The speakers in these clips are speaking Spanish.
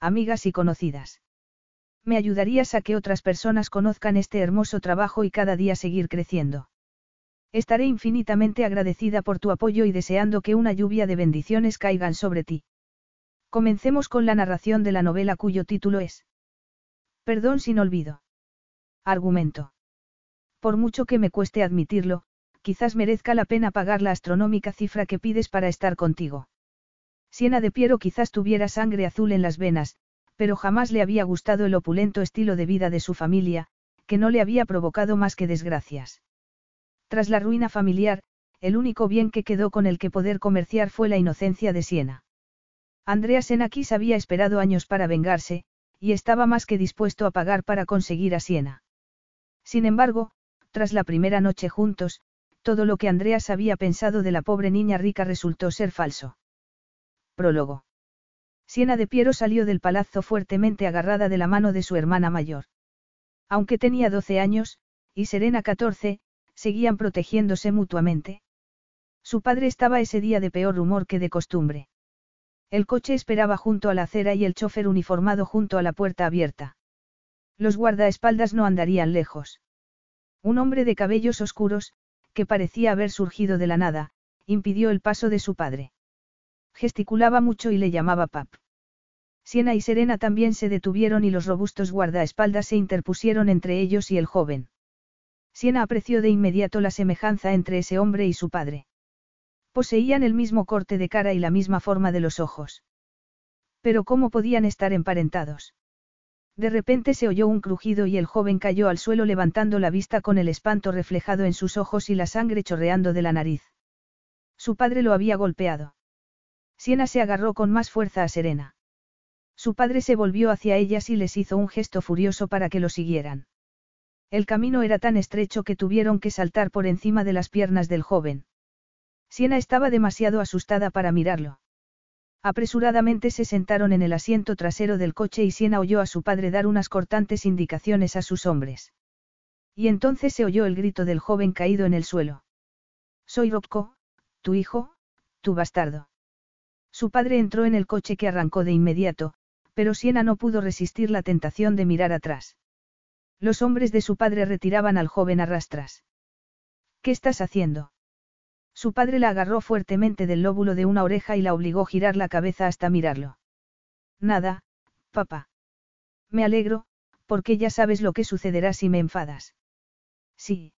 amigas y conocidas. Me ayudarías a que otras personas conozcan este hermoso trabajo y cada día seguir creciendo. Estaré infinitamente agradecida por tu apoyo y deseando que una lluvia de bendiciones caigan sobre ti. Comencemos con la narración de la novela cuyo título es Perdón sin olvido. Argumento. Por mucho que me cueste admitirlo, quizás merezca la pena pagar la astronómica cifra que pides para estar contigo. Siena de Piero quizás tuviera sangre azul en las venas, pero jamás le había gustado el opulento estilo de vida de su familia, que no le había provocado más que desgracias. Tras la ruina familiar, el único bien que quedó con el que poder comerciar fue la inocencia de Siena. Andrea Senakis había esperado años para vengarse, y estaba más que dispuesto a pagar para conseguir a Siena. Sin embargo, tras la primera noche juntos, todo lo que Andreas había pensado de la pobre niña rica resultó ser falso. Prólogo. Siena de Piero salió del palazzo fuertemente agarrada de la mano de su hermana mayor. Aunque tenía 12 años, y Serena 14, seguían protegiéndose mutuamente. Su padre estaba ese día de peor humor que de costumbre. El coche esperaba junto a la acera y el chofer uniformado junto a la puerta abierta. Los guardaespaldas no andarían lejos. Un hombre de cabellos oscuros, que parecía haber surgido de la nada, impidió el paso de su padre. Gesticulaba mucho y le llamaba pap. Siena y Serena también se detuvieron y los robustos guardaespaldas se interpusieron entre ellos y el joven. Siena apreció de inmediato la semejanza entre ese hombre y su padre. Poseían el mismo corte de cara y la misma forma de los ojos. Pero ¿cómo podían estar emparentados? De repente se oyó un crujido y el joven cayó al suelo levantando la vista con el espanto reflejado en sus ojos y la sangre chorreando de la nariz. Su padre lo había golpeado. Siena se agarró con más fuerza a Serena. Su padre se volvió hacia ellas y les hizo un gesto furioso para que lo siguieran. El camino era tan estrecho que tuvieron que saltar por encima de las piernas del joven. Siena estaba demasiado asustada para mirarlo. Apresuradamente se sentaron en el asiento trasero del coche y Siena oyó a su padre dar unas cortantes indicaciones a sus hombres. Y entonces se oyó el grito del joven caído en el suelo. Soy Rocco, tu hijo, tu bastardo. Su padre entró en el coche que arrancó de inmediato, pero Siena no pudo resistir la tentación de mirar atrás. Los hombres de su padre retiraban al joven a rastras. ¿Qué estás haciendo? Su padre la agarró fuertemente del lóbulo de una oreja y la obligó a girar la cabeza hasta mirarlo. Nada, papá. Me alegro, porque ya sabes lo que sucederá si me enfadas. Sí,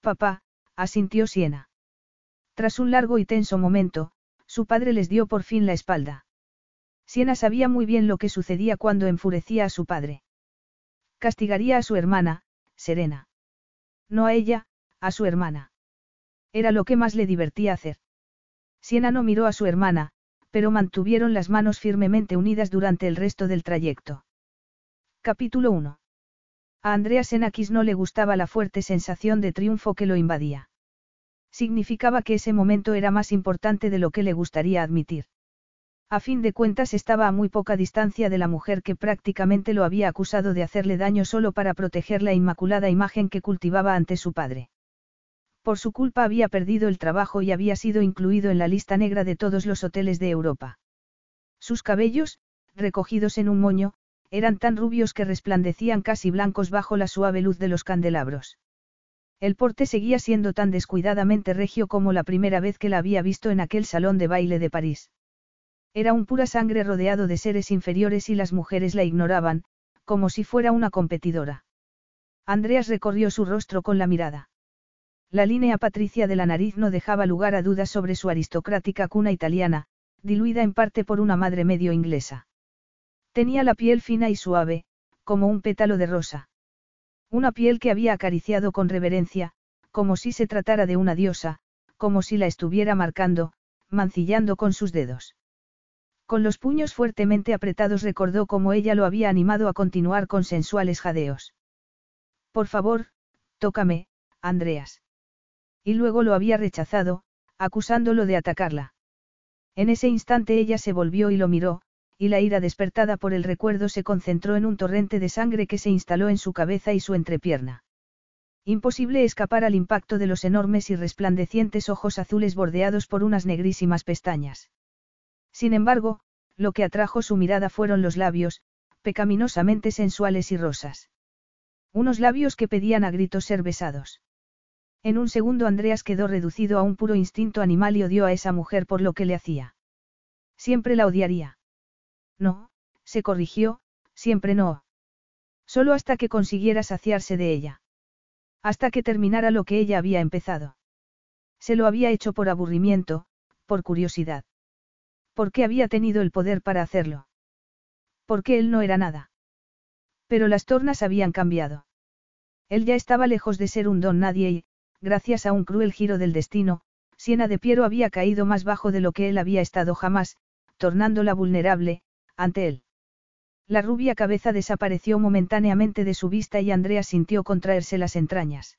papá, asintió Siena. Tras un largo y tenso momento, su padre les dio por fin la espalda. Siena sabía muy bien lo que sucedía cuando enfurecía a su padre. Castigaría a su hermana, Serena. No a ella, a su hermana. Era lo que más le divertía hacer. Siena no miró a su hermana, pero mantuvieron las manos firmemente unidas durante el resto del trayecto. Capítulo 1. A Andrea Senakis no le gustaba la fuerte sensación de triunfo que lo invadía. Significaba que ese momento era más importante de lo que le gustaría admitir. A fin de cuentas estaba a muy poca distancia de la mujer que prácticamente lo había acusado de hacerle daño solo para proteger la inmaculada imagen que cultivaba ante su padre. Por su culpa había perdido el trabajo y había sido incluido en la lista negra de todos los hoteles de Europa. Sus cabellos, recogidos en un moño, eran tan rubios que resplandecían casi blancos bajo la suave luz de los candelabros. El porte seguía siendo tan descuidadamente regio como la primera vez que la había visto en aquel salón de baile de París. Era un pura sangre rodeado de seres inferiores y las mujeres la ignoraban, como si fuera una competidora. Andreas recorrió su rostro con la mirada. La línea patricia de la nariz no dejaba lugar a dudas sobre su aristocrática cuna italiana, diluida en parte por una madre medio inglesa. Tenía la piel fina y suave, como un pétalo de rosa. Una piel que había acariciado con reverencia, como si se tratara de una diosa, como si la estuviera marcando, mancillando con sus dedos. Con los puños fuertemente apretados recordó cómo ella lo había animado a continuar con sensuales jadeos. Por favor, tócame, Andreas. Y luego lo había rechazado, acusándolo de atacarla. En ese instante ella se volvió y lo miró, y la ira despertada por el recuerdo se concentró en un torrente de sangre que se instaló en su cabeza y su entrepierna. Imposible escapar al impacto de los enormes y resplandecientes ojos azules bordeados por unas negrísimas pestañas. Sin embargo, lo que atrajo su mirada fueron los labios, pecaminosamente sensuales y rosas. Unos labios que pedían a gritos ser besados. En un segundo Andreas quedó reducido a un puro instinto animal y odió a esa mujer por lo que le hacía. Siempre la odiaría. No, se corrigió, siempre no. Solo hasta que consiguiera saciarse de ella. Hasta que terminara lo que ella había empezado. Se lo había hecho por aburrimiento, por curiosidad. ¿Por qué había tenido el poder para hacerlo? Porque él no era nada. Pero las tornas habían cambiado. Él ya estaba lejos de ser un don nadie y, gracias a un cruel giro del destino, Siena de Piero había caído más bajo de lo que él había estado jamás, tornándola vulnerable, ante él. La rubia cabeza desapareció momentáneamente de su vista y Andrea sintió contraerse las entrañas.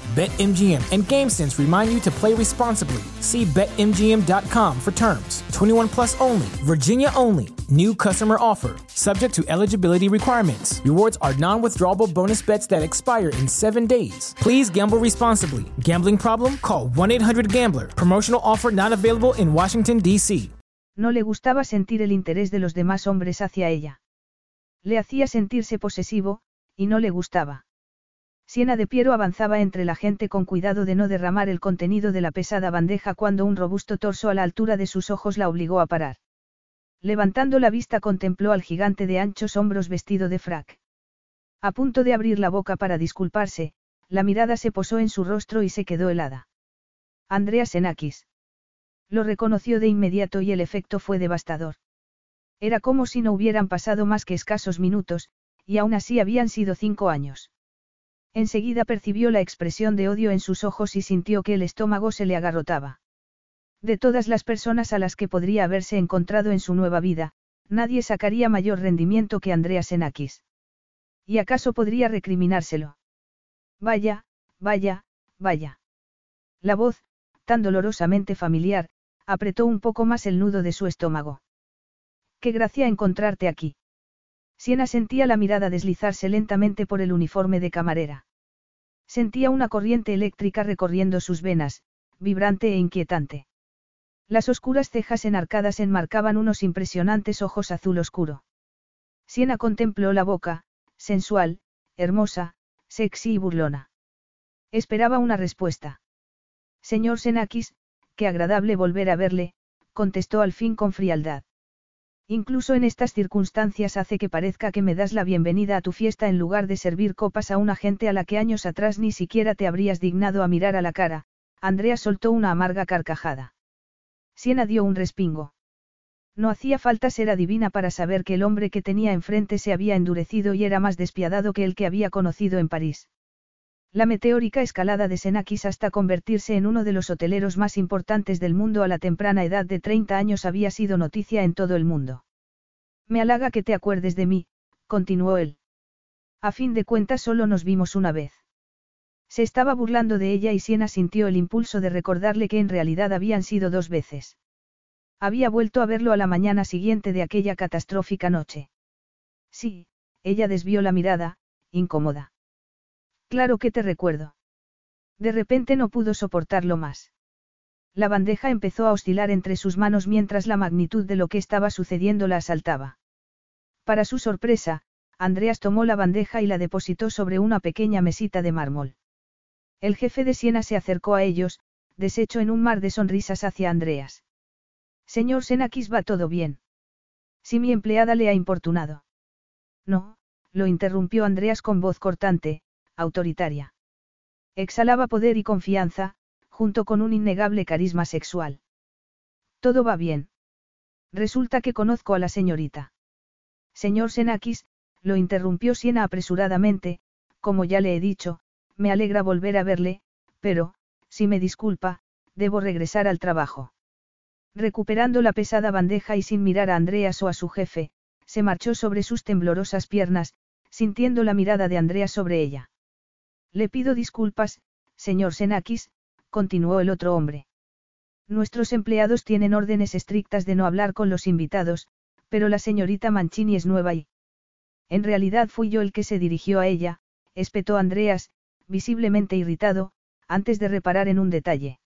BetMGM and GameSense remind you to play responsibly. See BetMGM.com for terms. 21 plus only, Virginia only. New customer offer, subject to eligibility requirements. Rewards are non withdrawable bonus bets that expire in seven days. Please gamble responsibly. Gambling problem? Call 1 800 Gambler. Promotional offer not available in Washington, D.C. No le gustaba sentir el interés de los demás hombres hacia ella. Le hacía sentirse posesivo, y no le gustaba. Siena de Piero avanzaba entre la gente con cuidado de no derramar el contenido de la pesada bandeja cuando un robusto torso a la altura de sus ojos la obligó a parar. Levantando la vista contempló al gigante de anchos hombros vestido de frac. A punto de abrir la boca para disculparse, la mirada se posó en su rostro y se quedó helada. Andrea Senakis. Lo reconoció de inmediato y el efecto fue devastador. Era como si no hubieran pasado más que escasos minutos, y aún así habían sido cinco años. Enseguida percibió la expresión de odio en sus ojos y sintió que el estómago se le agarrotaba. De todas las personas a las que podría haberse encontrado en su nueva vida, nadie sacaría mayor rendimiento que Andrea Senakis. ¿Y acaso podría recriminárselo? Vaya, vaya, vaya. La voz, tan dolorosamente familiar, apretó un poco más el nudo de su estómago. Qué gracia encontrarte aquí. Siena sentía la mirada deslizarse lentamente por el uniforme de camarera. Sentía una corriente eléctrica recorriendo sus venas, vibrante e inquietante. Las oscuras cejas enarcadas enmarcaban unos impresionantes ojos azul oscuro. Siena contempló la boca, sensual, hermosa, sexy y burlona. Esperaba una respuesta. Señor Senakis, qué agradable volver a verle, contestó al fin con frialdad. Incluso en estas circunstancias hace que parezca que me das la bienvenida a tu fiesta en lugar de servir copas a una gente a la que años atrás ni siquiera te habrías dignado a mirar a la cara. Andrea soltó una amarga carcajada. Siena dio un respingo. No hacía falta ser adivina para saber que el hombre que tenía enfrente se había endurecido y era más despiadado que el que había conocido en París. La meteórica escalada de Senakis hasta convertirse en uno de los hoteleros más importantes del mundo a la temprana edad de 30 años había sido noticia en todo el mundo. Me halaga que te acuerdes de mí, continuó él. A fin de cuentas solo nos vimos una vez. Se estaba burlando de ella y Siena sintió el impulso de recordarle que en realidad habían sido dos veces. Había vuelto a verlo a la mañana siguiente de aquella catastrófica noche. Sí, ella desvió la mirada, incómoda. Claro que te recuerdo. De repente no pudo soportarlo más. La bandeja empezó a oscilar entre sus manos mientras la magnitud de lo que estaba sucediendo la asaltaba. Para su sorpresa, Andreas tomó la bandeja y la depositó sobre una pequeña mesita de mármol. El jefe de Siena se acercó a ellos, deshecho en un mar de sonrisas hacia Andreas. Señor Senakis, ¿va todo bien? Si mi empleada le ha importunado. No, lo interrumpió Andreas con voz cortante, autoritaria. Exhalaba poder y confianza, junto con un innegable carisma sexual. Todo va bien. Resulta que conozco a la señorita. Señor Senakis, lo interrumpió Siena apresuradamente, como ya le he dicho, me alegra volver a verle, pero, si me disculpa, debo regresar al trabajo. Recuperando la pesada bandeja y sin mirar a Andreas o a su jefe, se marchó sobre sus temblorosas piernas, sintiendo la mirada de Andreas sobre ella. Le pido disculpas, señor Senakis, continuó el otro hombre. Nuestros empleados tienen órdenes estrictas de no hablar con los invitados, pero la señorita Mancini es nueva y... En realidad fui yo el que se dirigió a ella, espetó Andreas, visiblemente irritado, antes de reparar en un detalle.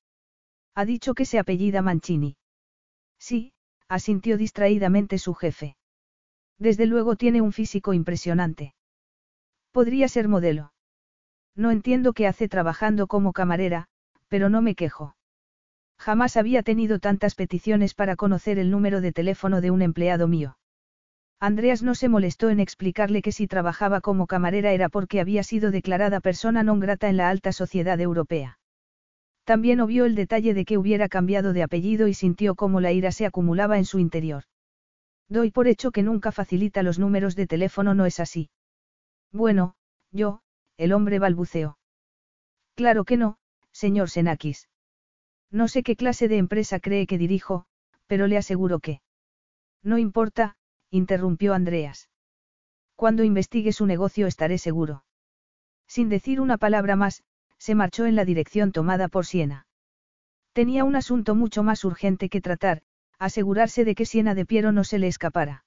Ha dicho que se apellida Mancini. Sí, asintió distraídamente su jefe. Desde luego tiene un físico impresionante. Podría ser modelo. No entiendo qué hace trabajando como camarera, pero no me quejo. Jamás había tenido tantas peticiones para conocer el número de teléfono de un empleado mío. Andreas no se molestó en explicarle que si trabajaba como camarera era porque había sido declarada persona non grata en la alta sociedad europea. También obvió el detalle de que hubiera cambiado de apellido y sintió cómo la ira se acumulaba en su interior. Doy por hecho que nunca facilita los números de teléfono, no es así. Bueno, yo, el hombre balbuceó. Claro que no, señor Senakis. No sé qué clase de empresa cree que dirijo, pero le aseguro que. No importa, interrumpió Andreas. Cuando investigue su negocio estaré seguro. Sin decir una palabra más, se marchó en la dirección tomada por Siena. Tenía un asunto mucho más urgente que tratar, asegurarse de que Siena de Piero no se le escapara.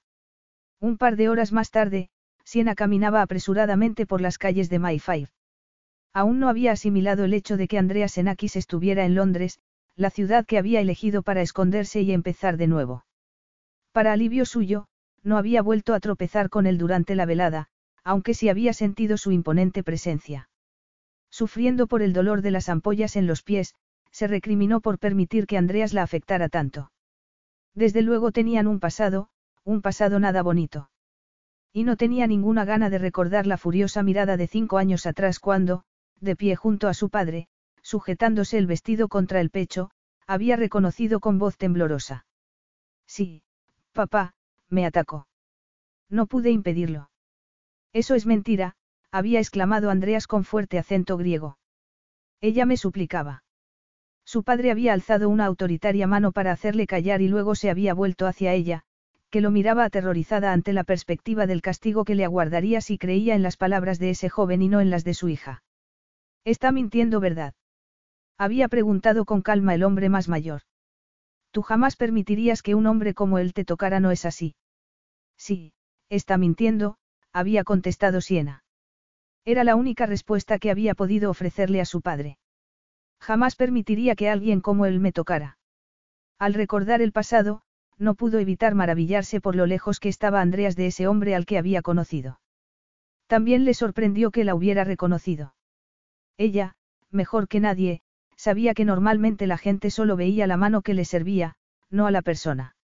Un par de horas más tarde, Siena caminaba apresuradamente por las calles de Mayfair. Aún no había asimilado el hecho de que Andrea Senakis estuviera en Londres, la ciudad que había elegido para esconderse y empezar de nuevo. Para alivio suyo, no había vuelto a tropezar con él durante la velada, aunque sí había sentido su imponente presencia. Sufriendo por el dolor de las ampollas en los pies, se recriminó por permitir que Andreas la afectara tanto. Desde luego tenían un pasado, un pasado nada bonito. Y no tenía ninguna gana de recordar la furiosa mirada de cinco años atrás cuando, de pie junto a su padre, sujetándose el vestido contra el pecho, había reconocido con voz temblorosa. Sí, papá, me atacó. No pude impedirlo. Eso es mentira, había exclamado Andreas con fuerte acento griego. Ella me suplicaba. Su padre había alzado una autoritaria mano para hacerle callar y luego se había vuelto hacia ella, que lo miraba aterrorizada ante la perspectiva del castigo que le aguardaría si creía en las palabras de ese joven y no en las de su hija. Está mintiendo, ¿verdad? Había preguntado con calma el hombre más mayor. Tú jamás permitirías que un hombre como él te tocara, ¿no es así? Sí, está mintiendo, había contestado Siena. Era la única respuesta que había podido ofrecerle a su padre. Jamás permitiría que alguien como él me tocara. Al recordar el pasado, no pudo evitar maravillarse por lo lejos que estaba Andreas de ese hombre al que había conocido. También le sorprendió que la hubiera reconocido. Ella, mejor que nadie, sabía que normalmente la gente solo veía la mano que le servía, no a la persona.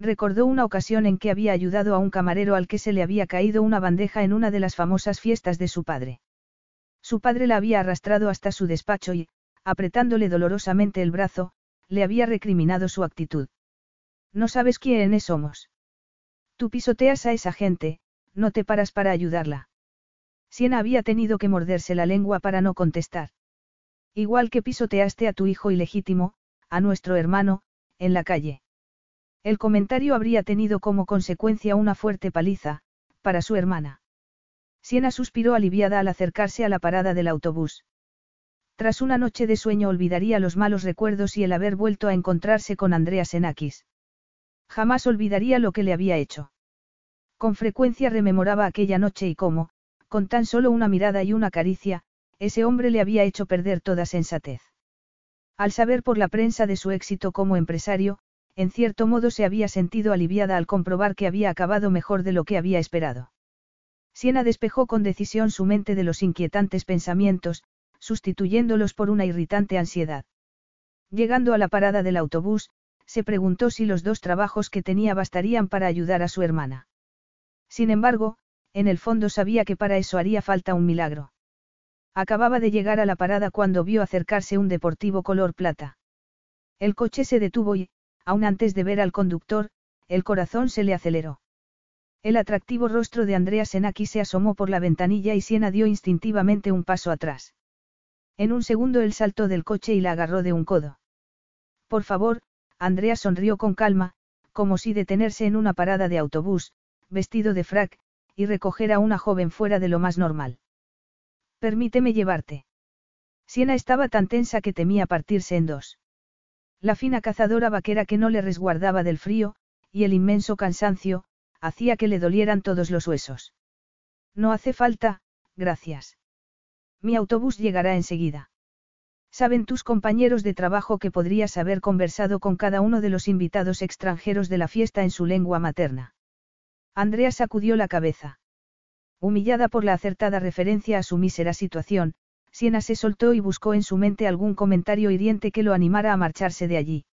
Recordó una ocasión en que había ayudado a un camarero al que se le había caído una bandeja en una de las famosas fiestas de su padre. Su padre la había arrastrado hasta su despacho y, apretándole dolorosamente el brazo, le había recriminado su actitud. No sabes quiénes somos. Tú pisoteas a esa gente, no te paras para ayudarla. Siena había tenido que morderse la lengua para no contestar. Igual que pisoteaste a tu hijo ilegítimo, a nuestro hermano, en la calle. El comentario habría tenido como consecuencia una fuerte paliza, para su hermana. Siena suspiró aliviada al acercarse a la parada del autobús. Tras una noche de sueño olvidaría los malos recuerdos y el haber vuelto a encontrarse con Andrea Senakis. Jamás olvidaría lo que le había hecho. Con frecuencia rememoraba aquella noche y cómo, con tan solo una mirada y una caricia, ese hombre le había hecho perder toda sensatez. Al saber por la prensa de su éxito como empresario, en cierto modo se había sentido aliviada al comprobar que había acabado mejor de lo que había esperado. Siena despejó con decisión su mente de los inquietantes pensamientos, sustituyéndolos por una irritante ansiedad. Llegando a la parada del autobús, se preguntó si los dos trabajos que tenía bastarían para ayudar a su hermana. Sin embargo, en el fondo sabía que para eso haría falta un milagro. Acababa de llegar a la parada cuando vio acercarse un deportivo color plata. El coche se detuvo y, aun antes de ver al conductor, el corazón se le aceleró. El atractivo rostro de Andrea Senaki se asomó por la ventanilla y Siena dio instintivamente un paso atrás. En un segundo él saltó del coche y la agarró de un codo. Por favor, Andrea sonrió con calma, como si detenerse en una parada de autobús, vestido de frac, y recoger a una joven fuera de lo más normal. Permíteme llevarte. Siena estaba tan tensa que temía partirse en dos. La fina cazadora vaquera que no le resguardaba del frío, y el inmenso cansancio, hacía que le dolieran todos los huesos. No hace falta, gracias. Mi autobús llegará enseguida. Saben tus compañeros de trabajo que podrías haber conversado con cada uno de los invitados extranjeros de la fiesta en su lengua materna. Andrea sacudió la cabeza. Humillada por la acertada referencia a su mísera situación, Siena se soltó y buscó en su mente algún comentario hiriente que lo animara a marcharse de allí.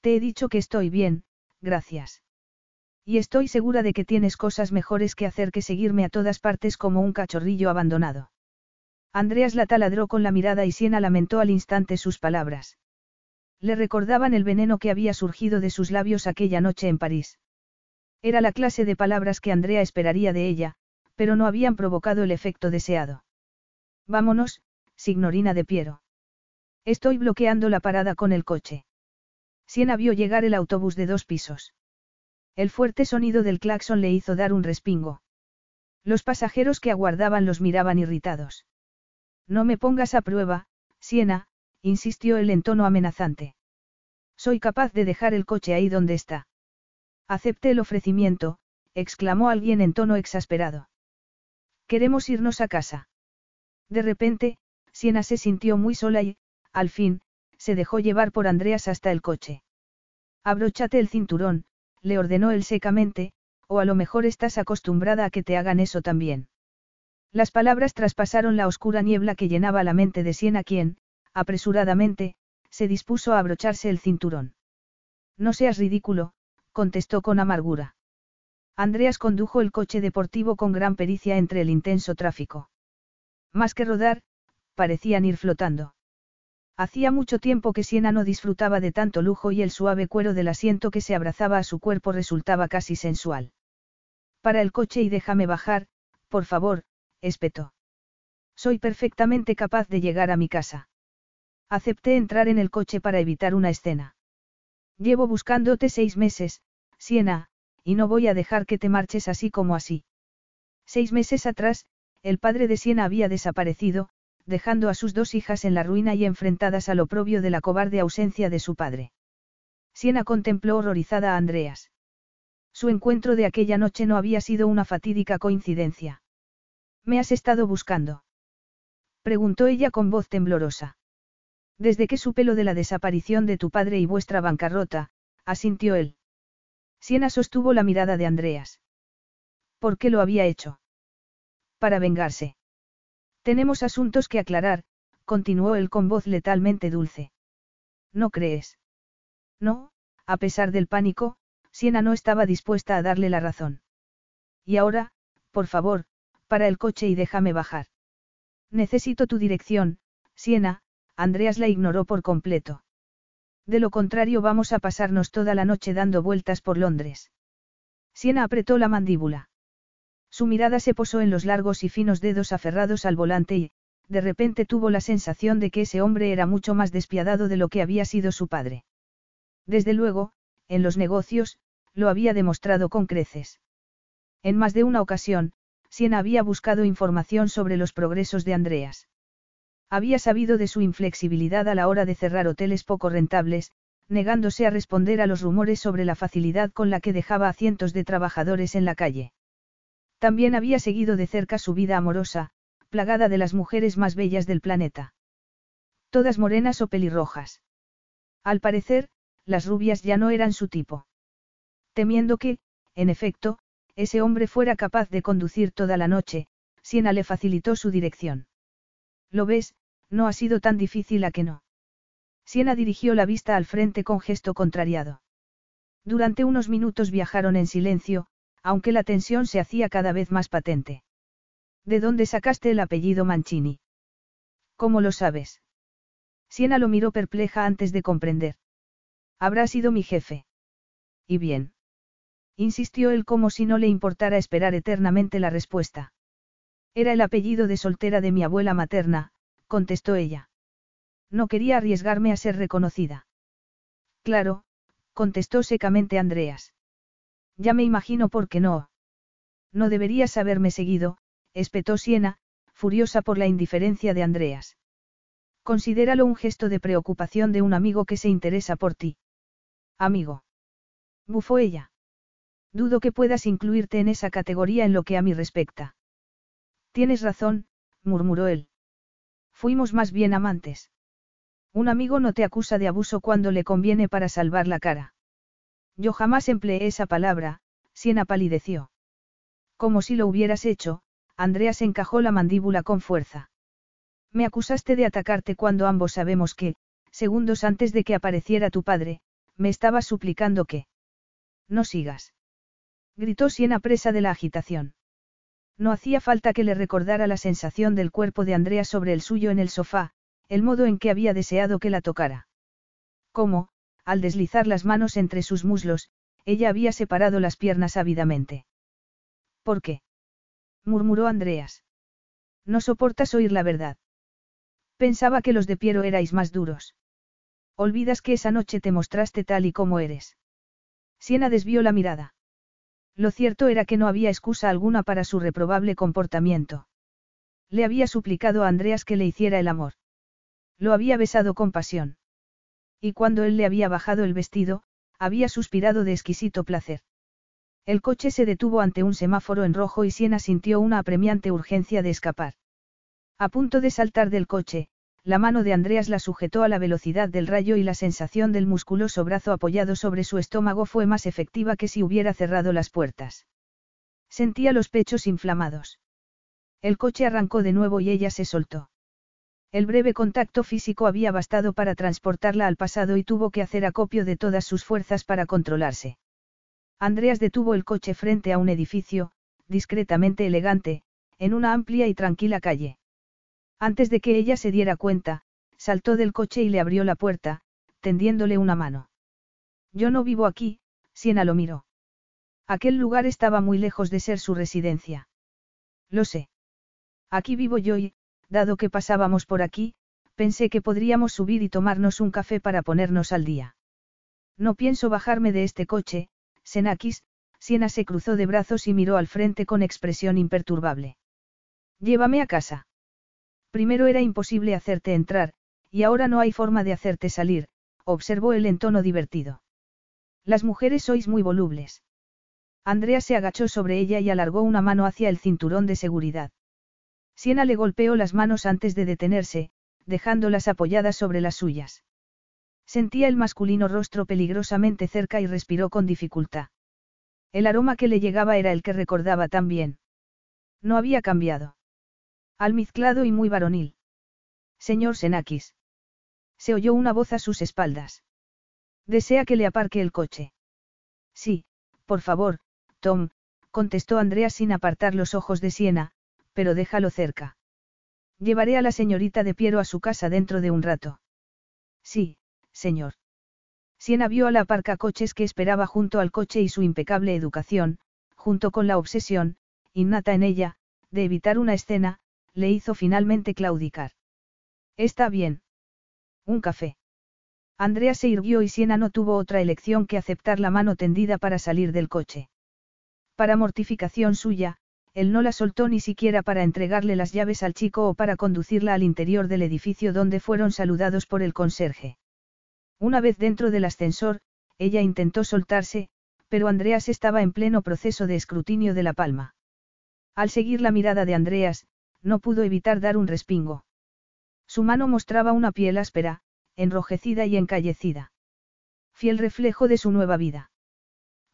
Te he dicho que estoy bien, gracias. Y estoy segura de que tienes cosas mejores que hacer que seguirme a todas partes como un cachorrillo abandonado. Andreas la taladró con la mirada y Siena lamentó al instante sus palabras. Le recordaban el veneno que había surgido de sus labios aquella noche en París. Era la clase de palabras que Andrea esperaría de ella, pero no habían provocado el efecto deseado. Vámonos, signorina de Piero. Estoy bloqueando la parada con el coche. Siena vio llegar el autobús de dos pisos. El fuerte sonido del claxon le hizo dar un respingo. Los pasajeros que aguardaban los miraban irritados. No me pongas a prueba, Siena, insistió él en tono amenazante. Soy capaz de dejar el coche ahí donde está. Acepté el ofrecimiento, exclamó alguien en tono exasperado. Queremos irnos a casa. De repente, Siena se sintió muy sola y, al fin, se dejó llevar por Andreas hasta el coche. Abróchate el cinturón, le ordenó él secamente, o a lo mejor estás acostumbrada a que te hagan eso también. Las palabras traspasaron la oscura niebla que llenaba la mente de Siena quien, apresuradamente, se dispuso a abrocharse el cinturón. No seas ridículo, contestó con amargura. Andreas condujo el coche deportivo con gran pericia entre el intenso tráfico. Más que rodar, parecían ir flotando. Hacía mucho tiempo que Siena no disfrutaba de tanto lujo y el suave cuero del asiento que se abrazaba a su cuerpo resultaba casi sensual. Para el coche y déjame bajar, por favor, espetó. Soy perfectamente capaz de llegar a mi casa. Acepté entrar en el coche para evitar una escena. Llevo buscándote seis meses, Siena, y no voy a dejar que te marches así como así. Seis meses atrás, el padre de Siena había desaparecido, dejando a sus dos hijas en la ruina y enfrentadas al oprobio de la cobarde ausencia de su padre. Siena contempló horrorizada a Andreas. Su encuentro de aquella noche no había sido una fatídica coincidencia. ¿Me has estado buscando? preguntó ella con voz temblorosa. Desde que supe lo de la desaparición de tu padre y vuestra bancarrota, asintió él. Siena sostuvo la mirada de Andreas. ¿Por qué lo había hecho? Para vengarse. Tenemos asuntos que aclarar, continuó él con voz letalmente dulce. ¿No crees? No, a pesar del pánico, Siena no estaba dispuesta a darle la razón. Y ahora, por favor, para el coche y déjame bajar. Necesito tu dirección, Siena, Andreas la ignoró por completo. De lo contrario vamos a pasarnos toda la noche dando vueltas por Londres. Siena apretó la mandíbula. Su mirada se posó en los largos y finos dedos aferrados al volante y, de repente tuvo la sensación de que ese hombre era mucho más despiadado de lo que había sido su padre. Desde luego, en los negocios, lo había demostrado con creces. En más de una ocasión, Siena había buscado información sobre los progresos de Andreas. Había sabido de su inflexibilidad a la hora de cerrar hoteles poco rentables, negándose a responder a los rumores sobre la facilidad con la que dejaba a cientos de trabajadores en la calle. También había seguido de cerca su vida amorosa, plagada de las mujeres más bellas del planeta. Todas morenas o pelirrojas. Al parecer, las rubias ya no eran su tipo. Temiendo que, en efecto, ese hombre fuera capaz de conducir toda la noche, Siena le facilitó su dirección. Lo ves, no ha sido tan difícil a que no. Siena dirigió la vista al frente con gesto contrariado. Durante unos minutos viajaron en silencio, aunque la tensión se hacía cada vez más patente. ¿De dónde sacaste el apellido Mancini? ¿Cómo lo sabes? Siena lo miró perpleja antes de comprender. Habrá sido mi jefe. ¿Y bien? Insistió él como si no le importara esperar eternamente la respuesta. Era el apellido de soltera de mi abuela materna, contestó ella. No quería arriesgarme a ser reconocida. Claro, contestó secamente Andreas. Ya me imagino por qué no. No deberías haberme seguido, espetó Siena, furiosa por la indiferencia de Andreas. Considéralo un gesto de preocupación de un amigo que se interesa por ti. Amigo. Bufó ella. Dudo que puedas incluirte en esa categoría en lo que a mí respecta. Tienes razón, murmuró él. Fuimos más bien amantes. Un amigo no te acusa de abuso cuando le conviene para salvar la cara. Yo jamás empleé esa palabra, Siena palideció. Como si lo hubieras hecho, Andreas encajó la mandíbula con fuerza. Me acusaste de atacarte cuando ambos sabemos que, segundos antes de que apareciera tu padre, me estabas suplicando que... No sigas gritó Siena presa de la agitación. No hacía falta que le recordara la sensación del cuerpo de Andrea sobre el suyo en el sofá, el modo en que había deseado que la tocara. Cómo, al deslizar las manos entre sus muslos, ella había separado las piernas ávidamente. ¿Por qué? murmuró Andreas. No soportas oír la verdad. Pensaba que los de Piero erais más duros. Olvidas que esa noche te mostraste tal y como eres. Siena desvió la mirada. Lo cierto era que no había excusa alguna para su reprobable comportamiento. Le había suplicado a Andreas que le hiciera el amor. Lo había besado con pasión. Y cuando él le había bajado el vestido, había suspirado de exquisito placer. El coche se detuvo ante un semáforo en rojo y Siena sintió una apremiante urgencia de escapar. A punto de saltar del coche, la mano de Andreas la sujetó a la velocidad del rayo y la sensación del musculoso brazo apoyado sobre su estómago fue más efectiva que si hubiera cerrado las puertas. Sentía los pechos inflamados. El coche arrancó de nuevo y ella se soltó. El breve contacto físico había bastado para transportarla al pasado y tuvo que hacer acopio de todas sus fuerzas para controlarse. Andreas detuvo el coche frente a un edificio, discretamente elegante, en una amplia y tranquila calle. Antes de que ella se diera cuenta, saltó del coche y le abrió la puerta, tendiéndole una mano. Yo no vivo aquí, Siena lo miró. Aquel lugar estaba muy lejos de ser su residencia. Lo sé. Aquí vivo yo y, dado que pasábamos por aquí, pensé que podríamos subir y tomarnos un café para ponernos al día. No pienso bajarme de este coche, Senakis, Siena se cruzó de brazos y miró al frente con expresión imperturbable. Llévame a casa. Primero era imposible hacerte entrar, y ahora no hay forma de hacerte salir, observó él en tono divertido. Las mujeres sois muy volubles. Andrea se agachó sobre ella y alargó una mano hacia el cinturón de seguridad. Siena le golpeó las manos antes de detenerse, dejándolas apoyadas sobre las suyas. Sentía el masculino rostro peligrosamente cerca y respiró con dificultad. El aroma que le llegaba era el que recordaba tan bien. No había cambiado. Almizclado y muy varonil. Señor Senakis. Se oyó una voz a sus espaldas. Desea que le aparque el coche. Sí, por favor, Tom, contestó Andrea sin apartar los ojos de Siena, pero déjalo cerca. Llevaré a la señorita de Piero a su casa dentro de un rato. Sí, señor. Siena vio a la aparca coches que esperaba junto al coche y su impecable educación, junto con la obsesión, innata en ella, de evitar una escena, le hizo finalmente claudicar. Está bien. Un café. Andrea se irguió y Siena no tuvo otra elección que aceptar la mano tendida para salir del coche. Para mortificación suya, él no la soltó ni siquiera para entregarle las llaves al chico o para conducirla al interior del edificio donde fueron saludados por el conserje. Una vez dentro del ascensor, ella intentó soltarse, pero Andreas estaba en pleno proceso de escrutinio de la palma. Al seguir la mirada de Andreas, no pudo evitar dar un respingo. Su mano mostraba una piel áspera, enrojecida y encallecida. Fiel reflejo de su nueva vida.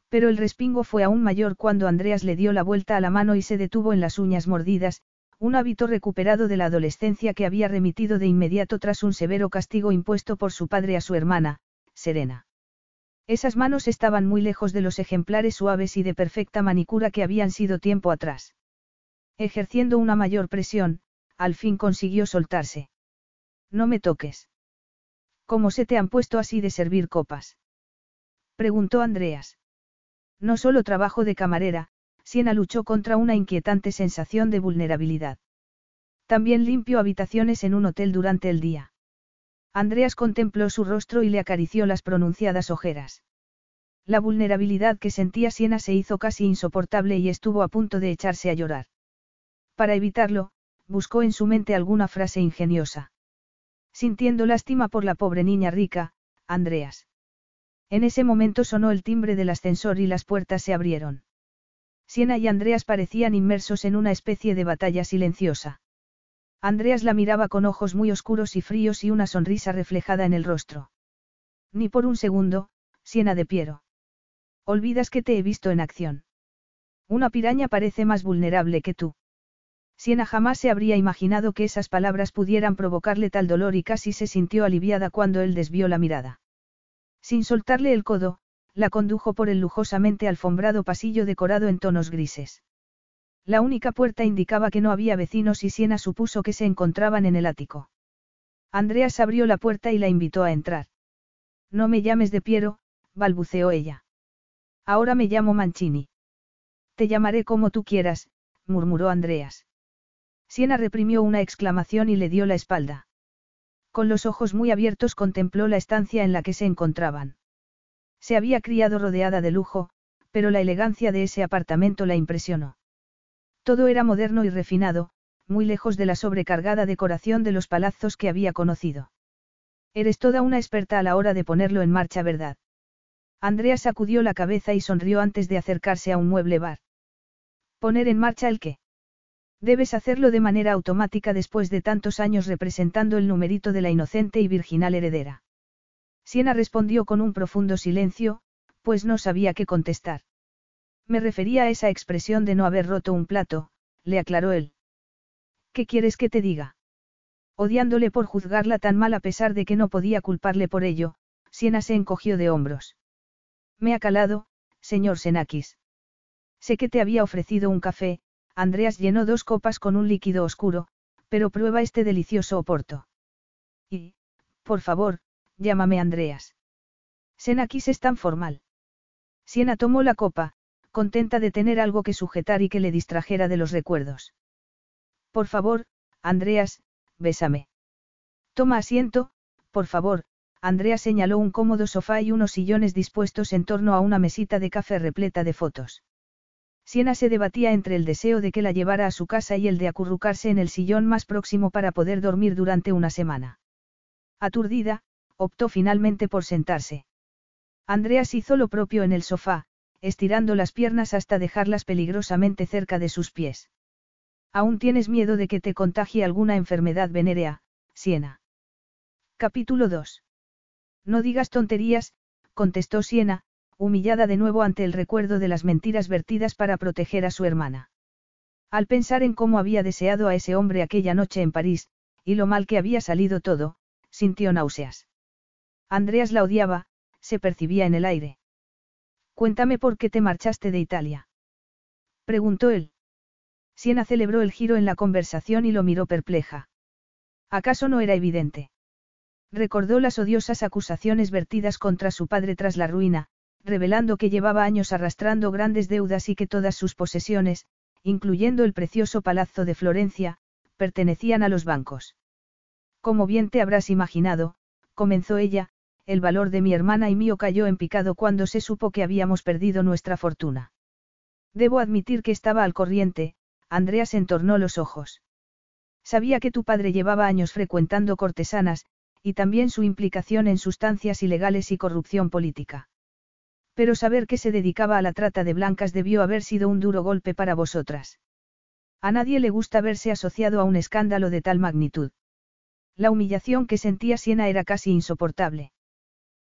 Pero el respingo fue aún mayor cuando Andreas le dio la vuelta a la mano y se detuvo en las uñas mordidas, un hábito recuperado de la adolescencia que había remitido de inmediato tras un severo castigo impuesto por su padre a su hermana, Serena. Esas manos estaban muy lejos de los ejemplares suaves y de perfecta manicura que habían sido tiempo atrás. Ejerciendo una mayor presión, al fin consiguió soltarse. No me toques. ¿Cómo se te han puesto así de servir copas? Preguntó Andreas. No solo trabajo de camarera, Siena luchó contra una inquietante sensación de vulnerabilidad. También limpio habitaciones en un hotel durante el día. Andreas contempló su rostro y le acarició las pronunciadas ojeras. La vulnerabilidad que sentía Siena se hizo casi insoportable y estuvo a punto de echarse a llorar. Para evitarlo, buscó en su mente alguna frase ingeniosa. Sintiendo lástima por la pobre niña rica, Andreas. En ese momento sonó el timbre del ascensor y las puertas se abrieron. Siena y Andreas parecían inmersos en una especie de batalla silenciosa. Andreas la miraba con ojos muy oscuros y fríos y una sonrisa reflejada en el rostro. Ni por un segundo, Siena de Piero. Olvidas que te he visto en acción. Una piraña parece más vulnerable que tú. Siena jamás se habría imaginado que esas palabras pudieran provocarle tal dolor y casi se sintió aliviada cuando él desvió la mirada. Sin soltarle el codo, la condujo por el lujosamente alfombrado pasillo decorado en tonos grises. La única puerta indicaba que no había vecinos y Siena supuso que se encontraban en el ático. Andreas abrió la puerta y la invitó a entrar. No me llames de Piero, balbuceó ella. Ahora me llamo Mancini. Te llamaré como tú quieras, murmuró Andreas. Siena reprimió una exclamación y le dio la espalda. Con los ojos muy abiertos contempló la estancia en la que se encontraban. Se había criado rodeada de lujo, pero la elegancia de ese apartamento la impresionó. Todo era moderno y refinado, muy lejos de la sobrecargada decoración de los palazos que había conocido. Eres toda una experta a la hora de ponerlo en marcha, ¿verdad? Andrea sacudió la cabeza y sonrió antes de acercarse a un mueble bar. ¿Poner en marcha el qué? Debes hacerlo de manera automática después de tantos años representando el numerito de la inocente y virginal heredera. Siena respondió con un profundo silencio, pues no sabía qué contestar. Me refería a esa expresión de no haber roto un plato, le aclaró él. ¿Qué quieres que te diga? Odiándole por juzgarla tan mal a pesar de que no podía culparle por ello, Siena se encogió de hombros. Me ha calado, señor Senakis. Sé que te había ofrecido un café, Andreas llenó dos copas con un líquido oscuro, pero prueba este delicioso oporto. Y, por favor, llámame Andreas. Senakis es tan formal. Siena tomó la copa, contenta de tener algo que sujetar y que le distrajera de los recuerdos. Por favor, Andreas, bésame. Toma asiento, por favor, Andreas señaló un cómodo sofá y unos sillones dispuestos en torno a una mesita de café repleta de fotos. Siena se debatía entre el deseo de que la llevara a su casa y el de acurrucarse en el sillón más próximo para poder dormir durante una semana. Aturdida, optó finalmente por sentarse. Andreas hizo lo propio en el sofá, estirando las piernas hasta dejarlas peligrosamente cerca de sus pies. Aún tienes miedo de que te contagie alguna enfermedad venérea, Siena. Capítulo 2. No digas tonterías, contestó Siena, humillada de nuevo ante el recuerdo de las mentiras vertidas para proteger a su hermana. Al pensar en cómo había deseado a ese hombre aquella noche en París, y lo mal que había salido todo, sintió náuseas. Andreas la odiaba, se percibía en el aire. Cuéntame por qué te marchaste de Italia. Preguntó él. Siena celebró el giro en la conversación y lo miró perpleja. ¿Acaso no era evidente? Recordó las odiosas acusaciones vertidas contra su padre tras la ruina, revelando que llevaba años arrastrando grandes deudas y que todas sus posesiones, incluyendo el precioso palazzo de Florencia, pertenecían a los bancos. Como bien te habrás imaginado, comenzó ella, el valor de mi hermana y mío cayó en picado cuando se supo que habíamos perdido nuestra fortuna. Debo admitir que estaba al corriente, Andreas entornó los ojos. Sabía que tu padre llevaba años frecuentando cortesanas, y también su implicación en sustancias ilegales y corrupción política. Pero saber que se dedicaba a la trata de blancas debió haber sido un duro golpe para vosotras. A nadie le gusta verse asociado a un escándalo de tal magnitud. La humillación que sentía Siena era casi insoportable.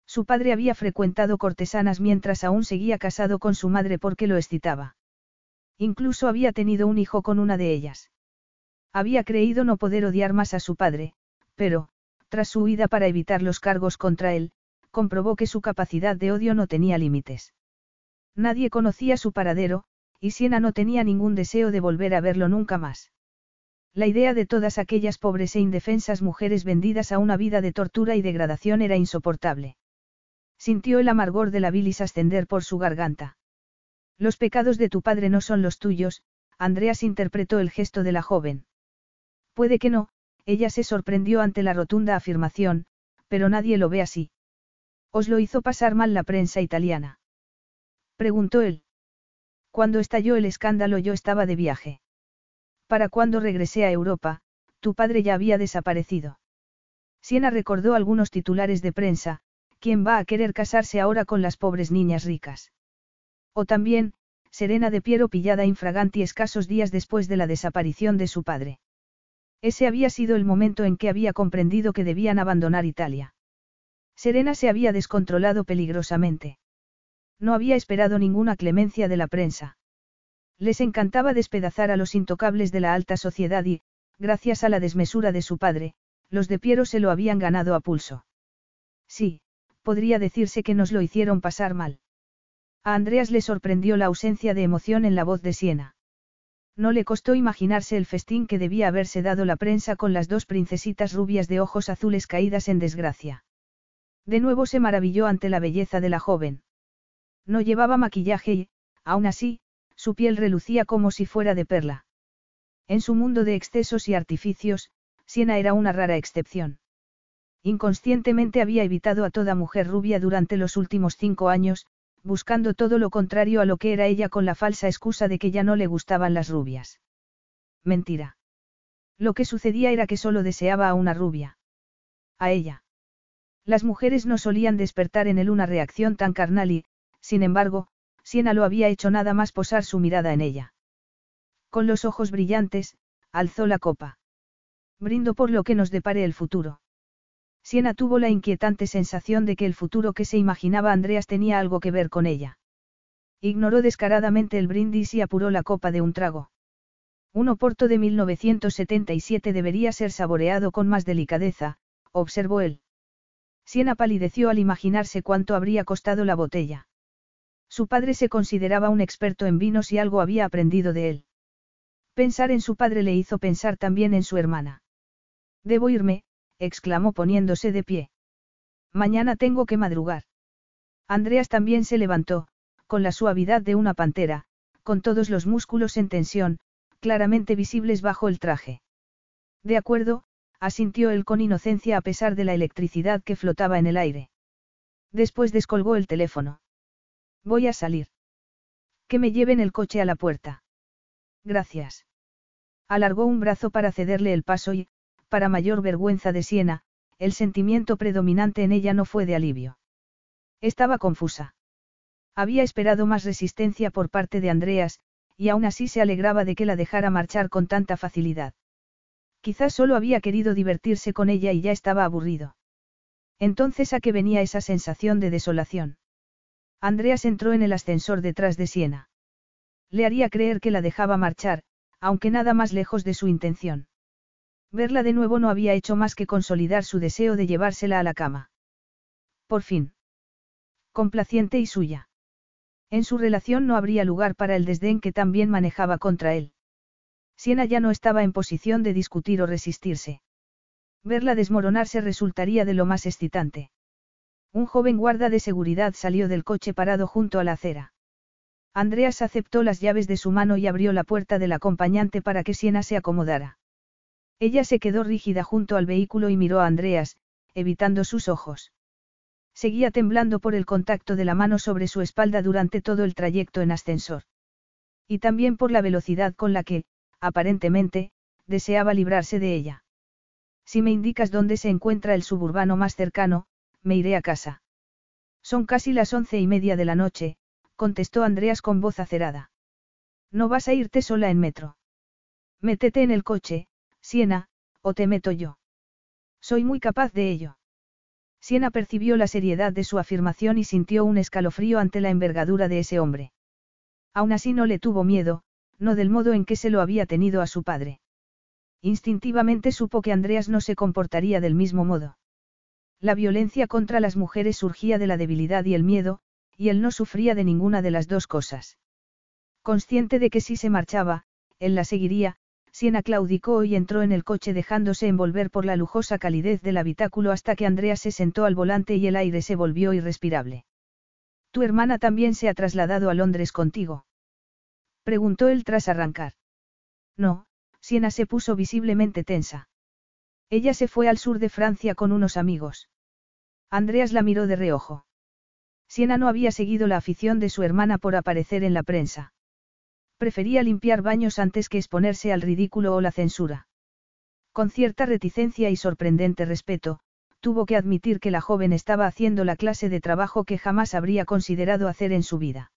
Su padre había frecuentado cortesanas mientras aún seguía casado con su madre porque lo excitaba. Incluso había tenido un hijo con una de ellas. Había creído no poder odiar más a su padre, pero, tras su huida para evitar los cargos contra él, comprobó que su capacidad de odio no tenía límites. Nadie conocía su paradero, y Siena no tenía ningún deseo de volver a verlo nunca más. La idea de todas aquellas pobres e indefensas mujeres vendidas a una vida de tortura y degradación era insoportable. Sintió el amargor de la bilis ascender por su garganta. Los pecados de tu padre no son los tuyos, Andreas interpretó el gesto de la joven. Puede que no, ella se sorprendió ante la rotunda afirmación, pero nadie lo ve así. ¿Os lo hizo pasar mal la prensa italiana? Preguntó él. Cuando estalló el escándalo yo estaba de viaje. Para cuando regresé a Europa, tu padre ya había desaparecido. Siena recordó algunos titulares de prensa, ¿quién va a querer casarse ahora con las pobres niñas ricas? O también, Serena de Piero pillada infraganti escasos días después de la desaparición de su padre. Ese había sido el momento en que había comprendido que debían abandonar Italia. Serena se había descontrolado peligrosamente. No había esperado ninguna clemencia de la prensa. Les encantaba despedazar a los intocables de la alta sociedad y, gracias a la desmesura de su padre, los de Piero se lo habían ganado a pulso. Sí, podría decirse que nos lo hicieron pasar mal. A Andreas le sorprendió la ausencia de emoción en la voz de Siena. No le costó imaginarse el festín que debía haberse dado la prensa con las dos princesitas rubias de ojos azules caídas en desgracia. De nuevo se maravilló ante la belleza de la joven. No llevaba maquillaje y, aún así, su piel relucía como si fuera de perla. En su mundo de excesos y artificios, Siena era una rara excepción. Inconscientemente había evitado a toda mujer rubia durante los últimos cinco años, buscando todo lo contrario a lo que era ella con la falsa excusa de que ya no le gustaban las rubias. Mentira. Lo que sucedía era que solo deseaba a una rubia. A ella. Las mujeres no solían despertar en él una reacción tan carnal y, sin embargo, Siena lo había hecho nada más posar su mirada en ella. Con los ojos brillantes, alzó la copa. Brindo por lo que nos depare el futuro. Siena tuvo la inquietante sensación de que el futuro que se imaginaba Andreas tenía algo que ver con ella. Ignoró descaradamente el brindis y apuró la copa de un trago. Un oporto de 1977 debería ser saboreado con más delicadeza, observó él. Siena palideció al imaginarse cuánto habría costado la botella. Su padre se consideraba un experto en vinos y algo había aprendido de él. Pensar en su padre le hizo pensar también en su hermana. Debo irme, exclamó poniéndose de pie. Mañana tengo que madrugar. Andreas también se levantó, con la suavidad de una pantera, con todos los músculos en tensión, claramente visibles bajo el traje. De acuerdo, asintió él con inocencia a pesar de la electricidad que flotaba en el aire. Después descolgó el teléfono. Voy a salir. Que me lleven el coche a la puerta. Gracias. Alargó un brazo para cederle el paso y, para mayor vergüenza de Siena, el sentimiento predominante en ella no fue de alivio. Estaba confusa. Había esperado más resistencia por parte de Andreas, y aún así se alegraba de que la dejara marchar con tanta facilidad. Quizás solo había querido divertirse con ella y ya estaba aburrido. Entonces a qué venía esa sensación de desolación. Andreas entró en el ascensor detrás de Siena. Le haría creer que la dejaba marchar, aunque nada más lejos de su intención. Verla de nuevo no había hecho más que consolidar su deseo de llevársela a la cama. Por fin. Complaciente y suya. En su relación no habría lugar para el desdén que también manejaba contra él. Siena ya no estaba en posición de discutir o resistirse. Verla desmoronarse resultaría de lo más excitante. Un joven guarda de seguridad salió del coche parado junto a la acera. Andreas aceptó las llaves de su mano y abrió la puerta del acompañante para que Siena se acomodara. Ella se quedó rígida junto al vehículo y miró a Andreas, evitando sus ojos. Seguía temblando por el contacto de la mano sobre su espalda durante todo el trayecto en ascensor. Y también por la velocidad con la que, aparentemente, deseaba librarse de ella. Si me indicas dónde se encuentra el suburbano más cercano, me iré a casa. Son casi las once y media de la noche, contestó Andreas con voz acerada. No vas a irte sola en metro. Métete en el coche, Siena, o te meto yo. Soy muy capaz de ello. Siena percibió la seriedad de su afirmación y sintió un escalofrío ante la envergadura de ese hombre. Aún así no le tuvo miedo, no del modo en que se lo había tenido a su padre. Instintivamente supo que Andreas no se comportaría del mismo modo. La violencia contra las mujeres surgía de la debilidad y el miedo, y él no sufría de ninguna de las dos cosas. Consciente de que si se marchaba, él la seguiría, Siena claudicó y entró en el coche dejándose envolver por la lujosa calidez del habitáculo hasta que Andreas se sentó al volante y el aire se volvió irrespirable. ¿Tu hermana también se ha trasladado a Londres contigo? Preguntó él tras arrancar. No, Siena se puso visiblemente tensa. Ella se fue al sur de Francia con unos amigos. Andreas la miró de reojo. Siena no había seguido la afición de su hermana por aparecer en la prensa. Prefería limpiar baños antes que exponerse al ridículo o la censura. Con cierta reticencia y sorprendente respeto, tuvo que admitir que la joven estaba haciendo la clase de trabajo que jamás habría considerado hacer en su vida.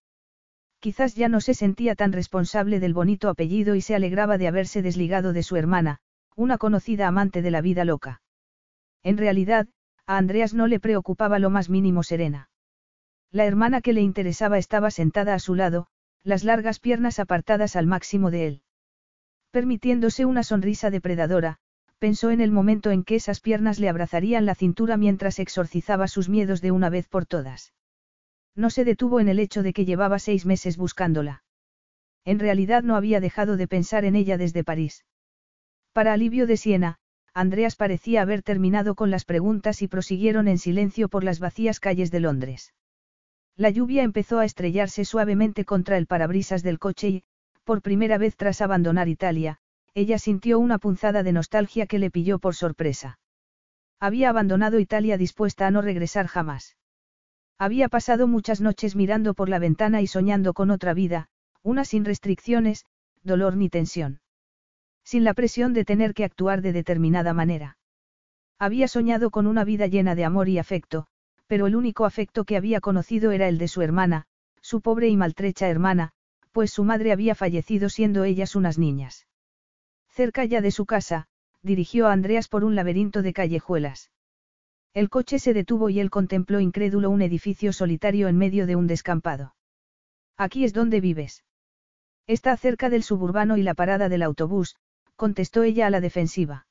Quizás ya no se sentía tan responsable del bonito apellido y se alegraba de haberse desligado de su hermana, una conocida amante de la vida loca. En realidad, a Andreas no le preocupaba lo más mínimo serena. La hermana que le interesaba estaba sentada a su lado, las largas piernas apartadas al máximo de él. Permitiéndose una sonrisa depredadora, pensó en el momento en que esas piernas le abrazarían la cintura mientras exorcizaba sus miedos de una vez por todas. No se detuvo en el hecho de que llevaba seis meses buscándola. En realidad no había dejado de pensar en ella desde París. Para alivio de Siena, Andreas parecía haber terminado con las preguntas y prosiguieron en silencio por las vacías calles de Londres. La lluvia empezó a estrellarse suavemente contra el parabrisas del coche y, por primera vez tras abandonar Italia, ella sintió una punzada de nostalgia que le pilló por sorpresa. Había abandonado Italia dispuesta a no regresar jamás. Había pasado muchas noches mirando por la ventana y soñando con otra vida, una sin restricciones, dolor ni tensión. Sin la presión de tener que actuar de determinada manera. Había soñado con una vida llena de amor y afecto, pero el único afecto que había conocido era el de su hermana, su pobre y maltrecha hermana, pues su madre había fallecido siendo ellas unas niñas. Cerca ya de su casa, dirigió a Andreas por un laberinto de callejuelas. El coche se detuvo y él contempló incrédulo un edificio solitario en medio de un descampado. Aquí es donde vives. Está cerca del suburbano y la parada del autobús, contestó ella a la defensiva.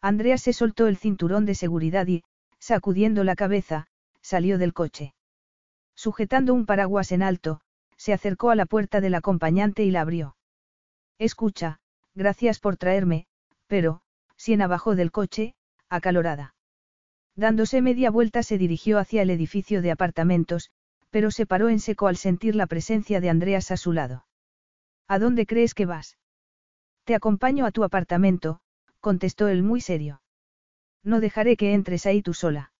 Andrea se soltó el cinturón de seguridad y, sacudiendo la cabeza, salió del coche. Sujetando un paraguas en alto, se acercó a la puerta del acompañante y la abrió. Escucha, gracias por traerme, pero, Siena bajó del coche, acalorada. Dándose media vuelta se dirigió hacia el edificio de apartamentos, pero se paró en seco al sentir la presencia de Andreas a su lado. ¿A dónde crees que vas? Te acompaño a tu apartamento, contestó él muy serio. No dejaré que entres ahí tú sola.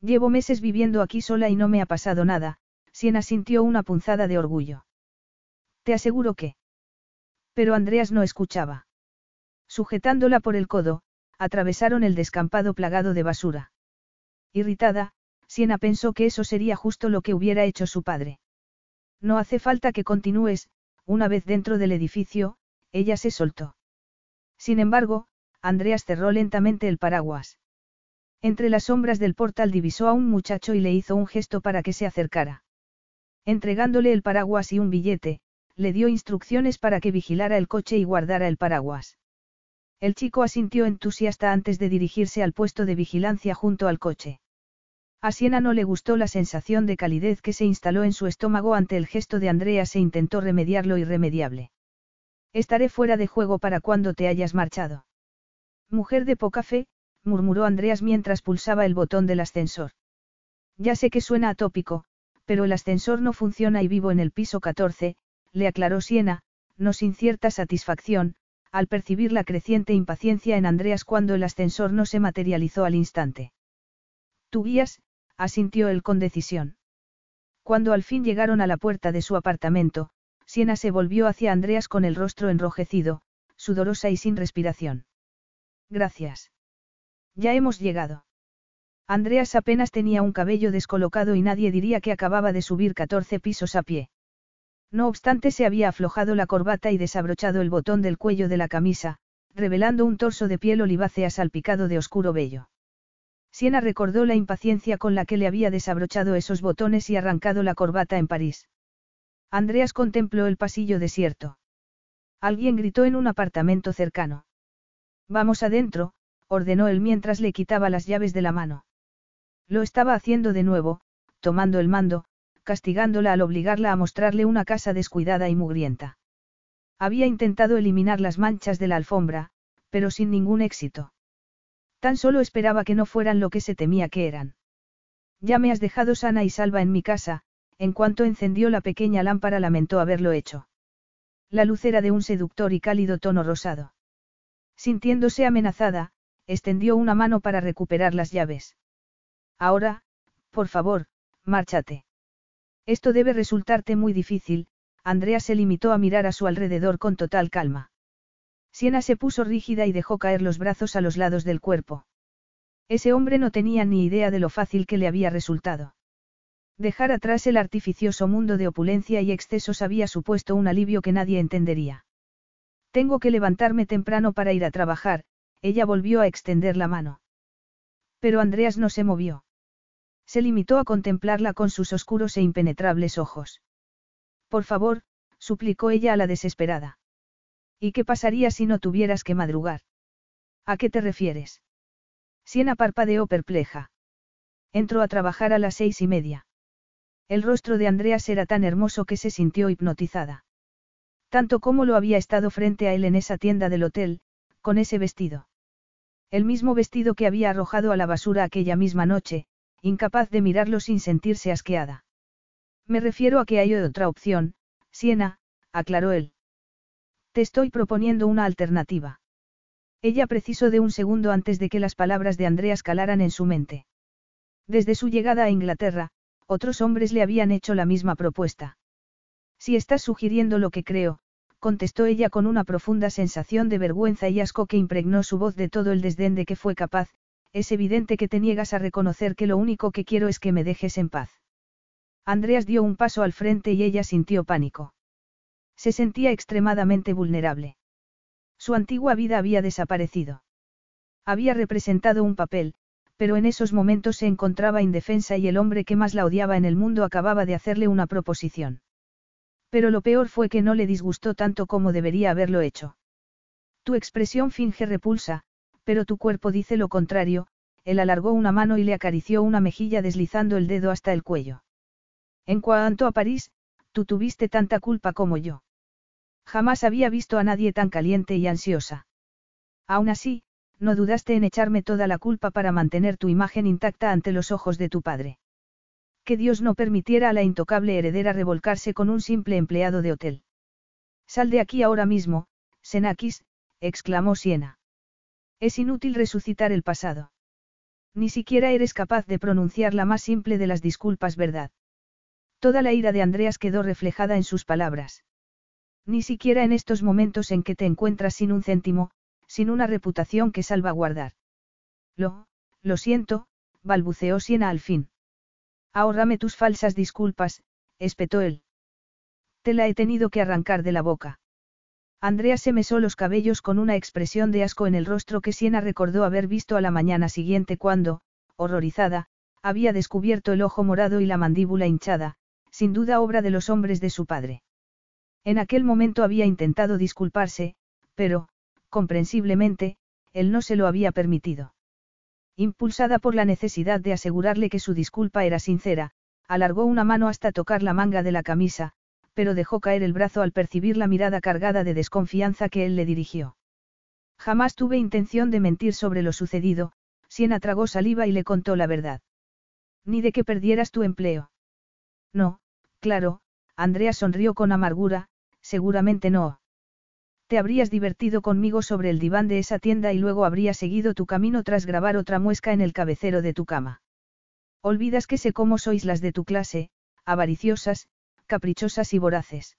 Llevo meses viviendo aquí sola y no me ha pasado nada, Siena sintió una punzada de orgullo. Te aseguro que. Pero Andreas no escuchaba. Sujetándola por el codo, atravesaron el descampado plagado de basura. Irritada, Siena pensó que eso sería justo lo que hubiera hecho su padre. No hace falta que continúes, una vez dentro del edificio, ella se soltó. Sin embargo, Andreas cerró lentamente el paraguas. Entre las sombras del portal divisó a un muchacho y le hizo un gesto para que se acercara. Entregándole el paraguas y un billete, le dio instrucciones para que vigilara el coche y guardara el paraguas. El chico asintió entusiasta antes de dirigirse al puesto de vigilancia junto al coche. A Siena no le gustó la sensación de calidez que se instaló en su estómago ante el gesto de Andreas e intentó remediar lo irremediable. Estaré fuera de juego para cuando te hayas marchado. Mujer de poca fe, murmuró Andreas mientras pulsaba el botón del ascensor. Ya sé que suena atópico, pero el ascensor no funciona y vivo en el piso 14, le aclaró Siena, no sin cierta satisfacción, al percibir la creciente impaciencia en Andreas cuando el ascensor no se materializó al instante. Tú guías, asintió él con decisión. Cuando al fin llegaron a la puerta de su apartamento, Siena se volvió hacia Andreas con el rostro enrojecido, sudorosa y sin respiración. Gracias. Ya hemos llegado. Andreas apenas tenía un cabello descolocado y nadie diría que acababa de subir 14 pisos a pie. No obstante se había aflojado la corbata y desabrochado el botón del cuello de la camisa, revelando un torso de piel olivácea salpicado de oscuro vello. Siena recordó la impaciencia con la que le había desabrochado esos botones y arrancado la corbata en París. Andreas contempló el pasillo desierto. Alguien gritó en un apartamento cercano. Vamos adentro, ordenó él mientras le quitaba las llaves de la mano. Lo estaba haciendo de nuevo, tomando el mando, castigándola al obligarla a mostrarle una casa descuidada y mugrienta. Había intentado eliminar las manchas de la alfombra, pero sin ningún éxito. Tan solo esperaba que no fueran lo que se temía que eran. Ya me has dejado sana y salva en mi casa, en cuanto encendió la pequeña lámpara lamentó haberlo hecho. La luz era de un seductor y cálido tono rosado. Sintiéndose amenazada, extendió una mano para recuperar las llaves. Ahora, por favor, márchate. Esto debe resultarte muy difícil, Andrea se limitó a mirar a su alrededor con total calma. Siena se puso rígida y dejó caer los brazos a los lados del cuerpo. Ese hombre no tenía ni idea de lo fácil que le había resultado. Dejar atrás el artificioso mundo de opulencia y excesos había supuesto un alivio que nadie entendería. Tengo que levantarme temprano para ir a trabajar, ella volvió a extender la mano. Pero Andreas no se movió. Se limitó a contemplarla con sus oscuros e impenetrables ojos. Por favor, suplicó ella a la desesperada. ¿Y qué pasaría si no tuvieras que madrugar? ¿A qué te refieres? Siena parpadeó perpleja. Entró a trabajar a las seis y media. El rostro de Andreas era tan hermoso que se sintió hipnotizada. Tanto como lo había estado frente a él en esa tienda del hotel, con ese vestido. El mismo vestido que había arrojado a la basura aquella misma noche, incapaz de mirarlo sin sentirse asqueada. Me refiero a que hay otra opción, Siena, aclaró él. Te estoy proponiendo una alternativa. Ella precisó de un segundo antes de que las palabras de Andreas calaran en su mente. Desde su llegada a Inglaterra, otros hombres le habían hecho la misma propuesta. Si estás sugiriendo lo que creo, contestó ella con una profunda sensación de vergüenza y asco que impregnó su voz de todo el desdén de que fue capaz, es evidente que te niegas a reconocer que lo único que quiero es que me dejes en paz. Andreas dio un paso al frente y ella sintió pánico. Se sentía extremadamente vulnerable. Su antigua vida había desaparecido. Había representado un papel, pero en esos momentos se encontraba indefensa y el hombre que más la odiaba en el mundo acababa de hacerle una proposición. Pero lo peor fue que no le disgustó tanto como debería haberlo hecho. Tu expresión finge repulsa, pero tu cuerpo dice lo contrario, él alargó una mano y le acarició una mejilla deslizando el dedo hasta el cuello. En cuanto a París, tú tuviste tanta culpa como yo. Jamás había visto a nadie tan caliente y ansiosa. Aún así, no dudaste en echarme toda la culpa para mantener tu imagen intacta ante los ojos de tu padre. Que Dios no permitiera a la intocable heredera revolcarse con un simple empleado de hotel. Sal de aquí ahora mismo, Senakis, exclamó Siena. Es inútil resucitar el pasado. Ni siquiera eres capaz de pronunciar la más simple de las disculpas, ¿verdad? Toda la ira de Andreas quedó reflejada en sus palabras. Ni siquiera en estos momentos en que te encuentras sin un céntimo, sin una reputación que salvaguardar. Lo, lo siento, balbuceó Siena al fin. Ahórrame tus falsas disculpas, espetó él. Te la he tenido que arrancar de la boca. Andrea se mesó los cabellos con una expresión de asco en el rostro que Siena recordó haber visto a la mañana siguiente cuando, horrorizada, había descubierto el ojo morado y la mandíbula hinchada, sin duda obra de los hombres de su padre. En aquel momento había intentado disculparse, pero, comprensiblemente, él no se lo había permitido. Impulsada por la necesidad de asegurarle que su disculpa era sincera, alargó una mano hasta tocar la manga de la camisa, pero dejó caer el brazo al percibir la mirada cargada de desconfianza que él le dirigió. Jamás tuve intención de mentir sobre lo sucedido, Siena tragó saliva y le contó la verdad. Ni de que perdieras tu empleo. No, claro, Andrea sonrió con amargura, seguramente no. Te habrías divertido conmigo sobre el diván de esa tienda y luego habría seguido tu camino tras grabar otra muesca en el cabecero de tu cama. Olvidas que sé cómo sois las de tu clase, avariciosas, caprichosas y voraces.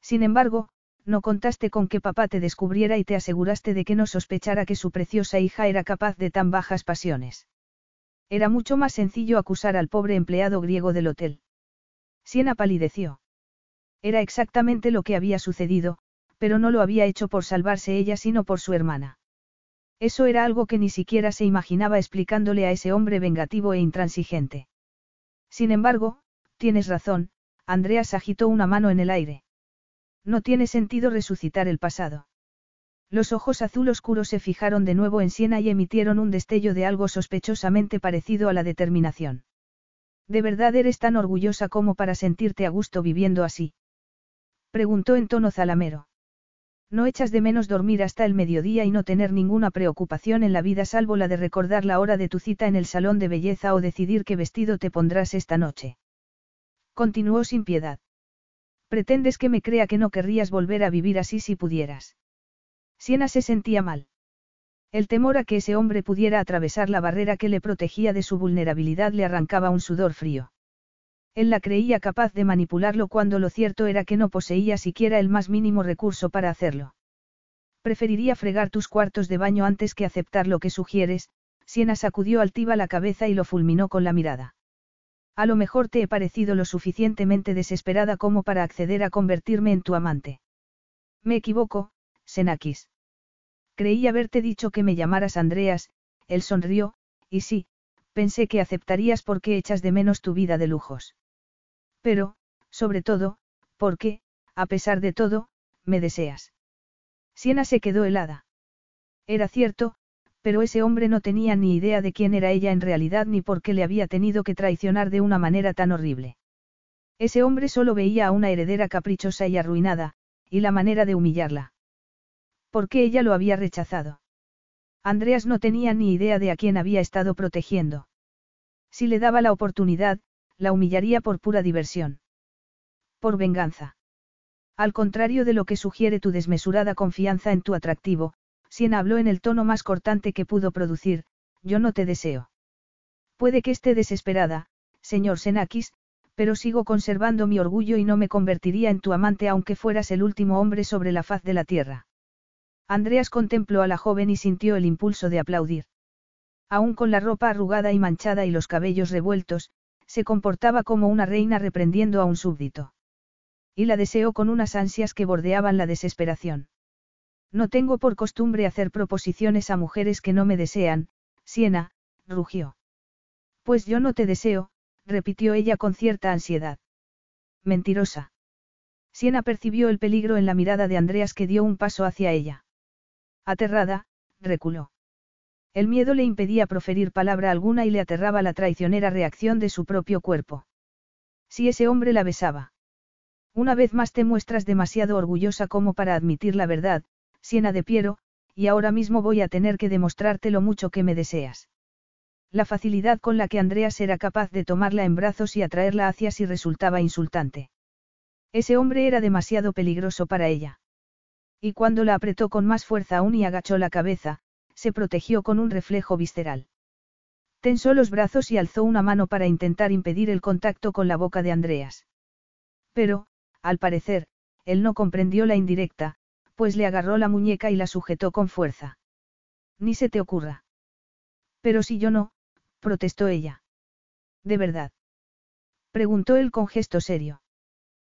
Sin embargo, no contaste con que papá te descubriera y te aseguraste de que no sospechara que su preciosa hija era capaz de tan bajas pasiones. Era mucho más sencillo acusar al pobre empleado griego del hotel. Siena palideció. Era exactamente lo que había sucedido, pero no lo había hecho por salvarse ella sino por su hermana. Eso era algo que ni siquiera se imaginaba explicándole a ese hombre vengativo e intransigente. Sin embargo, tienes razón, Andreas agitó una mano en el aire. No tiene sentido resucitar el pasado. Los ojos azul oscuros se fijaron de nuevo en Siena y emitieron un destello de algo sospechosamente parecido a la determinación. ¿De verdad eres tan orgullosa como para sentirte a gusto viviendo así? Preguntó en tono zalamero. No echas de menos dormir hasta el mediodía y no tener ninguna preocupación en la vida salvo la de recordar la hora de tu cita en el salón de belleza o decidir qué vestido te pondrás esta noche. Continuó sin piedad. Pretendes que me crea que no querrías volver a vivir así si pudieras. Siena se sentía mal. El temor a que ese hombre pudiera atravesar la barrera que le protegía de su vulnerabilidad le arrancaba un sudor frío. Él la creía capaz de manipularlo cuando lo cierto era que no poseía siquiera el más mínimo recurso para hacerlo. Preferiría fregar tus cuartos de baño antes que aceptar lo que sugieres, Siena sacudió altiva la cabeza y lo fulminó con la mirada. A lo mejor te he parecido lo suficientemente desesperada como para acceder a convertirme en tu amante. Me equivoco, Senakis. Creí haberte dicho que me llamaras Andreas, él sonrió, y sí, pensé que aceptarías porque echas de menos tu vida de lujos. Pero, sobre todo, porque, a pesar de todo, me deseas. Siena se quedó helada. Era cierto, pero ese hombre no tenía ni idea de quién era ella en realidad ni por qué le había tenido que traicionar de una manera tan horrible. Ese hombre solo veía a una heredera caprichosa y arruinada, y la manera de humillarla. ¿Por qué ella lo había rechazado? Andreas no tenía ni idea de a quién había estado protegiendo. Si le daba la oportunidad, la humillaría por pura diversión. Por venganza. Al contrario de lo que sugiere tu desmesurada confianza en tu atractivo, Siena habló en el tono más cortante que pudo producir, yo no te deseo. Puede que esté desesperada, señor Senakis, pero sigo conservando mi orgullo y no me convertiría en tu amante aunque fueras el último hombre sobre la faz de la tierra. Andreas contempló a la joven y sintió el impulso de aplaudir. Aún con la ropa arrugada y manchada y los cabellos revueltos, se comportaba como una reina reprendiendo a un súbdito. Y la deseó con unas ansias que bordeaban la desesperación. No tengo por costumbre hacer proposiciones a mujeres que no me desean, Siena, rugió. Pues yo no te deseo, repitió ella con cierta ansiedad. Mentirosa. Siena percibió el peligro en la mirada de Andreas que dio un paso hacia ella. Aterrada, reculó. El miedo le impedía proferir palabra alguna y le aterraba la traicionera reacción de su propio cuerpo. Si ese hombre la besaba. Una vez más te muestras demasiado orgullosa como para admitir la verdad, Siena de Piero, y ahora mismo voy a tener que demostrarte lo mucho que me deseas. La facilidad con la que Andreas era capaz de tomarla en brazos y atraerla hacia sí resultaba insultante. Ese hombre era demasiado peligroso para ella. Y cuando la apretó con más fuerza aún y agachó la cabeza, se protegió con un reflejo visceral. Tensó los brazos y alzó una mano para intentar impedir el contacto con la boca de Andreas. Pero, al parecer, él no comprendió la indirecta, pues le agarró la muñeca y la sujetó con fuerza. Ni se te ocurra. Pero si yo no, protestó ella. ¿De verdad? Preguntó él con gesto serio.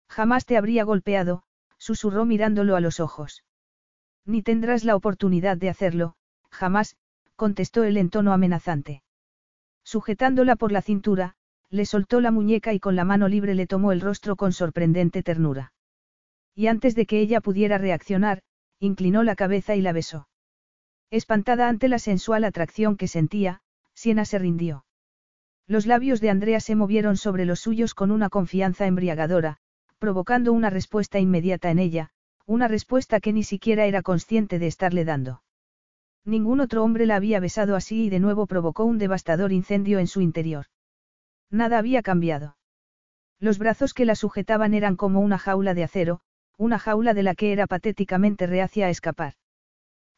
Jamás te habría golpeado, susurró mirándolo a los ojos. Ni tendrás la oportunidad de hacerlo, Jamás, contestó él en tono amenazante. Sujetándola por la cintura, le soltó la muñeca y con la mano libre le tomó el rostro con sorprendente ternura. Y antes de que ella pudiera reaccionar, inclinó la cabeza y la besó. Espantada ante la sensual atracción que sentía, Siena se rindió. Los labios de Andrea se movieron sobre los suyos con una confianza embriagadora, provocando una respuesta inmediata en ella, una respuesta que ni siquiera era consciente de estarle dando. Ningún otro hombre la había besado así y de nuevo provocó un devastador incendio en su interior. Nada había cambiado. Los brazos que la sujetaban eran como una jaula de acero, una jaula de la que era patéticamente reacia a escapar.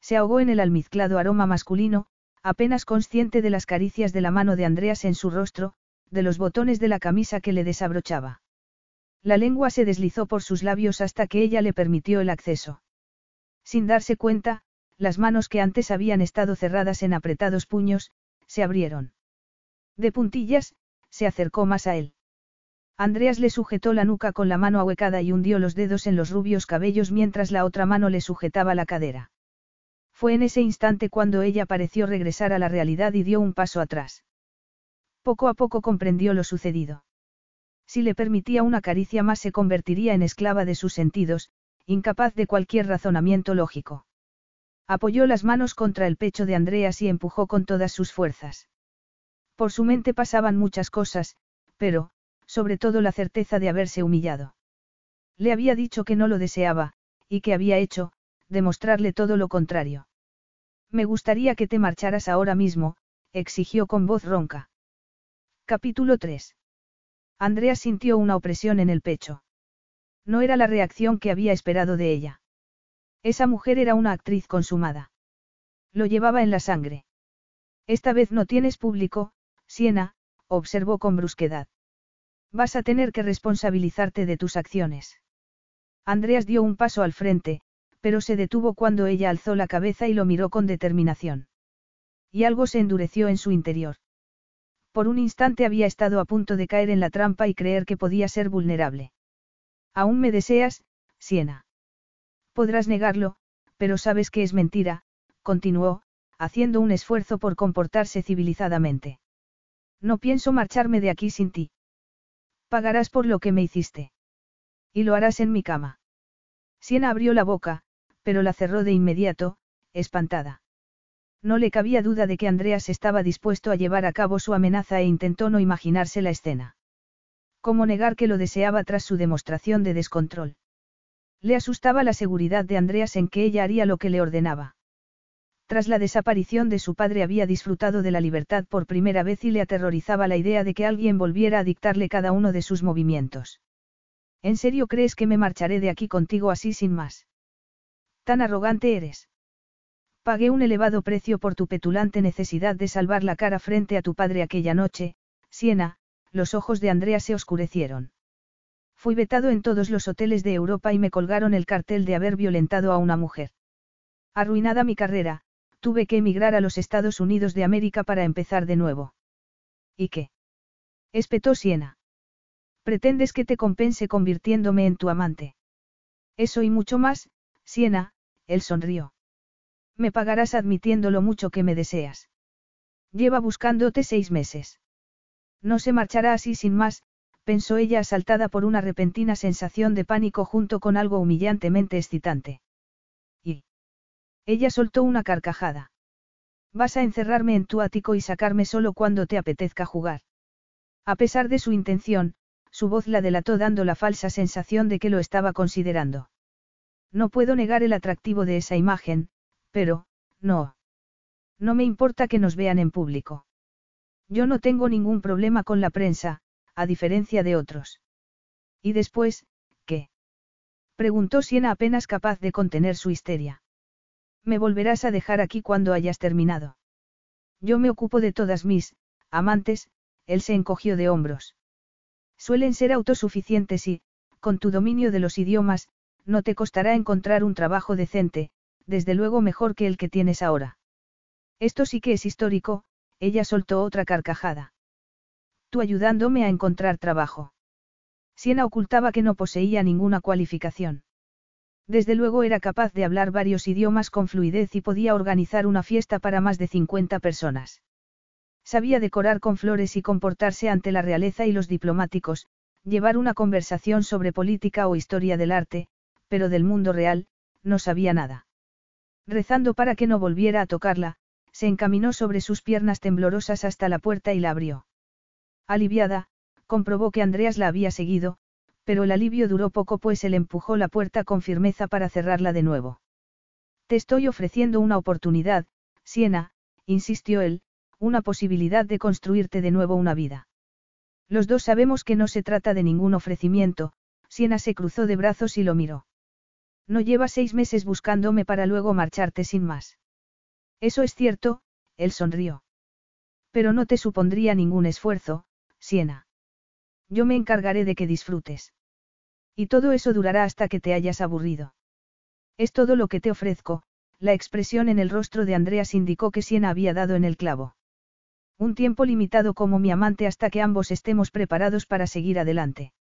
Se ahogó en el almizclado aroma masculino, apenas consciente de las caricias de la mano de Andreas en su rostro, de los botones de la camisa que le desabrochaba. La lengua se deslizó por sus labios hasta que ella le permitió el acceso. Sin darse cuenta, las manos que antes habían estado cerradas en apretados puños, se abrieron. De puntillas, se acercó más a él. Andreas le sujetó la nuca con la mano ahuecada y hundió los dedos en los rubios cabellos mientras la otra mano le sujetaba la cadera. Fue en ese instante cuando ella pareció regresar a la realidad y dio un paso atrás. Poco a poco comprendió lo sucedido. Si le permitía una caricia más se convertiría en esclava de sus sentidos, incapaz de cualquier razonamiento lógico. Apoyó las manos contra el pecho de Andreas y empujó con todas sus fuerzas. Por su mente pasaban muchas cosas, pero, sobre todo la certeza de haberse humillado. Le había dicho que no lo deseaba, y que había hecho, demostrarle todo lo contrario. Me gustaría que te marcharas ahora mismo, exigió con voz ronca. Capítulo 3. Andrea sintió una opresión en el pecho. No era la reacción que había esperado de ella. Esa mujer era una actriz consumada. Lo llevaba en la sangre. Esta vez no tienes público, Siena, observó con brusquedad. Vas a tener que responsabilizarte de tus acciones. Andreas dio un paso al frente, pero se detuvo cuando ella alzó la cabeza y lo miró con determinación. Y algo se endureció en su interior. Por un instante había estado a punto de caer en la trampa y creer que podía ser vulnerable. Aún me deseas, Siena. Podrás negarlo, pero sabes que es mentira, continuó, haciendo un esfuerzo por comportarse civilizadamente. No pienso marcharme de aquí sin ti. Pagarás por lo que me hiciste. Y lo harás en mi cama. Siena abrió la boca, pero la cerró de inmediato, espantada. No le cabía duda de que Andreas estaba dispuesto a llevar a cabo su amenaza e intentó no imaginarse la escena. ¿Cómo negar que lo deseaba tras su demostración de descontrol? Le asustaba la seguridad de Andreas en que ella haría lo que le ordenaba. Tras la desaparición de su padre había disfrutado de la libertad por primera vez y le aterrorizaba la idea de que alguien volviera a dictarle cada uno de sus movimientos. ¿En serio crees que me marcharé de aquí contigo así sin más? Tan arrogante eres. Pagué un elevado precio por tu petulante necesidad de salvar la cara frente a tu padre aquella noche, Siena, los ojos de Andrea se oscurecieron. Fui vetado en todos los hoteles de Europa y me colgaron el cartel de haber violentado a una mujer. Arruinada mi carrera, tuve que emigrar a los Estados Unidos de América para empezar de nuevo. ¿Y qué? Espetó Siena. Pretendes que te compense convirtiéndome en tu amante. Eso y mucho más, Siena, él sonrió. Me pagarás admitiendo lo mucho que me deseas. Lleva buscándote seis meses. No se marchará así sin más, pensó ella asaltada por una repentina sensación de pánico junto con algo humillantemente excitante. Ella soltó una carcajada. Vas a encerrarme en tu ático y sacarme solo cuando te apetezca jugar. A pesar de su intención, su voz la delató dando la falsa sensación de que lo estaba considerando. No puedo negar el atractivo de esa imagen, pero, no. No me importa que nos vean en público. Yo no tengo ningún problema con la prensa, a diferencia de otros. ¿Y después, qué? Preguntó Siena apenas capaz de contener su histeria. Me volverás a dejar aquí cuando hayas terminado. Yo me ocupo de todas mis, amantes, él se encogió de hombros. Suelen ser autosuficientes y, con tu dominio de los idiomas, no te costará encontrar un trabajo decente, desde luego mejor que el que tienes ahora. Esto sí que es histórico, ella soltó otra carcajada. Tú ayudándome a encontrar trabajo. Siena ocultaba que no poseía ninguna cualificación. Desde luego era capaz de hablar varios idiomas con fluidez y podía organizar una fiesta para más de 50 personas. Sabía decorar con flores y comportarse ante la realeza y los diplomáticos, llevar una conversación sobre política o historia del arte, pero del mundo real, no sabía nada. Rezando para que no volviera a tocarla, se encaminó sobre sus piernas temblorosas hasta la puerta y la abrió. Aliviada, comprobó que Andreas la había seguido, pero el alivio duró poco pues él empujó la puerta con firmeza para cerrarla de nuevo. Te estoy ofreciendo una oportunidad, Siena, insistió él, una posibilidad de construirte de nuevo una vida. Los dos sabemos que no se trata de ningún ofrecimiento, Siena se cruzó de brazos y lo miró. No llevas seis meses buscándome para luego marcharte sin más. Eso es cierto, él sonrió. Pero no te supondría ningún esfuerzo, Siena. Yo me encargaré de que disfrutes. Y todo eso durará hasta que te hayas aburrido. Es todo lo que te ofrezco, la expresión en el rostro de Andreas indicó que Siena había dado en el clavo. Un tiempo limitado como mi amante hasta que ambos estemos preparados para seguir adelante.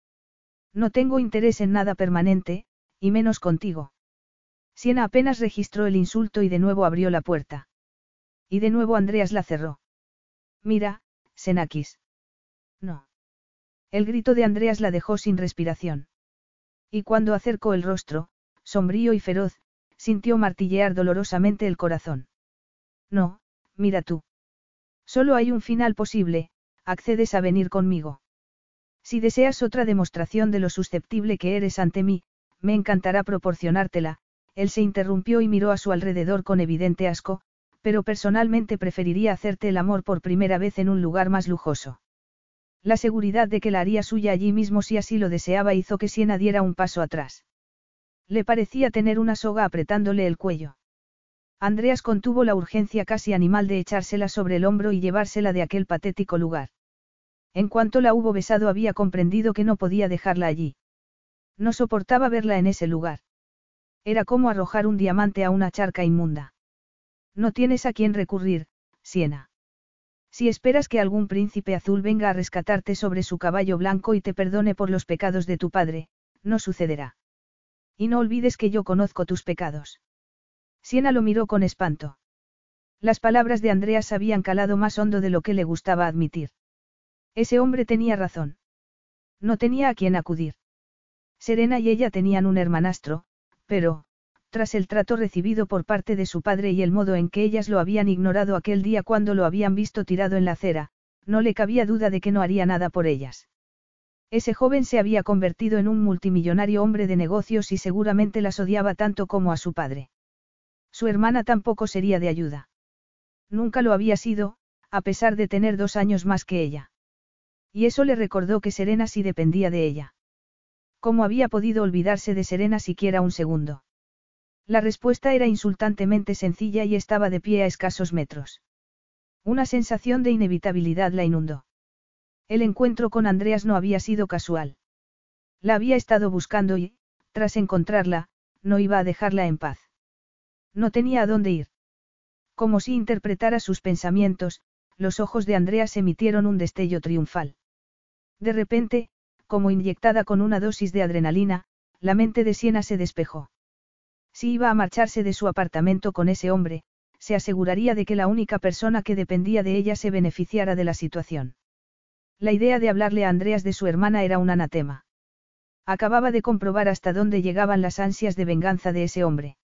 No tengo interés en nada permanente, y menos contigo. Siena apenas registró el insulto y de nuevo abrió la puerta. Y de nuevo Andreas la cerró. Mira, Senakis. No. El grito de Andreas la dejó sin respiración. Y cuando acercó el rostro, sombrío y feroz, sintió martillear dolorosamente el corazón. No, mira tú. Solo hay un final posible, accedes a venir conmigo. Si deseas otra demostración de lo susceptible que eres ante mí, me encantará proporcionártela, él se interrumpió y miró a su alrededor con evidente asco, pero personalmente preferiría hacerte el amor por primera vez en un lugar más lujoso. La seguridad de que la haría suya allí mismo si así lo deseaba hizo que Siena diera un paso atrás. Le parecía tener una soga apretándole el cuello. Andreas contuvo la urgencia casi animal de echársela sobre el hombro y llevársela de aquel patético lugar. En cuanto la hubo besado había comprendido que no podía dejarla allí. No soportaba verla en ese lugar. Era como arrojar un diamante a una charca inmunda. No tienes a quién recurrir, Siena. Si esperas que algún príncipe azul venga a rescatarte sobre su caballo blanco y te perdone por los pecados de tu padre, no sucederá. Y no olvides que yo conozco tus pecados. Siena lo miró con espanto. Las palabras de Andreas habían calado más hondo de lo que le gustaba admitir. Ese hombre tenía razón. No tenía a quien acudir. Serena y ella tenían un hermanastro, pero, tras el trato recibido por parte de su padre y el modo en que ellas lo habían ignorado aquel día cuando lo habían visto tirado en la acera, no le cabía duda de que no haría nada por ellas. Ese joven se había convertido en un multimillonario hombre de negocios y seguramente las odiaba tanto como a su padre. Su hermana tampoco sería de ayuda. Nunca lo había sido, a pesar de tener dos años más que ella. Y eso le recordó que Serena sí dependía de ella. ¿Cómo había podido olvidarse de Serena siquiera un segundo? La respuesta era insultantemente sencilla y estaba de pie a escasos metros. Una sensación de inevitabilidad la inundó. El encuentro con Andreas no había sido casual. La había estado buscando y, tras encontrarla, no iba a dejarla en paz. No tenía a dónde ir. Como si interpretara sus pensamientos, los ojos de Andreas emitieron un destello triunfal. De repente, como inyectada con una dosis de adrenalina, la mente de Siena se despejó. Si iba a marcharse de su apartamento con ese hombre, se aseguraría de que la única persona que dependía de ella se beneficiara de la situación. La idea de hablarle a Andreas de su hermana era un anatema. Acababa de comprobar hasta dónde llegaban las ansias de venganza de ese hombre.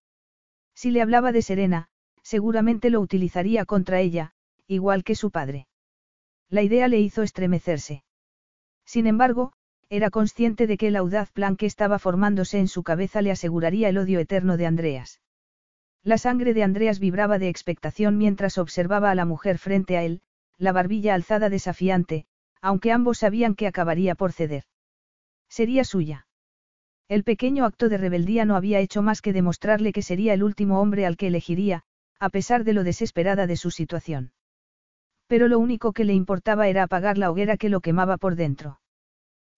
Si le hablaba de Serena, seguramente lo utilizaría contra ella, igual que su padre. La idea le hizo estremecerse. Sin embargo, era consciente de que el audaz plan que estaba formándose en su cabeza le aseguraría el odio eterno de Andreas. La sangre de Andreas vibraba de expectación mientras observaba a la mujer frente a él, la barbilla alzada desafiante, aunque ambos sabían que acabaría por ceder. Sería suya. El pequeño acto de rebeldía no había hecho más que demostrarle que sería el último hombre al que elegiría, a pesar de lo desesperada de su situación. Pero lo único que le importaba era apagar la hoguera que lo quemaba por dentro.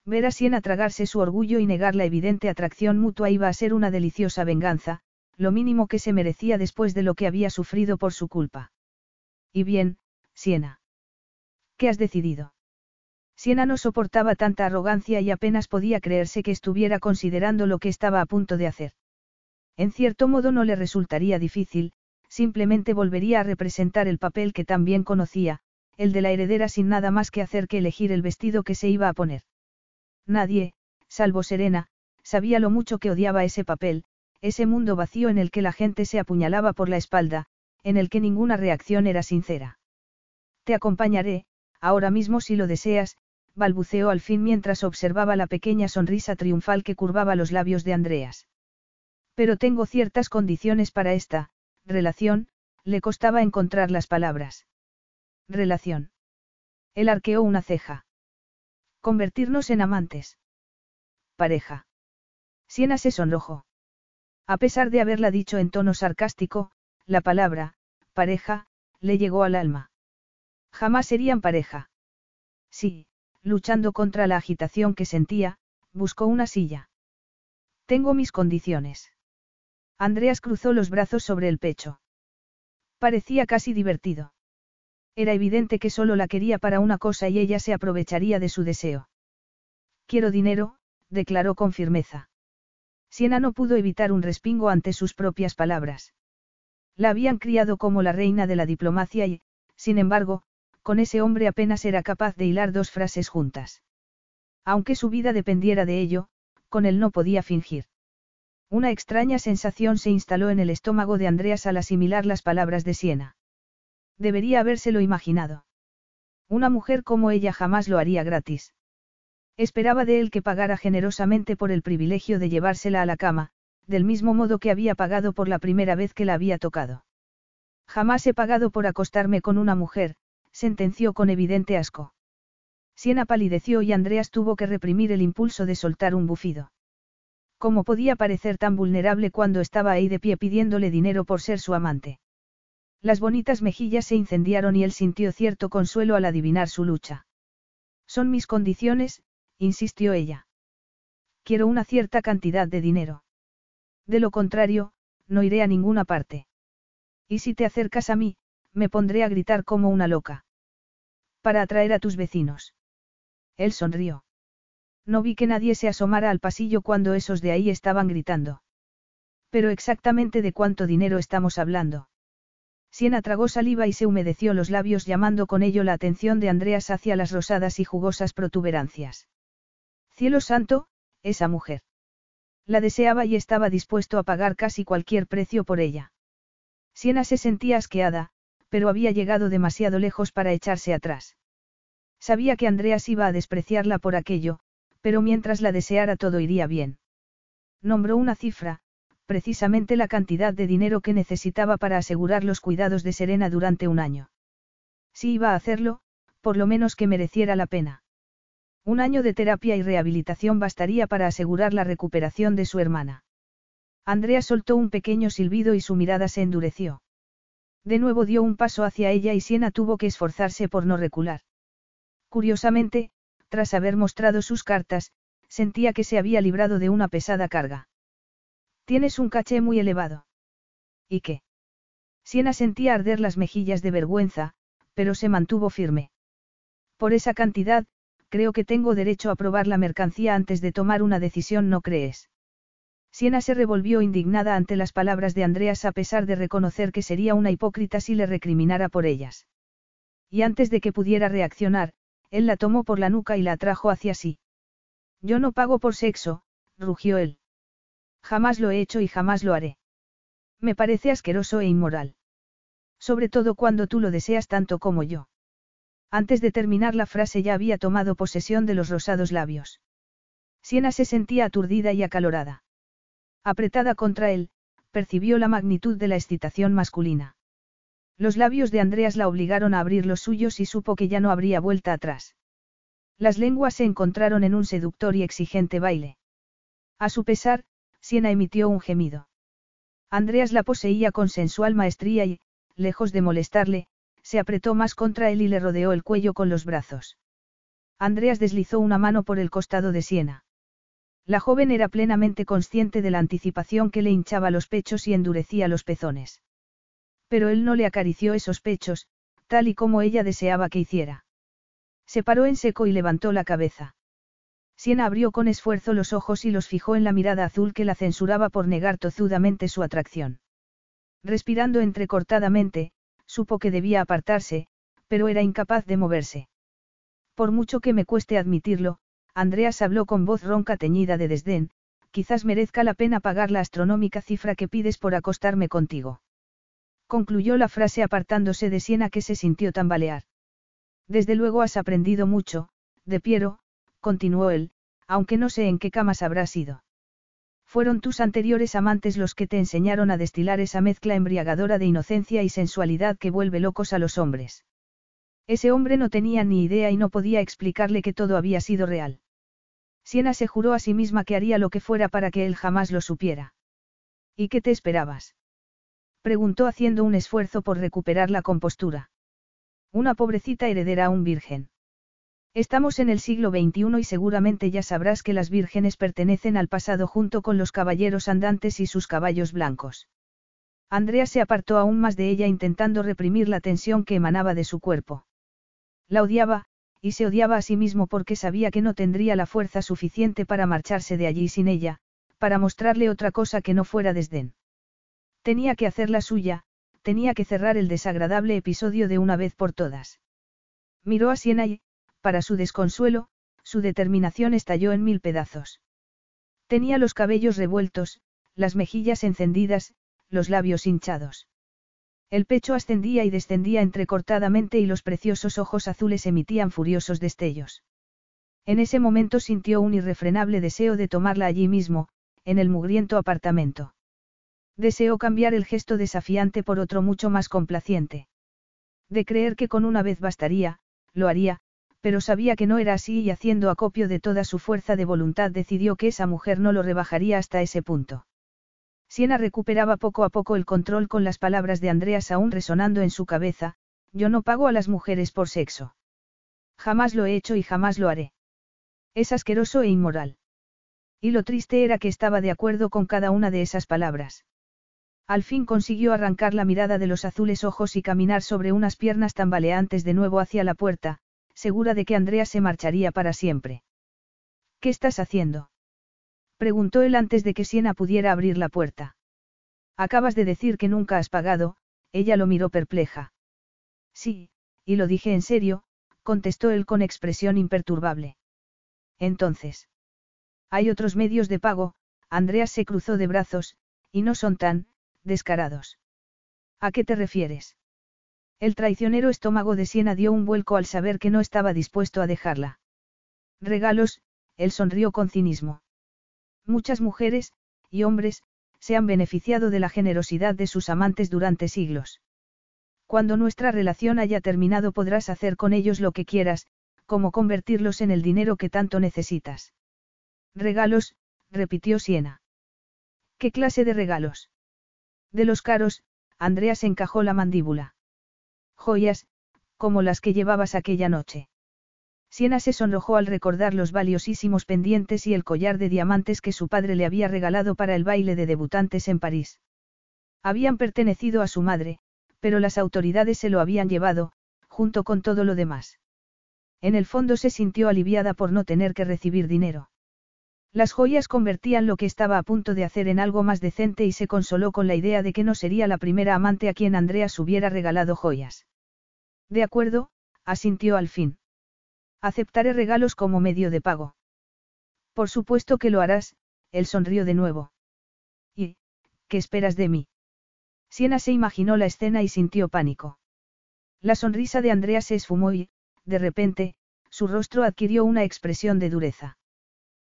Ver a Siena tragarse su orgullo y negar la evidente atracción mutua iba a ser una deliciosa venganza, lo mínimo que se merecía después de lo que había sufrido por su culpa. Y bien, Siena. ¿Qué has decidido? Siena no soportaba tanta arrogancia y apenas podía creerse que estuviera considerando lo que estaba a punto de hacer. En cierto modo no le resultaría difícil, simplemente volvería a representar el papel que tan bien conocía, el de la heredera sin nada más que hacer que elegir el vestido que se iba a poner. Nadie, salvo Serena, sabía lo mucho que odiaba ese papel, ese mundo vacío en el que la gente se apuñalaba por la espalda, en el que ninguna reacción era sincera. Te acompañaré, ahora mismo si lo deseas, balbuceó al fin mientras observaba la pequeña sonrisa triunfal que curvaba los labios de Andreas. Pero tengo ciertas condiciones para esta, relación, le costaba encontrar las palabras. Relación. Él arqueó una ceja. Convertirnos en amantes. Pareja. Siena se sonrojó. A pesar de haberla dicho en tono sarcástico, la palabra, pareja, le llegó al alma. Jamás serían pareja. Sí, luchando contra la agitación que sentía, buscó una silla. Tengo mis condiciones. Andreas cruzó los brazos sobre el pecho. Parecía casi divertido. Era evidente que solo la quería para una cosa y ella se aprovecharía de su deseo. Quiero dinero, declaró con firmeza. Siena no pudo evitar un respingo ante sus propias palabras. La habían criado como la reina de la diplomacia y, sin embargo, con ese hombre apenas era capaz de hilar dos frases juntas. Aunque su vida dependiera de ello, con él no podía fingir. Una extraña sensación se instaló en el estómago de Andreas al asimilar las palabras de Siena. Debería habérselo imaginado. Una mujer como ella jamás lo haría gratis. Esperaba de él que pagara generosamente por el privilegio de llevársela a la cama, del mismo modo que había pagado por la primera vez que la había tocado. Jamás he pagado por acostarme con una mujer, sentenció con evidente asco. Siena palideció y Andreas tuvo que reprimir el impulso de soltar un bufido. ¿Cómo podía parecer tan vulnerable cuando estaba ahí de pie pidiéndole dinero por ser su amante? Las bonitas mejillas se incendiaron y él sintió cierto consuelo al adivinar su lucha. Son mis condiciones, insistió ella. Quiero una cierta cantidad de dinero. De lo contrario, no iré a ninguna parte. Y si te acercas a mí, me pondré a gritar como una loca. Para atraer a tus vecinos. Él sonrió. No vi que nadie se asomara al pasillo cuando esos de ahí estaban gritando. Pero exactamente de cuánto dinero estamos hablando. Siena tragó saliva y se humedeció los labios llamando con ello la atención de Andreas hacia las rosadas y jugosas protuberancias. Cielo santo, esa mujer. La deseaba y estaba dispuesto a pagar casi cualquier precio por ella. Siena se sentía asqueada, pero había llegado demasiado lejos para echarse atrás. Sabía que Andreas iba a despreciarla por aquello, pero mientras la deseara todo iría bien. Nombró una cifra, precisamente la cantidad de dinero que necesitaba para asegurar los cuidados de Serena durante un año. Si iba a hacerlo, por lo menos que mereciera la pena. Un año de terapia y rehabilitación bastaría para asegurar la recuperación de su hermana. Andrea soltó un pequeño silbido y su mirada se endureció. De nuevo dio un paso hacia ella y Siena tuvo que esforzarse por no recular. Curiosamente, tras haber mostrado sus cartas, sentía que se había librado de una pesada carga. Tienes un caché muy elevado. ¿Y qué? Siena sentía arder las mejillas de vergüenza, pero se mantuvo firme. Por esa cantidad, creo que tengo derecho a probar la mercancía antes de tomar una decisión, ¿no crees? Siena se revolvió indignada ante las palabras de Andreas a pesar de reconocer que sería una hipócrita si le recriminara por ellas. Y antes de que pudiera reaccionar, él la tomó por la nuca y la atrajo hacia sí. Yo no pago por sexo, rugió él. Jamás lo he hecho y jamás lo haré. Me parece asqueroso e inmoral. Sobre todo cuando tú lo deseas tanto como yo. Antes de terminar la frase ya había tomado posesión de los rosados labios. Siena se sentía aturdida y acalorada. Apretada contra él, percibió la magnitud de la excitación masculina. Los labios de Andreas la obligaron a abrir los suyos y supo que ya no habría vuelta atrás. Las lenguas se encontraron en un seductor y exigente baile. A su pesar, Siena emitió un gemido. Andreas la poseía con sensual maestría y, lejos de molestarle, se apretó más contra él y le rodeó el cuello con los brazos. Andreas deslizó una mano por el costado de Siena. La joven era plenamente consciente de la anticipación que le hinchaba los pechos y endurecía los pezones. Pero él no le acarició esos pechos, tal y como ella deseaba que hiciera. Se paró en seco y levantó la cabeza. Siena abrió con esfuerzo los ojos y los fijó en la mirada azul que la censuraba por negar tozudamente su atracción. Respirando entrecortadamente, supo que debía apartarse, pero era incapaz de moverse. Por mucho que me cueste admitirlo, Andreas habló con voz ronca teñida de desdén, quizás merezca la pena pagar la astronómica cifra que pides por acostarme contigo. Concluyó la frase apartándose de Siena que se sintió tambalear. Desde luego has aprendido mucho, de Piero, continuó él, aunque no sé en qué camas habrás ido. Fueron tus anteriores amantes los que te enseñaron a destilar esa mezcla embriagadora de inocencia y sensualidad que vuelve locos a los hombres. Ese hombre no tenía ni idea y no podía explicarle que todo había sido real. Siena se juró a sí misma que haría lo que fuera para que él jamás lo supiera. ¿Y qué te esperabas? Preguntó haciendo un esfuerzo por recuperar la compostura. Una pobrecita heredera a un virgen. Estamos en el siglo XXI y seguramente ya sabrás que las vírgenes pertenecen al pasado junto con los caballeros andantes y sus caballos blancos. Andrea se apartó aún más de ella intentando reprimir la tensión que emanaba de su cuerpo. La odiaba, y se odiaba a sí mismo porque sabía que no tendría la fuerza suficiente para marcharse de allí sin ella, para mostrarle otra cosa que no fuera desdén. Tenía que hacer la suya, tenía que cerrar el desagradable episodio de una vez por todas. Miró a Siena y, para su desconsuelo, su determinación estalló en mil pedazos. Tenía los cabellos revueltos, las mejillas encendidas, los labios hinchados. El pecho ascendía y descendía entrecortadamente y los preciosos ojos azules emitían furiosos destellos. En ese momento sintió un irrefrenable deseo de tomarla allí mismo, en el mugriento apartamento. Deseó cambiar el gesto desafiante por otro mucho más complaciente. De creer que con una vez bastaría, lo haría, pero sabía que no era así y haciendo acopio de toda su fuerza de voluntad decidió que esa mujer no lo rebajaría hasta ese punto. Siena recuperaba poco a poco el control con las palabras de Andreas aún resonando en su cabeza, yo no pago a las mujeres por sexo. Jamás lo he hecho y jamás lo haré. Es asqueroso e inmoral. Y lo triste era que estaba de acuerdo con cada una de esas palabras. Al fin consiguió arrancar la mirada de los azules ojos y caminar sobre unas piernas tambaleantes de nuevo hacia la puerta, segura de que Andrea se marcharía para siempre. ¿Qué estás haciendo? Preguntó él antes de que Siena pudiera abrir la puerta. Acabas de decir que nunca has pagado, ella lo miró perpleja. Sí, y lo dije en serio, contestó él con expresión imperturbable. Entonces. Hay otros medios de pago, Andreas se cruzó de brazos, y no son tan, descarados. ¿A qué te refieres? El traicionero estómago de Siena dio un vuelco al saber que no estaba dispuesto a dejarla. Regalos, él sonrió con cinismo. Muchas mujeres, y hombres, se han beneficiado de la generosidad de sus amantes durante siglos. Cuando nuestra relación haya terminado podrás hacer con ellos lo que quieras, como convertirlos en el dinero que tanto necesitas. Regalos, repitió Siena. ¿Qué clase de regalos? De los caros, Andreas encajó la mandíbula. Joyas, como las que llevabas aquella noche. Siena se sonrojó al recordar los valiosísimos pendientes y el collar de diamantes que su padre le había regalado para el baile de debutantes en París. Habían pertenecido a su madre, pero las autoridades se lo habían llevado, junto con todo lo demás. En el fondo se sintió aliviada por no tener que recibir dinero. Las joyas convertían lo que estaba a punto de hacer en algo más decente y se consoló con la idea de que no sería la primera amante a quien Andreas hubiera regalado joyas. De acuerdo, asintió al fin. Aceptaré regalos como medio de pago. Por supuesto que lo harás, él sonrió de nuevo. ¿Y, qué esperas de mí? Siena se imaginó la escena y sintió pánico. La sonrisa de Andrea se esfumó y, de repente, su rostro adquirió una expresión de dureza.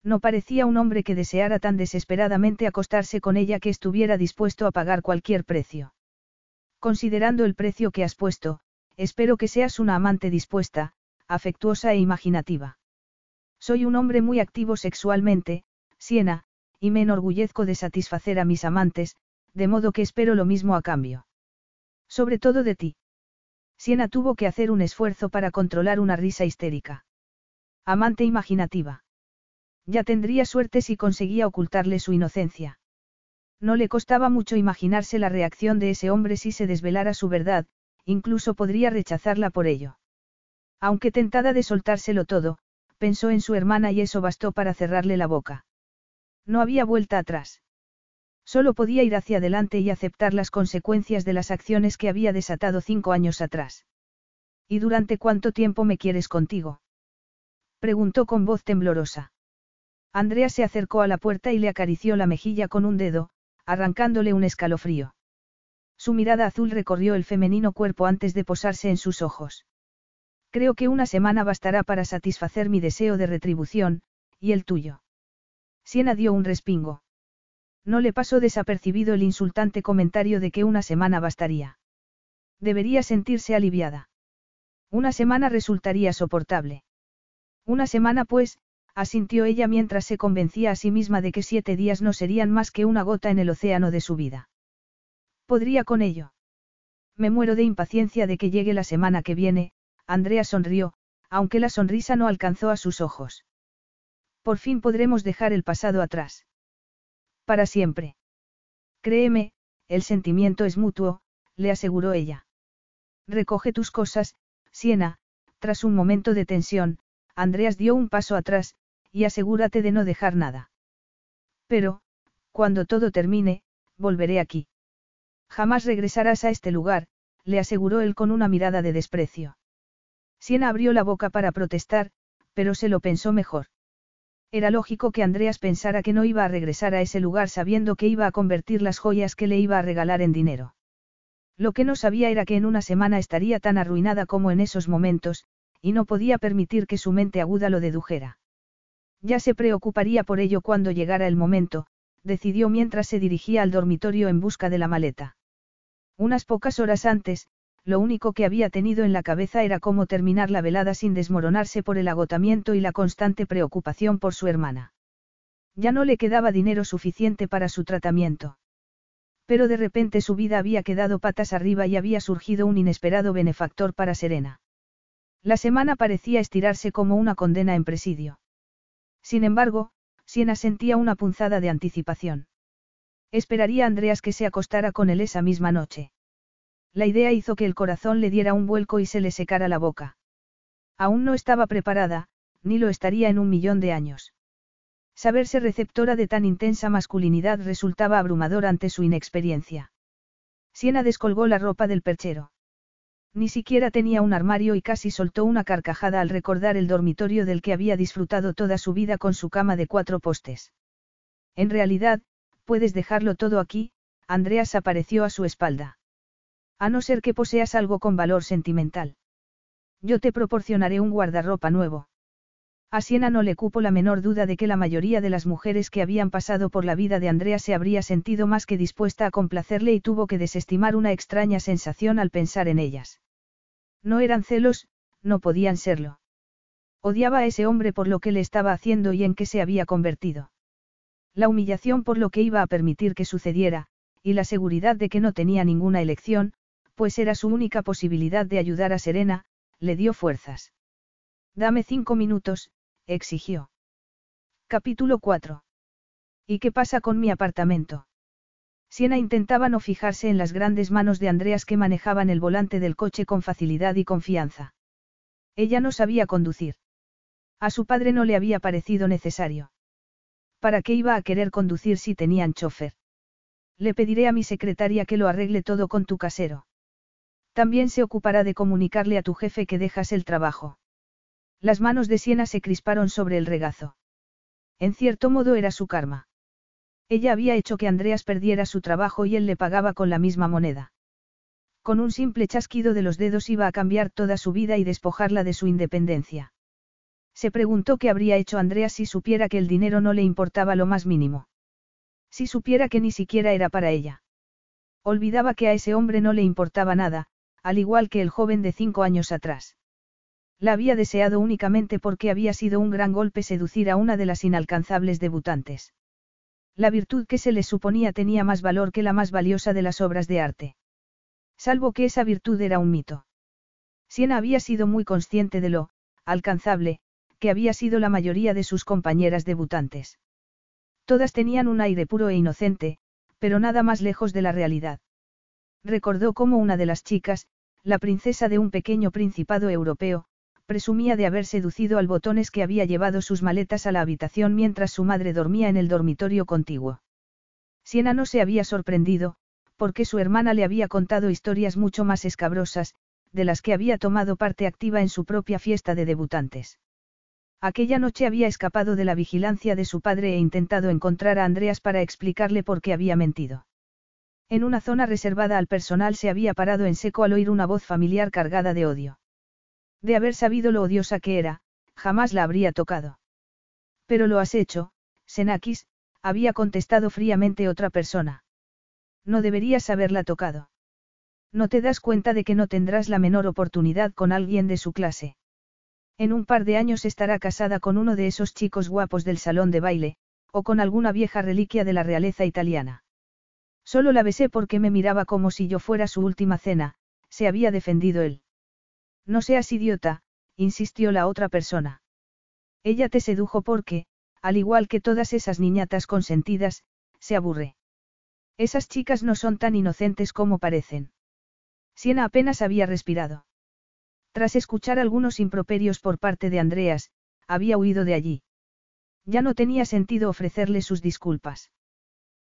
No parecía un hombre que deseara tan desesperadamente acostarse con ella que estuviera dispuesto a pagar cualquier precio. Considerando el precio que has puesto, espero que seas una amante dispuesta, afectuosa e imaginativa. Soy un hombre muy activo sexualmente, Siena, y me enorgullezco de satisfacer a mis amantes, de modo que espero lo mismo a cambio. Sobre todo de ti. Siena tuvo que hacer un esfuerzo para controlar una risa histérica. Amante imaginativa. Ya tendría suerte si conseguía ocultarle su inocencia. No le costaba mucho imaginarse la reacción de ese hombre si se desvelara su verdad, incluso podría rechazarla por ello. Aunque tentada de soltárselo todo, pensó en su hermana y eso bastó para cerrarle la boca. No había vuelta atrás. Solo podía ir hacia adelante y aceptar las consecuencias de las acciones que había desatado cinco años atrás. ¿Y durante cuánto tiempo me quieres contigo? Preguntó con voz temblorosa. Andrea se acercó a la puerta y le acarició la mejilla con un dedo, arrancándole un escalofrío. Su mirada azul recorrió el femenino cuerpo antes de posarse en sus ojos. Creo que una semana bastará para satisfacer mi deseo de retribución, y el tuyo. Siena dio un respingo. No le pasó desapercibido el insultante comentario de que una semana bastaría. Debería sentirse aliviada. Una semana resultaría soportable. Una semana pues, asintió ella mientras se convencía a sí misma de que siete días no serían más que una gota en el océano de su vida. ¿Podría con ello? Me muero de impaciencia de que llegue la semana que viene, Andrea sonrió, aunque la sonrisa no alcanzó a sus ojos. Por fin podremos dejar el pasado atrás. Para siempre. Créeme, el sentimiento es mutuo, le aseguró ella. Recoge tus cosas, Siena, tras un momento de tensión, Andreas dio un paso atrás, y asegúrate de no dejar nada. Pero, cuando todo termine, volveré aquí. Jamás regresarás a este lugar, le aseguró él con una mirada de desprecio. Siena abrió la boca para protestar, pero se lo pensó mejor. Era lógico que Andreas pensara que no iba a regresar a ese lugar sabiendo que iba a convertir las joyas que le iba a regalar en dinero. Lo que no sabía era que en una semana estaría tan arruinada como en esos momentos, y no podía permitir que su mente aguda lo dedujera. Ya se preocuparía por ello cuando llegara el momento, decidió mientras se dirigía al dormitorio en busca de la maleta. Unas pocas horas antes, lo único que había tenido en la cabeza era cómo terminar la velada sin desmoronarse por el agotamiento y la constante preocupación por su hermana. Ya no le quedaba dinero suficiente para su tratamiento. Pero de repente su vida había quedado patas arriba y había surgido un inesperado benefactor para Serena. La semana parecía estirarse como una condena en presidio. Sin embargo, Siena sentía una punzada de anticipación. Esperaría a Andreas que se acostara con él esa misma noche. La idea hizo que el corazón le diera un vuelco y se le secara la boca. Aún no estaba preparada, ni lo estaría en un millón de años. Saberse receptora de tan intensa masculinidad resultaba abrumador ante su inexperiencia. Siena descolgó la ropa del perchero. Ni siquiera tenía un armario y casi soltó una carcajada al recordar el dormitorio del que había disfrutado toda su vida con su cama de cuatro postes. En realidad, puedes dejarlo todo aquí, Andreas apareció a su espalda. A no ser que poseas algo con valor sentimental. Yo te proporcionaré un guardarropa nuevo. A Siena no le cupo la menor duda de que la mayoría de las mujeres que habían pasado por la vida de Andrea se habría sentido más que dispuesta a complacerle y tuvo que desestimar una extraña sensación al pensar en ellas. No eran celos, no podían serlo. Odiaba a ese hombre por lo que le estaba haciendo y en qué se había convertido. La humillación por lo que iba a permitir que sucediera, y la seguridad de que no tenía ninguna elección, pues era su única posibilidad de ayudar a Serena, le dio fuerzas. Dame cinco minutos, exigió. Capítulo 4. ¿Y qué pasa con mi apartamento? Siena intentaba no fijarse en las grandes manos de Andreas que manejaban el volante del coche con facilidad y confianza. Ella no sabía conducir. A su padre no le había parecido necesario. ¿Para qué iba a querer conducir si tenían chofer? Le pediré a mi secretaria que lo arregle todo con tu casero. También se ocupará de comunicarle a tu jefe que dejas el trabajo. Las manos de Siena se crisparon sobre el regazo. En cierto modo era su karma. Ella había hecho que Andreas perdiera su trabajo y él le pagaba con la misma moneda. Con un simple chasquido de los dedos iba a cambiar toda su vida y despojarla de su independencia. Se preguntó qué habría hecho Andreas si supiera que el dinero no le importaba lo más mínimo. Si supiera que ni siquiera era para ella. Olvidaba que a ese hombre no le importaba nada, al igual que el joven de cinco años atrás. La había deseado únicamente porque había sido un gran golpe seducir a una de las inalcanzables debutantes. La virtud que se le suponía tenía más valor que la más valiosa de las obras de arte. Salvo que esa virtud era un mito. Siena había sido muy consciente de lo, alcanzable, que había sido la mayoría de sus compañeras debutantes. Todas tenían un aire puro e inocente, pero nada más lejos de la realidad. Recordó cómo una de las chicas, la princesa de un pequeño principado europeo, presumía de haber seducido al botones que había llevado sus maletas a la habitación mientras su madre dormía en el dormitorio contiguo. Siena no se había sorprendido, porque su hermana le había contado historias mucho más escabrosas, de las que había tomado parte activa en su propia fiesta de debutantes. Aquella noche había escapado de la vigilancia de su padre e intentado encontrar a Andreas para explicarle por qué había mentido. En una zona reservada al personal se había parado en seco al oír una voz familiar cargada de odio. De haber sabido lo odiosa que era, jamás la habría tocado. Pero lo has hecho, Senakis, había contestado fríamente otra persona. No deberías haberla tocado. No te das cuenta de que no tendrás la menor oportunidad con alguien de su clase. En un par de años estará casada con uno de esos chicos guapos del salón de baile, o con alguna vieja reliquia de la realeza italiana. Solo la besé porque me miraba como si yo fuera su última cena, se había defendido él. No seas idiota, insistió la otra persona. Ella te sedujo porque, al igual que todas esas niñatas consentidas, se aburre. Esas chicas no son tan inocentes como parecen. Siena apenas había respirado. Tras escuchar algunos improperios por parte de Andreas, había huido de allí. Ya no tenía sentido ofrecerle sus disculpas.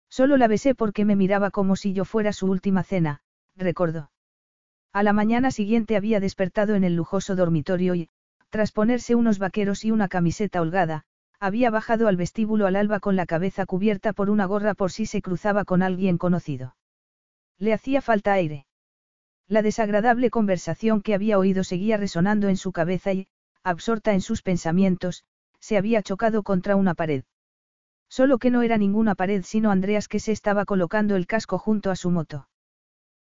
Solo la besé porque me miraba como si yo fuera su última cena, recordó. A la mañana siguiente había despertado en el lujoso dormitorio y, tras ponerse unos vaqueros y una camiseta holgada, había bajado al vestíbulo al alba con la cabeza cubierta por una gorra por si se cruzaba con alguien conocido. Le hacía falta aire. La desagradable conversación que había oído seguía resonando en su cabeza y, absorta en sus pensamientos, se había chocado contra una pared. Solo que no era ninguna pared sino Andreas que se estaba colocando el casco junto a su moto.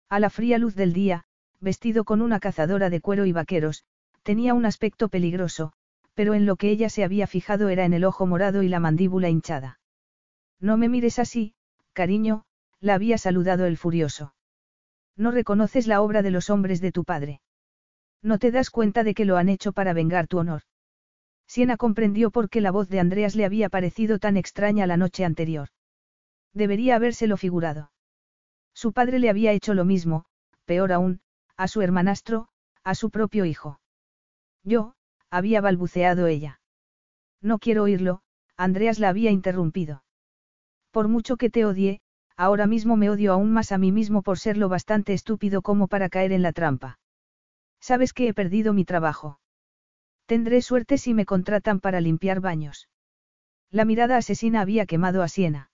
A la fría luz del día, vestido con una cazadora de cuero y vaqueros, tenía un aspecto peligroso, pero en lo que ella se había fijado era en el ojo morado y la mandíbula hinchada. No me mires así, cariño, la había saludado el furioso. No reconoces la obra de los hombres de tu padre. No te das cuenta de que lo han hecho para vengar tu honor. Siena comprendió por qué la voz de Andreas le había parecido tan extraña la noche anterior. Debería habérselo figurado. Su padre le había hecho lo mismo, peor aún, a su hermanastro, a su propio hijo. Yo, había balbuceado ella. No quiero oírlo, Andreas la había interrumpido. Por mucho que te odie, ahora mismo me odio aún más a mí mismo por ser lo bastante estúpido como para caer en la trampa. Sabes que he perdido mi trabajo. Tendré suerte si me contratan para limpiar baños. La mirada asesina había quemado a Siena.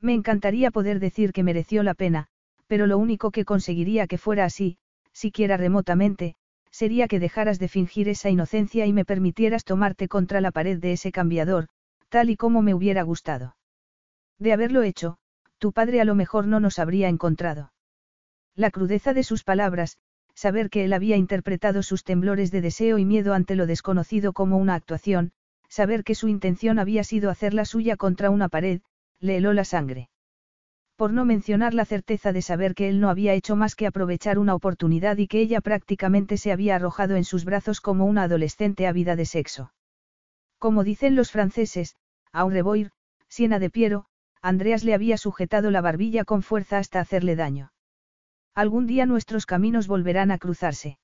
Me encantaría poder decir que mereció la pena, pero lo único que conseguiría que fuera así, siquiera remotamente, sería que dejaras de fingir esa inocencia y me permitieras tomarte contra la pared de ese cambiador, tal y como me hubiera gustado. De haberlo hecho, tu padre a lo mejor no nos habría encontrado. La crudeza de sus palabras, saber que él había interpretado sus temblores de deseo y miedo ante lo desconocido como una actuación, saber que su intención había sido hacerla suya contra una pared, le heló la sangre. Por no mencionar la certeza de saber que él no había hecho más que aprovechar una oportunidad y que ella prácticamente se había arrojado en sus brazos como una adolescente ávida de sexo. Como dicen los franceses, a revoir, Siena de Piero, Andreas le había sujetado la barbilla con fuerza hasta hacerle daño. Algún día nuestros caminos volverán a cruzarse.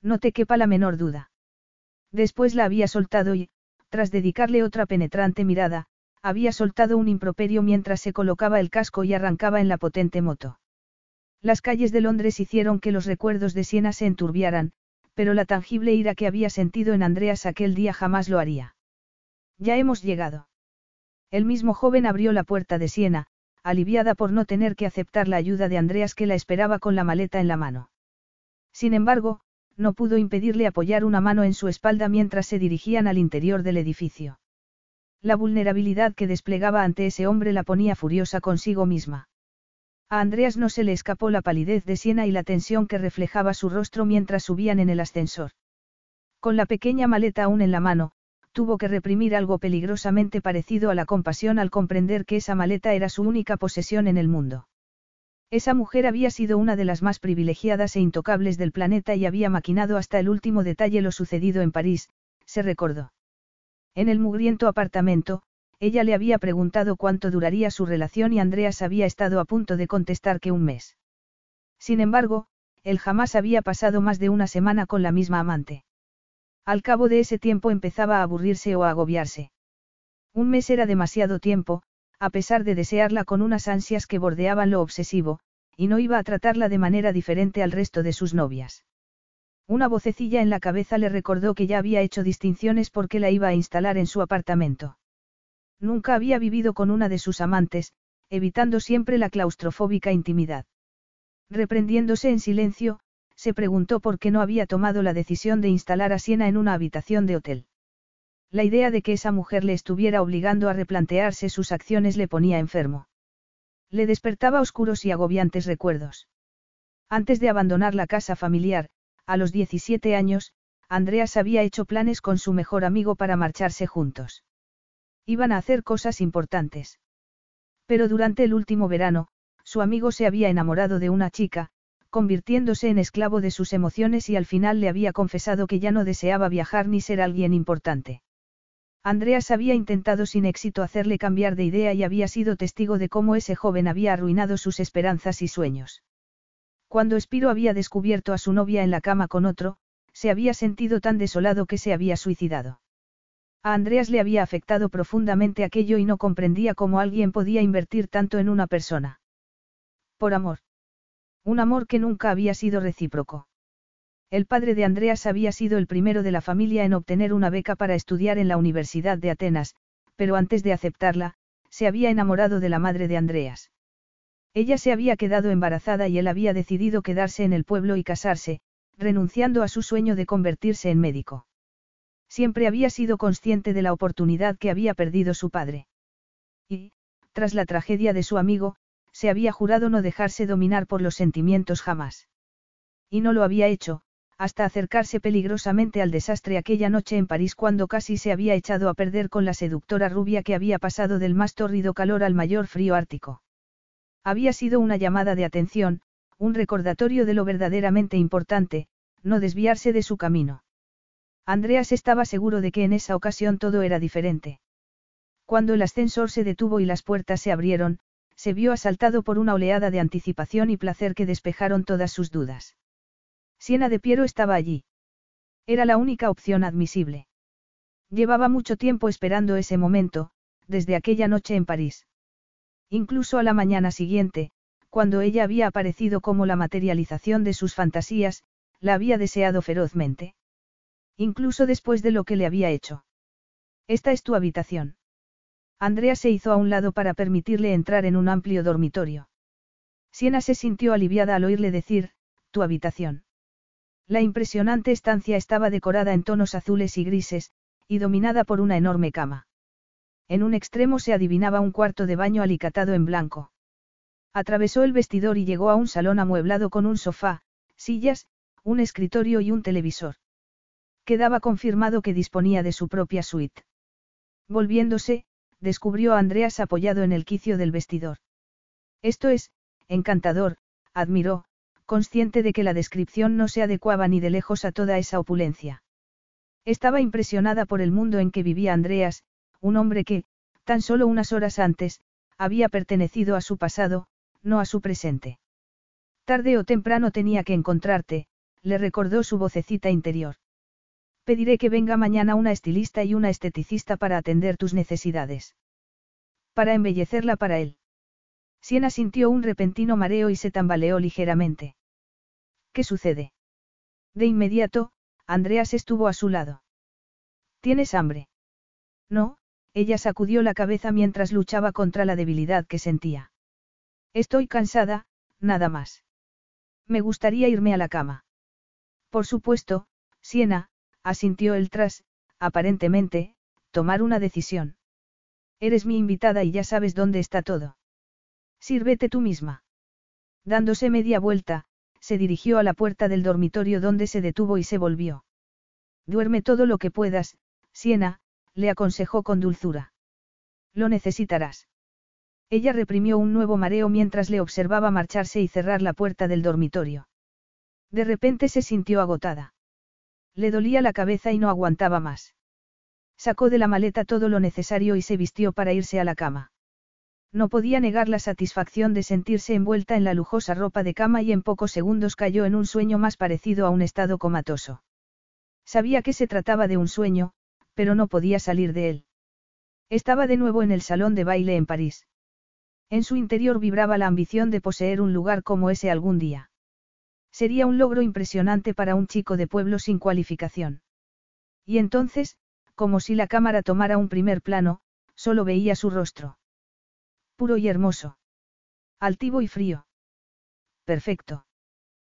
No te quepa la menor duda. Después la había soltado y, tras dedicarle otra penetrante mirada, había soltado un improperio mientras se colocaba el casco y arrancaba en la potente moto. Las calles de Londres hicieron que los recuerdos de Siena se enturbiaran, pero la tangible ira que había sentido en Andreas aquel día jamás lo haría. Ya hemos llegado. El mismo joven abrió la puerta de Siena, aliviada por no tener que aceptar la ayuda de Andreas que la esperaba con la maleta en la mano. Sin embargo, no pudo impedirle apoyar una mano en su espalda mientras se dirigían al interior del edificio. La vulnerabilidad que desplegaba ante ese hombre la ponía furiosa consigo misma. A Andreas no se le escapó la palidez de Siena y la tensión que reflejaba su rostro mientras subían en el ascensor. Con la pequeña maleta aún en la mano, tuvo que reprimir algo peligrosamente parecido a la compasión al comprender que esa maleta era su única posesión en el mundo. Esa mujer había sido una de las más privilegiadas e intocables del planeta y había maquinado hasta el último detalle lo sucedido en París, se recordó. En el mugriento apartamento, ella le había preguntado cuánto duraría su relación y Andreas había estado a punto de contestar que un mes. Sin embargo, él jamás había pasado más de una semana con la misma amante. Al cabo de ese tiempo empezaba a aburrirse o a agobiarse. Un mes era demasiado tiempo, a pesar de desearla con unas ansias que bordeaban lo obsesivo, y no iba a tratarla de manera diferente al resto de sus novias. Una vocecilla en la cabeza le recordó que ya había hecho distinciones porque la iba a instalar en su apartamento. Nunca había vivido con una de sus amantes, evitando siempre la claustrofóbica intimidad. Reprendiéndose en silencio, se preguntó por qué no había tomado la decisión de instalar a Siena en una habitación de hotel. La idea de que esa mujer le estuviera obligando a replantearse sus acciones le ponía enfermo. Le despertaba oscuros y agobiantes recuerdos. Antes de abandonar la casa familiar, a los 17 años, Andreas había hecho planes con su mejor amigo para marcharse juntos. Iban a hacer cosas importantes. Pero durante el último verano, su amigo se había enamorado de una chica, convirtiéndose en esclavo de sus emociones y al final le había confesado que ya no deseaba viajar ni ser alguien importante. Andreas había intentado sin éxito hacerle cambiar de idea y había sido testigo de cómo ese joven había arruinado sus esperanzas y sueños. Cuando Espiro había descubierto a su novia en la cama con otro, se había sentido tan desolado que se había suicidado. A Andreas le había afectado profundamente aquello y no comprendía cómo alguien podía invertir tanto en una persona. Por amor. Un amor que nunca había sido recíproco. El padre de Andreas había sido el primero de la familia en obtener una beca para estudiar en la Universidad de Atenas, pero antes de aceptarla, se había enamorado de la madre de Andreas. Ella se había quedado embarazada y él había decidido quedarse en el pueblo y casarse, renunciando a su sueño de convertirse en médico. Siempre había sido consciente de la oportunidad que había perdido su padre. Y, tras la tragedia de su amigo, se había jurado no dejarse dominar por los sentimientos jamás. Y no lo había hecho, hasta acercarse peligrosamente al desastre aquella noche en París cuando casi se había echado a perder con la seductora rubia que había pasado del más tórrido calor al mayor frío ártico. Había sido una llamada de atención, un recordatorio de lo verdaderamente importante, no desviarse de su camino. Andreas estaba seguro de que en esa ocasión todo era diferente. Cuando el ascensor se detuvo y las puertas se abrieron, se vio asaltado por una oleada de anticipación y placer que despejaron todas sus dudas. Siena de Piero estaba allí. Era la única opción admisible. Llevaba mucho tiempo esperando ese momento, desde aquella noche en París. Incluso a la mañana siguiente, cuando ella había aparecido como la materialización de sus fantasías, la había deseado ferozmente. Incluso después de lo que le había hecho. Esta es tu habitación. Andrea se hizo a un lado para permitirle entrar en un amplio dormitorio. Siena se sintió aliviada al oírle decir, tu habitación. La impresionante estancia estaba decorada en tonos azules y grises, y dominada por una enorme cama. En un extremo se adivinaba un cuarto de baño alicatado en blanco. Atravesó el vestidor y llegó a un salón amueblado con un sofá, sillas, un escritorio y un televisor. Quedaba confirmado que disponía de su propia suite. Volviéndose, descubrió a Andreas apoyado en el quicio del vestidor. Esto es, encantador, admiró, consciente de que la descripción no se adecuaba ni de lejos a toda esa opulencia. Estaba impresionada por el mundo en que vivía Andreas, un hombre que, tan solo unas horas antes, había pertenecido a su pasado, no a su presente. Tarde o temprano tenía que encontrarte, le recordó su vocecita interior. Pediré que venga mañana una estilista y una esteticista para atender tus necesidades. Para embellecerla para él. Siena sintió un repentino mareo y se tambaleó ligeramente. ¿Qué sucede? De inmediato, Andreas estuvo a su lado. ¿Tienes hambre? No, ella sacudió la cabeza mientras luchaba contra la debilidad que sentía. Estoy cansada, nada más. Me gustaría irme a la cama. Por supuesto, Siena, asintió él tras, aparentemente, tomar una decisión. Eres mi invitada y ya sabes dónde está todo. Sírvete tú misma. Dándose media vuelta, se dirigió a la puerta del dormitorio donde se detuvo y se volvió. Duerme todo lo que puedas, Siena, le aconsejó con dulzura. Lo necesitarás. Ella reprimió un nuevo mareo mientras le observaba marcharse y cerrar la puerta del dormitorio. De repente se sintió agotada. Le dolía la cabeza y no aguantaba más. Sacó de la maleta todo lo necesario y se vistió para irse a la cama. No podía negar la satisfacción de sentirse envuelta en la lujosa ropa de cama y en pocos segundos cayó en un sueño más parecido a un estado comatoso. Sabía que se trataba de un sueño, pero no podía salir de él. Estaba de nuevo en el salón de baile en París. En su interior vibraba la ambición de poseer un lugar como ese algún día. Sería un logro impresionante para un chico de pueblo sin cualificación. Y entonces, como si la cámara tomara un primer plano, solo veía su rostro. Puro y hermoso. Altivo y frío. Perfecto.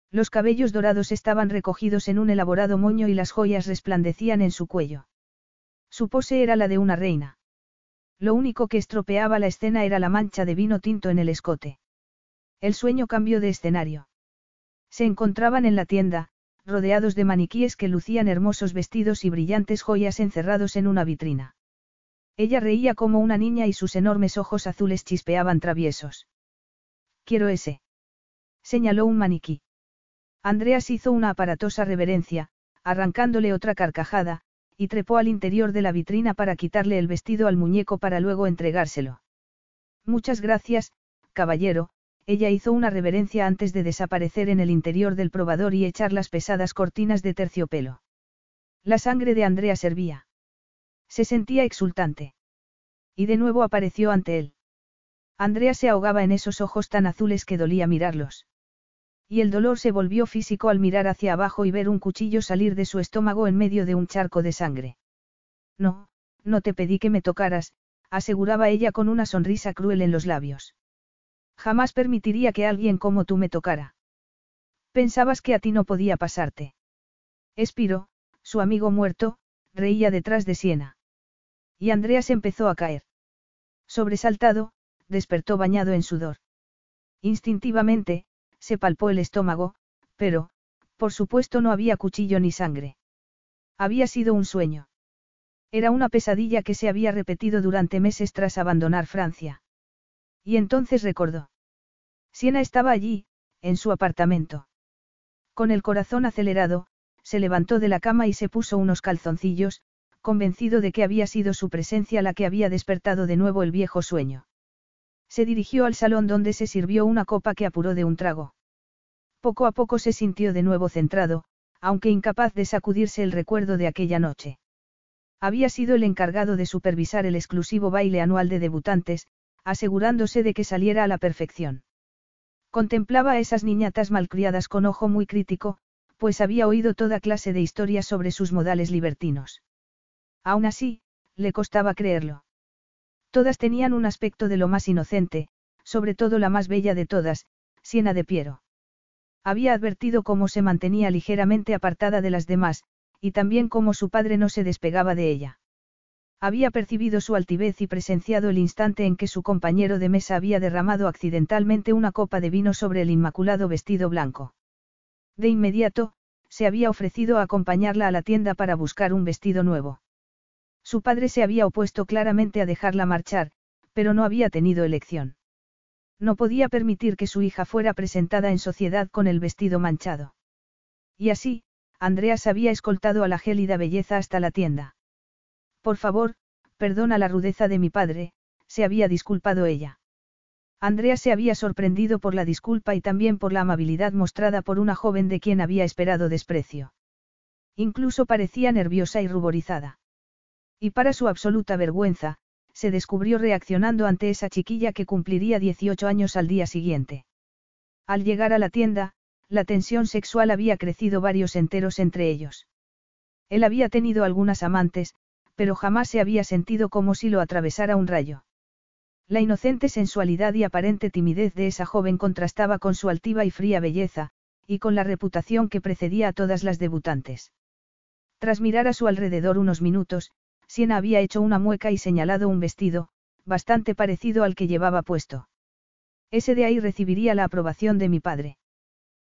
Los cabellos dorados estaban recogidos en un elaborado moño y las joyas resplandecían en su cuello. Su pose era la de una reina. Lo único que estropeaba la escena era la mancha de vino tinto en el escote. El sueño cambió de escenario. Se encontraban en la tienda, rodeados de maniquíes que lucían hermosos vestidos y brillantes joyas encerrados en una vitrina. Ella reía como una niña y sus enormes ojos azules chispeaban traviesos. Quiero ese. Señaló un maniquí. Andreas hizo una aparatosa reverencia, arrancándole otra carcajada, y trepó al interior de la vitrina para quitarle el vestido al muñeco para luego entregárselo. Muchas gracias, caballero, ella hizo una reverencia antes de desaparecer en el interior del probador y echar las pesadas cortinas de terciopelo. La sangre de Andrea servía. Se sentía exultante. Y de nuevo apareció ante él. Andrea se ahogaba en esos ojos tan azules que dolía mirarlos. Y el dolor se volvió físico al mirar hacia abajo y ver un cuchillo salir de su estómago en medio de un charco de sangre. No, no te pedí que me tocaras, aseguraba ella con una sonrisa cruel en los labios. Jamás permitiría que alguien como tú me tocara. Pensabas que a ti no podía pasarte. Espiro, su amigo muerto, reía detrás de Siena. Y Andreas empezó a caer. Sobresaltado, despertó bañado en sudor. Instintivamente, se palpó el estómago, pero, por supuesto no había cuchillo ni sangre. Había sido un sueño. Era una pesadilla que se había repetido durante meses tras abandonar Francia. Y entonces recordó. Siena estaba allí, en su apartamento. Con el corazón acelerado, se levantó de la cama y se puso unos calzoncillos, convencido de que había sido su presencia la que había despertado de nuevo el viejo sueño. Se dirigió al salón donde se sirvió una copa que apuró de un trago. Poco a poco se sintió de nuevo centrado, aunque incapaz de sacudirse el recuerdo de aquella noche. Había sido el encargado de supervisar el exclusivo baile anual de debutantes, asegurándose de que saliera a la perfección. Contemplaba a esas niñatas malcriadas con ojo muy crítico, pues había oído toda clase de historias sobre sus modales libertinos. Aún así, le costaba creerlo. Todas tenían un aspecto de lo más inocente, sobre todo la más bella de todas, Siena de Piero. Había advertido cómo se mantenía ligeramente apartada de las demás, y también cómo su padre no se despegaba de ella. Había percibido su altivez y presenciado el instante en que su compañero de mesa había derramado accidentalmente una copa de vino sobre el inmaculado vestido blanco. De inmediato, se había ofrecido a acompañarla a la tienda para buscar un vestido nuevo. Su padre se había opuesto claramente a dejarla marchar, pero no había tenido elección. No podía permitir que su hija fuera presentada en sociedad con el vestido manchado. Y así, Andreas había escoltado a la gélida belleza hasta la tienda. Por favor, perdona la rudeza de mi padre, se había disculpado ella. Andrea se había sorprendido por la disculpa y también por la amabilidad mostrada por una joven de quien había esperado desprecio. Incluso parecía nerviosa y ruborizada. Y para su absoluta vergüenza, se descubrió reaccionando ante esa chiquilla que cumpliría 18 años al día siguiente. Al llegar a la tienda, la tensión sexual había crecido varios enteros entre ellos. Él había tenido algunas amantes, pero jamás se había sentido como si lo atravesara un rayo. La inocente sensualidad y aparente timidez de esa joven contrastaba con su altiva y fría belleza, y con la reputación que precedía a todas las debutantes. Tras mirar a su alrededor unos minutos, Siena había hecho una mueca y señalado un vestido, bastante parecido al que llevaba puesto. Ese de ahí recibiría la aprobación de mi padre.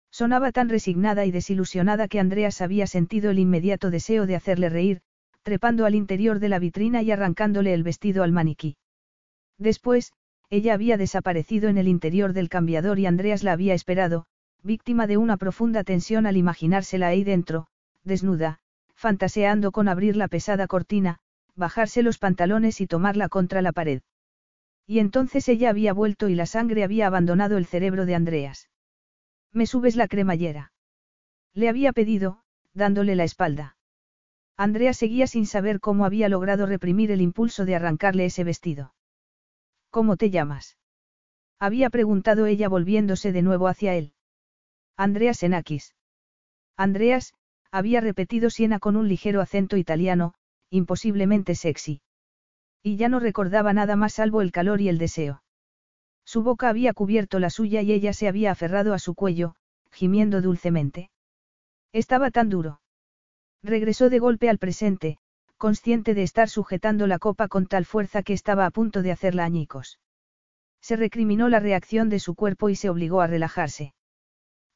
Sonaba tan resignada y desilusionada que Andreas había sentido el inmediato deseo de hacerle reír, trepando al interior de la vitrina y arrancándole el vestido al maniquí. Después, ella había desaparecido en el interior del cambiador y Andreas la había esperado, víctima de una profunda tensión al imaginársela ahí dentro, desnuda, fantaseando con abrir la pesada cortina, bajarse los pantalones y tomarla contra la pared. Y entonces ella había vuelto y la sangre había abandonado el cerebro de Andreas. ¿Me subes la cremallera? Le había pedido, dándole la espalda. Andrea seguía sin saber cómo había logrado reprimir el impulso de arrancarle ese vestido. ¿Cómo te llamas? Había preguntado ella volviéndose de nuevo hacia él. Andreas Enakis. Andreas, había repetido Siena con un ligero acento italiano, imposiblemente sexy. Y ya no recordaba nada más salvo el calor y el deseo. Su boca había cubierto la suya y ella se había aferrado a su cuello, gimiendo dulcemente. Estaba tan duro. Regresó de golpe al presente, consciente de estar sujetando la copa con tal fuerza que estaba a punto de hacerla añicos. Se recriminó la reacción de su cuerpo y se obligó a relajarse.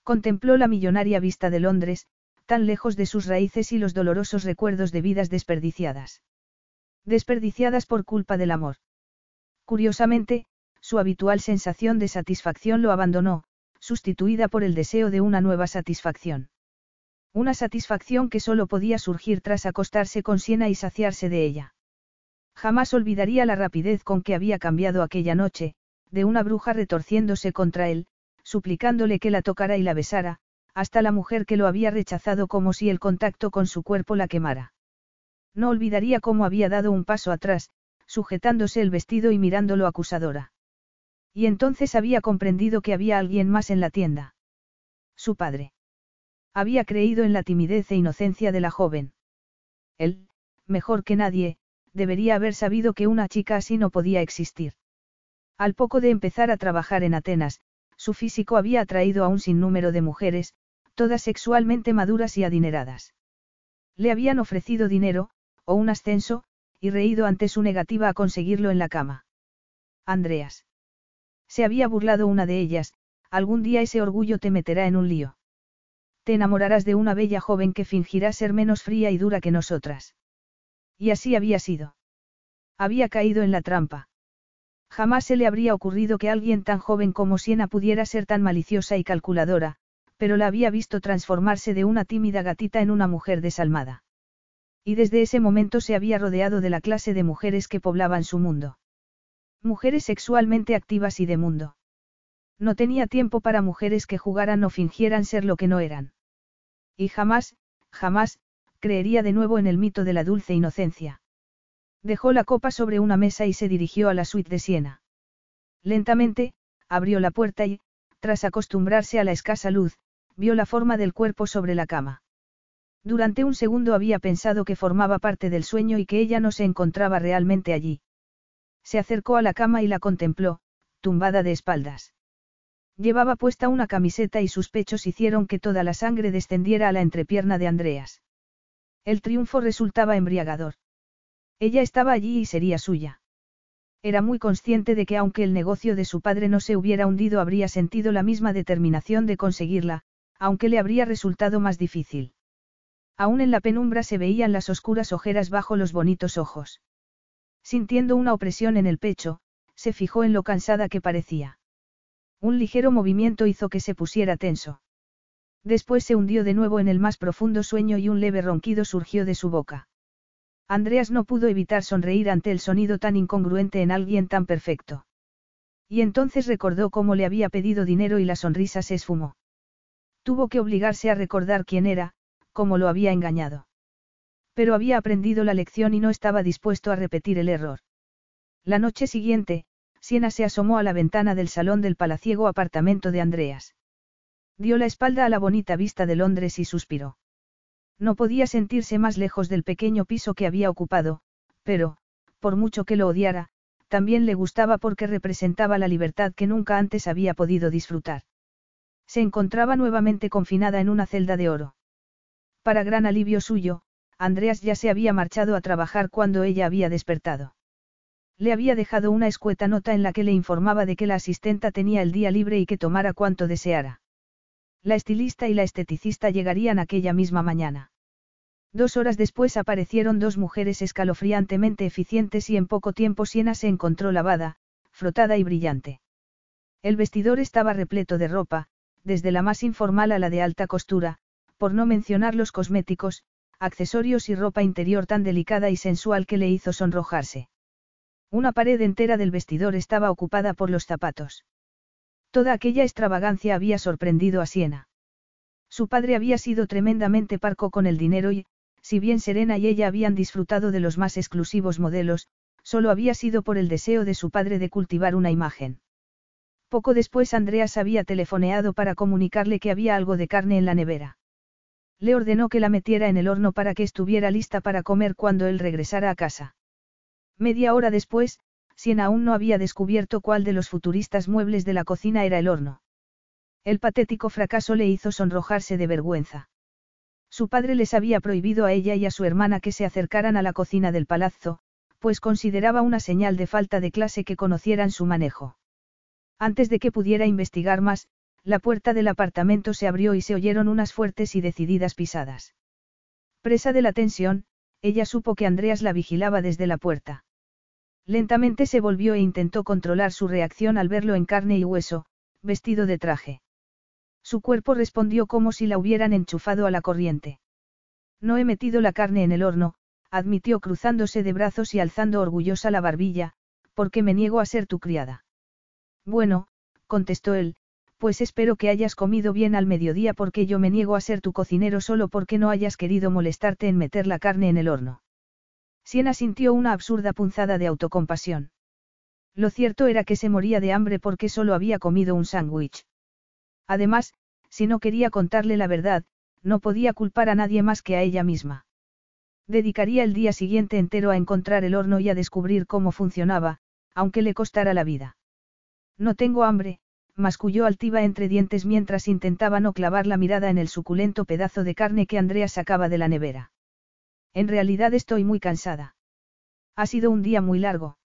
Contempló la millonaria vista de Londres, tan lejos de sus raíces y los dolorosos recuerdos de vidas desperdiciadas. Desperdiciadas por culpa del amor. Curiosamente, su habitual sensación de satisfacción lo abandonó, sustituida por el deseo de una nueva satisfacción. Una satisfacción que solo podía surgir tras acostarse con Siena y saciarse de ella. Jamás olvidaría la rapidez con que había cambiado aquella noche, de una bruja retorciéndose contra él, suplicándole que la tocara y la besara, hasta la mujer que lo había rechazado como si el contacto con su cuerpo la quemara. No olvidaría cómo había dado un paso atrás, sujetándose el vestido y mirándolo acusadora. Y entonces había comprendido que había alguien más en la tienda. Su padre. Había creído en la timidez e inocencia de la joven. Él, mejor que nadie, debería haber sabido que una chica así no podía existir. Al poco de empezar a trabajar en Atenas, su físico había atraído a un sinnúmero de mujeres, todas sexualmente maduras y adineradas. Le habían ofrecido dinero, o un ascenso, y reído ante su negativa a conseguirlo en la cama. Andreas. Se había burlado una de ellas, algún día ese orgullo te meterá en un lío. Te enamorarás de una bella joven que fingirá ser menos fría y dura que nosotras. Y así había sido. Había caído en la trampa. Jamás se le habría ocurrido que alguien tan joven como Siena pudiera ser tan maliciosa y calculadora, pero la había visto transformarse de una tímida gatita en una mujer desalmada. Y desde ese momento se había rodeado de la clase de mujeres que poblaban su mundo. Mujeres sexualmente activas y de mundo. No tenía tiempo para mujeres que jugaran o fingieran ser lo que no eran. Y jamás, jamás, creería de nuevo en el mito de la dulce inocencia. Dejó la copa sobre una mesa y se dirigió a la suite de Siena. Lentamente, abrió la puerta y, tras acostumbrarse a la escasa luz, vio la forma del cuerpo sobre la cama. Durante un segundo había pensado que formaba parte del sueño y que ella no se encontraba realmente allí. Se acercó a la cama y la contempló, tumbada de espaldas. Llevaba puesta una camiseta y sus pechos hicieron que toda la sangre descendiera a la entrepierna de Andreas. El triunfo resultaba embriagador. Ella estaba allí y sería suya. Era muy consciente de que aunque el negocio de su padre no se hubiera hundido habría sentido la misma determinación de conseguirla, aunque le habría resultado más difícil. Aún en la penumbra se veían las oscuras ojeras bajo los bonitos ojos. Sintiendo una opresión en el pecho, se fijó en lo cansada que parecía. Un ligero movimiento hizo que se pusiera tenso. Después se hundió de nuevo en el más profundo sueño y un leve ronquido surgió de su boca. Andreas no pudo evitar sonreír ante el sonido tan incongruente en alguien tan perfecto. Y entonces recordó cómo le había pedido dinero y la sonrisa se esfumó. Tuvo que obligarse a recordar quién era, cómo lo había engañado. Pero había aprendido la lección y no estaba dispuesto a repetir el error. La noche siguiente, Siena se asomó a la ventana del salón del palaciego apartamento de Andreas. Dio la espalda a la bonita vista de Londres y suspiró. No podía sentirse más lejos del pequeño piso que había ocupado, pero, por mucho que lo odiara, también le gustaba porque representaba la libertad que nunca antes había podido disfrutar. Se encontraba nuevamente confinada en una celda de oro. Para gran alivio suyo, Andreas ya se había marchado a trabajar cuando ella había despertado. Le había dejado una escueta nota en la que le informaba de que la asistenta tenía el día libre y que tomara cuanto deseara. La estilista y la esteticista llegarían aquella misma mañana. Dos horas después aparecieron dos mujeres escalofriantemente eficientes y en poco tiempo Siena se encontró lavada, frotada y brillante. El vestidor estaba repleto de ropa, desde la más informal a la de alta costura, por no mencionar los cosméticos, accesorios y ropa interior tan delicada y sensual que le hizo sonrojarse. Una pared entera del vestidor estaba ocupada por los zapatos. Toda aquella extravagancia había sorprendido a Siena. Su padre había sido tremendamente parco con el dinero y, si bien Serena y ella habían disfrutado de los más exclusivos modelos, solo había sido por el deseo de su padre de cultivar una imagen. Poco después Andreas había telefoneado para comunicarle que había algo de carne en la nevera. Le ordenó que la metiera en el horno para que estuviera lista para comer cuando él regresara a casa. Media hora después, Siena aún no había descubierto cuál de los futuristas muebles de la cocina era el horno. El patético fracaso le hizo sonrojarse de vergüenza. Su padre les había prohibido a ella y a su hermana que se acercaran a la cocina del palazzo, pues consideraba una señal de falta de clase que conocieran su manejo. Antes de que pudiera investigar más, la puerta del apartamento se abrió y se oyeron unas fuertes y decididas pisadas. Presa de la tensión, ella supo que Andreas la vigilaba desde la puerta. Lentamente se volvió e intentó controlar su reacción al verlo en carne y hueso, vestido de traje. Su cuerpo respondió como si la hubieran enchufado a la corriente. No he metido la carne en el horno, admitió cruzándose de brazos y alzando orgullosa la barbilla, porque me niego a ser tu criada. Bueno, contestó él, pues espero que hayas comido bien al mediodía porque yo me niego a ser tu cocinero solo porque no hayas querido molestarte en meter la carne en el horno. Siena sintió una absurda punzada de autocompasión. Lo cierto era que se moría de hambre porque solo había comido un sándwich. Además, si no quería contarle la verdad, no podía culpar a nadie más que a ella misma. Dedicaría el día siguiente entero a encontrar el horno y a descubrir cómo funcionaba, aunque le costara la vida. No tengo hambre, masculló altiva entre dientes mientras intentaba no clavar la mirada en el suculento pedazo de carne que Andrea sacaba de la nevera. En realidad estoy muy cansada. Ha sido un día muy largo.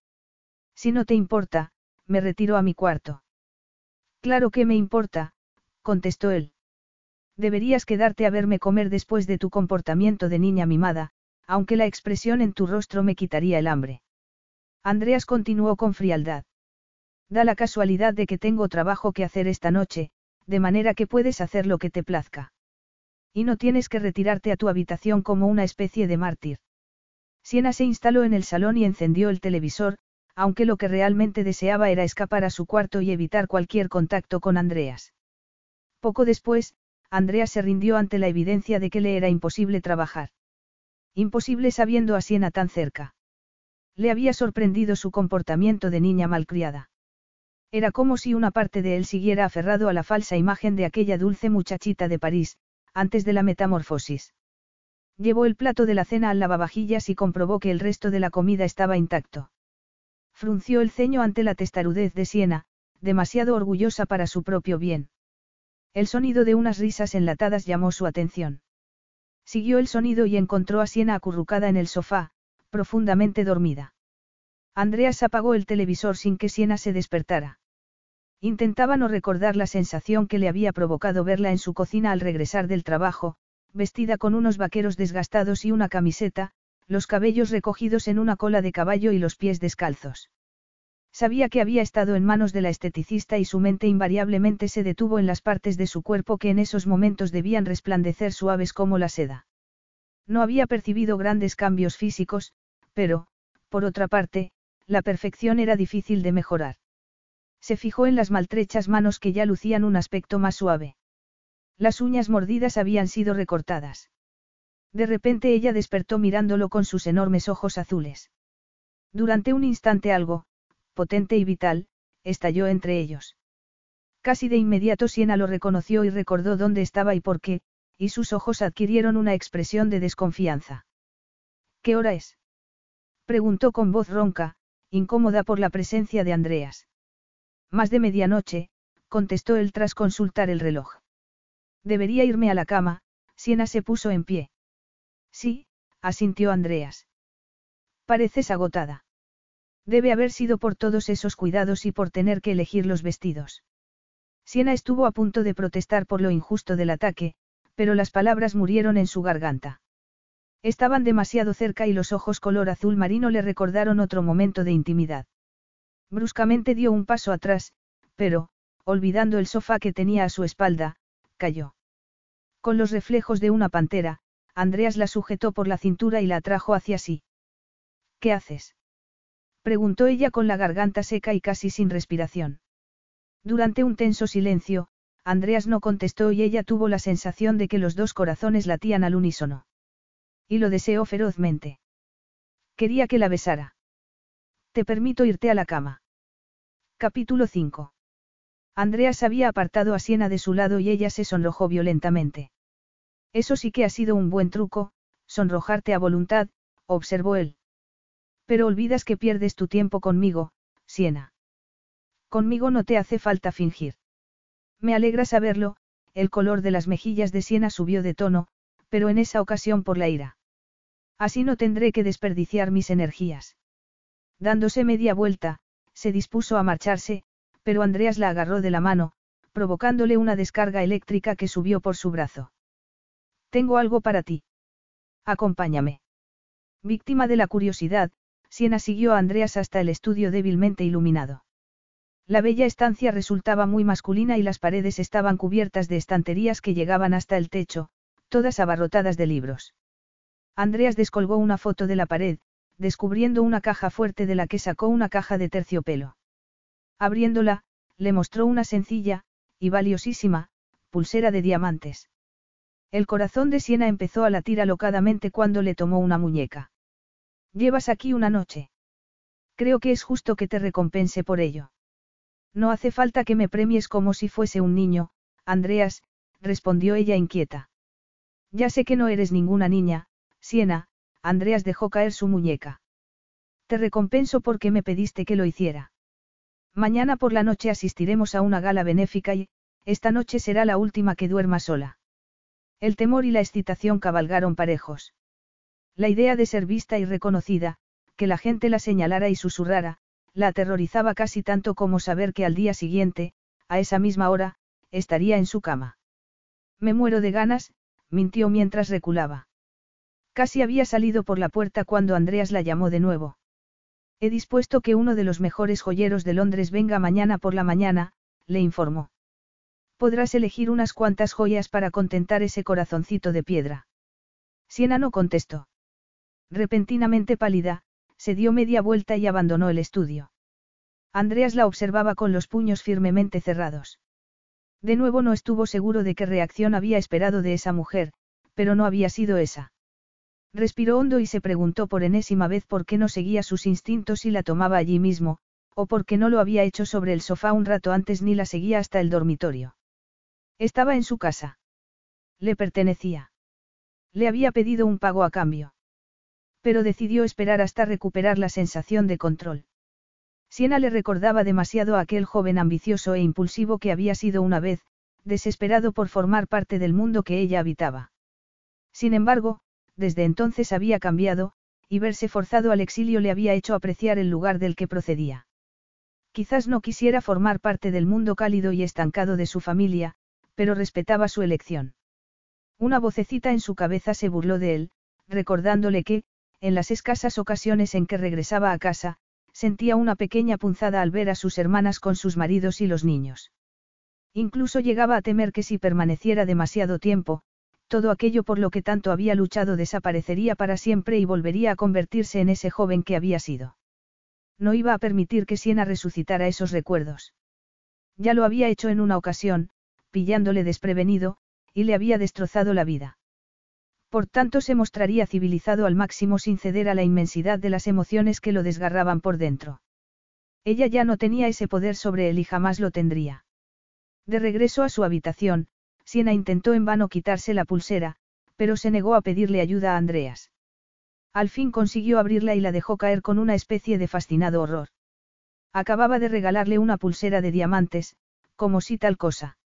Si no te importa, me retiro a mi cuarto. Claro que me importa, contestó él. Deberías quedarte a verme comer después de tu comportamiento de niña mimada, aunque la expresión en tu rostro me quitaría el hambre. Andreas continuó con frialdad. Da la casualidad de que tengo trabajo que hacer esta noche, de manera que puedes hacer lo que te plazca. Y no tienes que retirarte a tu habitación como una especie de mártir. Siena se instaló en el salón y encendió el televisor, aunque lo que realmente deseaba era escapar a su cuarto y evitar cualquier contacto con Andreas. Poco después, Andreas se rindió ante la evidencia de que le era imposible trabajar. Imposible sabiendo a Siena tan cerca. Le había sorprendido su comportamiento de niña malcriada. Era como si una parte de él siguiera aferrado a la falsa imagen de aquella dulce muchachita de París, antes de la metamorfosis. Llevó el plato de la cena al lavavajillas y comprobó que el resto de la comida estaba intacto. Frunció el ceño ante la testarudez de Siena, demasiado orgullosa para su propio bien. El sonido de unas risas enlatadas llamó su atención. Siguió el sonido y encontró a Siena acurrucada en el sofá, profundamente dormida. Andreas apagó el televisor sin que Siena se despertara. Intentaba no recordar la sensación que le había provocado verla en su cocina al regresar del trabajo, vestida con unos vaqueros desgastados y una camiseta, los cabellos recogidos en una cola de caballo y los pies descalzos. Sabía que había estado en manos de la esteticista y su mente invariablemente se detuvo en las partes de su cuerpo que en esos momentos debían resplandecer suaves como la seda. No había percibido grandes cambios físicos, pero, por otra parte, la perfección era difícil de mejorar. Se fijó en las maltrechas manos que ya lucían un aspecto más suave. Las uñas mordidas habían sido recortadas. De repente ella despertó mirándolo con sus enormes ojos azules. Durante un instante algo, potente y vital, estalló entre ellos. Casi de inmediato Siena lo reconoció y recordó dónde estaba y por qué, y sus ojos adquirieron una expresión de desconfianza. ¿Qué hora es? preguntó con voz ronca, incómoda por la presencia de Andreas. Más de medianoche, contestó él tras consultar el reloj. Debería irme a la cama, Siena se puso en pie. Sí, asintió Andreas. Pareces agotada. Debe haber sido por todos esos cuidados y por tener que elegir los vestidos. Siena estuvo a punto de protestar por lo injusto del ataque, pero las palabras murieron en su garganta. Estaban demasiado cerca y los ojos color azul marino le recordaron otro momento de intimidad. Bruscamente dio un paso atrás, pero, olvidando el sofá que tenía a su espalda, cayó. Con los reflejos de una pantera, Andreas la sujetó por la cintura y la atrajo hacia sí. ¿Qué haces? preguntó ella con la garganta seca y casi sin respiración. Durante un tenso silencio, Andreas no contestó y ella tuvo la sensación de que los dos corazones latían al unísono. Y lo deseó ferozmente. Quería que la besara. Te permito irte a la cama. Capítulo 5. Andreas había apartado a Siena de su lado y ella se sonrojó violentamente. Eso sí que ha sido un buen truco, sonrojarte a voluntad, observó él. Pero olvidas que pierdes tu tiempo conmigo, Siena. Conmigo no te hace falta fingir. Me alegra saberlo, el color de las mejillas de Siena subió de tono, pero en esa ocasión por la ira. Así no tendré que desperdiciar mis energías. Dándose media vuelta, se dispuso a marcharse, pero Andreas la agarró de la mano, provocándole una descarga eléctrica que subió por su brazo. Tengo algo para ti. Acompáñame. Víctima de la curiosidad, Siena siguió a Andreas hasta el estudio débilmente iluminado. La bella estancia resultaba muy masculina y las paredes estaban cubiertas de estanterías que llegaban hasta el techo, todas abarrotadas de libros. Andreas descolgó una foto de la pared, descubriendo una caja fuerte de la que sacó una caja de terciopelo. Abriéndola, le mostró una sencilla, y valiosísima, pulsera de diamantes. El corazón de Siena empezó a latir alocadamente cuando le tomó una muñeca. Llevas aquí una noche. Creo que es justo que te recompense por ello. No hace falta que me premies como si fuese un niño, Andreas, respondió ella inquieta. Ya sé que no eres ninguna niña, Siena, Andreas dejó caer su muñeca. Te recompenso porque me pediste que lo hiciera. Mañana por la noche asistiremos a una gala benéfica y, esta noche será la última que duerma sola. El temor y la excitación cabalgaron parejos. La idea de ser vista y reconocida, que la gente la señalara y susurrara, la aterrorizaba casi tanto como saber que al día siguiente, a esa misma hora, estaría en su cama. Me muero de ganas, mintió mientras reculaba. Casi había salido por la puerta cuando Andreas la llamó de nuevo. He dispuesto que uno de los mejores joyeros de Londres venga mañana por la mañana, le informó. Podrás elegir unas cuantas joyas para contentar ese corazoncito de piedra. Siena no contestó. Repentinamente pálida, se dio media vuelta y abandonó el estudio. Andreas la observaba con los puños firmemente cerrados. De nuevo no estuvo seguro de qué reacción había esperado de esa mujer, pero no había sido esa. Respiró hondo y se preguntó por enésima vez por qué no seguía sus instintos y la tomaba allí mismo, o por qué no lo había hecho sobre el sofá un rato antes ni la seguía hasta el dormitorio. Estaba en su casa. Le pertenecía. Le había pedido un pago a cambio. Pero decidió esperar hasta recuperar la sensación de control. Siena le recordaba demasiado a aquel joven ambicioso e impulsivo que había sido una vez, desesperado por formar parte del mundo que ella habitaba. Sin embargo, desde entonces había cambiado, y verse forzado al exilio le había hecho apreciar el lugar del que procedía. Quizás no quisiera formar parte del mundo cálido y estancado de su familia, pero respetaba su elección. Una vocecita en su cabeza se burló de él, recordándole que, en las escasas ocasiones en que regresaba a casa, sentía una pequeña punzada al ver a sus hermanas con sus maridos y los niños. Incluso llegaba a temer que si permaneciera demasiado tiempo, todo aquello por lo que tanto había luchado desaparecería para siempre y volvería a convertirse en ese joven que había sido. No iba a permitir que Siena resucitara esos recuerdos. Ya lo había hecho en una ocasión, pillándole desprevenido, y le había destrozado la vida. Por tanto se mostraría civilizado al máximo sin ceder a la inmensidad de las emociones que lo desgarraban por dentro. Ella ya no tenía ese poder sobre él y jamás lo tendría. De regreso a su habitación, Siena intentó en vano quitarse la pulsera, pero se negó a pedirle ayuda a Andreas. Al fin consiguió abrirla y la dejó caer con una especie de fascinado horror. Acababa de regalarle una pulsera de diamantes, como si tal cosa.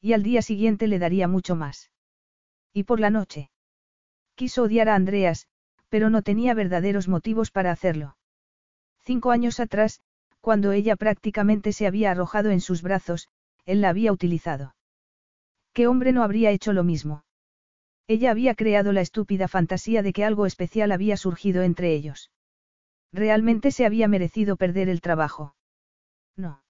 Y al día siguiente le daría mucho más. Y por la noche. Quiso odiar a Andreas, pero no tenía verdaderos motivos para hacerlo. Cinco años atrás, cuando ella prácticamente se había arrojado en sus brazos, él la había utilizado. ¿Qué hombre no habría hecho lo mismo? Ella había creado la estúpida fantasía de que algo especial había surgido entre ellos. Realmente se había merecido perder el trabajo. No.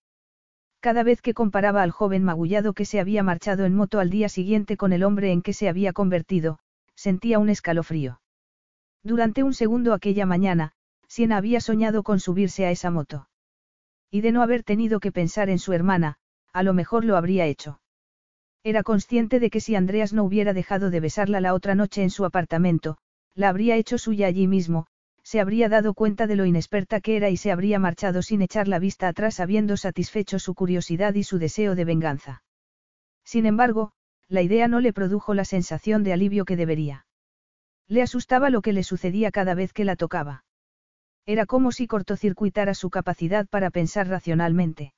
Cada vez que comparaba al joven magullado que se había marchado en moto al día siguiente con el hombre en que se había convertido, sentía un escalofrío. Durante un segundo aquella mañana, Siena había soñado con subirse a esa moto. Y de no haber tenido que pensar en su hermana, a lo mejor lo habría hecho. Era consciente de que si Andreas no hubiera dejado de besarla la otra noche en su apartamento, la habría hecho suya allí mismo, se habría dado cuenta de lo inexperta que era y se habría marchado sin echar la vista atrás habiendo satisfecho su curiosidad y su deseo de venganza. Sin embargo, la idea no le produjo la sensación de alivio que debería. Le asustaba lo que le sucedía cada vez que la tocaba. Era como si cortocircuitara su capacidad para pensar racionalmente.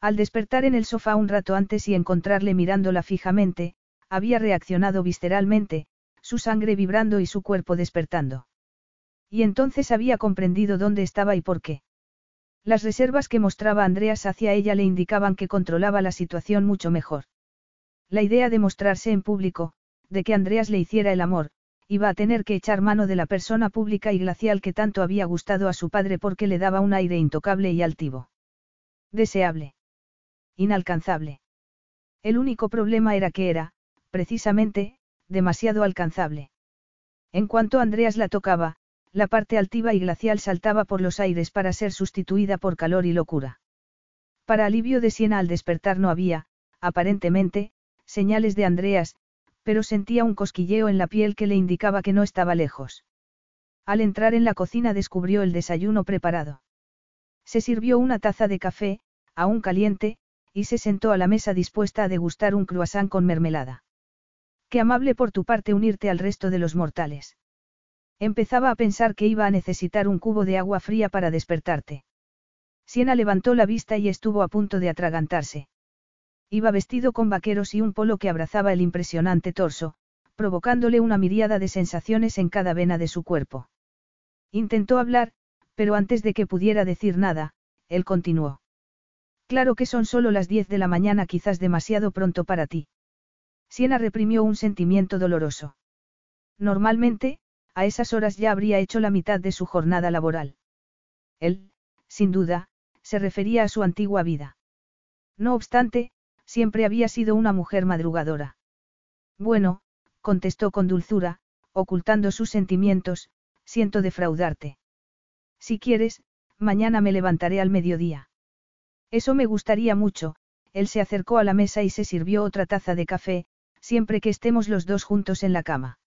Al despertar en el sofá un rato antes y encontrarle mirándola fijamente, había reaccionado visceralmente, su sangre vibrando y su cuerpo despertando. Y entonces había comprendido dónde estaba y por qué. Las reservas que mostraba Andreas hacia ella le indicaban que controlaba la situación mucho mejor. La idea de mostrarse en público, de que Andreas le hiciera el amor, iba a tener que echar mano de la persona pública y glacial que tanto había gustado a su padre porque le daba un aire intocable y altivo. Deseable. Inalcanzable. El único problema era que era, precisamente, demasiado alcanzable. En cuanto Andreas la tocaba, la parte altiva y glacial saltaba por los aires para ser sustituida por calor y locura. Para alivio de Siena al despertar no había, aparentemente, señales de Andreas, pero sentía un cosquilleo en la piel que le indicaba que no estaba lejos. Al entrar en la cocina descubrió el desayuno preparado. Se sirvió una taza de café, aún caliente, y se sentó a la mesa dispuesta a degustar un croissant con mermelada. Qué amable por tu parte unirte al resto de los mortales. Empezaba a pensar que iba a necesitar un cubo de agua fría para despertarte. Siena levantó la vista y estuvo a punto de atragantarse. Iba vestido con vaqueros y un polo que abrazaba el impresionante torso, provocándole una miríada de sensaciones en cada vena de su cuerpo. Intentó hablar, pero antes de que pudiera decir nada, él continuó. Claro que son solo las diez de la mañana, quizás demasiado pronto para ti. Siena reprimió un sentimiento doloroso. Normalmente, a esas horas ya habría hecho la mitad de su jornada laboral. Él, sin duda, se refería a su antigua vida. No obstante, siempre había sido una mujer madrugadora. Bueno, contestó con dulzura, ocultando sus sentimientos, siento defraudarte. Si quieres, mañana me levantaré al mediodía. Eso me gustaría mucho, él se acercó a la mesa y se sirvió otra taza de café, siempre que estemos los dos juntos en la cama.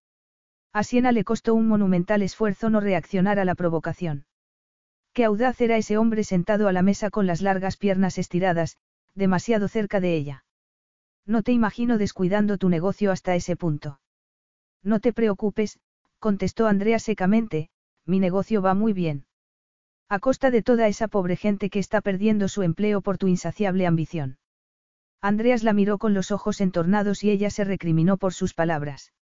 A Siena le costó un monumental esfuerzo no reaccionar a la provocación. Qué audaz era ese hombre sentado a la mesa con las largas piernas estiradas, demasiado cerca de ella. No te imagino descuidando tu negocio hasta ese punto. No te preocupes, contestó Andrea secamente, mi negocio va muy bien. A costa de toda esa pobre gente que está perdiendo su empleo por tu insaciable ambición. Andreas la miró con los ojos entornados y ella se recriminó por sus palabras.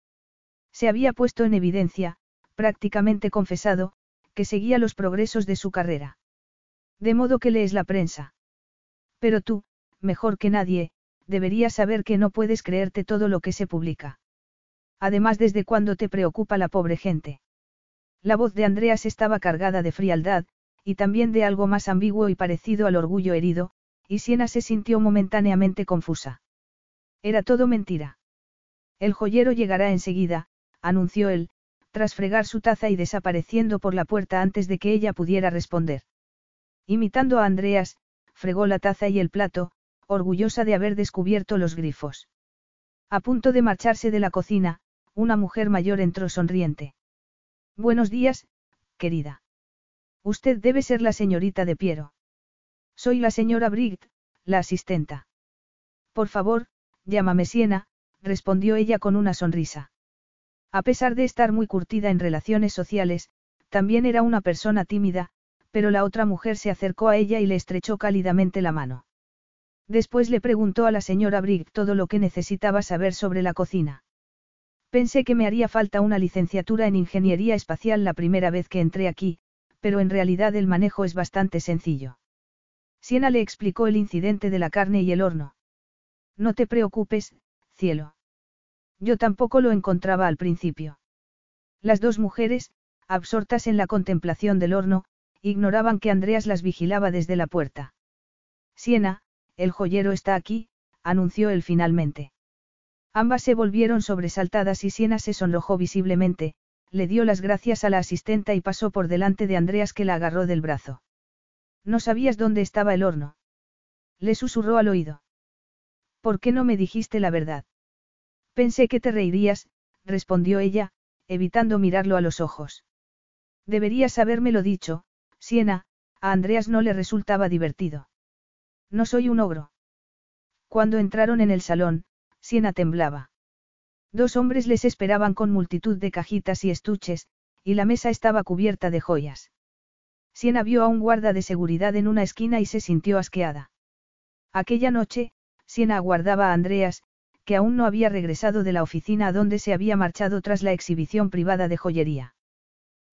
Se había puesto en evidencia, prácticamente confesado, que seguía los progresos de su carrera. De modo que lees la prensa. Pero tú, mejor que nadie, deberías saber que no puedes creerte todo lo que se publica. Además, ¿desde cuándo te preocupa la pobre gente? La voz de Andreas estaba cargada de frialdad, y también de algo más ambiguo y parecido al orgullo herido, y Siena se sintió momentáneamente confusa. Era todo mentira. El joyero llegará enseguida, anunció él, tras fregar su taza y desapareciendo por la puerta antes de que ella pudiera responder. Imitando a Andreas, fregó la taza y el plato, orgullosa de haber descubierto los grifos. A punto de marcharse de la cocina, una mujer mayor entró sonriente. Buenos días, querida. Usted debe ser la señorita de Piero. Soy la señora Brigt, la asistenta. Por favor, llámame Siena, respondió ella con una sonrisa. A pesar de estar muy curtida en relaciones sociales, también era una persona tímida, pero la otra mujer se acercó a ella y le estrechó cálidamente la mano. Después le preguntó a la señora Brigg todo lo que necesitaba saber sobre la cocina. Pensé que me haría falta una licenciatura en ingeniería espacial la primera vez que entré aquí, pero en realidad el manejo es bastante sencillo. Siena le explicó el incidente de la carne y el horno. No te preocupes, cielo. Yo tampoco lo encontraba al principio. Las dos mujeres, absortas en la contemplación del horno, ignoraban que Andreas las vigilaba desde la puerta. Siena, el joyero está aquí, anunció él finalmente. Ambas se volvieron sobresaltadas y Siena se sonrojó visiblemente, le dio las gracias a la asistenta y pasó por delante de Andreas que la agarró del brazo. No sabías dónde estaba el horno. Le susurró al oído. ¿Por qué no me dijiste la verdad? Pensé que te reirías, respondió ella, evitando mirarlo a los ojos. Deberías habérmelo dicho, Siena, a Andreas no le resultaba divertido. No soy un ogro. Cuando entraron en el salón, Siena temblaba. Dos hombres les esperaban con multitud de cajitas y estuches, y la mesa estaba cubierta de joyas. Siena vio a un guarda de seguridad en una esquina y se sintió asqueada. Aquella noche, Siena aguardaba a Andreas, que aún no había regresado de la oficina a donde se había marchado tras la exhibición privada de joyería.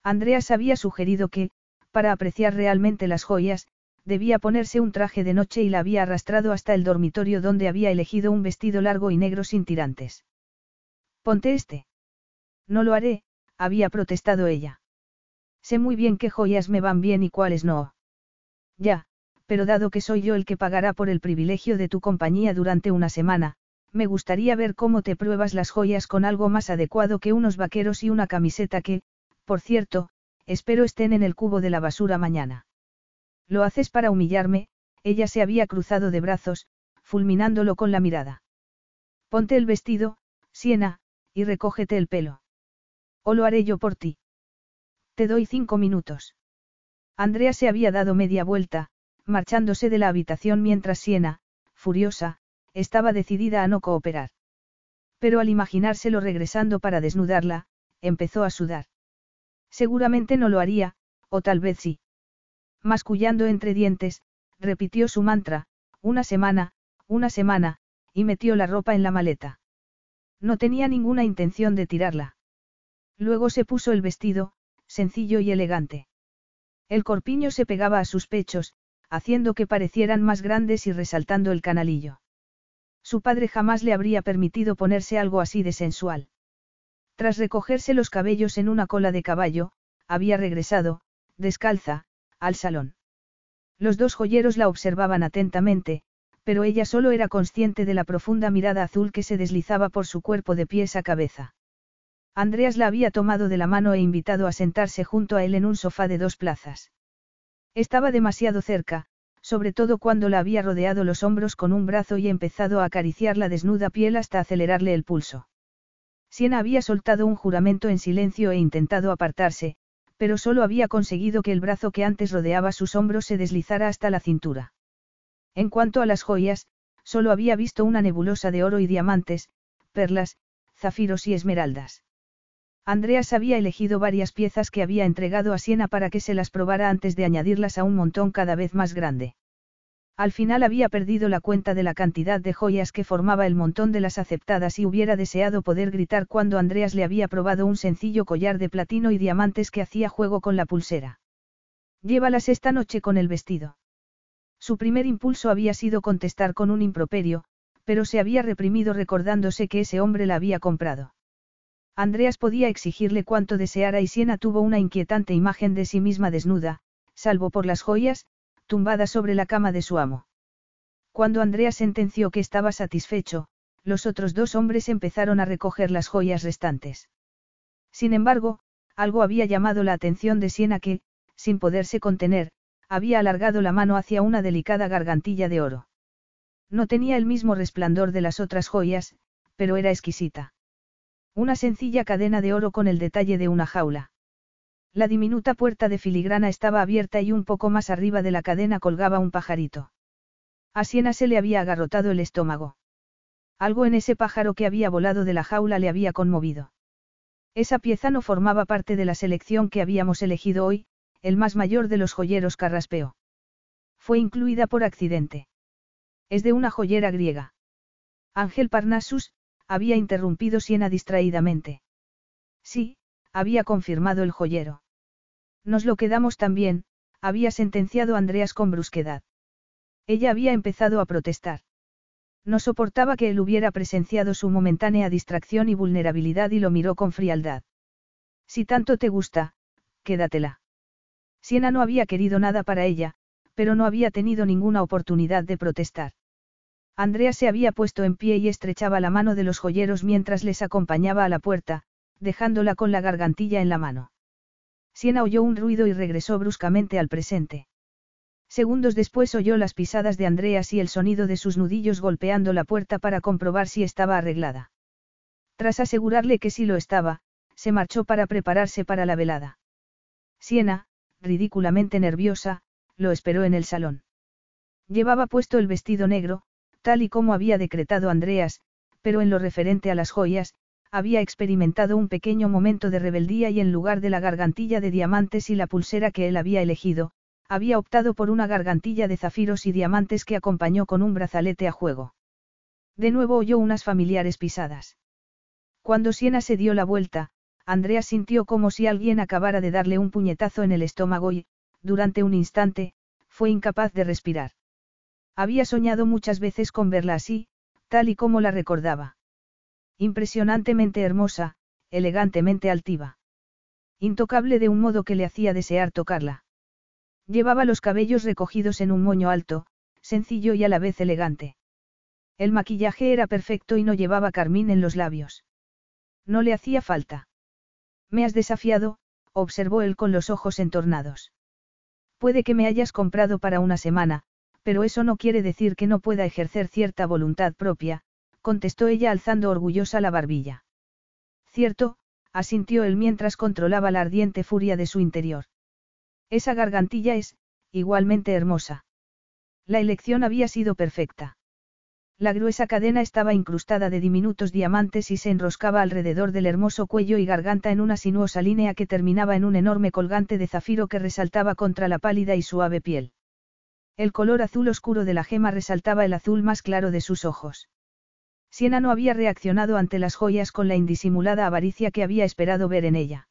Andreas había sugerido que, para apreciar realmente las joyas, debía ponerse un traje de noche y la había arrastrado hasta el dormitorio donde había elegido un vestido largo y negro sin tirantes. Ponte este. No lo haré, había protestado ella. Sé muy bien qué joyas me van bien y cuáles no. Ya, pero dado que soy yo el que pagará por el privilegio de tu compañía durante una semana, me gustaría ver cómo te pruebas las joyas con algo más adecuado que unos vaqueros y una camiseta que, por cierto, espero estén en el cubo de la basura mañana. Lo haces para humillarme, ella se había cruzado de brazos, fulminándolo con la mirada. Ponte el vestido, Siena, y recógete el pelo. O lo haré yo por ti. Te doy cinco minutos. Andrea se había dado media vuelta, marchándose de la habitación mientras Siena, furiosa, estaba decidida a no cooperar. Pero al imaginárselo regresando para desnudarla, empezó a sudar. Seguramente no lo haría, o tal vez sí. Mascullando entre dientes, repitió su mantra, una semana, una semana, y metió la ropa en la maleta. No tenía ninguna intención de tirarla. Luego se puso el vestido, sencillo y elegante. El corpiño se pegaba a sus pechos, haciendo que parecieran más grandes y resaltando el canalillo. Su padre jamás le habría permitido ponerse algo así de sensual. Tras recogerse los cabellos en una cola de caballo, había regresado, descalza, al salón. Los dos joyeros la observaban atentamente, pero ella solo era consciente de la profunda mirada azul que se deslizaba por su cuerpo de pies a cabeza. Andreas la había tomado de la mano e invitado a sentarse junto a él en un sofá de dos plazas. Estaba demasiado cerca, sobre todo cuando la había rodeado los hombros con un brazo y empezado a acariciar la desnuda piel hasta acelerarle el pulso. Siena había soltado un juramento en silencio e intentado apartarse, pero solo había conseguido que el brazo que antes rodeaba sus hombros se deslizara hasta la cintura. En cuanto a las joyas, solo había visto una nebulosa de oro y diamantes, perlas, zafiros y esmeraldas. Andreas había elegido varias piezas que había entregado a Siena para que se las probara antes de añadirlas a un montón cada vez más grande. Al final había perdido la cuenta de la cantidad de joyas que formaba el montón de las aceptadas y hubiera deseado poder gritar cuando Andreas le había probado un sencillo collar de platino y diamantes que hacía juego con la pulsera. Llévalas esta noche con el vestido. Su primer impulso había sido contestar con un improperio, pero se había reprimido recordándose que ese hombre la había comprado. Andreas podía exigirle cuanto deseara y Siena tuvo una inquietante imagen de sí misma desnuda, salvo por las joyas, tumbada sobre la cama de su amo. Cuando Andreas sentenció que estaba satisfecho, los otros dos hombres empezaron a recoger las joyas restantes. Sin embargo, algo había llamado la atención de Siena que, sin poderse contener, había alargado la mano hacia una delicada gargantilla de oro. No tenía el mismo resplandor de las otras joyas, pero era exquisita. Una sencilla cadena de oro con el detalle de una jaula. La diminuta puerta de filigrana estaba abierta y un poco más arriba de la cadena colgaba un pajarito. A Siena se le había agarrotado el estómago. Algo en ese pájaro que había volado de la jaula le había conmovido. Esa pieza no formaba parte de la selección que habíamos elegido hoy, el más mayor de los joyeros carraspeó. Fue incluida por accidente. Es de una joyera griega. Ángel Parnassus, había interrumpido Siena distraídamente. Sí, había confirmado el joyero. Nos lo quedamos también, había sentenciado Andreas con brusquedad. Ella había empezado a protestar. No soportaba que él hubiera presenciado su momentánea distracción y vulnerabilidad y lo miró con frialdad. Si tanto te gusta, quédatela. Siena no había querido nada para ella, pero no había tenido ninguna oportunidad de protestar. Andrea se había puesto en pie y estrechaba la mano de los joyeros mientras les acompañaba a la puerta, dejándola con la gargantilla en la mano. Siena oyó un ruido y regresó bruscamente al presente. Segundos después oyó las pisadas de Andreas y el sonido de sus nudillos golpeando la puerta para comprobar si estaba arreglada. Tras asegurarle que sí lo estaba, se marchó para prepararse para la velada. Siena, ridículamente nerviosa, lo esperó en el salón. Llevaba puesto el vestido negro, tal y como había decretado Andreas, pero en lo referente a las joyas, había experimentado un pequeño momento de rebeldía y en lugar de la gargantilla de diamantes y la pulsera que él había elegido, había optado por una gargantilla de zafiros y diamantes que acompañó con un brazalete a juego. De nuevo oyó unas familiares pisadas. Cuando Siena se dio la vuelta, Andreas sintió como si alguien acabara de darle un puñetazo en el estómago y, durante un instante, fue incapaz de respirar. Había soñado muchas veces con verla así, tal y como la recordaba. Impresionantemente hermosa, elegantemente altiva. Intocable de un modo que le hacía desear tocarla. Llevaba los cabellos recogidos en un moño alto, sencillo y a la vez elegante. El maquillaje era perfecto y no llevaba carmín en los labios. No le hacía falta. Me has desafiado, observó él con los ojos entornados. Puede que me hayas comprado para una semana, pero eso no quiere decir que no pueda ejercer cierta voluntad propia, contestó ella alzando orgullosa la barbilla. Cierto, asintió él mientras controlaba la ardiente furia de su interior. Esa gargantilla es, igualmente hermosa. La elección había sido perfecta. La gruesa cadena estaba incrustada de diminutos diamantes y se enroscaba alrededor del hermoso cuello y garganta en una sinuosa línea que terminaba en un enorme colgante de zafiro que resaltaba contra la pálida y suave piel. El color azul oscuro de la gema resaltaba el azul más claro de sus ojos. Siena no había reaccionado ante las joyas con la indisimulada avaricia que había esperado ver en ella.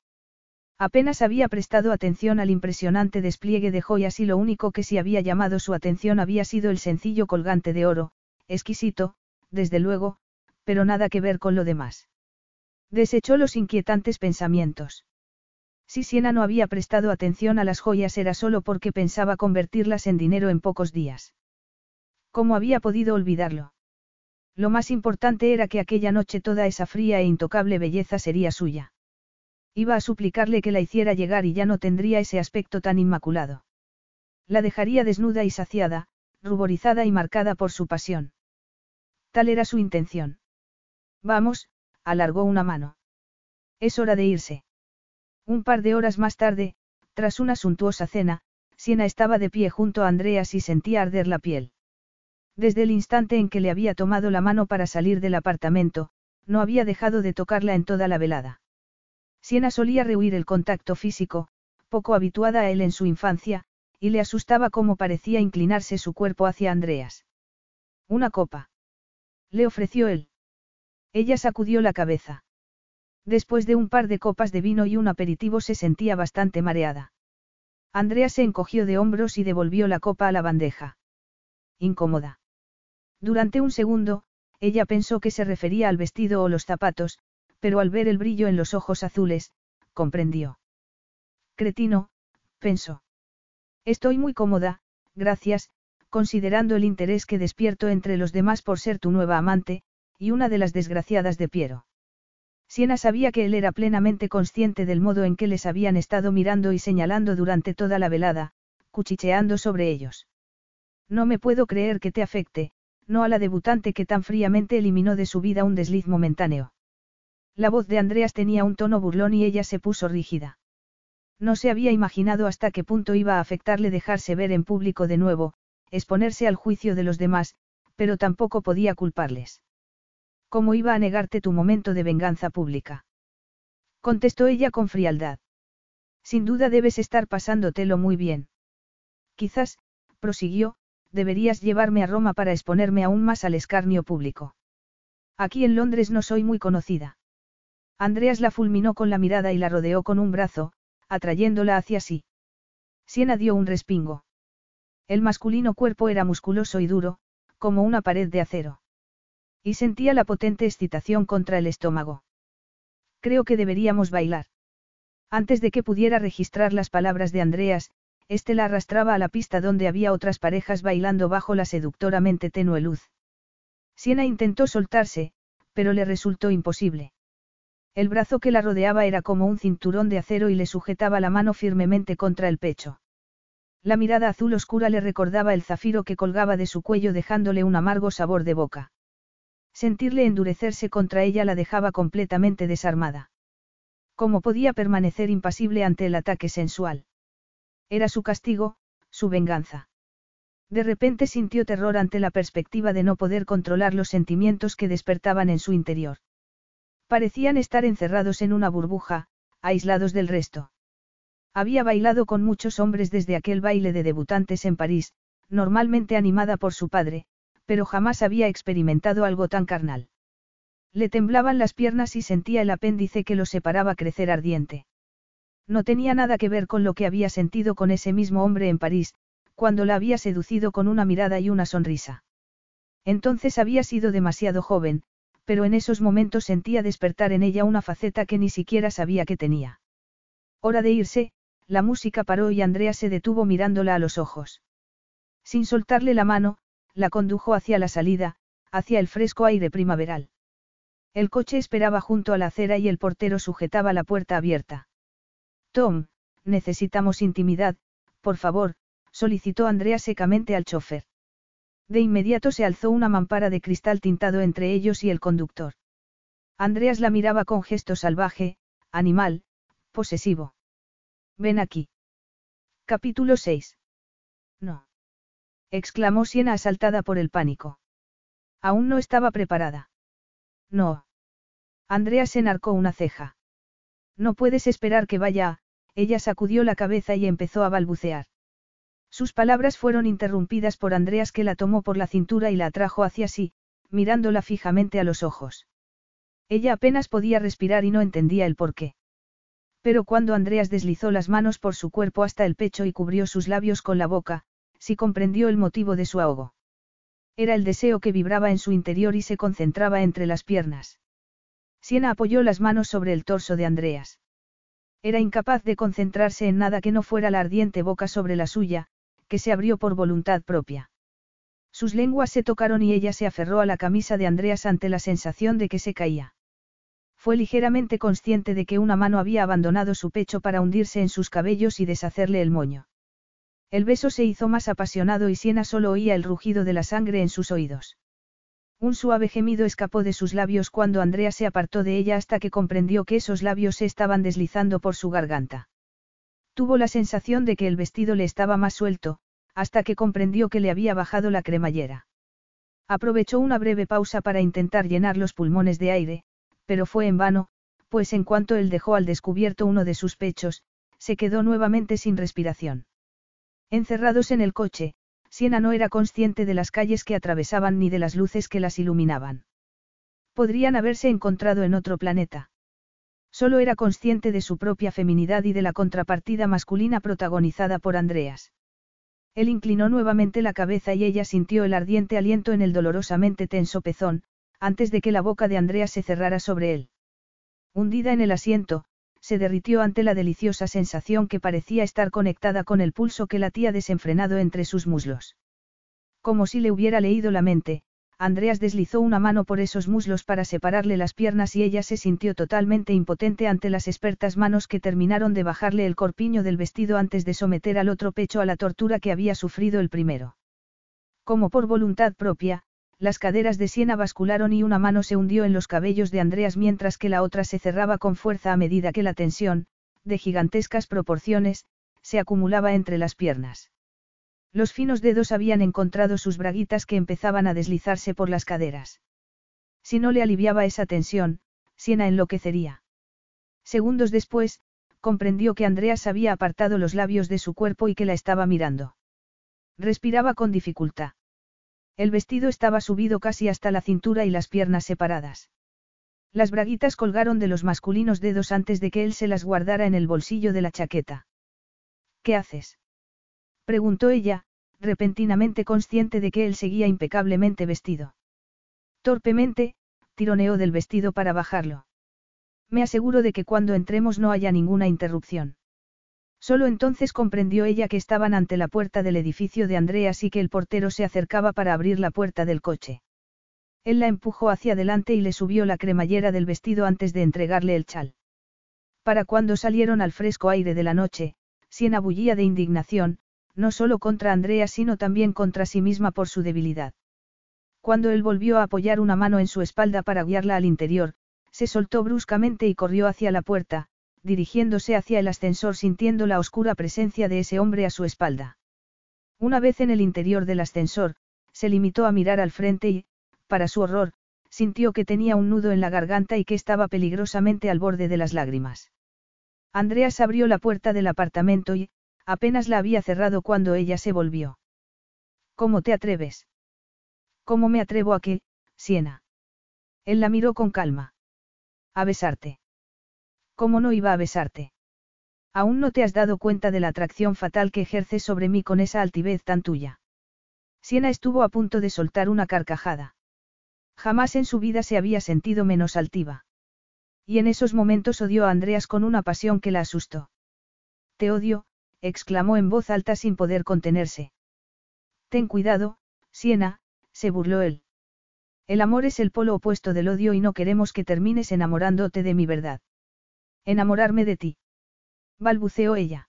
Apenas había prestado atención al impresionante despliegue de joyas y lo único que sí había llamado su atención había sido el sencillo colgante de oro, exquisito, desde luego, pero nada que ver con lo demás. Desechó los inquietantes pensamientos. Si Siena no había prestado atención a las joyas era solo porque pensaba convertirlas en dinero en pocos días. ¿Cómo había podido olvidarlo? Lo más importante era que aquella noche toda esa fría e intocable belleza sería suya. Iba a suplicarle que la hiciera llegar y ya no tendría ese aspecto tan inmaculado. La dejaría desnuda y saciada, ruborizada y marcada por su pasión. Tal era su intención. Vamos, alargó una mano. Es hora de irse. Un par de horas más tarde, tras una suntuosa cena, Siena estaba de pie junto a Andreas y sentía arder la piel. Desde el instante en que le había tomado la mano para salir del apartamento, no había dejado de tocarla en toda la velada. Siena solía rehuir el contacto físico, poco habituada a él en su infancia, y le asustaba cómo parecía inclinarse su cuerpo hacia Andreas. Una copa. Le ofreció él. Ella sacudió la cabeza. Después de un par de copas de vino y un aperitivo se sentía bastante mareada. Andrea se encogió de hombros y devolvió la copa a la bandeja. Incómoda. Durante un segundo, ella pensó que se refería al vestido o los zapatos, pero al ver el brillo en los ojos azules, comprendió. Cretino, pensó. Estoy muy cómoda, gracias, considerando el interés que despierto entre los demás por ser tu nueva amante, y una de las desgraciadas de Piero. Siena sabía que él era plenamente consciente del modo en que les habían estado mirando y señalando durante toda la velada, cuchicheando sobre ellos. No me puedo creer que te afecte, no a la debutante que tan fríamente eliminó de su vida un desliz momentáneo. La voz de Andreas tenía un tono burlón y ella se puso rígida. No se había imaginado hasta qué punto iba a afectarle dejarse ver en público de nuevo, exponerse al juicio de los demás, pero tampoco podía culparles. ¿Cómo iba a negarte tu momento de venganza pública? Contestó ella con frialdad. Sin duda debes estar pasándotelo muy bien. Quizás, prosiguió, deberías llevarme a Roma para exponerme aún más al escarnio público. Aquí en Londres no soy muy conocida. Andreas la fulminó con la mirada y la rodeó con un brazo, atrayéndola hacia sí. Siena dio un respingo. El masculino cuerpo era musculoso y duro, como una pared de acero. Y sentía la potente excitación contra el estómago. Creo que deberíamos bailar. Antes de que pudiera registrar las palabras de Andreas, éste la arrastraba a la pista donde había otras parejas bailando bajo la seductoramente tenue luz. Siena intentó soltarse, pero le resultó imposible. El brazo que la rodeaba era como un cinturón de acero y le sujetaba la mano firmemente contra el pecho. La mirada azul oscura le recordaba el zafiro que colgaba de su cuello dejándole un amargo sabor de boca. Sentirle endurecerse contra ella la dejaba completamente desarmada. ¿Cómo podía permanecer impasible ante el ataque sensual? Era su castigo, su venganza. De repente sintió terror ante la perspectiva de no poder controlar los sentimientos que despertaban en su interior. Parecían estar encerrados en una burbuja, aislados del resto. Había bailado con muchos hombres desde aquel baile de debutantes en París, normalmente animada por su padre, pero jamás había experimentado algo tan carnal. Le temblaban las piernas y sentía el apéndice que lo separaba crecer ardiente. No tenía nada que ver con lo que había sentido con ese mismo hombre en París, cuando la había seducido con una mirada y una sonrisa. Entonces había sido demasiado joven, pero en esos momentos sentía despertar en ella una faceta que ni siquiera sabía que tenía. Hora de irse, la música paró y Andrea se detuvo mirándola a los ojos. Sin soltarle la mano, la condujo hacia la salida, hacia el fresco aire primaveral. El coche esperaba junto a la acera y el portero sujetaba la puerta abierta. Tom, necesitamos intimidad, por favor, solicitó Andrea secamente al chofer. De inmediato se alzó una mampara de cristal tintado entre ellos y el conductor. Andreas la miraba con gesto salvaje, animal, posesivo. Ven aquí. Capítulo 6. No. exclamó Siena asaltada por el pánico. Aún no estaba preparada. No. Andrea se enarcó una ceja. No puedes esperar que vaya, ella sacudió la cabeza y empezó a balbucear. Sus palabras fueron interrumpidas por Andreas que la tomó por la cintura y la atrajo hacia sí, mirándola fijamente a los ojos. Ella apenas podía respirar y no entendía el porqué. Pero cuando Andreas deslizó las manos por su cuerpo hasta el pecho y cubrió sus labios con la boca, sí comprendió el motivo de su ahogo. Era el deseo que vibraba en su interior y se concentraba entre las piernas. Siena apoyó las manos sobre el torso de Andreas. Era incapaz de concentrarse en nada que no fuera la ardiente boca sobre la suya, que se abrió por voluntad propia. Sus lenguas se tocaron y ella se aferró a la camisa de Andreas ante la sensación de que se caía. Fue ligeramente consciente de que una mano había abandonado su pecho para hundirse en sus cabellos y deshacerle el moño. El beso se hizo más apasionado y Siena solo oía el rugido de la sangre en sus oídos. Un suave gemido escapó de sus labios cuando Andrea se apartó de ella hasta que comprendió que esos labios se estaban deslizando por su garganta. Tuvo la sensación de que el vestido le estaba más suelto, hasta que comprendió que le había bajado la cremallera. Aprovechó una breve pausa para intentar llenar los pulmones de aire, pero fue en vano, pues en cuanto él dejó al descubierto uno de sus pechos, se quedó nuevamente sin respiración. Encerrados en el coche, Siena no era consciente de las calles que atravesaban ni de las luces que las iluminaban. Podrían haberse encontrado en otro planeta. Solo era consciente de su propia feminidad y de la contrapartida masculina protagonizada por Andreas. Él inclinó nuevamente la cabeza y ella sintió el ardiente aliento en el dolorosamente tenso pezón, antes de que la boca de Andreas se cerrara sobre él. Hundida en el asiento, se derritió ante la deliciosa sensación que parecía estar conectada con el pulso que latía desenfrenado entre sus muslos. Como si le hubiera leído la mente, Andreas deslizó una mano por esos muslos para separarle las piernas y ella se sintió totalmente impotente ante las expertas manos que terminaron de bajarle el corpiño del vestido antes de someter al otro pecho a la tortura que había sufrido el primero. Como por voluntad propia, las caderas de Siena bascularon y una mano se hundió en los cabellos de Andreas mientras que la otra se cerraba con fuerza a medida que la tensión, de gigantescas proporciones, se acumulaba entre las piernas. Los finos dedos habían encontrado sus braguitas que empezaban a deslizarse por las caderas. Si no le aliviaba esa tensión, Siena enloquecería. Segundos después, comprendió que Andreas había apartado los labios de su cuerpo y que la estaba mirando. Respiraba con dificultad. El vestido estaba subido casi hasta la cintura y las piernas separadas. Las braguitas colgaron de los masculinos dedos antes de que él se las guardara en el bolsillo de la chaqueta. ¿Qué haces? preguntó ella, repentinamente consciente de que él seguía impecablemente vestido. Torpemente, tironeó del vestido para bajarlo. Me aseguro de que cuando entremos no haya ninguna interrupción. Solo entonces comprendió ella que estaban ante la puerta del edificio de Andreas y que el portero se acercaba para abrir la puerta del coche. Él la empujó hacia adelante y le subió la cremallera del vestido antes de entregarle el chal. Para cuando salieron al fresco aire de la noche, Siena bullía de indignación, no solo contra Andrea sino también contra sí misma por su debilidad. Cuando él volvió a apoyar una mano en su espalda para guiarla al interior, se soltó bruscamente y corrió hacia la puerta, dirigiéndose hacia el ascensor sintiendo la oscura presencia de ese hombre a su espalda. Una vez en el interior del ascensor, se limitó a mirar al frente y, para su horror, sintió que tenía un nudo en la garganta y que estaba peligrosamente al borde de las lágrimas. Andreas abrió la puerta del apartamento y, Apenas la había cerrado cuando ella se volvió. ¿Cómo te atreves? ¿Cómo me atrevo a que, Siena? Él la miró con calma. A besarte. ¿Cómo no iba a besarte? Aún no te has dado cuenta de la atracción fatal que ejerces sobre mí con esa altivez tan tuya. Siena estuvo a punto de soltar una carcajada. Jamás en su vida se había sentido menos altiva. Y en esos momentos odió a Andreas con una pasión que la asustó. Te odio, exclamó en voz alta sin poder contenerse. Ten cuidado, Siena, se burló él. El amor es el polo opuesto del odio y no queremos que termines enamorándote de mi verdad. Enamorarme de ti balbuceó ella.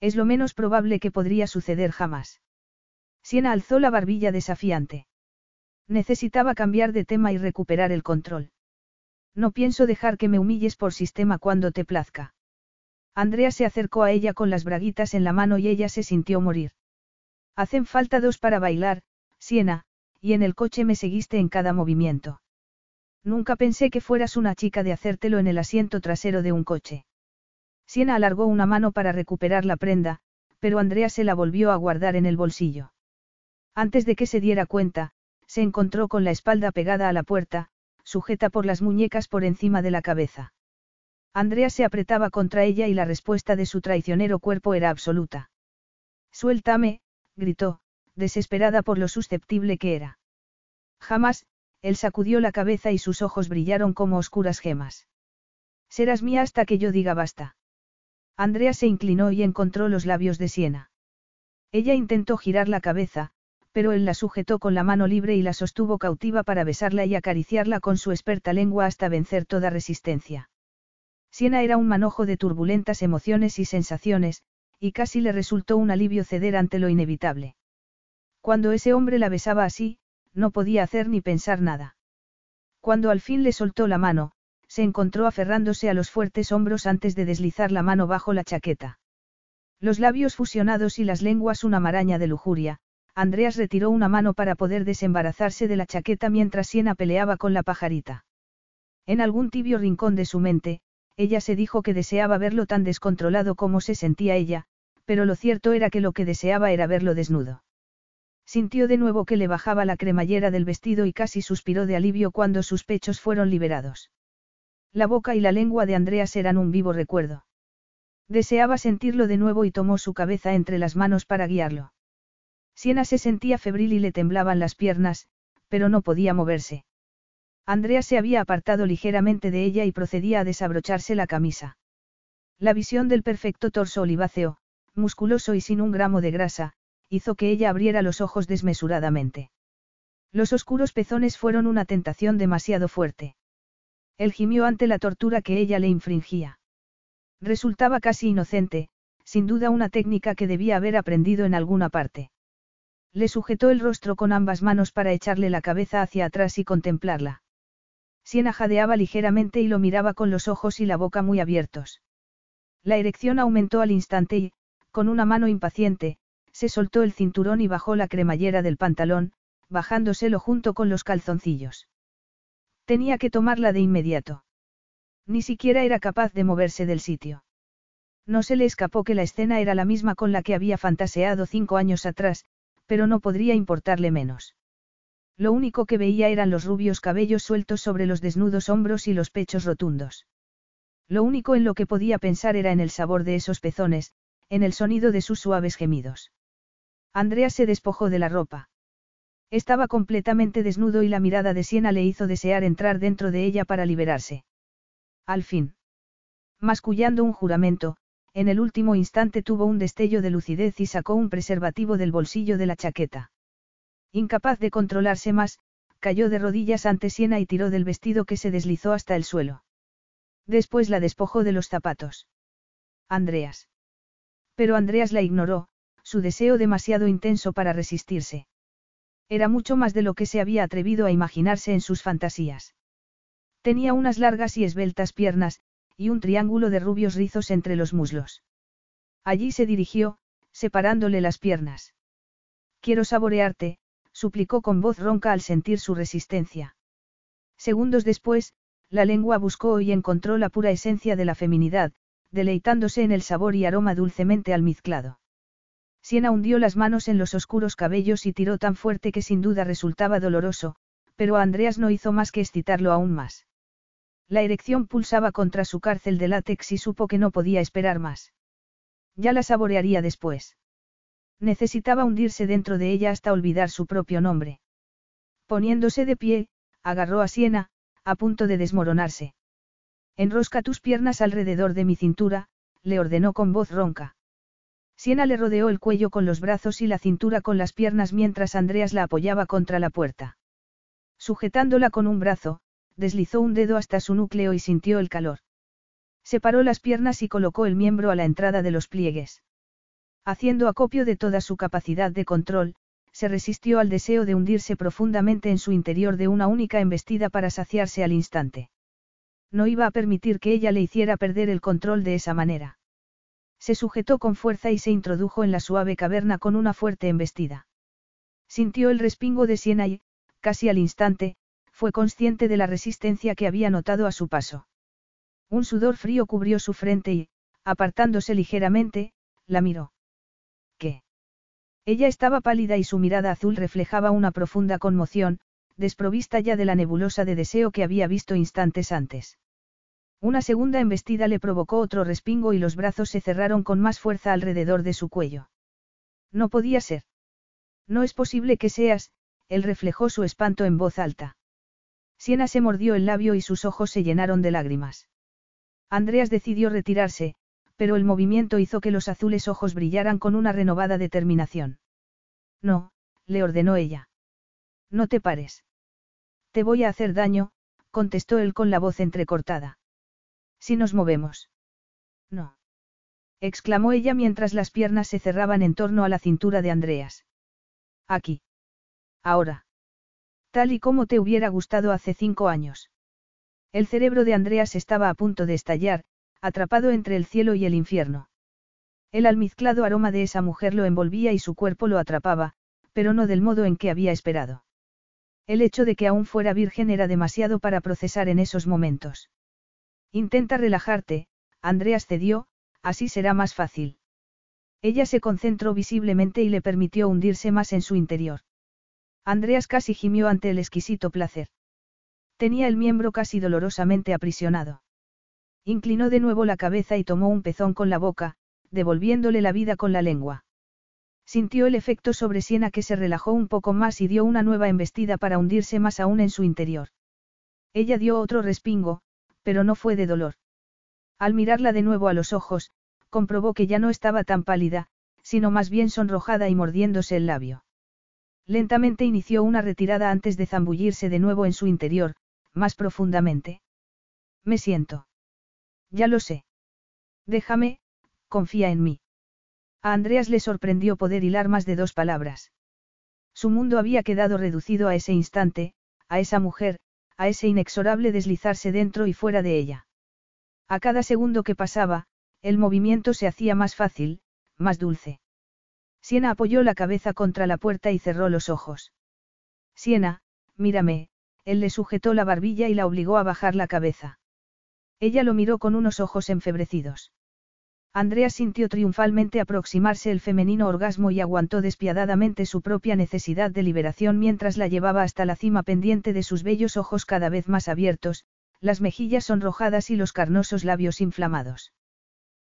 Es lo menos probable que podría suceder jamás. Siena alzó la barbilla desafiante. Necesitaba cambiar de tema y recuperar el control. No pienso dejar que me humilles por sistema cuando te plazca. Andrea se acercó a ella con las braguitas en la mano y ella se sintió morir. Hacen falta dos para bailar, Siena, y en el coche me seguiste en cada movimiento. Nunca pensé que fueras una chica de hacértelo en el asiento trasero de un coche. Siena alargó una mano para recuperar la prenda, pero Andrea se la volvió a guardar en el bolsillo. Antes de que se diera cuenta, se encontró con la espalda pegada a la puerta, sujeta por las muñecas por encima de la cabeza. Andrea se apretaba contra ella y la respuesta de su traicionero cuerpo era absoluta. Suéltame, gritó, desesperada por lo susceptible que era. Jamás, él sacudió la cabeza y sus ojos brillaron como oscuras gemas. Serás mía hasta que yo diga basta. Andrea se inclinó y encontró los labios de Siena. Ella intentó girar la cabeza, pero él la sujetó con la mano libre y la sostuvo cautiva para besarla y acariciarla con su experta lengua hasta vencer toda resistencia. Siena era un manojo de turbulentas emociones y sensaciones, y casi le resultó un alivio ceder ante lo inevitable. Cuando ese hombre la besaba así, no podía hacer ni pensar nada. Cuando al fin le soltó la mano, se encontró aferrándose a los fuertes hombros antes de deslizar la mano bajo la chaqueta. Los labios fusionados y las lenguas una maraña de lujuria, Andreas retiró una mano para poder desembarazarse de la chaqueta mientras Siena peleaba con la pajarita. En algún tibio rincón de su mente, ella se dijo que deseaba verlo tan descontrolado como se sentía ella, pero lo cierto era que lo que deseaba era verlo desnudo. Sintió de nuevo que le bajaba la cremallera del vestido y casi suspiró de alivio cuando sus pechos fueron liberados. La boca y la lengua de Andreas eran un vivo recuerdo. Deseaba sentirlo de nuevo y tomó su cabeza entre las manos para guiarlo. Siena se sentía febril y le temblaban las piernas, pero no podía moverse. Andrea se había apartado ligeramente de ella y procedía a desabrocharse la camisa. La visión del perfecto torso oliváceo, musculoso y sin un gramo de grasa, hizo que ella abriera los ojos desmesuradamente. Los oscuros pezones fueron una tentación demasiado fuerte. Él gimió ante la tortura que ella le infringía. Resultaba casi inocente, sin duda una técnica que debía haber aprendido en alguna parte. Le sujetó el rostro con ambas manos para echarle la cabeza hacia atrás y contemplarla. Siena jadeaba ligeramente y lo miraba con los ojos y la boca muy abiertos. La erección aumentó al instante y, con una mano impaciente, se soltó el cinturón y bajó la cremallera del pantalón, bajándoselo junto con los calzoncillos. Tenía que tomarla de inmediato. Ni siquiera era capaz de moverse del sitio. No se le escapó que la escena era la misma con la que había fantaseado cinco años atrás, pero no podría importarle menos. Lo único que veía eran los rubios cabellos sueltos sobre los desnudos hombros y los pechos rotundos. Lo único en lo que podía pensar era en el sabor de esos pezones, en el sonido de sus suaves gemidos. Andrea se despojó de la ropa. Estaba completamente desnudo y la mirada de Siena le hizo desear entrar dentro de ella para liberarse. Al fin. Mascullando un juramento, en el último instante tuvo un destello de lucidez y sacó un preservativo del bolsillo de la chaqueta. Incapaz de controlarse más, cayó de rodillas ante Siena y tiró del vestido que se deslizó hasta el suelo. Después la despojó de los zapatos. Andreas. Pero Andreas la ignoró, su deseo demasiado intenso para resistirse. Era mucho más de lo que se había atrevido a imaginarse en sus fantasías. Tenía unas largas y esbeltas piernas, y un triángulo de rubios rizos entre los muslos. Allí se dirigió, separándole las piernas. Quiero saborearte, suplicó con voz ronca al sentir su resistencia. Segundos después, la lengua buscó y encontró la pura esencia de la feminidad, deleitándose en el sabor y aroma dulcemente almizclado. Siena hundió las manos en los oscuros cabellos y tiró tan fuerte que sin duda resultaba doloroso, pero Andreas no hizo más que excitarlo aún más. La erección pulsaba contra su cárcel de látex y supo que no podía esperar más. Ya la saborearía después. Necesitaba hundirse dentro de ella hasta olvidar su propio nombre. Poniéndose de pie, agarró a Siena, a punto de desmoronarse. Enrosca tus piernas alrededor de mi cintura, le ordenó con voz ronca. Siena le rodeó el cuello con los brazos y la cintura con las piernas mientras Andreas la apoyaba contra la puerta. Sujetándola con un brazo, deslizó un dedo hasta su núcleo y sintió el calor. Separó las piernas y colocó el miembro a la entrada de los pliegues. Haciendo acopio de toda su capacidad de control, se resistió al deseo de hundirse profundamente en su interior de una única embestida para saciarse al instante. No iba a permitir que ella le hiciera perder el control de esa manera. Se sujetó con fuerza y se introdujo en la suave caverna con una fuerte embestida. Sintió el respingo de Siena y, casi al instante, fue consciente de la resistencia que había notado a su paso. Un sudor frío cubrió su frente y, apartándose ligeramente, la miró. ¿Qué? Ella estaba pálida y su mirada azul reflejaba una profunda conmoción, desprovista ya de la nebulosa de deseo que había visto instantes antes. Una segunda embestida le provocó otro respingo y los brazos se cerraron con más fuerza alrededor de su cuello. No podía ser. No es posible que seas, él reflejó su espanto en voz alta. Siena se mordió el labio y sus ojos se llenaron de lágrimas. Andreas decidió retirarse, pero el movimiento hizo que los azules ojos brillaran con una renovada determinación. No, le ordenó ella. No te pares. Te voy a hacer daño, contestó él con la voz entrecortada. Si nos movemos. No. exclamó ella mientras las piernas se cerraban en torno a la cintura de Andreas. Aquí. Ahora. Tal y como te hubiera gustado hace cinco años. El cerebro de Andreas estaba a punto de estallar, atrapado entre el cielo y el infierno. El almizclado aroma de esa mujer lo envolvía y su cuerpo lo atrapaba, pero no del modo en que había esperado. El hecho de que aún fuera virgen era demasiado para procesar en esos momentos. Intenta relajarte, Andreas cedió, así será más fácil. Ella se concentró visiblemente y le permitió hundirse más en su interior. Andreas casi gimió ante el exquisito placer. Tenía el miembro casi dolorosamente aprisionado. Inclinó de nuevo la cabeza y tomó un pezón con la boca, devolviéndole la vida con la lengua. Sintió el efecto sobre Siena que se relajó un poco más y dio una nueva embestida para hundirse más aún en su interior. Ella dio otro respingo, pero no fue de dolor. Al mirarla de nuevo a los ojos, comprobó que ya no estaba tan pálida, sino más bien sonrojada y mordiéndose el labio. Lentamente inició una retirada antes de zambullirse de nuevo en su interior, más profundamente. Me siento. Ya lo sé. Déjame, confía en mí. A Andreas le sorprendió poder hilar más de dos palabras. Su mundo había quedado reducido a ese instante, a esa mujer, a ese inexorable deslizarse dentro y fuera de ella. A cada segundo que pasaba, el movimiento se hacía más fácil, más dulce. Siena apoyó la cabeza contra la puerta y cerró los ojos. Siena, mírame, él le sujetó la barbilla y la obligó a bajar la cabeza. Ella lo miró con unos ojos enfebrecidos. Andrea sintió triunfalmente aproximarse el femenino orgasmo y aguantó despiadadamente su propia necesidad de liberación mientras la llevaba hasta la cima pendiente de sus bellos ojos cada vez más abiertos, las mejillas sonrojadas y los carnosos labios inflamados.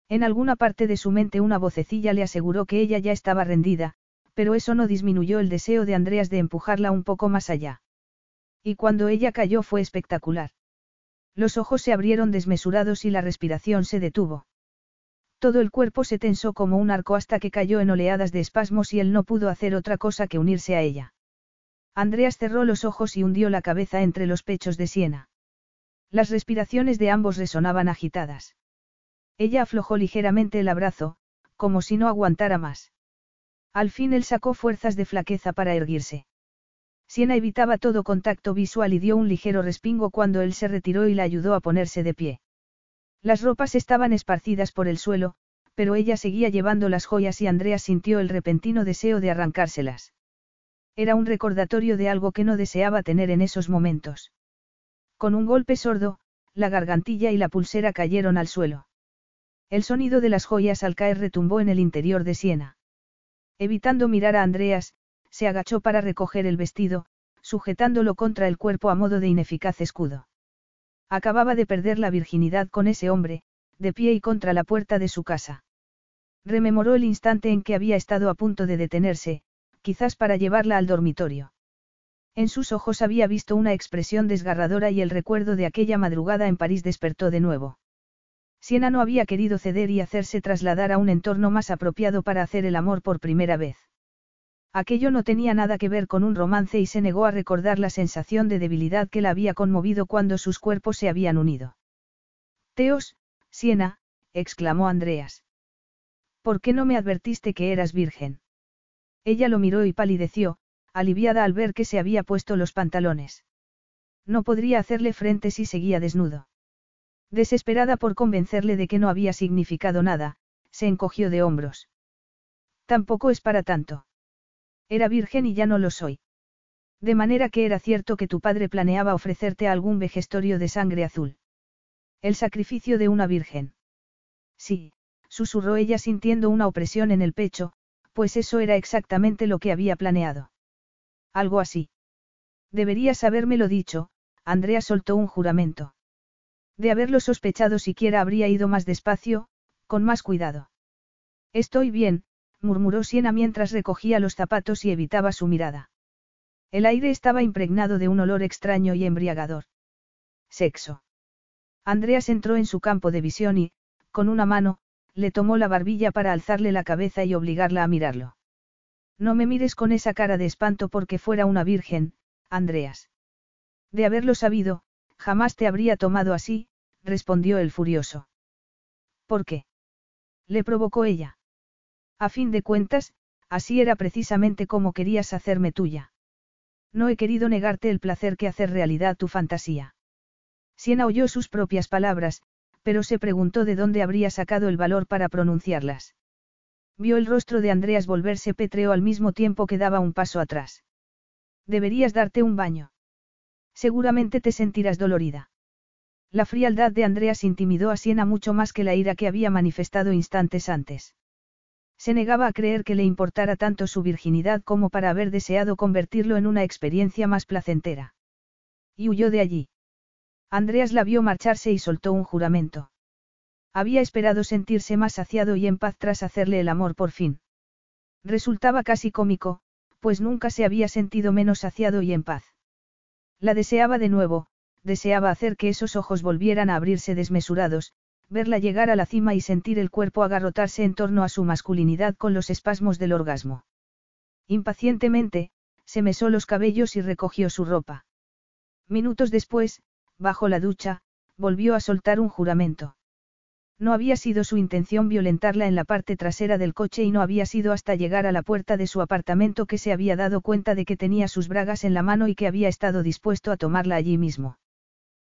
En alguna parte de su mente una vocecilla le aseguró que ella ya estaba rendida, pero eso no disminuyó el deseo de Andreas de empujarla un poco más allá. Y cuando ella cayó fue espectacular. Los ojos se abrieron desmesurados y la respiración se detuvo. Todo el cuerpo se tensó como un arco hasta que cayó en oleadas de espasmos y él no pudo hacer otra cosa que unirse a ella. Andreas cerró los ojos y hundió la cabeza entre los pechos de Siena. Las respiraciones de ambos resonaban agitadas. Ella aflojó ligeramente el abrazo, como si no aguantara más. Al fin él sacó fuerzas de flaqueza para erguirse. Siena evitaba todo contacto visual y dio un ligero respingo cuando él se retiró y la ayudó a ponerse de pie. Las ropas estaban esparcidas por el suelo, pero ella seguía llevando las joyas y Andrea sintió el repentino deseo de arrancárselas. Era un recordatorio de algo que no deseaba tener en esos momentos. Con un golpe sordo, la gargantilla y la pulsera cayeron al suelo. El sonido de las joyas al caer retumbó en el interior de Siena. Evitando mirar a Andreas, se agachó para recoger el vestido, sujetándolo contra el cuerpo a modo de ineficaz escudo. Acababa de perder la virginidad con ese hombre, de pie y contra la puerta de su casa. Rememoró el instante en que había estado a punto de detenerse, quizás para llevarla al dormitorio. En sus ojos había visto una expresión desgarradora y el recuerdo de aquella madrugada en París despertó de nuevo. Siena no había querido ceder y hacerse trasladar a un entorno más apropiado para hacer el amor por primera vez. Aquello no tenía nada que ver con un romance y se negó a recordar la sensación de debilidad que la había conmovido cuando sus cuerpos se habían unido. Teos, Siena, exclamó Andreas. ¿Por qué no me advertiste que eras virgen? Ella lo miró y palideció, aliviada al ver que se había puesto los pantalones. No podría hacerle frente si seguía desnudo. Desesperada por convencerle de que no había significado nada, se encogió de hombros. Tampoco es para tanto. Era virgen y ya no lo soy. De manera que era cierto que tu padre planeaba ofrecerte algún vejestorio de sangre azul. El sacrificio de una virgen. Sí, susurró ella sintiendo una opresión en el pecho, pues eso era exactamente lo que había planeado. Algo así. Deberías habérmelo dicho, Andrea soltó un juramento. De haberlo sospechado siquiera habría ido más despacio, con más cuidado. Estoy bien, murmuró Siena mientras recogía los zapatos y evitaba su mirada. El aire estaba impregnado de un olor extraño y embriagador. Sexo. Andreas entró en su campo de visión y, con una mano, le tomó la barbilla para alzarle la cabeza y obligarla a mirarlo. No me mires con esa cara de espanto porque fuera una virgen, Andreas. De haberlo sabido, jamás te habría tomado así, respondió el furioso. ¿Por qué? Le provocó ella. A fin de cuentas, así era precisamente como querías hacerme tuya. No he querido negarte el placer que hacer realidad tu fantasía. Siena oyó sus propias palabras, pero se preguntó de dónde habría sacado el valor para pronunciarlas. Vio el rostro de Andreas volverse pétreo al mismo tiempo que daba un paso atrás. Deberías darte un baño. Seguramente te sentirás dolorida. La frialdad de Andreas intimidó a Siena mucho más que la ira que había manifestado instantes antes. Se negaba a creer que le importara tanto su virginidad como para haber deseado convertirlo en una experiencia más placentera. Y huyó de allí. Andreas la vio marcharse y soltó un juramento. Había esperado sentirse más saciado y en paz tras hacerle el amor por fin. Resultaba casi cómico, pues nunca se había sentido menos saciado y en paz. La deseaba de nuevo, deseaba hacer que esos ojos volvieran a abrirse desmesurados, verla llegar a la cima y sentir el cuerpo agarrotarse en torno a su masculinidad con los espasmos del orgasmo. Impacientemente, se mesó los cabellos y recogió su ropa. Minutos después, bajo la ducha, volvió a soltar un juramento. No había sido su intención violentarla en la parte trasera del coche y no había sido hasta llegar a la puerta de su apartamento que se había dado cuenta de que tenía sus bragas en la mano y que había estado dispuesto a tomarla allí mismo.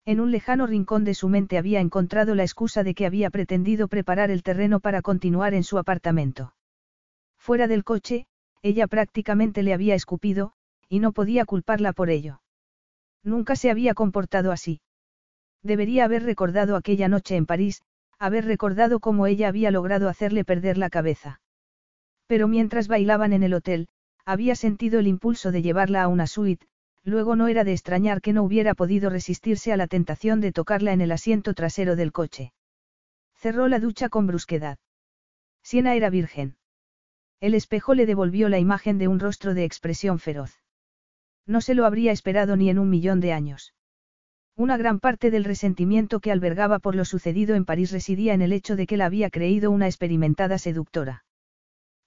En un lejano rincón de su mente había encontrado la excusa de que había pretendido preparar el terreno para continuar en su apartamento. Fuera del coche, ella prácticamente le había escupido, y no podía culparla por ello. Nunca se había comportado así. Debería haber recordado aquella noche en París, haber recordado cómo ella había logrado hacerle perder la cabeza. Pero mientras bailaban en el hotel, había sentido el impulso de llevarla a una suite, luego no era de extrañar que no hubiera podido resistirse a la tentación de tocarla en el asiento trasero del coche. Cerró la ducha con brusquedad. Siena era virgen. El espejo le devolvió la imagen de un rostro de expresión feroz. No se lo habría esperado ni en un millón de años. Una gran parte del resentimiento que albergaba por lo sucedido en París residía en el hecho de que la había creído una experimentada seductora.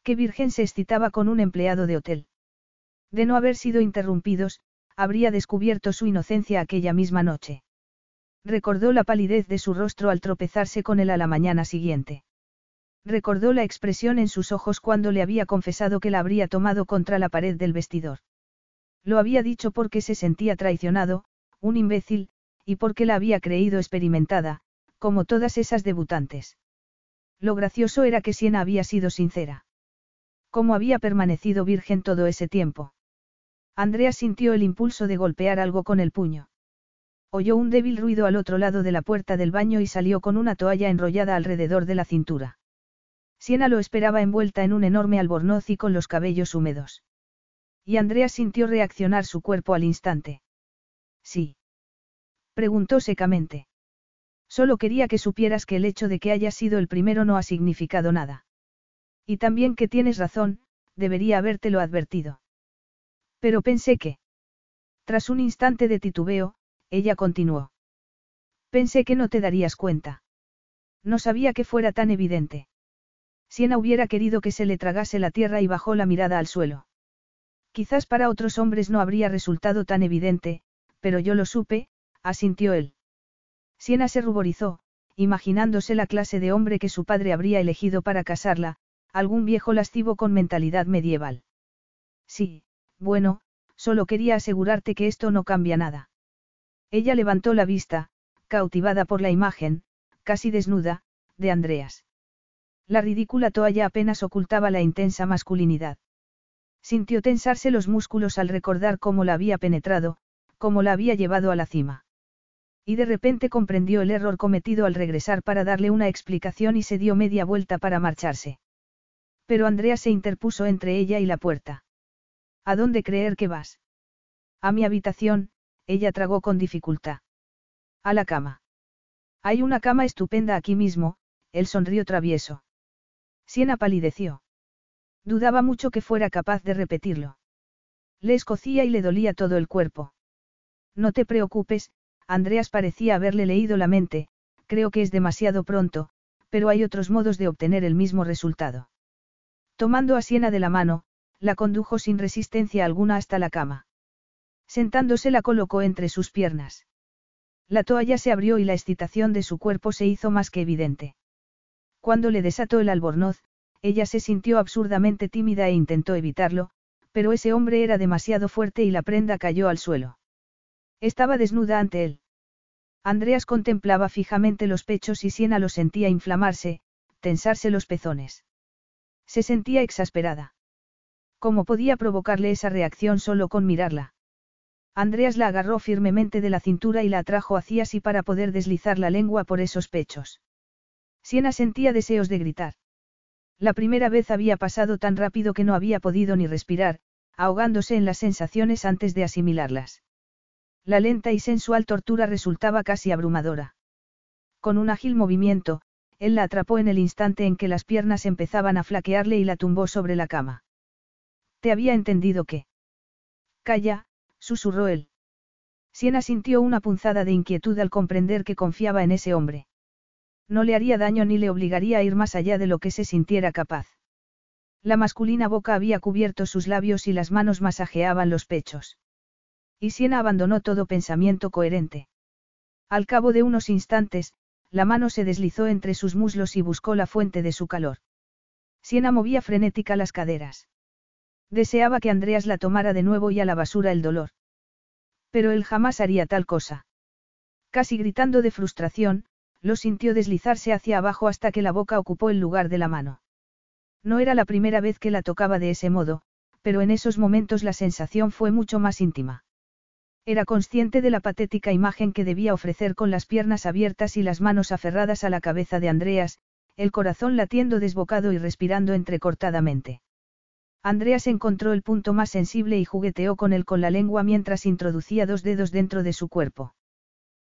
¿Qué virgen se excitaba con un empleado de hotel? De no haber sido interrumpidos, habría descubierto su inocencia aquella misma noche. Recordó la palidez de su rostro al tropezarse con él a la mañana siguiente. Recordó la expresión en sus ojos cuando le había confesado que la habría tomado contra la pared del vestidor. Lo había dicho porque se sentía traicionado, un imbécil, y porque la había creído experimentada, como todas esas debutantes. Lo gracioso era que Siena había sido sincera. ¿Cómo había permanecido virgen todo ese tiempo? Andrea sintió el impulso de golpear algo con el puño. Oyó un débil ruido al otro lado de la puerta del baño y salió con una toalla enrollada alrededor de la cintura. Siena lo esperaba envuelta en un enorme albornoz y con los cabellos húmedos. Y Andrea sintió reaccionar su cuerpo al instante. Sí. Preguntó secamente. Solo quería que supieras que el hecho de que haya sido el primero no ha significado nada. Y también que tienes razón, debería habértelo advertido. Pero pensé que... Tras un instante de titubeo, ella continuó. Pensé que no te darías cuenta. No sabía que fuera tan evidente. Siena hubiera querido que se le tragase la tierra y bajó la mirada al suelo. Quizás para otros hombres no habría resultado tan evidente, pero yo lo supe, asintió él. Siena se ruborizó, imaginándose la clase de hombre que su padre habría elegido para casarla, algún viejo lascivo con mentalidad medieval. Sí, bueno, solo quería asegurarte que esto no cambia nada. Ella levantó la vista, cautivada por la imagen, casi desnuda, de Andreas. La ridícula toalla apenas ocultaba la intensa masculinidad. Sintió tensarse los músculos al recordar cómo la había penetrado, cómo la había llevado a la cima. Y de repente comprendió el error cometido al regresar para darle una explicación y se dio media vuelta para marcharse. Pero Andrea se interpuso entre ella y la puerta. ¿A dónde creer que vas? A mi habitación, ella tragó con dificultad. A la cama. Hay una cama estupenda aquí mismo, él sonrió travieso. Siena palideció. Dudaba mucho que fuera capaz de repetirlo. Le escocía y le dolía todo el cuerpo. No te preocupes, Andreas parecía haberle leído la mente, creo que es demasiado pronto, pero hay otros modos de obtener el mismo resultado. Tomando a Siena de la mano, la condujo sin resistencia alguna hasta la cama. Sentándose la colocó entre sus piernas. La toalla se abrió y la excitación de su cuerpo se hizo más que evidente. Cuando le desató el albornoz, ella se sintió absurdamente tímida e intentó evitarlo, pero ese hombre era demasiado fuerte y la prenda cayó al suelo. Estaba desnuda ante él. Andreas contemplaba fijamente los pechos y Siena lo sentía inflamarse, tensarse los pezones. Se sentía exasperada. ¿Cómo podía provocarle esa reacción solo con mirarla? Andreas la agarró firmemente de la cintura y la atrajo hacia sí para poder deslizar la lengua por esos pechos. Siena sentía deseos de gritar. La primera vez había pasado tan rápido que no había podido ni respirar, ahogándose en las sensaciones antes de asimilarlas. La lenta y sensual tortura resultaba casi abrumadora. Con un ágil movimiento, él la atrapó en el instante en que las piernas empezaban a flaquearle y la tumbó sobre la cama. Había entendido que. Calla, susurró él. Siena sintió una punzada de inquietud al comprender que confiaba en ese hombre. No le haría daño ni le obligaría a ir más allá de lo que se sintiera capaz. La masculina boca había cubierto sus labios y las manos masajeaban los pechos. Y Siena abandonó todo pensamiento coherente. Al cabo de unos instantes, la mano se deslizó entre sus muslos y buscó la fuente de su calor. Siena movía frenética las caderas. Deseaba que Andreas la tomara de nuevo y a la basura el dolor. Pero él jamás haría tal cosa. Casi gritando de frustración, lo sintió deslizarse hacia abajo hasta que la boca ocupó el lugar de la mano. No era la primera vez que la tocaba de ese modo, pero en esos momentos la sensación fue mucho más íntima. Era consciente de la patética imagen que debía ofrecer con las piernas abiertas y las manos aferradas a la cabeza de Andreas, el corazón latiendo desbocado y respirando entrecortadamente. Andreas encontró el punto más sensible y jugueteó con él con la lengua mientras introducía dos dedos dentro de su cuerpo.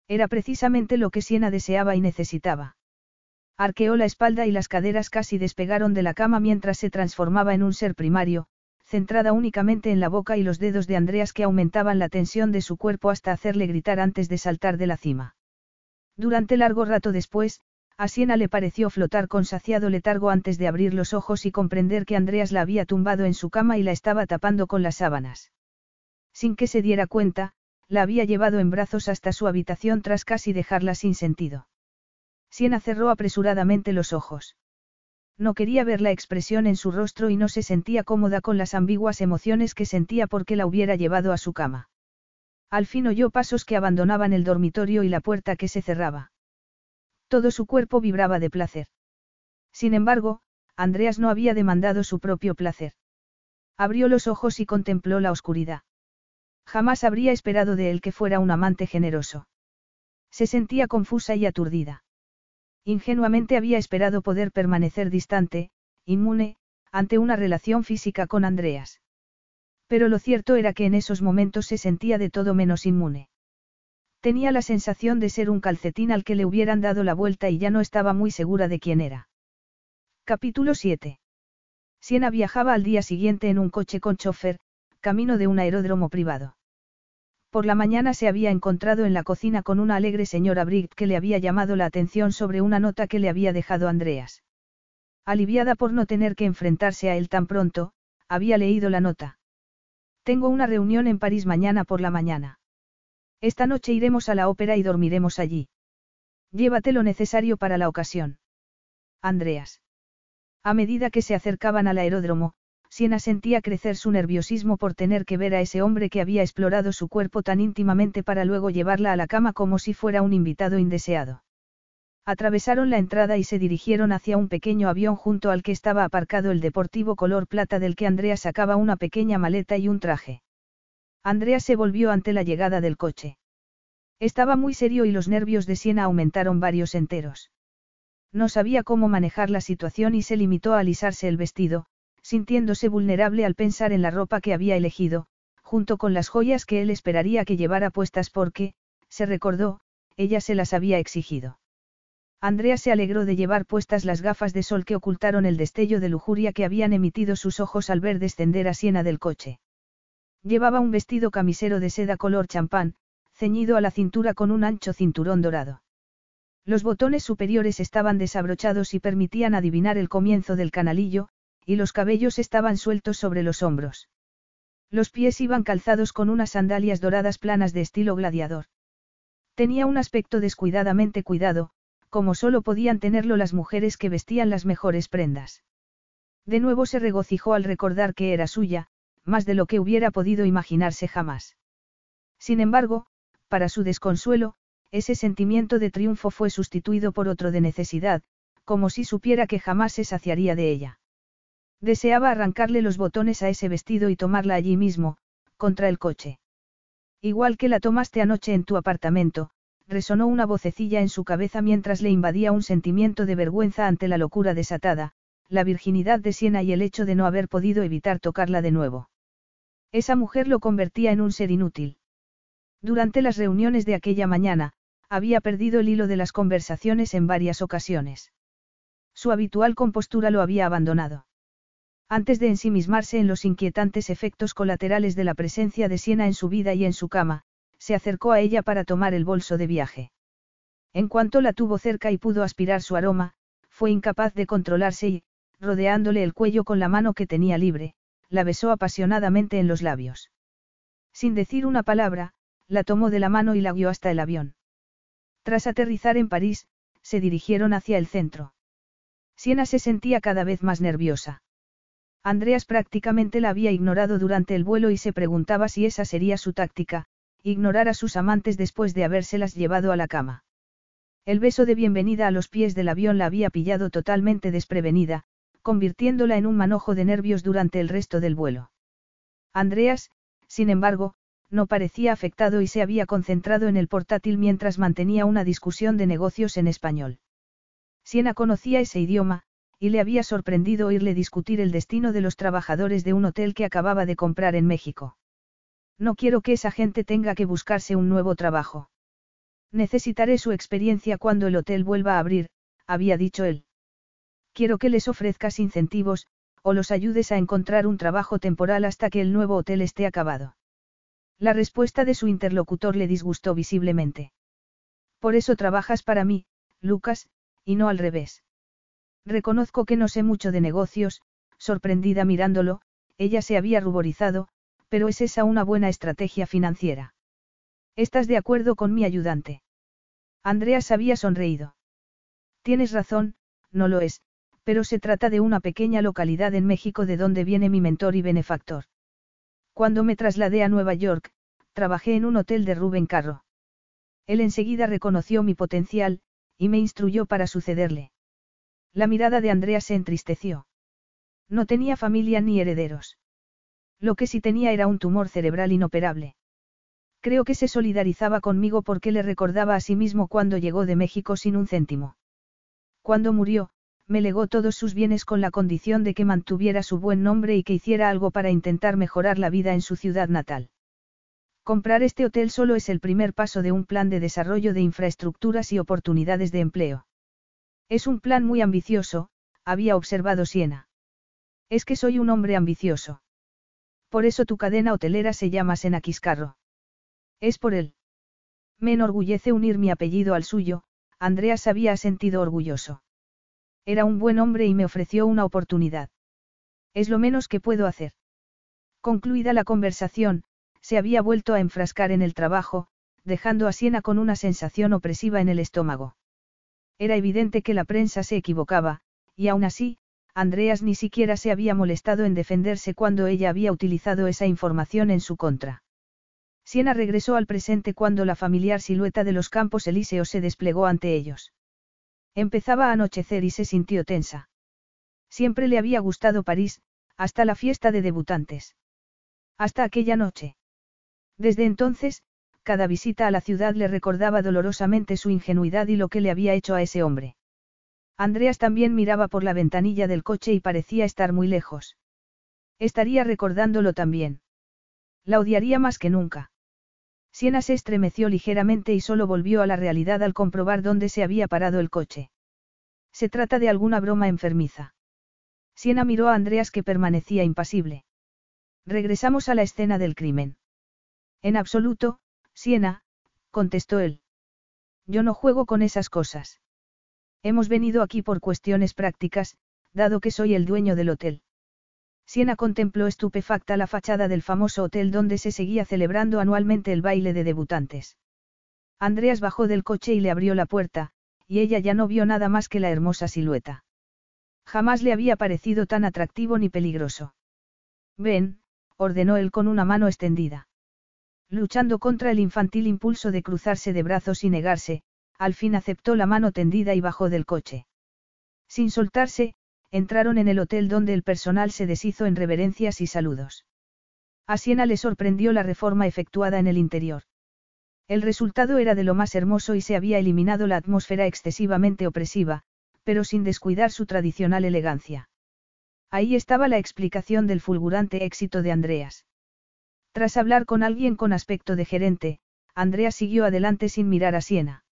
Era precisamente lo que Siena deseaba y necesitaba. Arqueó la espalda y las caderas casi despegaron de la cama mientras se transformaba en un ser primario, centrada únicamente en la boca y los dedos de Andreas que aumentaban la tensión de su cuerpo hasta hacerle gritar antes de saltar de la cima. Durante largo rato después, a Siena le pareció flotar con saciado letargo antes de abrir los ojos y comprender que Andreas la había tumbado en su cama y la estaba tapando con las sábanas. Sin que se diera cuenta, la había llevado en brazos hasta su habitación tras casi dejarla sin sentido. Siena cerró apresuradamente los ojos. No quería ver la expresión en su rostro y no se sentía cómoda con las ambiguas emociones que sentía porque la hubiera llevado a su cama. Al fin oyó pasos que abandonaban el dormitorio y la puerta que se cerraba. Todo su cuerpo vibraba de placer. Sin embargo, Andreas no había demandado su propio placer. Abrió los ojos y contempló la oscuridad. Jamás habría esperado de él que fuera un amante generoso. Se sentía confusa y aturdida. Ingenuamente había esperado poder permanecer distante, inmune, ante una relación física con Andreas. Pero lo cierto era que en esos momentos se sentía de todo menos inmune. Tenía la sensación de ser un calcetín al que le hubieran dado la vuelta y ya no estaba muy segura de quién era. Capítulo 7. Siena viajaba al día siguiente en un coche con chofer, camino de un aeródromo privado. Por la mañana se había encontrado en la cocina con una alegre señora Bright que le había llamado la atención sobre una nota que le había dejado Andreas. Aliviada por no tener que enfrentarse a él tan pronto, había leído la nota. Tengo una reunión en París mañana por la mañana. Esta noche iremos a la ópera y dormiremos allí. Llévate lo necesario para la ocasión. Andreas. A medida que se acercaban al aeródromo, Siena sentía crecer su nerviosismo por tener que ver a ese hombre que había explorado su cuerpo tan íntimamente para luego llevarla a la cama como si fuera un invitado indeseado. Atravesaron la entrada y se dirigieron hacia un pequeño avión junto al que estaba aparcado el deportivo color plata del que Andrea sacaba una pequeña maleta y un traje. Andrea se volvió ante la llegada del coche. Estaba muy serio y los nervios de Siena aumentaron varios enteros. No sabía cómo manejar la situación y se limitó a alisarse el vestido, sintiéndose vulnerable al pensar en la ropa que había elegido, junto con las joyas que él esperaría que llevara puestas porque, se recordó, ella se las había exigido. Andrea se alegró de llevar puestas las gafas de sol que ocultaron el destello de lujuria que habían emitido sus ojos al ver descender a Siena del coche. Llevaba un vestido camisero de seda color champán, ceñido a la cintura con un ancho cinturón dorado. Los botones superiores estaban desabrochados y permitían adivinar el comienzo del canalillo, y los cabellos estaban sueltos sobre los hombros. Los pies iban calzados con unas sandalias doradas planas de estilo gladiador. Tenía un aspecto descuidadamente cuidado, como solo podían tenerlo las mujeres que vestían las mejores prendas. De nuevo se regocijó al recordar que era suya, más de lo que hubiera podido imaginarse jamás. Sin embargo, para su desconsuelo, ese sentimiento de triunfo fue sustituido por otro de necesidad, como si supiera que jamás se saciaría de ella. Deseaba arrancarle los botones a ese vestido y tomarla allí mismo, contra el coche. Igual que la tomaste anoche en tu apartamento, resonó una vocecilla en su cabeza mientras le invadía un sentimiento de vergüenza ante la locura desatada, la virginidad de Siena y el hecho de no haber podido evitar tocarla de nuevo. Esa mujer lo convertía en un ser inútil. Durante las reuniones de aquella mañana, había perdido el hilo de las conversaciones en varias ocasiones. Su habitual compostura lo había abandonado. Antes de ensimismarse en los inquietantes efectos colaterales de la presencia de Siena en su vida y en su cama, se acercó a ella para tomar el bolso de viaje. En cuanto la tuvo cerca y pudo aspirar su aroma, fue incapaz de controlarse y, rodeándole el cuello con la mano que tenía libre, la besó apasionadamente en los labios. Sin decir una palabra, la tomó de la mano y la guió hasta el avión. Tras aterrizar en París, se dirigieron hacia el centro. Siena se sentía cada vez más nerviosa. Andreas prácticamente la había ignorado durante el vuelo y se preguntaba si esa sería su táctica, ignorar a sus amantes después de habérselas llevado a la cama. El beso de bienvenida a los pies del avión la había pillado totalmente desprevenida, convirtiéndola en un manojo de nervios durante el resto del vuelo. Andreas, sin embargo, no parecía afectado y se había concentrado en el portátil mientras mantenía una discusión de negocios en español. Siena conocía ese idioma, y le había sorprendido oírle discutir el destino de los trabajadores de un hotel que acababa de comprar en México. No quiero que esa gente tenga que buscarse un nuevo trabajo. Necesitaré su experiencia cuando el hotel vuelva a abrir, había dicho él. Quiero que les ofrezcas incentivos, o los ayudes a encontrar un trabajo temporal hasta que el nuevo hotel esté acabado. La respuesta de su interlocutor le disgustó visiblemente. Por eso trabajas para mí, Lucas, y no al revés. Reconozco que no sé mucho de negocios, sorprendida mirándolo, ella se había ruborizado, pero es esa una buena estrategia financiera. ¿Estás de acuerdo con mi ayudante? Andreas había sonreído. Tienes razón, no lo es, pero se trata de una pequeña localidad en México de donde viene mi mentor y benefactor. Cuando me trasladé a Nueva York, trabajé en un hotel de Rubén Carro. Él enseguida reconoció mi potencial, y me instruyó para sucederle. La mirada de Andrea se entristeció. No tenía familia ni herederos. Lo que sí tenía era un tumor cerebral inoperable. Creo que se solidarizaba conmigo porque le recordaba a sí mismo cuando llegó de México sin un céntimo. Cuando murió, me legó todos sus bienes con la condición de que mantuviera su buen nombre y que hiciera algo para intentar mejorar la vida en su ciudad natal. Comprar este hotel solo es el primer paso de un plan de desarrollo de infraestructuras y oportunidades de empleo. Es un plan muy ambicioso, había observado Siena. Es que soy un hombre ambicioso. Por eso tu cadena hotelera se llama Senaquiscarro. Es por él. Me enorgullece unir mi apellido al suyo, Andreas había sentido orgulloso. Era un buen hombre y me ofreció una oportunidad. Es lo menos que puedo hacer. Concluida la conversación, se había vuelto a enfrascar en el trabajo, dejando a Siena con una sensación opresiva en el estómago. Era evidente que la prensa se equivocaba, y aún así, Andreas ni siquiera se había molestado en defenderse cuando ella había utilizado esa información en su contra. Siena regresó al presente cuando la familiar silueta de los campos elíseos se desplegó ante ellos. Empezaba a anochecer y se sintió tensa. Siempre le había gustado París, hasta la fiesta de debutantes. Hasta aquella noche. Desde entonces, cada visita a la ciudad le recordaba dolorosamente su ingenuidad y lo que le había hecho a ese hombre. Andreas también miraba por la ventanilla del coche y parecía estar muy lejos. Estaría recordándolo también. La odiaría más que nunca. Siena se estremeció ligeramente y solo volvió a la realidad al comprobar dónde se había parado el coche. Se trata de alguna broma enfermiza. Siena miró a Andreas que permanecía impasible. Regresamos a la escena del crimen. En absoluto, Siena, contestó él. Yo no juego con esas cosas. Hemos venido aquí por cuestiones prácticas, dado que soy el dueño del hotel. Siena contempló estupefacta la fachada del famoso hotel donde se seguía celebrando anualmente el baile de debutantes. Andreas bajó del coche y le abrió la puerta, y ella ya no vio nada más que la hermosa silueta. Jamás le había parecido tan atractivo ni peligroso. Ven, ordenó él con una mano extendida. Luchando contra el infantil impulso de cruzarse de brazos y negarse, al fin aceptó la mano tendida y bajó del coche. Sin soltarse, entraron en el hotel donde el personal se deshizo en reverencias y saludos. A Siena le sorprendió la reforma efectuada en el interior. El resultado era de lo más hermoso y se había eliminado la atmósfera excesivamente opresiva, pero sin descuidar su tradicional elegancia. Ahí estaba la explicación del fulgurante éxito de Andreas. Tras hablar con alguien con aspecto de gerente, Andreas siguió adelante sin mirar a Siena.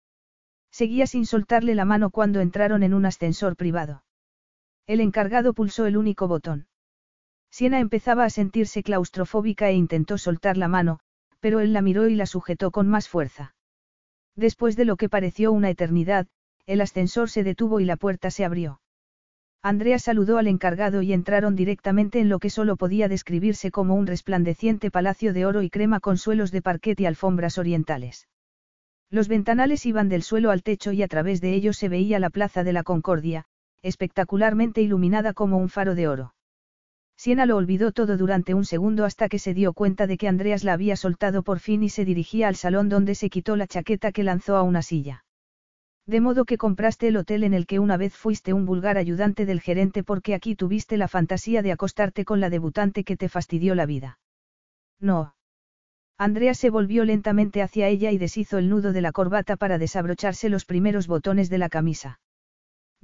Seguía sin soltarle la mano cuando entraron en un ascensor privado. El encargado pulsó el único botón. Siena empezaba a sentirse claustrofóbica e intentó soltar la mano, pero él la miró y la sujetó con más fuerza. Después de lo que pareció una eternidad, el ascensor se detuvo y la puerta se abrió. Andrea saludó al encargado y entraron directamente en lo que solo podía describirse como un resplandeciente palacio de oro y crema con suelos de parquet y alfombras orientales. Los ventanales iban del suelo al techo y a través de ellos se veía la Plaza de la Concordia, espectacularmente iluminada como un faro de oro. Siena lo olvidó todo durante un segundo hasta que se dio cuenta de que Andreas la había soltado por fin y se dirigía al salón donde se quitó la chaqueta que lanzó a una silla. De modo que compraste el hotel en el que una vez fuiste un vulgar ayudante del gerente porque aquí tuviste la fantasía de acostarte con la debutante que te fastidió la vida. No. Andrea se volvió lentamente hacia ella y deshizo el nudo de la corbata para desabrocharse los primeros botones de la camisa.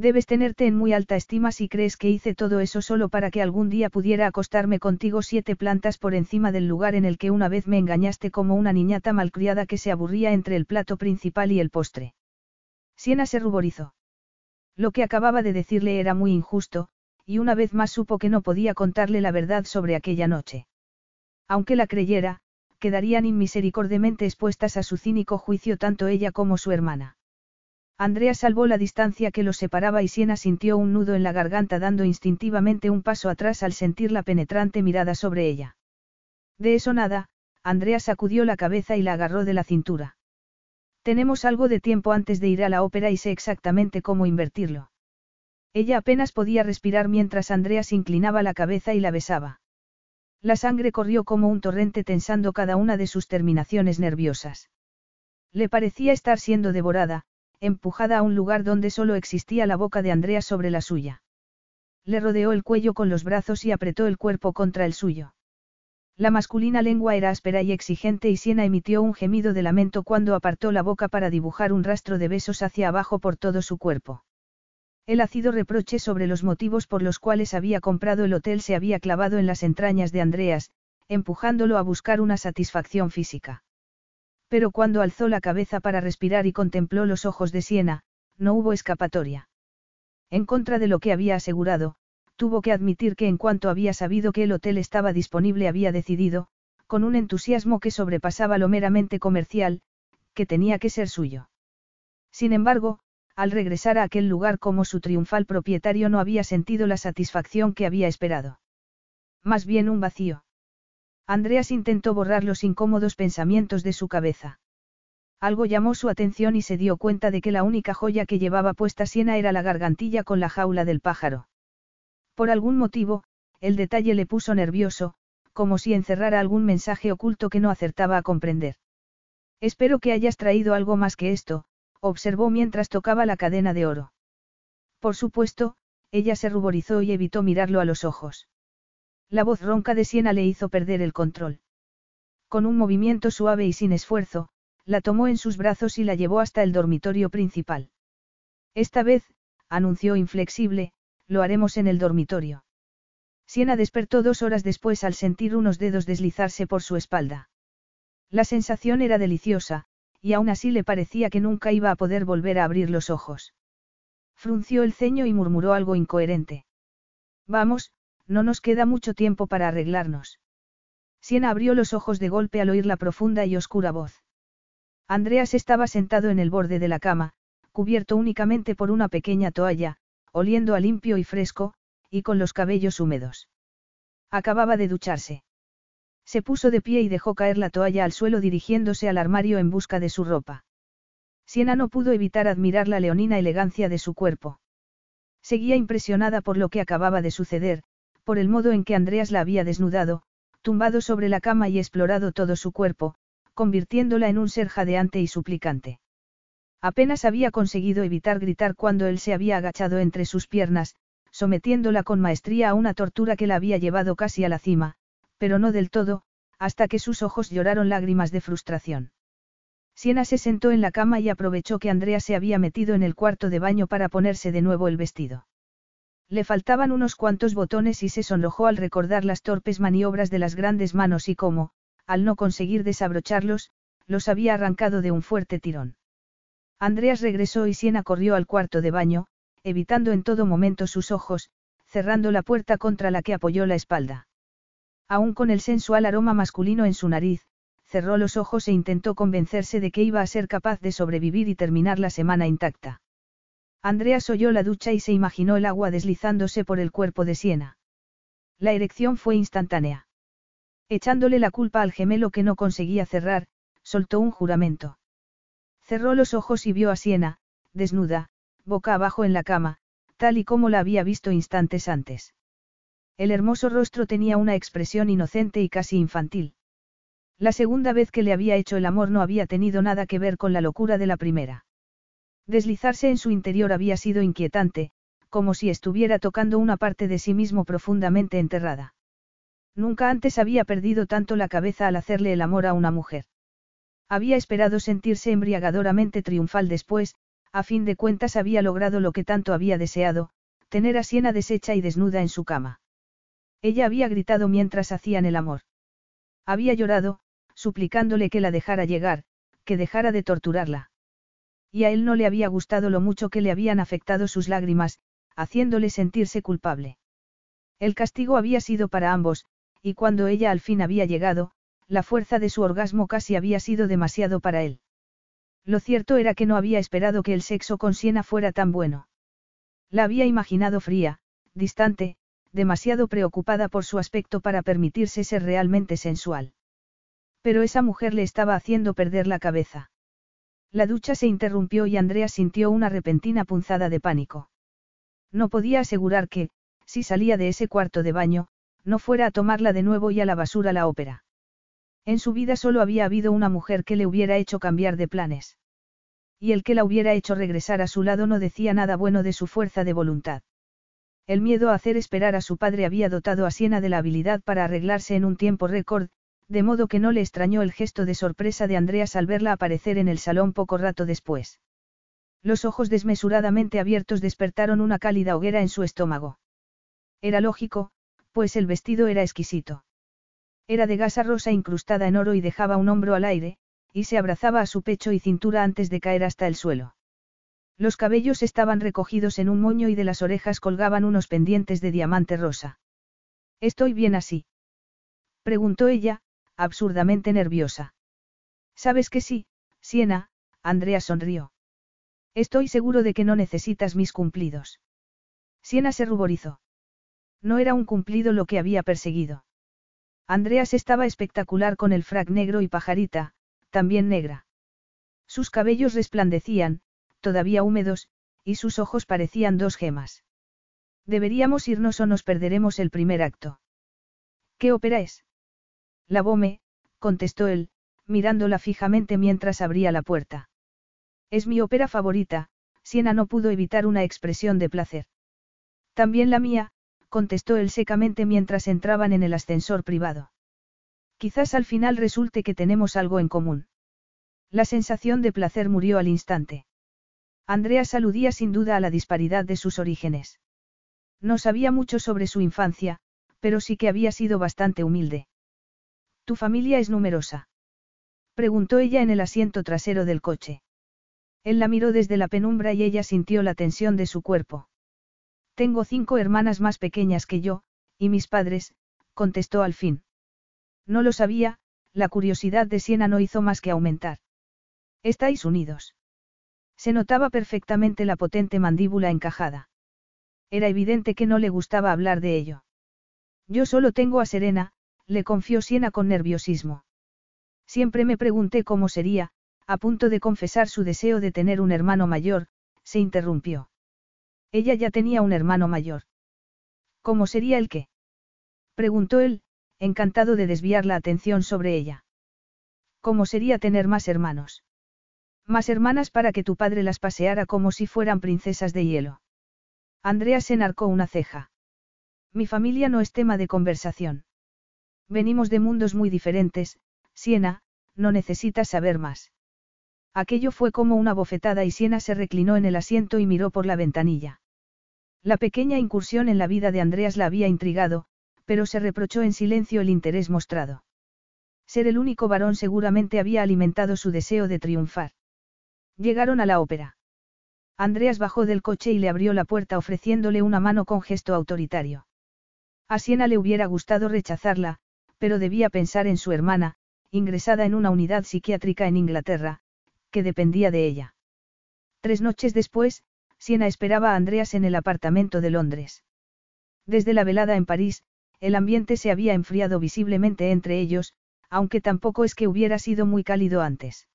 Debes tenerte en muy alta estima si crees que hice todo eso solo para que algún día pudiera acostarme contigo siete plantas por encima del lugar en el que una vez me engañaste como una niñata malcriada que se aburría entre el plato principal y el postre. Siena se ruborizó. Lo que acababa de decirle era muy injusto, y una vez más supo que no podía contarle la verdad sobre aquella noche. Aunque la creyera, quedarían inmisericordiamente expuestas a su cínico juicio tanto ella como su hermana. Andrea salvó la distancia que los separaba y Siena sintió un nudo en la garganta dando instintivamente un paso atrás al sentir la penetrante mirada sobre ella. De eso nada, Andrea sacudió la cabeza y la agarró de la cintura. Tenemos algo de tiempo antes de ir a la ópera y sé exactamente cómo invertirlo. Ella apenas podía respirar mientras Andrea se inclinaba la cabeza y la besaba. La sangre corrió como un torrente tensando cada una de sus terminaciones nerviosas. Le parecía estar siendo devorada, empujada a un lugar donde solo existía la boca de Andrea sobre la suya. Le rodeó el cuello con los brazos y apretó el cuerpo contra el suyo. La masculina lengua era áspera y exigente y Siena emitió un gemido de lamento cuando apartó la boca para dibujar un rastro de besos hacia abajo por todo su cuerpo. El ácido reproche sobre los motivos por los cuales había comprado el hotel se había clavado en las entrañas de Andreas, empujándolo a buscar una satisfacción física. Pero cuando alzó la cabeza para respirar y contempló los ojos de Siena, no hubo escapatoria. En contra de lo que había asegurado, tuvo que admitir que en cuanto había sabido que el hotel estaba disponible había decidido, con un entusiasmo que sobrepasaba lo meramente comercial, que tenía que ser suyo. Sin embargo, al regresar a aquel lugar como su triunfal propietario no había sentido la satisfacción que había esperado. Más bien un vacío. Andreas intentó borrar los incómodos pensamientos de su cabeza. Algo llamó su atención y se dio cuenta de que la única joya que llevaba puesta Siena era la gargantilla con la jaula del pájaro. Por algún motivo, el detalle le puso nervioso, como si encerrara algún mensaje oculto que no acertaba a comprender. Espero que hayas traído algo más que esto, observó mientras tocaba la cadena de oro. Por supuesto, ella se ruborizó y evitó mirarlo a los ojos. La voz ronca de Siena le hizo perder el control. Con un movimiento suave y sin esfuerzo, la tomó en sus brazos y la llevó hasta el dormitorio principal. Esta vez, anunció inflexible, lo haremos en el dormitorio. Siena despertó dos horas después al sentir unos dedos deslizarse por su espalda. La sensación era deliciosa, y aún así le parecía que nunca iba a poder volver a abrir los ojos. Frunció el ceño y murmuró algo incoherente. Vamos, no nos queda mucho tiempo para arreglarnos. Siena abrió los ojos de golpe al oír la profunda y oscura voz. Andreas estaba sentado en el borde de la cama, cubierto únicamente por una pequeña toalla, oliendo a limpio y fresco, y con los cabellos húmedos. Acababa de ducharse. Se puso de pie y dejó caer la toalla al suelo dirigiéndose al armario en busca de su ropa. Siena no pudo evitar admirar la leonina elegancia de su cuerpo. Seguía impresionada por lo que acababa de suceder, por el modo en que Andreas la había desnudado, tumbado sobre la cama y explorado todo su cuerpo, convirtiéndola en un ser jadeante y suplicante. Apenas había conseguido evitar gritar cuando él se había agachado entre sus piernas, sometiéndola con maestría a una tortura que la había llevado casi a la cima, pero no del todo, hasta que sus ojos lloraron lágrimas de frustración. Siena se sentó en la cama y aprovechó que Andrea se había metido en el cuarto de baño para ponerse de nuevo el vestido. Le faltaban unos cuantos botones y se sonrojó al recordar las torpes maniobras de las grandes manos y cómo, al no conseguir desabrocharlos, los había arrancado de un fuerte tirón. Andreas regresó y Siena corrió al cuarto de baño, evitando en todo momento sus ojos, cerrando la puerta contra la que apoyó la espalda. Aún con el sensual aroma masculino en su nariz, cerró los ojos e intentó convencerse de que iba a ser capaz de sobrevivir y terminar la semana intacta. Andreas oyó la ducha y se imaginó el agua deslizándose por el cuerpo de Siena. La erección fue instantánea. Echándole la culpa al gemelo que no conseguía cerrar, soltó un juramento. Cerró los ojos y vio a Siena, desnuda, boca abajo en la cama, tal y como la había visto instantes antes. El hermoso rostro tenía una expresión inocente y casi infantil. La segunda vez que le había hecho el amor no había tenido nada que ver con la locura de la primera. Deslizarse en su interior había sido inquietante, como si estuviera tocando una parte de sí mismo profundamente enterrada. Nunca antes había perdido tanto la cabeza al hacerle el amor a una mujer. Había esperado sentirse embriagadoramente triunfal después, a fin de cuentas había logrado lo que tanto había deseado, tener a Siena deshecha y desnuda en su cama. Ella había gritado mientras hacían el amor. Había llorado, suplicándole que la dejara llegar, que dejara de torturarla. Y a él no le había gustado lo mucho que le habían afectado sus lágrimas, haciéndole sentirse culpable. El castigo había sido para ambos, y cuando ella al fin había llegado, la fuerza de su orgasmo casi había sido demasiado para él. Lo cierto era que no había esperado que el sexo con Siena fuera tan bueno. La había imaginado fría, distante, demasiado preocupada por su aspecto para permitirse ser realmente sensual. Pero esa mujer le estaba haciendo perder la cabeza. La ducha se interrumpió y Andrea sintió una repentina punzada de pánico. No podía asegurar que, si salía de ese cuarto de baño, no fuera a tomarla de nuevo y a la basura la ópera. En su vida solo había habido una mujer que le hubiera hecho cambiar de planes. Y el que la hubiera hecho regresar a su lado no decía nada bueno de su fuerza de voluntad. El miedo a hacer esperar a su padre había dotado a Siena de la habilidad para arreglarse en un tiempo récord, de modo que no le extrañó el gesto de sorpresa de Andreas al verla aparecer en el salón poco rato después. Los ojos desmesuradamente abiertos despertaron una cálida hoguera en su estómago. Era lógico, pues el vestido era exquisito. Era de gasa rosa incrustada en oro y dejaba un hombro al aire, y se abrazaba a su pecho y cintura antes de caer hasta el suelo. Los cabellos estaban recogidos en un moño y de las orejas colgaban unos pendientes de diamante rosa. ¿Estoy bien así? Preguntó ella, absurdamente nerviosa. Sabes que sí, Siena, Andrea sonrió. Estoy seguro de que no necesitas mis cumplidos. Siena se ruborizó. No era un cumplido lo que había perseguido. Andreas estaba espectacular con el frac negro y pajarita, también negra. Sus cabellos resplandecían, todavía húmedos, y sus ojos parecían dos gemas. Deberíamos irnos o nos perderemos el primer acto. ¿Qué ópera es? La Bome, contestó él, mirándola fijamente mientras abría la puerta. Es mi ópera favorita, Siena no pudo evitar una expresión de placer. También la mía, contestó él secamente mientras entraban en el ascensor privado. Quizás al final resulte que tenemos algo en común. La sensación de placer murió al instante. Andrea aludía sin duda a la disparidad de sus orígenes. No sabía mucho sobre su infancia, pero sí que había sido bastante humilde. ¿Tu familia es numerosa? Preguntó ella en el asiento trasero del coche. Él la miró desde la penumbra y ella sintió la tensión de su cuerpo. Tengo cinco hermanas más pequeñas que yo, y mis padres, contestó al fin. No lo sabía, la curiosidad de Siena no hizo más que aumentar. ¿Estáis unidos? Se notaba perfectamente la potente mandíbula encajada. Era evidente que no le gustaba hablar de ello. Yo solo tengo a Serena, le confió Siena con nerviosismo. Siempre me pregunté cómo sería, a punto de confesar su deseo de tener un hermano mayor, se interrumpió. Ella ya tenía un hermano mayor. ¿Cómo sería el qué? Preguntó él, encantado de desviar la atención sobre ella. ¿Cómo sería tener más hermanos? Más hermanas para que tu padre las paseara como si fueran princesas de hielo. Andrea se enarcó una ceja. Mi familia no es tema de conversación. Venimos de mundos muy diferentes, Siena, no necesitas saber más. Aquello fue como una bofetada y Siena se reclinó en el asiento y miró por la ventanilla. La pequeña incursión en la vida de Andreas la había intrigado, pero se reprochó en silencio el interés mostrado. Ser el único varón seguramente había alimentado su deseo de triunfar. Llegaron a la ópera. Andreas bajó del coche y le abrió la puerta ofreciéndole una mano con gesto autoritario. A Siena le hubiera gustado rechazarla, pero debía pensar en su hermana, ingresada en una unidad psiquiátrica en Inglaterra, que dependía de ella. Tres noches después, Siena esperaba a Andreas en el apartamento de Londres. Desde la velada en París, el ambiente se había enfriado visiblemente entre ellos, aunque tampoco es que hubiera sido muy cálido antes.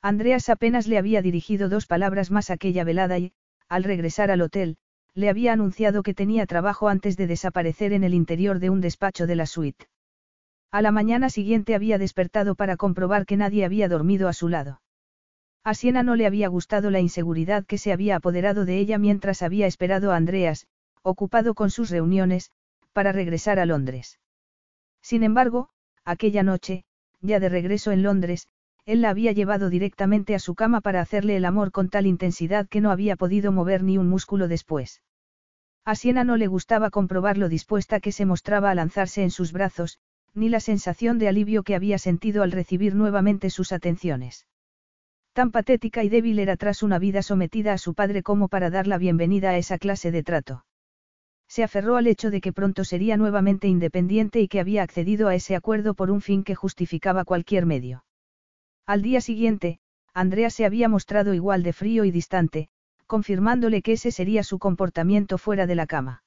Andreas apenas le había dirigido dos palabras más aquella velada y, al regresar al hotel, le había anunciado que tenía trabajo antes de desaparecer en el interior de un despacho de la suite. A la mañana siguiente había despertado para comprobar que nadie había dormido a su lado. A Siena no le había gustado la inseguridad que se había apoderado de ella mientras había esperado a Andreas, ocupado con sus reuniones, para regresar a Londres. Sin embargo, aquella noche, ya de regreso en Londres, él la había llevado directamente a su cama para hacerle el amor con tal intensidad que no había podido mover ni un músculo después. A Siena no le gustaba comprobar lo dispuesta que se mostraba a lanzarse en sus brazos, ni la sensación de alivio que había sentido al recibir nuevamente sus atenciones. Tan patética y débil era tras una vida sometida a su padre como para dar la bienvenida a esa clase de trato. Se aferró al hecho de que pronto sería nuevamente independiente y que había accedido a ese acuerdo por un fin que justificaba cualquier medio. Al día siguiente, Andrea se había mostrado igual de frío y distante, confirmándole que ese sería su comportamiento fuera de la cama.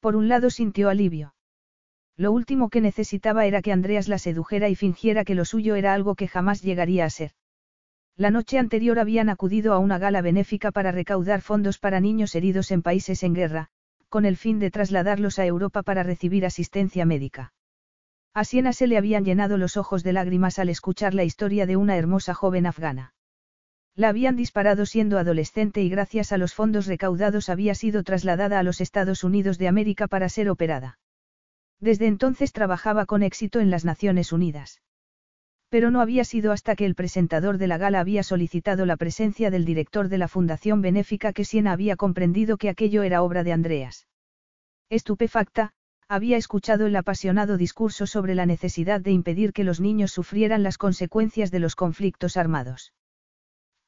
Por un lado sintió alivio. Lo último que necesitaba era que Andreas la sedujera y fingiera que lo suyo era algo que jamás llegaría a ser. La noche anterior habían acudido a una gala benéfica para recaudar fondos para niños heridos en países en guerra, con el fin de trasladarlos a Europa para recibir asistencia médica. A Siena se le habían llenado los ojos de lágrimas al escuchar la historia de una hermosa joven afgana. La habían disparado siendo adolescente y gracias a los fondos recaudados había sido trasladada a los Estados Unidos de América para ser operada. Desde entonces trabajaba con éxito en las Naciones Unidas. Pero no había sido hasta que el presentador de la gala había solicitado la presencia del director de la Fundación Benéfica que Siena había comprendido que aquello era obra de Andreas. Estupefacta, había escuchado el apasionado discurso sobre la necesidad de impedir que los niños sufrieran las consecuencias de los conflictos armados.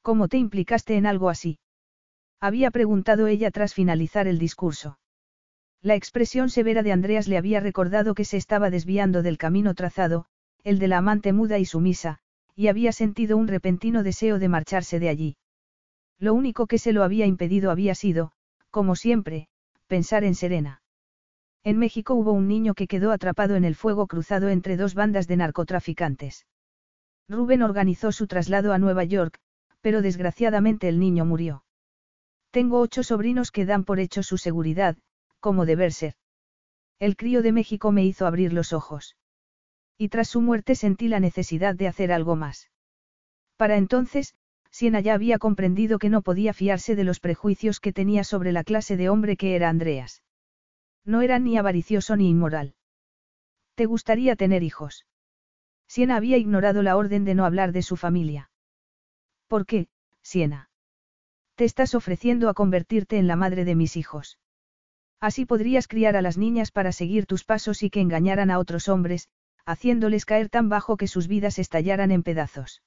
¿Cómo te implicaste en algo así? Había preguntado ella tras finalizar el discurso. La expresión severa de Andreas le había recordado que se estaba desviando del camino trazado, el de la amante muda y sumisa, y había sentido un repentino deseo de marcharse de allí. Lo único que se lo había impedido había sido, como siempre, pensar en Serena. En México hubo un niño que quedó atrapado en el fuego cruzado entre dos bandas de narcotraficantes. Rubén organizó su traslado a Nueva York, pero desgraciadamente el niño murió. Tengo ocho sobrinos que dan por hecho su seguridad, como deber ser. El crío de México me hizo abrir los ojos. Y tras su muerte sentí la necesidad de hacer algo más. Para entonces, Siena ya había comprendido que no podía fiarse de los prejuicios que tenía sobre la clase de hombre que era Andreas. No era ni avaricioso ni inmoral. ¿Te gustaría tener hijos? Siena había ignorado la orden de no hablar de su familia. ¿Por qué, Siena? Te estás ofreciendo a convertirte en la madre de mis hijos. Así podrías criar a las niñas para seguir tus pasos y que engañaran a otros hombres, haciéndoles caer tan bajo que sus vidas estallaran en pedazos.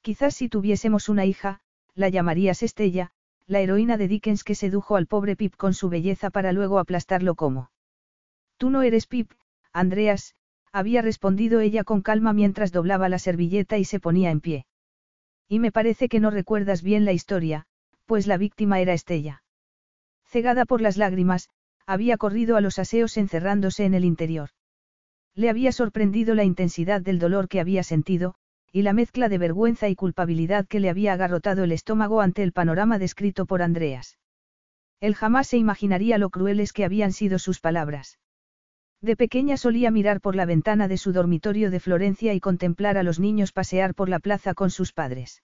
Quizás si tuviésemos una hija, la llamarías Estella, la heroína de Dickens que sedujo al pobre Pip con su belleza para luego aplastarlo como. Tú no eres Pip, Andreas, había respondido ella con calma mientras doblaba la servilleta y se ponía en pie. Y me parece que no recuerdas bien la historia, pues la víctima era Estella. Cegada por las lágrimas, había corrido a los aseos encerrándose en el interior. Le había sorprendido la intensidad del dolor que había sentido, y la mezcla de vergüenza y culpabilidad que le había agarrotado el estómago ante el panorama descrito por Andreas. Él jamás se imaginaría lo crueles que habían sido sus palabras. De pequeña solía mirar por la ventana de su dormitorio de Florencia y contemplar a los niños pasear por la plaza con sus padres.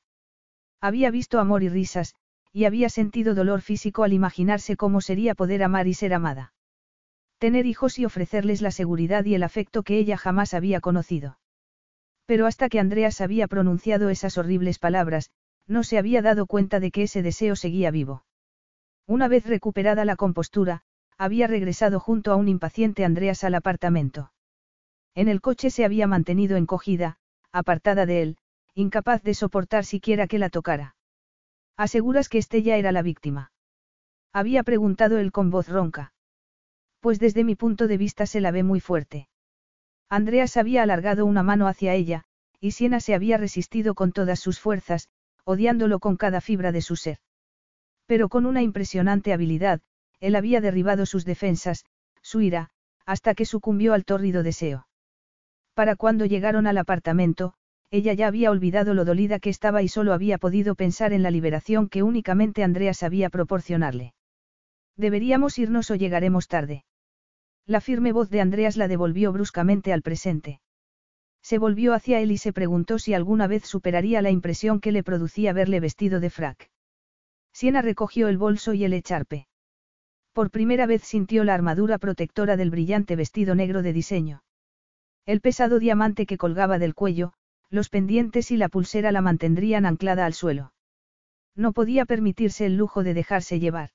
Había visto amor y risas, y había sentido dolor físico al imaginarse cómo sería poder amar y ser amada. Tener hijos y ofrecerles la seguridad y el afecto que ella jamás había conocido. Pero hasta que Andreas había pronunciado esas horribles palabras, no se había dado cuenta de que ese deseo seguía vivo. Una vez recuperada la compostura, había regresado junto a un impaciente Andreas al apartamento. En el coche se había mantenido encogida, apartada de él, incapaz de soportar siquiera que la tocara. ¿Aseguras que Estella era la víctima? Había preguntado él con voz ronca. Pues desde mi punto de vista se la ve muy fuerte. Andreas había alargado una mano hacia ella, y Siena se había resistido con todas sus fuerzas, odiándolo con cada fibra de su ser. Pero con una impresionante habilidad, él había derribado sus defensas, su ira, hasta que sucumbió al tórrido deseo. Para cuando llegaron al apartamento, ella ya había olvidado lo dolida que estaba y solo había podido pensar en la liberación que únicamente Andreas sabía proporcionarle. Deberíamos irnos o llegaremos tarde. La firme voz de Andreas la devolvió bruscamente al presente. Se volvió hacia él y se preguntó si alguna vez superaría la impresión que le producía verle vestido de frac. Siena recogió el bolso y el echarpe. Por primera vez sintió la armadura protectora del brillante vestido negro de diseño. El pesado diamante que colgaba del cuello, los pendientes y la pulsera la mantendrían anclada al suelo. No podía permitirse el lujo de dejarse llevar.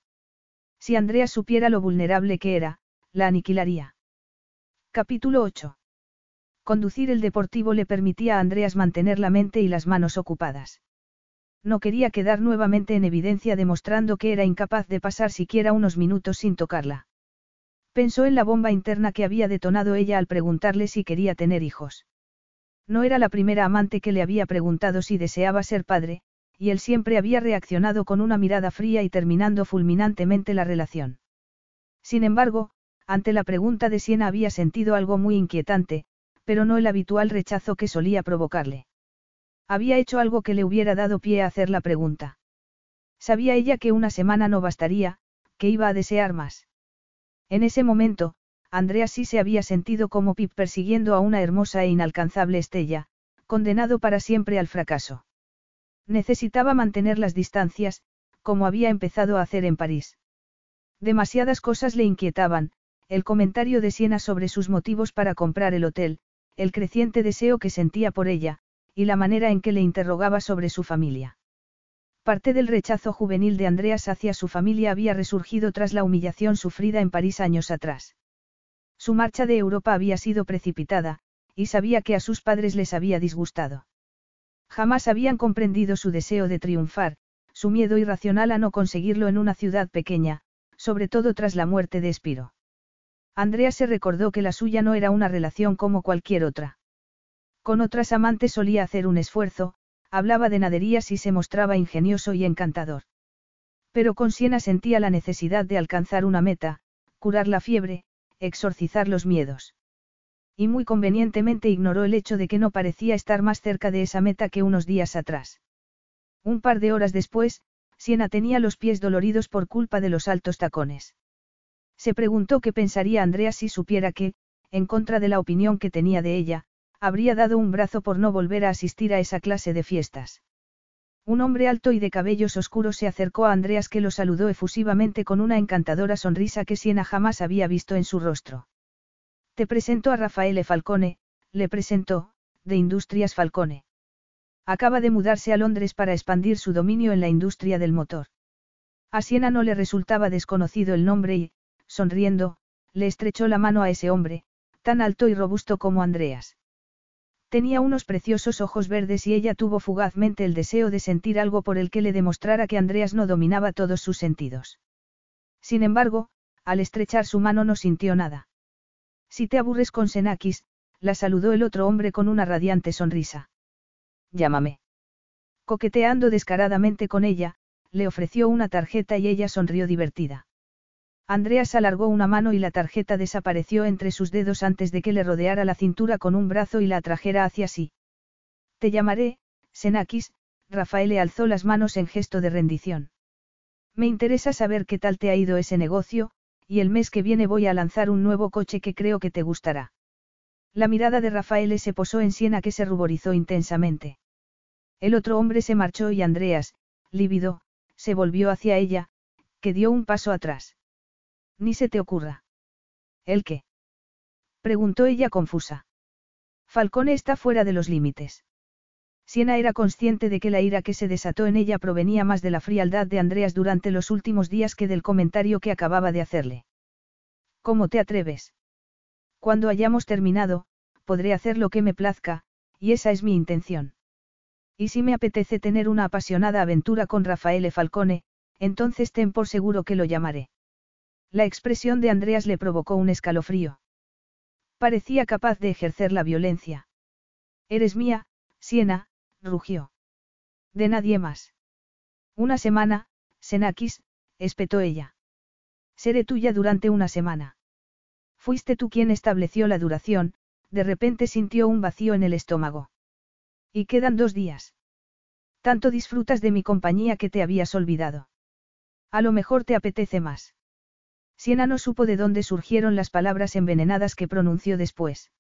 Si Andreas supiera lo vulnerable que era, la aniquilaría. Capítulo 8. Conducir el deportivo le permitía a Andreas mantener la mente y las manos ocupadas. No quería quedar nuevamente en evidencia demostrando que era incapaz de pasar siquiera unos minutos sin tocarla. Pensó en la bomba interna que había detonado ella al preguntarle si quería tener hijos. No era la primera amante que le había preguntado si deseaba ser padre, y él siempre había reaccionado con una mirada fría y terminando fulminantemente la relación. Sin embargo, ante la pregunta de Siena había sentido algo muy inquietante, pero no el habitual rechazo que solía provocarle. Había hecho algo que le hubiera dado pie a hacer la pregunta. Sabía ella que una semana no bastaría, que iba a desear más. En ese momento, Andrea sí se había sentido como Pip persiguiendo a una hermosa e inalcanzable Estella, condenado para siempre al fracaso. Necesitaba mantener las distancias, como había empezado a hacer en París. Demasiadas cosas le inquietaban, el comentario de Siena sobre sus motivos para comprar el hotel, el creciente deseo que sentía por ella, y la manera en que le interrogaba sobre su familia. Parte del rechazo juvenil de Andreas hacia su familia había resurgido tras la humillación sufrida en París años atrás. Su marcha de Europa había sido precipitada, y sabía que a sus padres les había disgustado. Jamás habían comprendido su deseo de triunfar, su miedo irracional a no conseguirlo en una ciudad pequeña, sobre todo tras la muerte de Espiro. Andrea se recordó que la suya no era una relación como cualquier otra. Con otras amantes solía hacer un esfuerzo, hablaba de naderías y se mostraba ingenioso y encantador. Pero con Siena sentía la necesidad de alcanzar una meta, curar la fiebre, exorcizar los miedos. Y muy convenientemente ignoró el hecho de que no parecía estar más cerca de esa meta que unos días atrás. Un par de horas después, Siena tenía los pies doloridos por culpa de los altos tacones. Se preguntó qué pensaría Andrea si supiera que, en contra de la opinión que tenía de ella, habría dado un brazo por no volver a asistir a esa clase de fiestas. Un hombre alto y de cabellos oscuros se acercó a Andreas que lo saludó efusivamente con una encantadora sonrisa que Siena jamás había visto en su rostro. Te presento a Rafaele Falcone, le presentó, de Industrias Falcone. Acaba de mudarse a Londres para expandir su dominio en la industria del motor. A Siena no le resultaba desconocido el nombre y, sonriendo, le estrechó la mano a ese hombre, tan alto y robusto como Andreas. Tenía unos preciosos ojos verdes y ella tuvo fugazmente el deseo de sentir algo por el que le demostrara que Andreas no dominaba todos sus sentidos. Sin embargo, al estrechar su mano no sintió nada. Si te aburres con Senakis, la saludó el otro hombre con una radiante sonrisa. Llámame. Coqueteando descaradamente con ella, le ofreció una tarjeta y ella sonrió divertida. Andreas alargó una mano y la tarjeta desapareció entre sus dedos antes de que le rodeara la cintura con un brazo y la atrajera hacia sí. Te llamaré, Senakis, Rafael le alzó las manos en gesto de rendición. Me interesa saber qué tal te ha ido ese negocio, y el mes que viene voy a lanzar un nuevo coche que creo que te gustará. La mirada de Rafael se posó en Siena que se ruborizó intensamente. El otro hombre se marchó y Andreas, lívido, se volvió hacia ella, que dio un paso atrás. Ni se te ocurra. ¿El qué? preguntó ella confusa. Falcone está fuera de los límites. Siena era consciente de que la ira que se desató en ella provenía más de la frialdad de Andreas durante los últimos días que del comentario que acababa de hacerle. ¿Cómo te atreves? Cuando hayamos terminado, podré hacer lo que me plazca, y esa es mi intención. Y si me apetece tener una apasionada aventura con Rafaele Falcone, entonces ten por seguro que lo llamaré. La expresión de Andreas le provocó un escalofrío. Parecía capaz de ejercer la violencia. Eres mía, Siena, rugió. De nadie más. Una semana, Senakis, espetó ella. Seré tuya durante una semana. Fuiste tú quien estableció la duración, de repente sintió un vacío en el estómago. Y quedan dos días. Tanto disfrutas de mi compañía que te habías olvidado. A lo mejor te apetece más. Siena no supo de dónde surgieron las palabras envenenadas que pronunció después.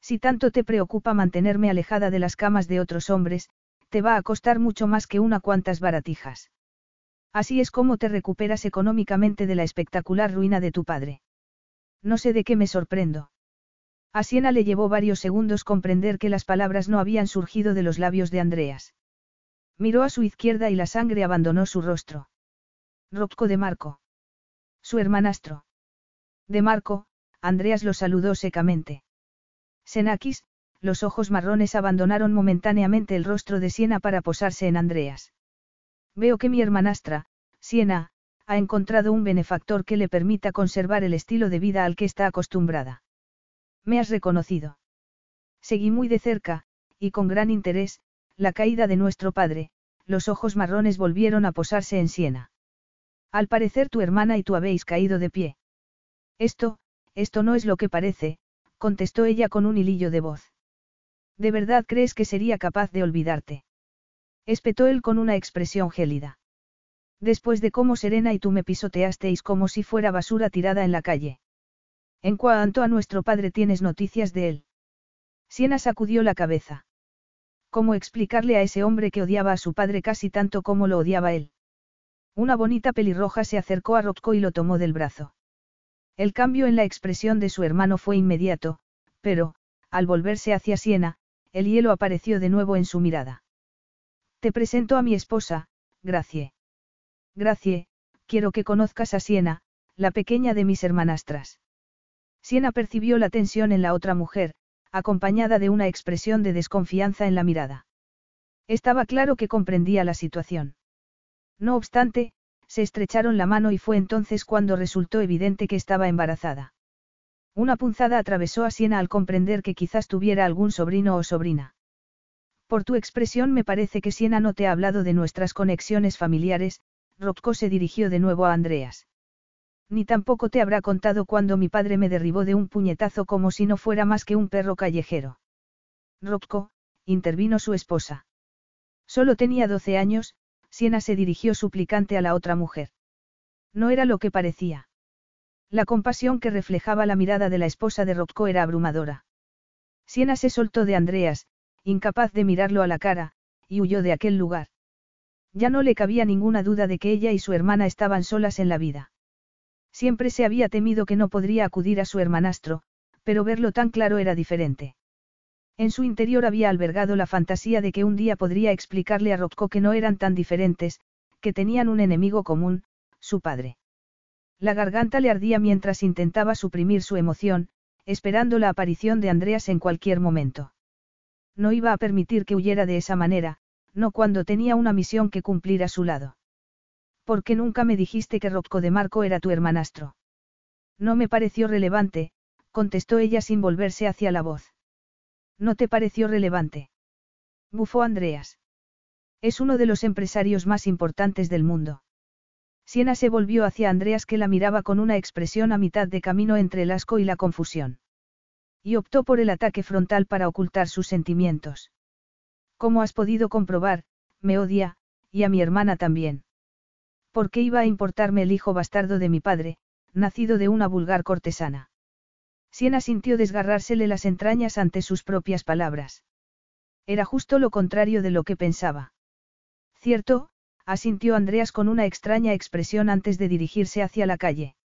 Si tanto te preocupa mantenerme alejada de las camas de otros hombres, te va a costar mucho más que una cuantas baratijas. Así es como te recuperas económicamente de la espectacular ruina de tu padre. No sé de qué me sorprendo. A Siena le llevó varios segundos comprender que las palabras no habían surgido de los labios de Andreas. Miró a su izquierda y la sangre abandonó su rostro. Rocco de Marco. Su hermanastro. De Marco, Andreas lo saludó secamente. Senakis, los ojos marrones abandonaron momentáneamente el rostro de Siena para posarse en Andreas. Veo que mi hermanastra, Siena, ha encontrado un benefactor que le permita conservar el estilo de vida al que está acostumbrada. Me has reconocido. Seguí muy de cerca, y con gran interés, la caída de nuestro padre, los ojos marrones volvieron a posarse en Siena. Al parecer tu hermana y tú habéis caído de pie. Esto, esto no es lo que parece, contestó ella con un hilillo de voz. ¿De verdad crees que sería capaz de olvidarte? Espetó él con una expresión gélida. Después de cómo Serena y tú me pisoteasteis como si fuera basura tirada en la calle. En cuanto a nuestro padre tienes noticias de él. Siena sacudió la cabeza. ¿Cómo explicarle a ese hombre que odiaba a su padre casi tanto como lo odiaba él? Una bonita pelirroja se acercó a Rocco y lo tomó del brazo. El cambio en la expresión de su hermano fue inmediato, pero, al volverse hacia Siena, el hielo apareció de nuevo en su mirada. Te presento a mi esposa, Gracie. Gracie, quiero que conozcas a Siena, la pequeña de mis hermanastras. Siena percibió la tensión en la otra mujer, acompañada de una expresión de desconfianza en la mirada. Estaba claro que comprendía la situación. No obstante, se estrecharon la mano y fue entonces cuando resultó evidente que estaba embarazada. Una punzada atravesó a Siena al comprender que quizás tuviera algún sobrino o sobrina. Por tu expresión me parece que Siena no te ha hablado de nuestras conexiones familiares, Rocco se dirigió de nuevo a Andreas. Ni tampoco te habrá contado cuando mi padre me derribó de un puñetazo como si no fuera más que un perro callejero. Rocco, intervino su esposa. Solo tenía doce años, Siena se dirigió suplicante a la otra mujer. No era lo que parecía. La compasión que reflejaba la mirada de la esposa de Rocco era abrumadora. Siena se soltó de Andreas, incapaz de mirarlo a la cara, y huyó de aquel lugar. Ya no le cabía ninguna duda de que ella y su hermana estaban solas en la vida. Siempre se había temido que no podría acudir a su hermanastro, pero verlo tan claro era diferente. En su interior había albergado la fantasía de que un día podría explicarle a Rocco que no eran tan diferentes, que tenían un enemigo común, su padre. La garganta le ardía mientras intentaba suprimir su emoción, esperando la aparición de Andreas en cualquier momento. No iba a permitir que huyera de esa manera, no cuando tenía una misión que cumplir a su lado. ¿Por qué nunca me dijiste que Rocco de Marco era tu hermanastro? No me pareció relevante, contestó ella sin volverse hacia la voz. ¿No te pareció relevante? Bufó Andreas. Es uno de los empresarios más importantes del mundo. Siena se volvió hacia Andreas que la miraba con una expresión a mitad de camino entre el asco y la confusión. Y optó por el ataque frontal para ocultar sus sentimientos. Como has podido comprobar, me odia, y a mi hermana también. ¿Por qué iba a importarme el hijo bastardo de mi padre, nacido de una vulgar cortesana? Siena sintió desgarrársele las entrañas ante sus propias palabras. Era justo lo contrario de lo que pensaba. Cierto, asintió Andreas con una extraña expresión antes de dirigirse hacia la calle.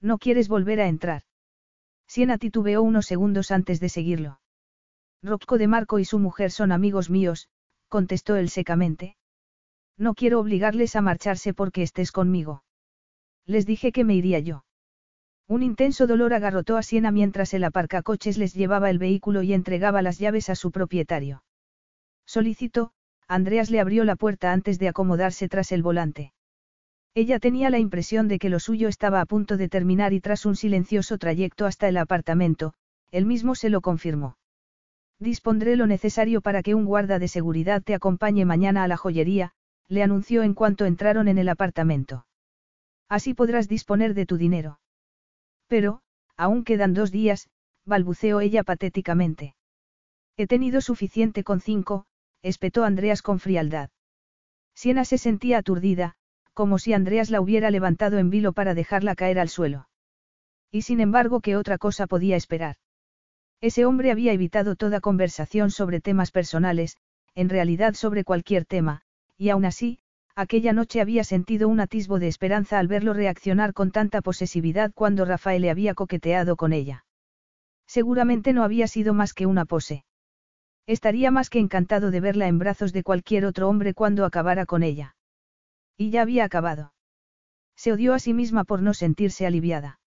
¿No quieres volver a entrar? Siena titubeó unos segundos antes de seguirlo. Rocco de Marco y su mujer son amigos míos, contestó él secamente. No quiero obligarles a marcharse porque estés conmigo. Les dije que me iría yo. Un intenso dolor agarrotó a Siena mientras el aparcacoches les llevaba el vehículo y entregaba las llaves a su propietario. Solicitó, Andreas le abrió la puerta antes de acomodarse tras el volante. Ella tenía la impresión de que lo suyo estaba a punto de terminar y tras un silencioso trayecto hasta el apartamento, él mismo se lo confirmó. Dispondré lo necesario para que un guarda de seguridad te acompañe mañana a la joyería, le anunció en cuanto entraron en el apartamento. Así podrás disponer de tu dinero. Pero, aún quedan dos días, balbuceó ella patéticamente. He tenido suficiente con cinco, espetó Andreas con frialdad. Siena se sentía aturdida, como si Andreas la hubiera levantado en vilo para dejarla caer al suelo. Y sin embargo, ¿qué otra cosa podía esperar? Ese hombre había evitado toda conversación sobre temas personales, en realidad sobre cualquier tema, y aún así, aquella noche había sentido un atisbo de esperanza al verlo reaccionar con tanta posesividad cuando Rafael le había coqueteado con ella. Seguramente no había sido más que una pose. Estaría más que encantado de verla en brazos de cualquier otro hombre cuando acabara con ella. Y ya había acabado. Se odió a sí misma por no sentirse aliviada.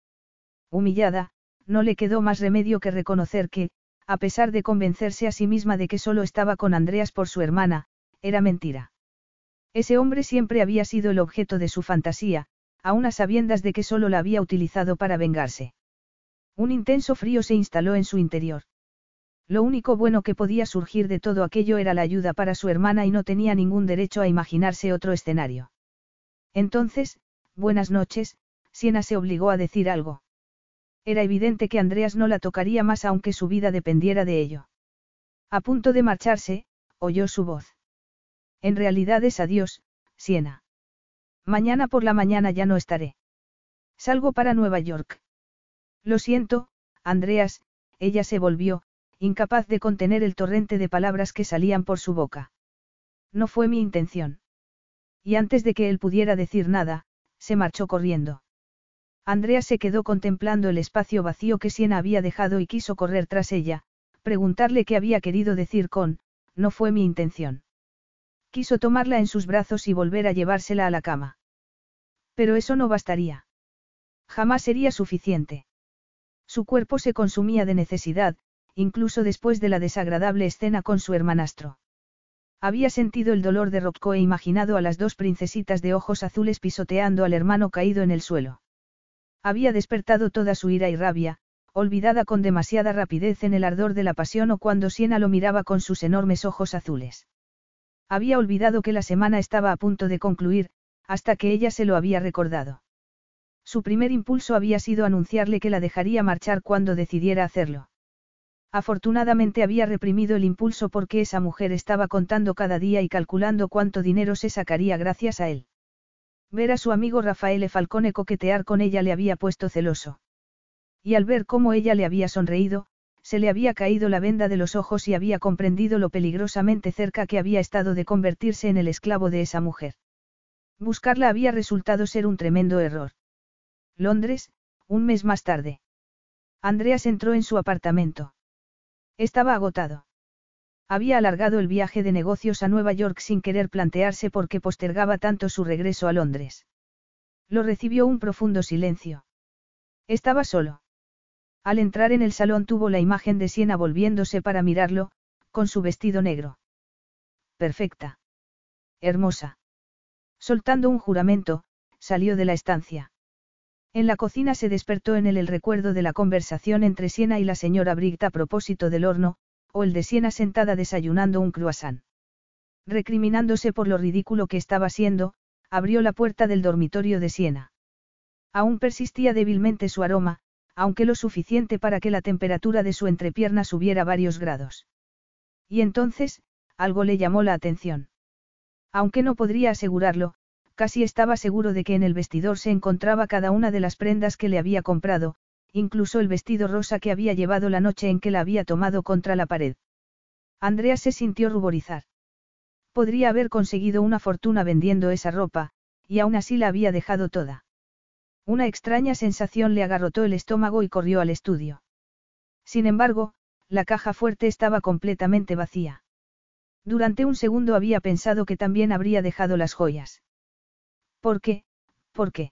Humillada, no le quedó más remedio que reconocer que, a pesar de convencerse a sí misma de que solo estaba con Andreas por su hermana, era mentira. Ese hombre siempre había sido el objeto de su fantasía, a unas sabiendas de que solo la había utilizado para vengarse. Un intenso frío se instaló en su interior. Lo único bueno que podía surgir de todo aquello era la ayuda para su hermana y no tenía ningún derecho a imaginarse otro escenario. Entonces, buenas noches, Siena se obligó a decir algo. Era evidente que Andreas no la tocaría más aunque su vida dependiera de ello. A punto de marcharse, oyó su voz. En realidad es adiós, Siena. Mañana por la mañana ya no estaré. Salgo para Nueva York. Lo siento, Andreas, ella se volvió, incapaz de contener el torrente de palabras que salían por su boca. No fue mi intención. Y antes de que él pudiera decir nada, se marchó corriendo. Andreas se quedó contemplando el espacio vacío que Siena había dejado y quiso correr tras ella, preguntarle qué había querido decir con, no fue mi intención. Quiso tomarla en sus brazos y volver a llevársela a la cama. Pero eso no bastaría. Jamás sería suficiente. Su cuerpo se consumía de necesidad, incluso después de la desagradable escena con su hermanastro. Había sentido el dolor de Rocco e imaginado a las dos princesitas de ojos azules pisoteando al hermano caído en el suelo. Había despertado toda su ira y rabia, olvidada con demasiada rapidez en el ardor de la pasión o cuando Siena lo miraba con sus enormes ojos azules. Había olvidado que la semana estaba a punto de concluir, hasta que ella se lo había recordado. Su primer impulso había sido anunciarle que la dejaría marchar cuando decidiera hacerlo. Afortunadamente había reprimido el impulso porque esa mujer estaba contando cada día y calculando cuánto dinero se sacaría gracias a él. Ver a su amigo Rafaele Falcone coquetear con ella le había puesto celoso. Y al ver cómo ella le había sonreído, se le había caído la venda de los ojos y había comprendido lo peligrosamente cerca que había estado de convertirse en el esclavo de esa mujer. Buscarla había resultado ser un tremendo error. Londres, un mes más tarde. Andreas entró en su apartamento. Estaba agotado. Había alargado el viaje de negocios a Nueva York sin querer plantearse por qué postergaba tanto su regreso a Londres. Lo recibió un profundo silencio. Estaba solo. Al entrar en el salón tuvo la imagen de Siena volviéndose para mirarlo, con su vestido negro. Perfecta. Hermosa. Soltando un juramento, salió de la estancia. En la cocina se despertó en él el recuerdo de la conversación entre Siena y la señora Brigta a propósito del horno, o el de Siena sentada desayunando un croissant. Recriminándose por lo ridículo que estaba siendo, abrió la puerta del dormitorio de Siena. Aún persistía débilmente su aroma, aunque lo suficiente para que la temperatura de su entrepierna subiera varios grados. Y entonces, algo le llamó la atención. Aunque no podría asegurarlo, Casi estaba seguro de que en el vestidor se encontraba cada una de las prendas que le había comprado, incluso el vestido rosa que había llevado la noche en que la había tomado contra la pared. Andrea se sintió ruborizar. Podría haber conseguido una fortuna vendiendo esa ropa, y aún así la había dejado toda. Una extraña sensación le agarrotó el estómago y corrió al estudio. Sin embargo, la caja fuerte estaba completamente vacía. Durante un segundo había pensado que también habría dejado las joyas. ¿Por qué? ¿Por qué?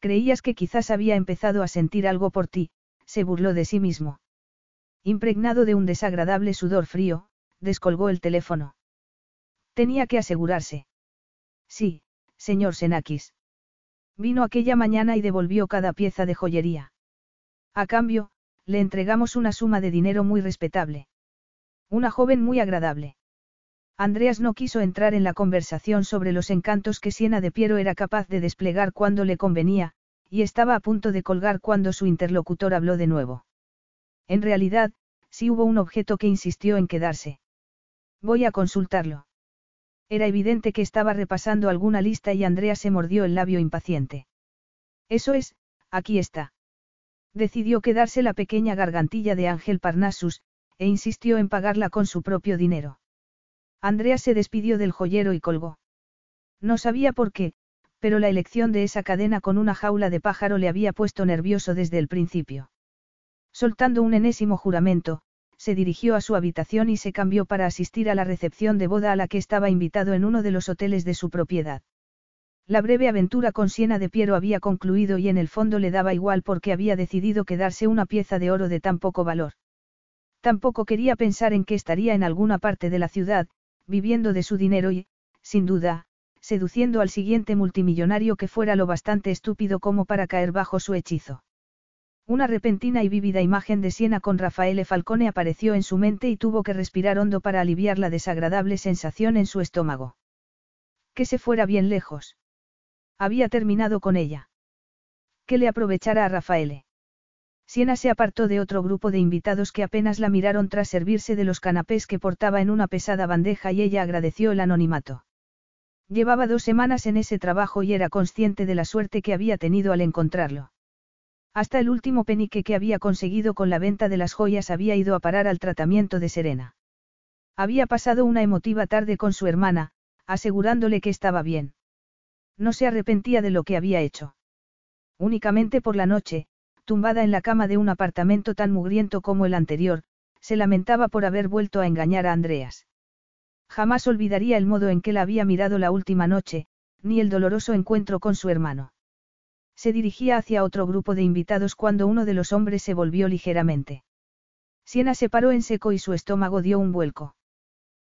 Creías que quizás había empezado a sentir algo por ti, se burló de sí mismo. Impregnado de un desagradable sudor frío, descolgó el teléfono. Tenía que asegurarse. Sí, señor Senakis. Vino aquella mañana y devolvió cada pieza de joyería. A cambio, le entregamos una suma de dinero muy respetable. Una joven muy agradable. Andreas no quiso entrar en la conversación sobre los encantos que Siena de Piero era capaz de desplegar cuando le convenía, y estaba a punto de colgar cuando su interlocutor habló de nuevo. En realidad, sí hubo un objeto que insistió en quedarse. Voy a consultarlo. Era evidente que estaba repasando alguna lista y Andrea se mordió el labio impaciente. Eso es, aquí está. Decidió quedarse la pequeña gargantilla de Ángel Parnassus, e insistió en pagarla con su propio dinero. Andrea se despidió del joyero y colgó. No sabía por qué, pero la elección de esa cadena con una jaula de pájaro le había puesto nervioso desde el principio. Soltando un enésimo juramento, se dirigió a su habitación y se cambió para asistir a la recepción de boda a la que estaba invitado en uno de los hoteles de su propiedad. La breve aventura con Siena de Piero había concluido y en el fondo le daba igual porque había decidido quedarse una pieza de oro de tan poco valor. Tampoco quería pensar en que estaría en alguna parte de la ciudad, viviendo de su dinero y, sin duda, seduciendo al siguiente multimillonario que fuera lo bastante estúpido como para caer bajo su hechizo. Una repentina y vívida imagen de Siena con Rafaele Falcone apareció en su mente y tuvo que respirar hondo para aliviar la desagradable sensación en su estómago. Que se fuera bien lejos. Había terminado con ella. Que le aprovechara a Rafaele. Siena se apartó de otro grupo de invitados que apenas la miraron tras servirse de los canapés que portaba en una pesada bandeja y ella agradeció el anonimato. Llevaba dos semanas en ese trabajo y era consciente de la suerte que había tenido al encontrarlo. Hasta el último penique que había conseguido con la venta de las joyas había ido a parar al tratamiento de Serena. Había pasado una emotiva tarde con su hermana, asegurándole que estaba bien. No se arrepentía de lo que había hecho. Únicamente por la noche, tumbada en la cama de un apartamento tan mugriento como el anterior, se lamentaba por haber vuelto a engañar a Andreas. Jamás olvidaría el modo en que la había mirado la última noche, ni el doloroso encuentro con su hermano. Se dirigía hacia otro grupo de invitados cuando uno de los hombres se volvió ligeramente. Siena se paró en seco y su estómago dio un vuelco.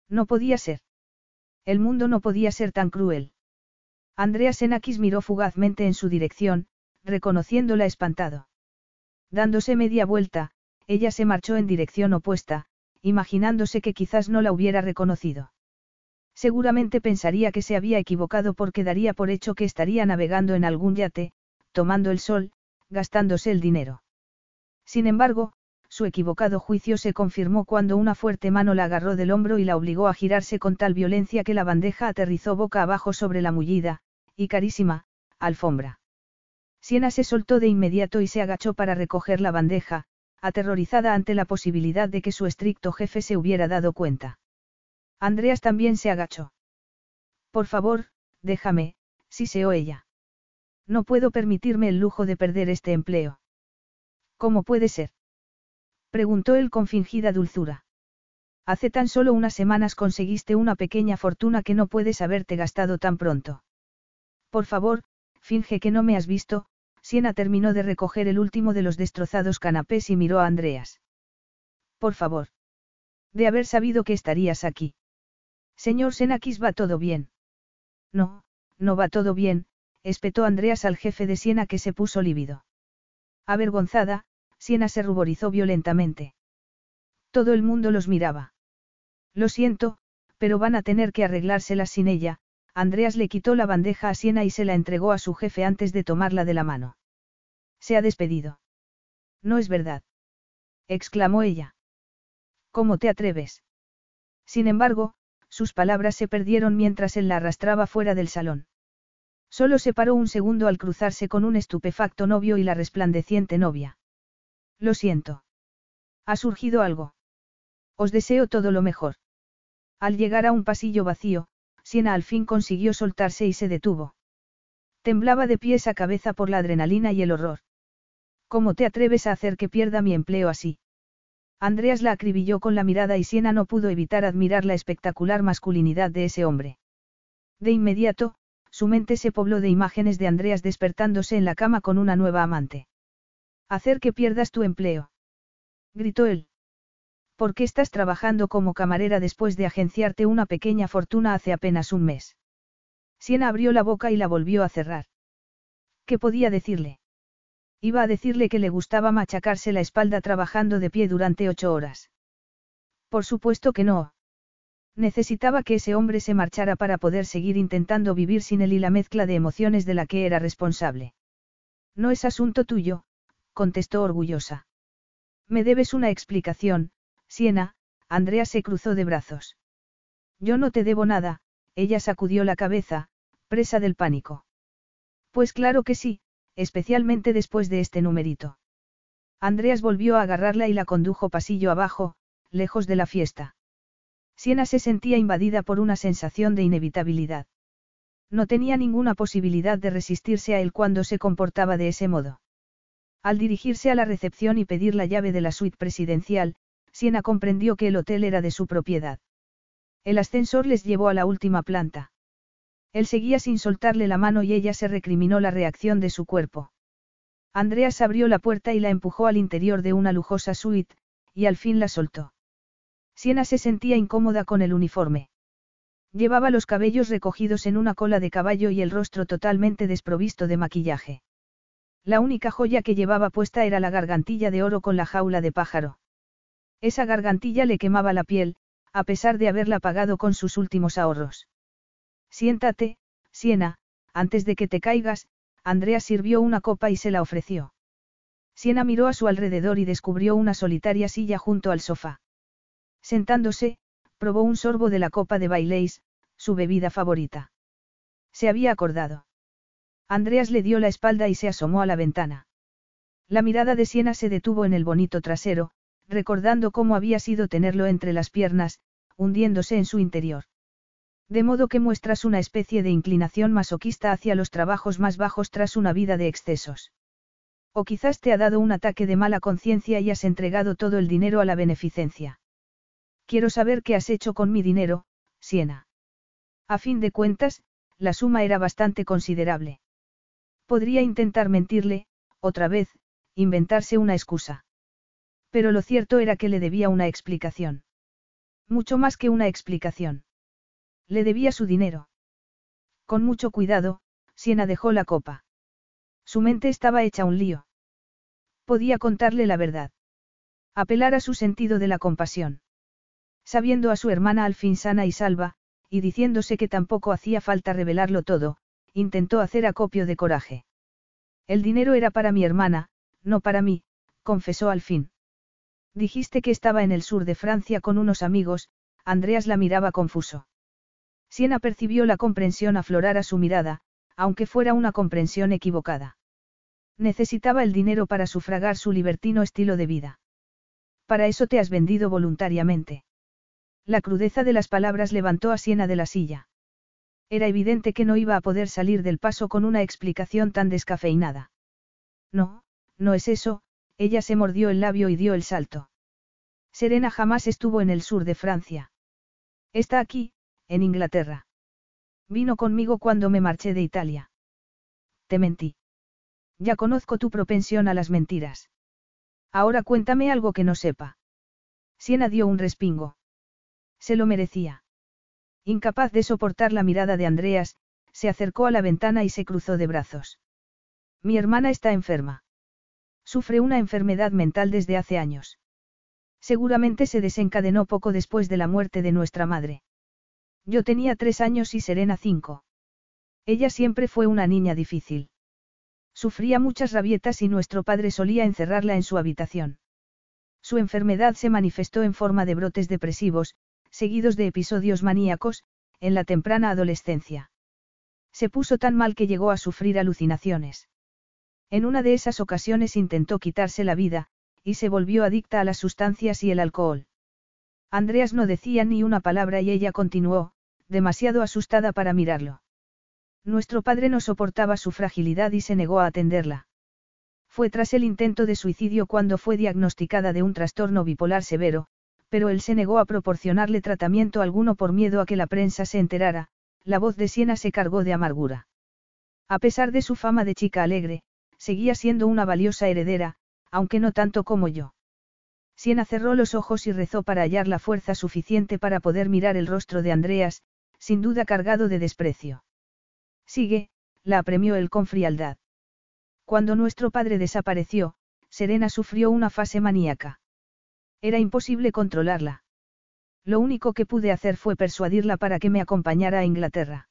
No podía ser. El mundo no podía ser tan cruel. Andrea Senakis miró fugazmente en su dirección, reconociéndola espantado. Dándose media vuelta, ella se marchó en dirección opuesta, imaginándose que quizás no la hubiera reconocido. Seguramente pensaría que se había equivocado porque daría por hecho que estaría navegando en algún yate, tomando el sol, gastándose el dinero. Sin embargo, su equivocado juicio se confirmó cuando una fuerte mano la agarró del hombro y la obligó a girarse con tal violencia que la bandeja aterrizó boca abajo sobre la mullida, y carísima, alfombra. Siena se soltó de inmediato y se agachó para recoger la bandeja, aterrorizada ante la posibilidad de que su estricto jefe se hubiera dado cuenta. Andreas también se agachó. Por favor, déjame, siseó ella. No puedo permitirme el lujo de perder este empleo. ¿Cómo puede ser? Preguntó él con fingida dulzura. Hace tan solo unas semanas conseguiste una pequeña fortuna que no puedes haberte gastado tan pronto. Por favor, finge que no me has visto, Siena terminó de recoger el último de los destrozados canapés y miró a Andreas. Por favor. De haber sabido que estarías aquí. Señor Senakis, ¿va todo bien? No, no va todo bien, espetó Andreas al jefe de Siena que se puso lívido. Avergonzada, Siena se ruborizó violentamente. Todo el mundo los miraba. Lo siento, pero van a tener que arreglárselas sin ella, Andreas le quitó la bandeja a Siena y se la entregó a su jefe antes de tomarla de la mano. Se ha despedido. No es verdad. exclamó ella. ¿Cómo te atreves? Sin embargo, sus palabras se perdieron mientras él la arrastraba fuera del salón. Solo se paró un segundo al cruzarse con un estupefacto novio y la resplandeciente novia. Lo siento. ¿Ha surgido algo? Os deseo todo lo mejor. Al llegar a un pasillo vacío, Siena al fin consiguió soltarse y se detuvo. Temblaba de pies a cabeza por la adrenalina y el horror. ¿Cómo te atreves a hacer que pierda mi empleo así? Andreas la acribilló con la mirada y Siena no pudo evitar admirar la espectacular masculinidad de ese hombre. De inmediato, su mente se pobló de imágenes de Andreas despertándose en la cama con una nueva amante. Hacer que pierdas tu empleo. Gritó él. ¿Por qué estás trabajando como camarera después de agenciarte una pequeña fortuna hace apenas un mes? Siena abrió la boca y la volvió a cerrar. ¿Qué podía decirle? Iba a decirle que le gustaba machacarse la espalda trabajando de pie durante ocho horas. Por supuesto que no. Necesitaba que ese hombre se marchara para poder seguir intentando vivir sin él y la mezcla de emociones de la que era responsable. No es asunto tuyo, contestó orgullosa. Me debes una explicación, Siena, Andrea se cruzó de brazos. Yo no te debo nada, ella sacudió la cabeza, presa del pánico. Pues claro que sí, especialmente después de este numerito. Andreas volvió a agarrarla y la condujo pasillo abajo, lejos de la fiesta. Siena se sentía invadida por una sensación de inevitabilidad. No tenía ninguna posibilidad de resistirse a él cuando se comportaba de ese modo. Al dirigirse a la recepción y pedir la llave de la suite presidencial, Siena comprendió que el hotel era de su propiedad. El ascensor les llevó a la última planta. Él seguía sin soltarle la mano y ella se recriminó la reacción de su cuerpo. Andreas abrió la puerta y la empujó al interior de una lujosa suite, y al fin la soltó. Siena se sentía incómoda con el uniforme. Llevaba los cabellos recogidos en una cola de caballo y el rostro totalmente desprovisto de maquillaje. La única joya que llevaba puesta era la gargantilla de oro con la jaula de pájaro. Esa gargantilla le quemaba la piel, a pesar de haberla pagado con sus últimos ahorros. Siéntate, Siena, antes de que te caigas, Andrea sirvió una copa y se la ofreció. Siena miró a su alrededor y descubrió una solitaria silla junto al sofá. Sentándose, probó un sorbo de la copa de Baileys, su bebida favorita. Se había acordado. Andreas le dio la espalda y se asomó a la ventana. La mirada de Siena se detuvo en el bonito trasero, recordando cómo había sido tenerlo entre las piernas, hundiéndose en su interior. De modo que muestras una especie de inclinación masoquista hacia los trabajos más bajos tras una vida de excesos. O quizás te ha dado un ataque de mala conciencia y has entregado todo el dinero a la beneficencia. Quiero saber qué has hecho con mi dinero, Siena. A fin de cuentas, la suma era bastante considerable. Podría intentar mentirle, otra vez, inventarse una excusa. Pero lo cierto era que le debía una explicación. Mucho más que una explicación. Le debía su dinero. Con mucho cuidado, Siena dejó la copa. Su mente estaba hecha un lío. Podía contarle la verdad. Apelar a su sentido de la compasión. Sabiendo a su hermana al fin sana y salva, y diciéndose que tampoco hacía falta revelarlo todo, intentó hacer acopio de coraje. El dinero era para mi hermana, no para mí, confesó al fin. Dijiste que estaba en el sur de Francia con unos amigos, Andreas la miraba confuso. Siena percibió la comprensión aflorar a su mirada, aunque fuera una comprensión equivocada. Necesitaba el dinero para sufragar su libertino estilo de vida. Para eso te has vendido voluntariamente. La crudeza de las palabras levantó a Siena de la silla. Era evidente que no iba a poder salir del paso con una explicación tan descafeinada. No, no es eso, ella se mordió el labio y dio el salto. Serena jamás estuvo en el sur de Francia. Está aquí, en Inglaterra. Vino conmigo cuando me marché de Italia. Te mentí. Ya conozco tu propensión a las mentiras. Ahora cuéntame algo que no sepa. Siena dio un respingo. Se lo merecía. Incapaz de soportar la mirada de Andreas, se acercó a la ventana y se cruzó de brazos. Mi hermana está enferma. Sufre una enfermedad mental desde hace años. Seguramente se desencadenó poco después de la muerte de nuestra madre. Yo tenía tres años y Serena cinco. Ella siempre fue una niña difícil. Sufría muchas rabietas y nuestro padre solía encerrarla en su habitación. Su enfermedad se manifestó en forma de brotes depresivos, seguidos de episodios maníacos, en la temprana adolescencia. Se puso tan mal que llegó a sufrir alucinaciones. En una de esas ocasiones intentó quitarse la vida, y se volvió adicta a las sustancias y el alcohol. Andreas no decía ni una palabra y ella continuó, demasiado asustada para mirarlo. Nuestro padre no soportaba su fragilidad y se negó a atenderla. Fue tras el intento de suicidio cuando fue diagnosticada de un trastorno bipolar severo, pero él se negó a proporcionarle tratamiento alguno por miedo a que la prensa se enterara, la voz de Siena se cargó de amargura. A pesar de su fama de chica alegre, seguía siendo una valiosa heredera, aunque no tanto como yo. Siena cerró los ojos y rezó para hallar la fuerza suficiente para poder mirar el rostro de Andreas, sin duda cargado de desprecio. Sigue, la apremió él con frialdad. Cuando nuestro padre desapareció, Serena sufrió una fase maníaca. Era imposible controlarla. Lo único que pude hacer fue persuadirla para que me acompañara a Inglaterra.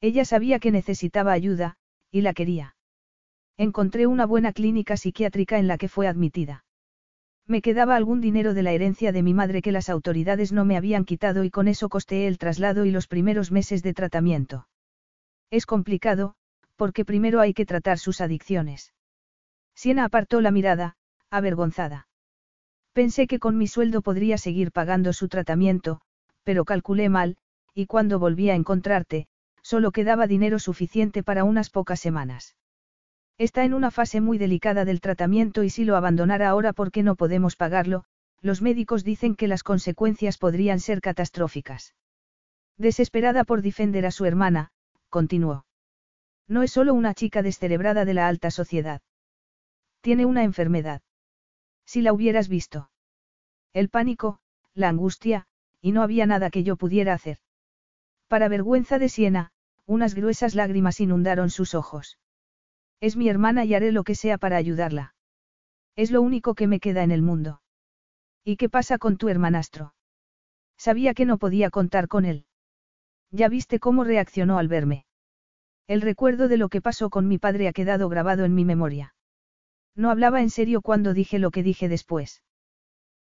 Ella sabía que necesitaba ayuda, y la quería. Encontré una buena clínica psiquiátrica en la que fue admitida. Me quedaba algún dinero de la herencia de mi madre que las autoridades no me habían quitado y con eso costeé el traslado y los primeros meses de tratamiento. Es complicado, porque primero hay que tratar sus adicciones. Siena apartó la mirada, avergonzada. Pensé que con mi sueldo podría seguir pagando su tratamiento, pero calculé mal, y cuando volví a encontrarte, solo quedaba dinero suficiente para unas pocas semanas. Está en una fase muy delicada del tratamiento y si lo abandonara ahora porque no podemos pagarlo, los médicos dicen que las consecuencias podrían ser catastróficas. Desesperada por defender a su hermana, continuó. No es solo una chica descerebrada de la alta sociedad. Tiene una enfermedad. Si la hubieras visto. El pánico, la angustia, y no había nada que yo pudiera hacer. Para vergüenza de Siena, unas gruesas lágrimas inundaron sus ojos. Es mi hermana y haré lo que sea para ayudarla. Es lo único que me queda en el mundo. ¿Y qué pasa con tu hermanastro? Sabía que no podía contar con él. Ya viste cómo reaccionó al verme. El recuerdo de lo que pasó con mi padre ha quedado grabado en mi memoria. No hablaba en serio cuando dije lo que dije después.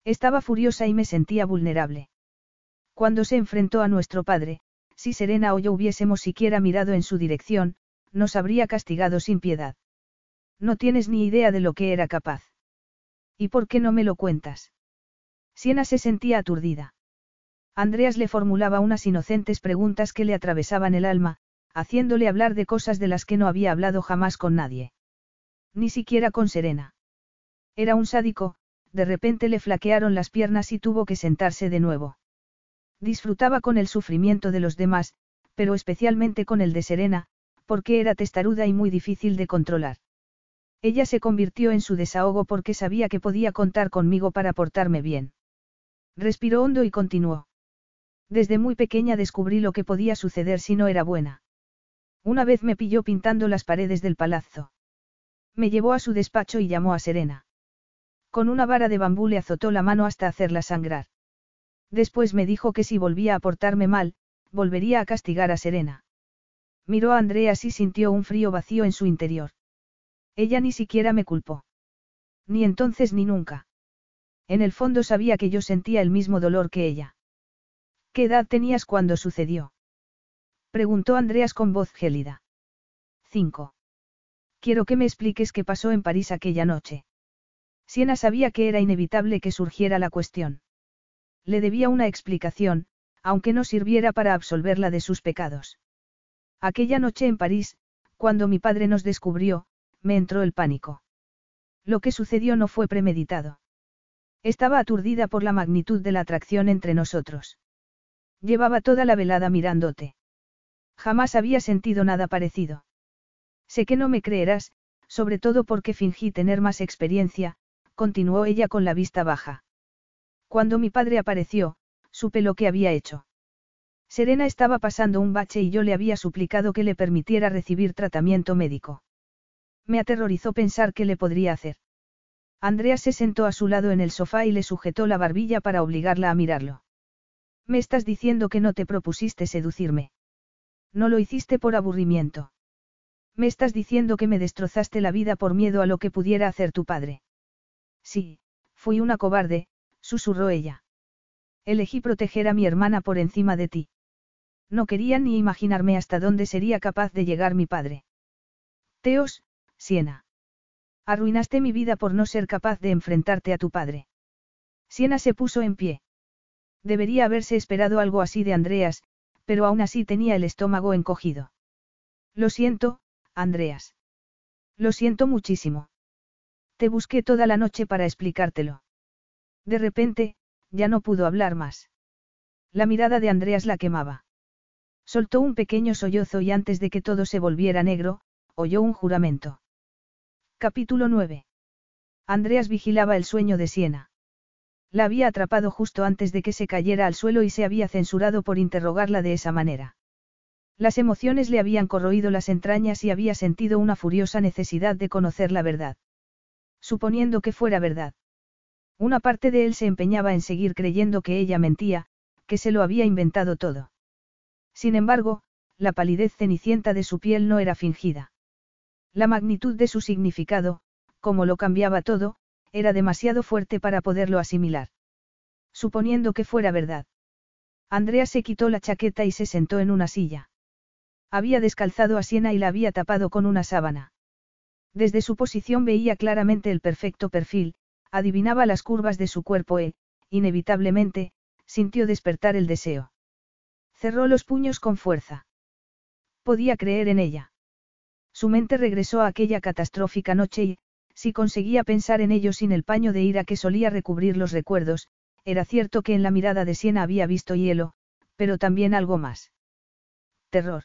Estaba furiosa y me sentía vulnerable. Cuando se enfrentó a nuestro padre, si Serena o yo hubiésemos siquiera mirado en su dirección, nos habría castigado sin piedad. No tienes ni idea de lo que era capaz. ¿Y por qué no me lo cuentas? Siena se sentía aturdida. Andreas le formulaba unas inocentes preguntas que le atravesaban el alma, haciéndole hablar de cosas de las que no había hablado jamás con nadie. Ni siquiera con Serena. Era un sádico, de repente le flaquearon las piernas y tuvo que sentarse de nuevo. Disfrutaba con el sufrimiento de los demás, pero especialmente con el de Serena, porque era testaruda y muy difícil de controlar. Ella se convirtió en su desahogo porque sabía que podía contar conmigo para portarme bien. Respiró hondo y continuó. Desde muy pequeña descubrí lo que podía suceder si no era buena. Una vez me pilló pintando las paredes del palazzo. Me llevó a su despacho y llamó a Serena. Con una vara de bambú le azotó la mano hasta hacerla sangrar. Después me dijo que si volvía a portarme mal, volvería a castigar a Serena. Miró a Andreas y sintió un frío vacío en su interior. Ella ni siquiera me culpó. Ni entonces ni nunca. En el fondo sabía que yo sentía el mismo dolor que ella. ¿Qué edad tenías cuando sucedió? Preguntó Andreas con voz gélida. Cinco. Quiero que me expliques qué pasó en París aquella noche. Siena sabía que era inevitable que surgiera la cuestión. Le debía una explicación, aunque no sirviera para absolverla de sus pecados. Aquella noche en París, cuando mi padre nos descubrió, me entró el pánico. Lo que sucedió no fue premeditado. Estaba aturdida por la magnitud de la atracción entre nosotros. Llevaba toda la velada mirándote. Jamás había sentido nada parecido. Sé que no me creerás, sobre todo porque fingí tener más experiencia, continuó ella con la vista baja. Cuando mi padre apareció, supe lo que había hecho. Serena estaba pasando un bache y yo le había suplicado que le permitiera recibir tratamiento médico. Me aterrorizó pensar qué le podría hacer. Andrea se sentó a su lado en el sofá y le sujetó la barbilla para obligarla a mirarlo. Me estás diciendo que no te propusiste seducirme. No lo hiciste por aburrimiento. Me estás diciendo que me destrozaste la vida por miedo a lo que pudiera hacer tu padre. Sí, fui una cobarde, susurró ella. Elegí proteger a mi hermana por encima de ti. No quería ni imaginarme hasta dónde sería capaz de llegar mi padre. Teos, Siena. Arruinaste mi vida por no ser capaz de enfrentarte a tu padre. Siena se puso en pie. Debería haberse esperado algo así de Andreas, pero aún así tenía el estómago encogido. Lo siento, Andreas. Lo siento muchísimo. Te busqué toda la noche para explicártelo. De repente, ya no pudo hablar más. La mirada de Andreas la quemaba. Soltó un pequeño sollozo y antes de que todo se volviera negro, oyó un juramento. Capítulo 9. Andreas vigilaba el sueño de Siena. La había atrapado justo antes de que se cayera al suelo y se había censurado por interrogarla de esa manera. Las emociones le habían corroído las entrañas y había sentido una furiosa necesidad de conocer la verdad. Suponiendo que fuera verdad. Una parte de él se empeñaba en seguir creyendo que ella mentía, que se lo había inventado todo. Sin embargo, la palidez cenicienta de su piel no era fingida. La magnitud de su significado, como lo cambiaba todo, era demasiado fuerte para poderlo asimilar. Suponiendo que fuera verdad. Andrea se quitó la chaqueta y se sentó en una silla. Había descalzado a Siena y la había tapado con una sábana. Desde su posición veía claramente el perfecto perfil, adivinaba las curvas de su cuerpo e, inevitablemente, sintió despertar el deseo. Cerró los puños con fuerza. Podía creer en ella. Su mente regresó a aquella catastrófica noche y, si conseguía pensar en ello sin el paño de ira que solía recubrir los recuerdos, era cierto que en la mirada de Siena había visto hielo, pero también algo más. Terror.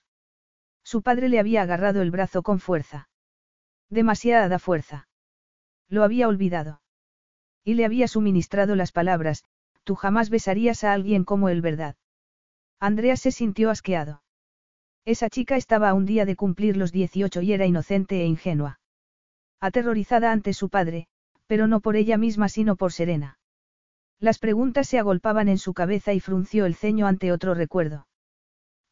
Su padre le había agarrado el brazo con fuerza. Demasiada fuerza. Lo había olvidado. Y le había suministrado las palabras, tú jamás besarías a alguien como él, ¿verdad? Andrea se sintió asqueado. Esa chica estaba a un día de cumplir los 18 y era inocente e ingenua. Aterrorizada ante su padre, pero no por ella misma sino por Serena. Las preguntas se agolpaban en su cabeza y frunció el ceño ante otro recuerdo.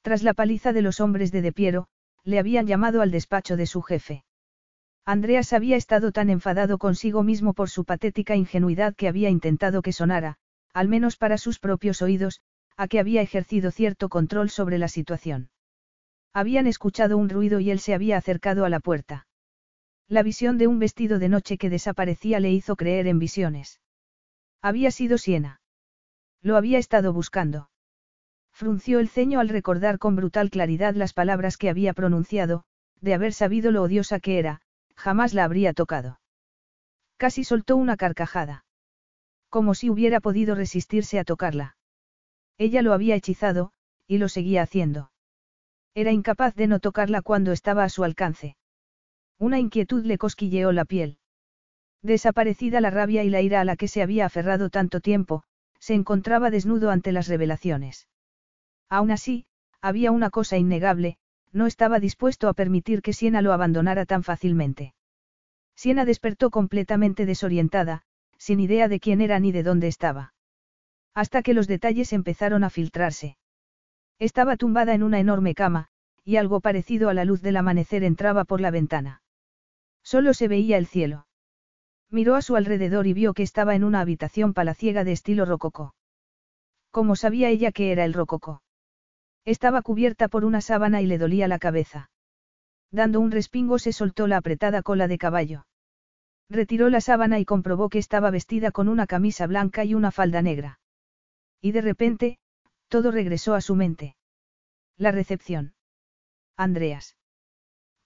Tras la paliza de los hombres de De Piero, le habían llamado al despacho de su jefe. Andreas había estado tan enfadado consigo mismo por su patética ingenuidad que había intentado que sonara, al menos para sus propios oídos, a que había ejercido cierto control sobre la situación. Habían escuchado un ruido y él se había acercado a la puerta. La visión de un vestido de noche que desaparecía le hizo creer en visiones. Había sido Siena. Lo había estado buscando. Frunció el ceño al recordar con brutal claridad las palabras que había pronunciado, de haber sabido lo odiosa que era, jamás la habría tocado. Casi soltó una carcajada. Como si hubiera podido resistirse a tocarla. Ella lo había hechizado, y lo seguía haciendo. Era incapaz de no tocarla cuando estaba a su alcance. Una inquietud le cosquilleó la piel. Desaparecida la rabia y la ira a la que se había aferrado tanto tiempo, se encontraba desnudo ante las revelaciones. Aún así, había una cosa innegable, no estaba dispuesto a permitir que Siena lo abandonara tan fácilmente. Siena despertó completamente desorientada, sin idea de quién era ni de dónde estaba. Hasta que los detalles empezaron a filtrarse. Estaba tumbada en una enorme cama, y algo parecido a la luz del amanecer entraba por la ventana. Solo se veía el cielo. Miró a su alrededor y vio que estaba en una habitación palaciega de estilo rococó. ¿Cómo sabía ella que era el rococó? Estaba cubierta por una sábana y le dolía la cabeza. Dando un respingo se soltó la apretada cola de caballo. Retiró la sábana y comprobó que estaba vestida con una camisa blanca y una falda negra. Y de repente, todo regresó a su mente. La recepción. Andreas.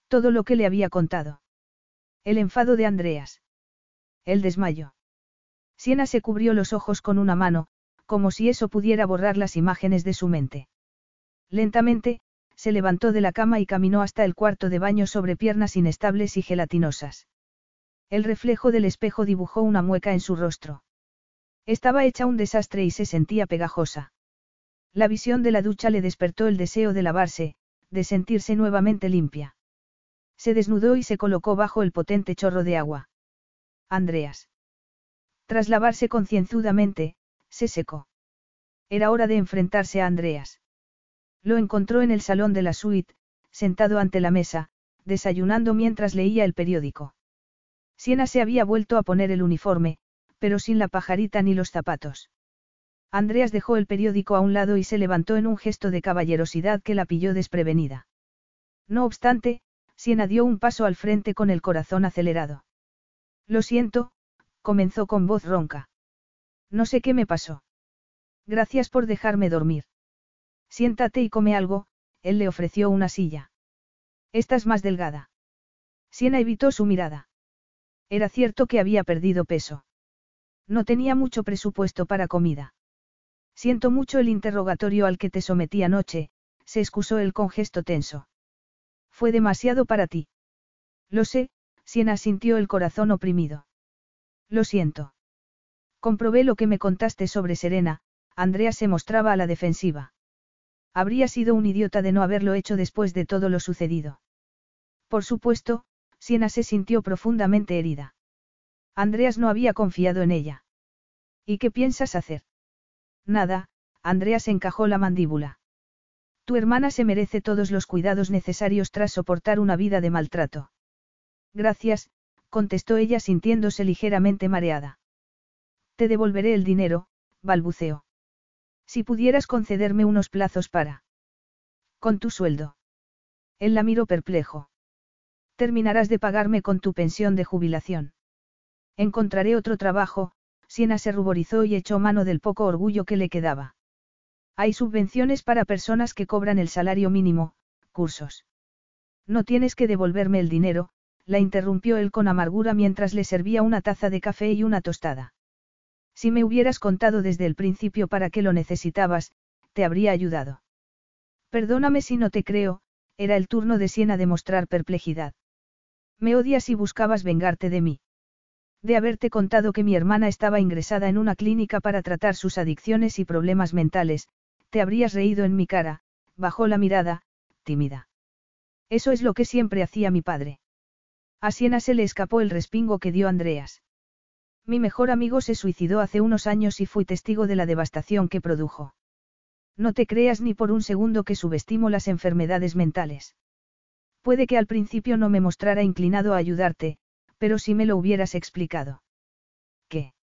Todo lo que le había contado. El enfado de Andreas. El desmayo. Siena se cubrió los ojos con una mano, como si eso pudiera borrar las imágenes de su mente. Lentamente, se levantó de la cama y caminó hasta el cuarto de baño sobre piernas inestables y gelatinosas. El reflejo del espejo dibujó una mueca en su rostro. Estaba hecha un desastre y se sentía pegajosa. La visión de la ducha le despertó el deseo de lavarse, de sentirse nuevamente limpia. Se desnudó y se colocó bajo el potente chorro de agua. Andreas. Tras lavarse concienzudamente, se secó. Era hora de enfrentarse a Andreas. Lo encontró en el salón de la suite, sentado ante la mesa, desayunando mientras leía el periódico. Siena se había vuelto a poner el uniforme, pero sin la pajarita ni los zapatos. Andreas dejó el periódico a un lado y se levantó en un gesto de caballerosidad que la pilló desprevenida. No obstante, Siena dio un paso al frente con el corazón acelerado. Lo siento, comenzó con voz ronca. No sé qué me pasó. Gracias por dejarme dormir. Siéntate y come algo, él le ofreció una silla. Estás más delgada. Siena evitó su mirada. Era cierto que había perdido peso. No tenía mucho presupuesto para comida. Siento mucho el interrogatorio al que te sometí anoche, se excusó él con gesto tenso. Fue demasiado para ti. Lo sé, Siena sintió el corazón oprimido. Lo siento. Comprobé lo que me contaste sobre Serena, Andrea se mostraba a la defensiva. Habría sido un idiota de no haberlo hecho después de todo lo sucedido. Por supuesto, Siena se sintió profundamente herida. Andreas no había confiado en ella. ¿Y qué piensas hacer? Nada, Andreas encajó la mandíbula. Tu hermana se merece todos los cuidados necesarios tras soportar una vida de maltrato. Gracias, contestó ella sintiéndose ligeramente mareada. Te devolveré el dinero, balbuceó. Si pudieras concederme unos plazos para. Con tu sueldo. Él la miró perplejo. Terminarás de pagarme con tu pensión de jubilación. Encontraré otro trabajo, Siena se ruborizó y echó mano del poco orgullo que le quedaba. Hay subvenciones para personas que cobran el salario mínimo, cursos. No tienes que devolverme el dinero, la interrumpió él con amargura mientras le servía una taza de café y una tostada. Si me hubieras contado desde el principio para qué lo necesitabas, te habría ayudado. Perdóname si no te creo, era el turno de Siena de mostrar perplejidad. Me odias y buscabas vengarte de mí. De haberte contado que mi hermana estaba ingresada en una clínica para tratar sus adicciones y problemas mentales, te habrías reído en mi cara, bajó la mirada, tímida. Eso es lo que siempre hacía mi padre. A Siena se le escapó el respingo que dio Andreas. Mi mejor amigo se suicidó hace unos años y fui testigo de la devastación que produjo. No te creas ni por un segundo que subestimo las enfermedades mentales. Puede que al principio no me mostrara inclinado a ayudarte, pero si me lo hubieras explicado. ¿Qué?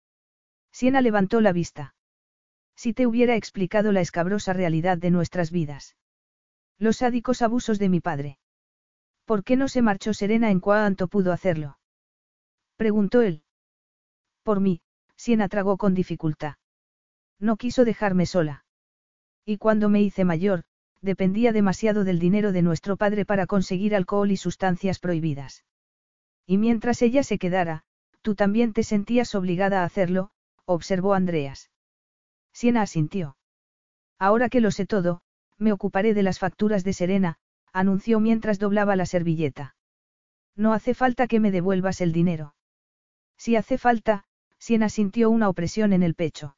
Siena levantó la vista. Si te hubiera explicado la escabrosa realidad de nuestras vidas. Los sádicos abusos de mi padre. ¿Por qué no se marchó Serena en cuanto pudo hacerlo? Preguntó él. Por mí, Siena tragó con dificultad. No quiso dejarme sola. Y cuando me hice mayor, dependía demasiado del dinero de nuestro padre para conseguir alcohol y sustancias prohibidas. Y mientras ella se quedara, tú también te sentías obligada a hacerlo, observó Andreas. Siena asintió. Ahora que lo sé todo, me ocuparé de las facturas de Serena, anunció mientras doblaba la servilleta. No hace falta que me devuelvas el dinero. Si hace falta, Siena sintió una opresión en el pecho.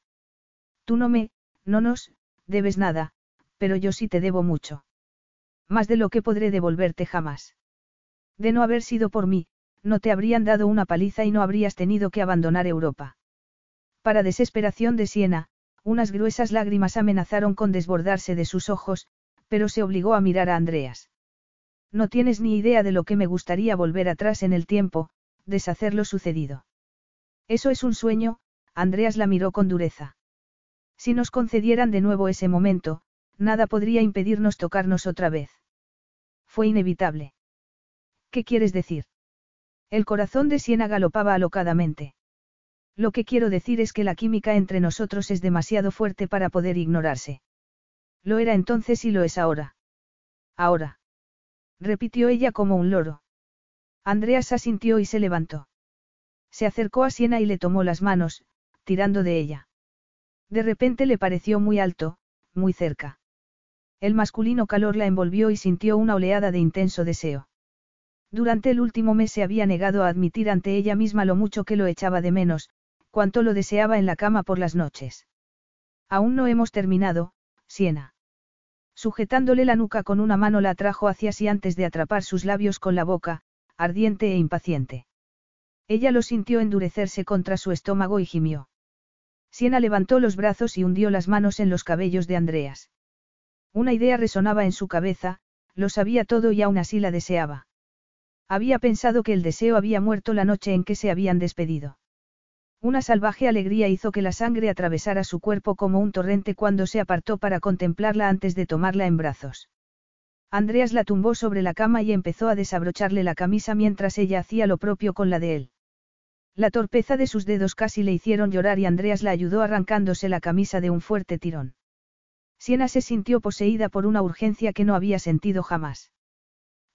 Tú no me, no nos, debes nada, pero yo sí te debo mucho. Más de lo que podré devolverte jamás. De no haber sido por mí, no te habrían dado una paliza y no habrías tenido que abandonar Europa. Para desesperación de Siena, unas gruesas lágrimas amenazaron con desbordarse de sus ojos, pero se obligó a mirar a Andreas. No tienes ni idea de lo que me gustaría volver atrás en el tiempo, deshacer lo sucedido. Eso es un sueño, Andreas la miró con dureza. Si nos concedieran de nuevo ese momento, nada podría impedirnos tocarnos otra vez. Fue inevitable. ¿Qué quieres decir? El corazón de Siena galopaba alocadamente. Lo que quiero decir es que la química entre nosotros es demasiado fuerte para poder ignorarse. Lo era entonces y lo es ahora. Ahora. Repitió ella como un loro. Andreas asintió y se levantó. Se acercó a Siena y le tomó las manos, tirando de ella. De repente le pareció muy alto, muy cerca. El masculino calor la envolvió y sintió una oleada de intenso deseo. Durante el último mes se había negado a admitir ante ella misma lo mucho que lo echaba de menos, cuanto lo deseaba en la cama por las noches. Aún no hemos terminado, Siena. Sujetándole la nuca con una mano la atrajo hacia sí antes de atrapar sus labios con la boca, ardiente e impaciente. Ella lo sintió endurecerse contra su estómago y gimió. Siena levantó los brazos y hundió las manos en los cabellos de Andreas. Una idea resonaba en su cabeza, lo sabía todo y aún así la deseaba. Había pensado que el deseo había muerto la noche en que se habían despedido. Una salvaje alegría hizo que la sangre atravesara su cuerpo como un torrente cuando se apartó para contemplarla antes de tomarla en brazos. Andreas la tumbó sobre la cama y empezó a desabrocharle la camisa mientras ella hacía lo propio con la de él. La torpeza de sus dedos casi le hicieron llorar y Andreas la ayudó arrancándose la camisa de un fuerte tirón. Siena se sintió poseída por una urgencia que no había sentido jamás.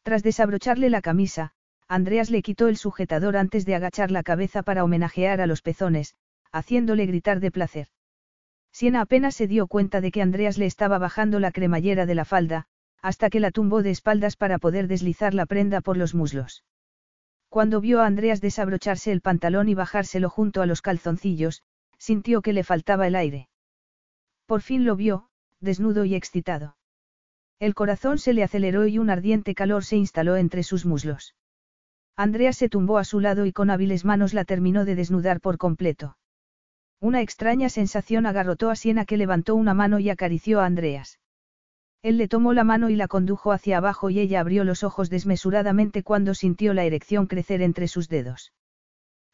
Tras desabrocharle la camisa, Andreas le quitó el sujetador antes de agachar la cabeza para homenajear a los pezones, haciéndole gritar de placer. Siena apenas se dio cuenta de que Andreas le estaba bajando la cremallera de la falda, hasta que la tumbó de espaldas para poder deslizar la prenda por los muslos. Cuando vio a Andreas desabrocharse el pantalón y bajárselo junto a los calzoncillos, sintió que le faltaba el aire. Por fin lo vio, desnudo y excitado. El corazón se le aceleró y un ardiente calor se instaló entre sus muslos. Andrea se tumbó a su lado y con hábiles manos la terminó de desnudar por completo. Una extraña sensación agarrotó a Siena que levantó una mano y acarició a Andreas. Él le tomó la mano y la condujo hacia abajo y ella abrió los ojos desmesuradamente cuando sintió la erección crecer entre sus dedos.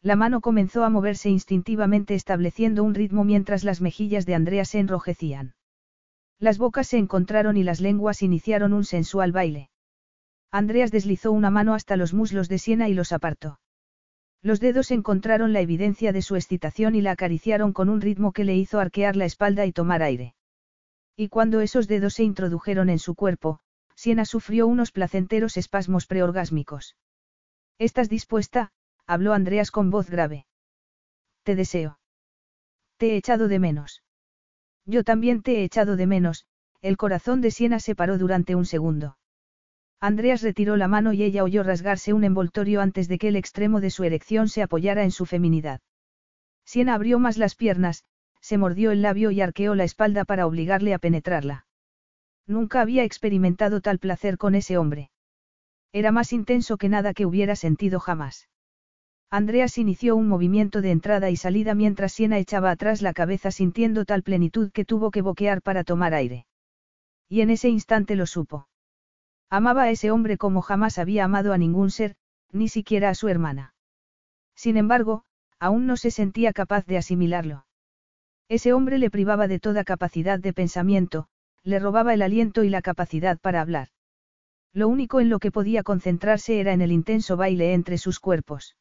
La mano comenzó a moverse instintivamente estableciendo un ritmo mientras las mejillas de Andrea se enrojecían. Las bocas se encontraron y las lenguas iniciaron un sensual baile. Andreas deslizó una mano hasta los muslos de Siena y los apartó. Los dedos encontraron la evidencia de su excitación y la acariciaron con un ritmo que le hizo arquear la espalda y tomar aire. Y cuando esos dedos se introdujeron en su cuerpo, Siena sufrió unos placenteros espasmos preorgásmicos. ¿Estás dispuesta? habló Andreas con voz grave. Te deseo. Te he echado de menos. Yo también te he echado de menos, el corazón de Siena se paró durante un segundo. Andreas retiró la mano y ella oyó rasgarse un envoltorio antes de que el extremo de su erección se apoyara en su feminidad. Siena abrió más las piernas, se mordió el labio y arqueó la espalda para obligarle a penetrarla. Nunca había experimentado tal placer con ese hombre. Era más intenso que nada que hubiera sentido jamás. Andreas inició un movimiento de entrada y salida mientras Siena echaba atrás la cabeza sintiendo tal plenitud que tuvo que boquear para tomar aire. Y en ese instante lo supo. Amaba a ese hombre como jamás había amado a ningún ser, ni siquiera a su hermana. Sin embargo, aún no se sentía capaz de asimilarlo. Ese hombre le privaba de toda capacidad de pensamiento, le robaba el aliento y la capacidad para hablar. Lo único en lo que podía concentrarse era en el intenso baile entre sus cuerpos.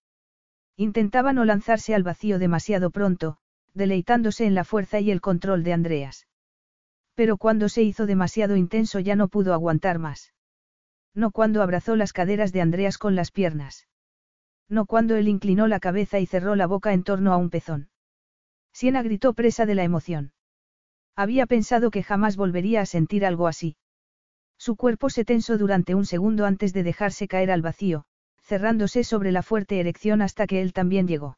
Intentaba no lanzarse al vacío demasiado pronto, deleitándose en la fuerza y el control de Andreas. Pero cuando se hizo demasiado intenso ya no pudo aguantar más. No cuando abrazó las caderas de Andreas con las piernas. No cuando él inclinó la cabeza y cerró la boca en torno a un pezón. Siena gritó presa de la emoción. Había pensado que jamás volvería a sentir algo así. Su cuerpo se tensó durante un segundo antes de dejarse caer al vacío, cerrándose sobre la fuerte erección hasta que él también llegó.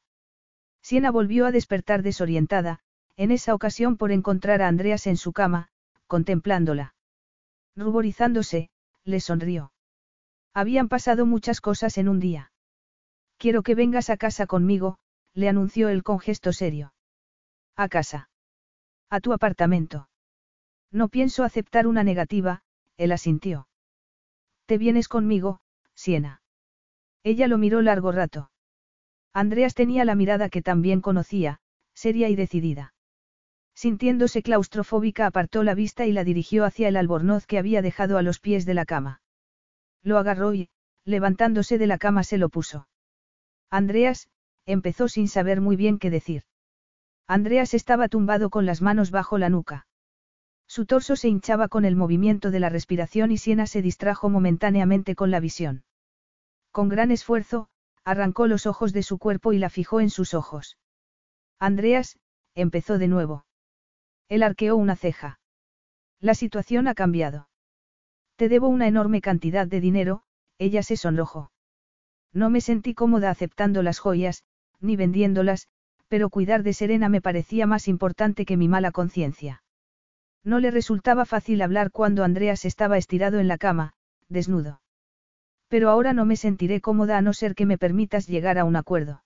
Siena volvió a despertar desorientada, en esa ocasión por encontrar a Andreas en su cama, contemplándola. Ruborizándose, le sonrió. Habían pasado muchas cosas en un día. Quiero que vengas a casa conmigo, le anunció él con gesto serio. A casa. A tu apartamento. No pienso aceptar una negativa, él asintió. Te vienes conmigo, Siena. Ella lo miró largo rato. Andreas tenía la mirada que también conocía, seria y decidida. Sintiéndose claustrofóbica apartó la vista y la dirigió hacia el albornoz que había dejado a los pies de la cama. Lo agarró y, levantándose de la cama, se lo puso. Andreas, empezó sin saber muy bien qué decir. Andreas estaba tumbado con las manos bajo la nuca. Su torso se hinchaba con el movimiento de la respiración y Siena se distrajo momentáneamente con la visión. Con gran esfuerzo, arrancó los ojos de su cuerpo y la fijó en sus ojos. Andreas, empezó de nuevo. Él arqueó una ceja. La situación ha cambiado. Te debo una enorme cantidad de dinero, ella se sonrojó. No me sentí cómoda aceptando las joyas, ni vendiéndolas, pero cuidar de Serena me parecía más importante que mi mala conciencia. No le resultaba fácil hablar cuando Andreas estaba estirado en la cama, desnudo. Pero ahora no me sentiré cómoda a no ser que me permitas llegar a un acuerdo.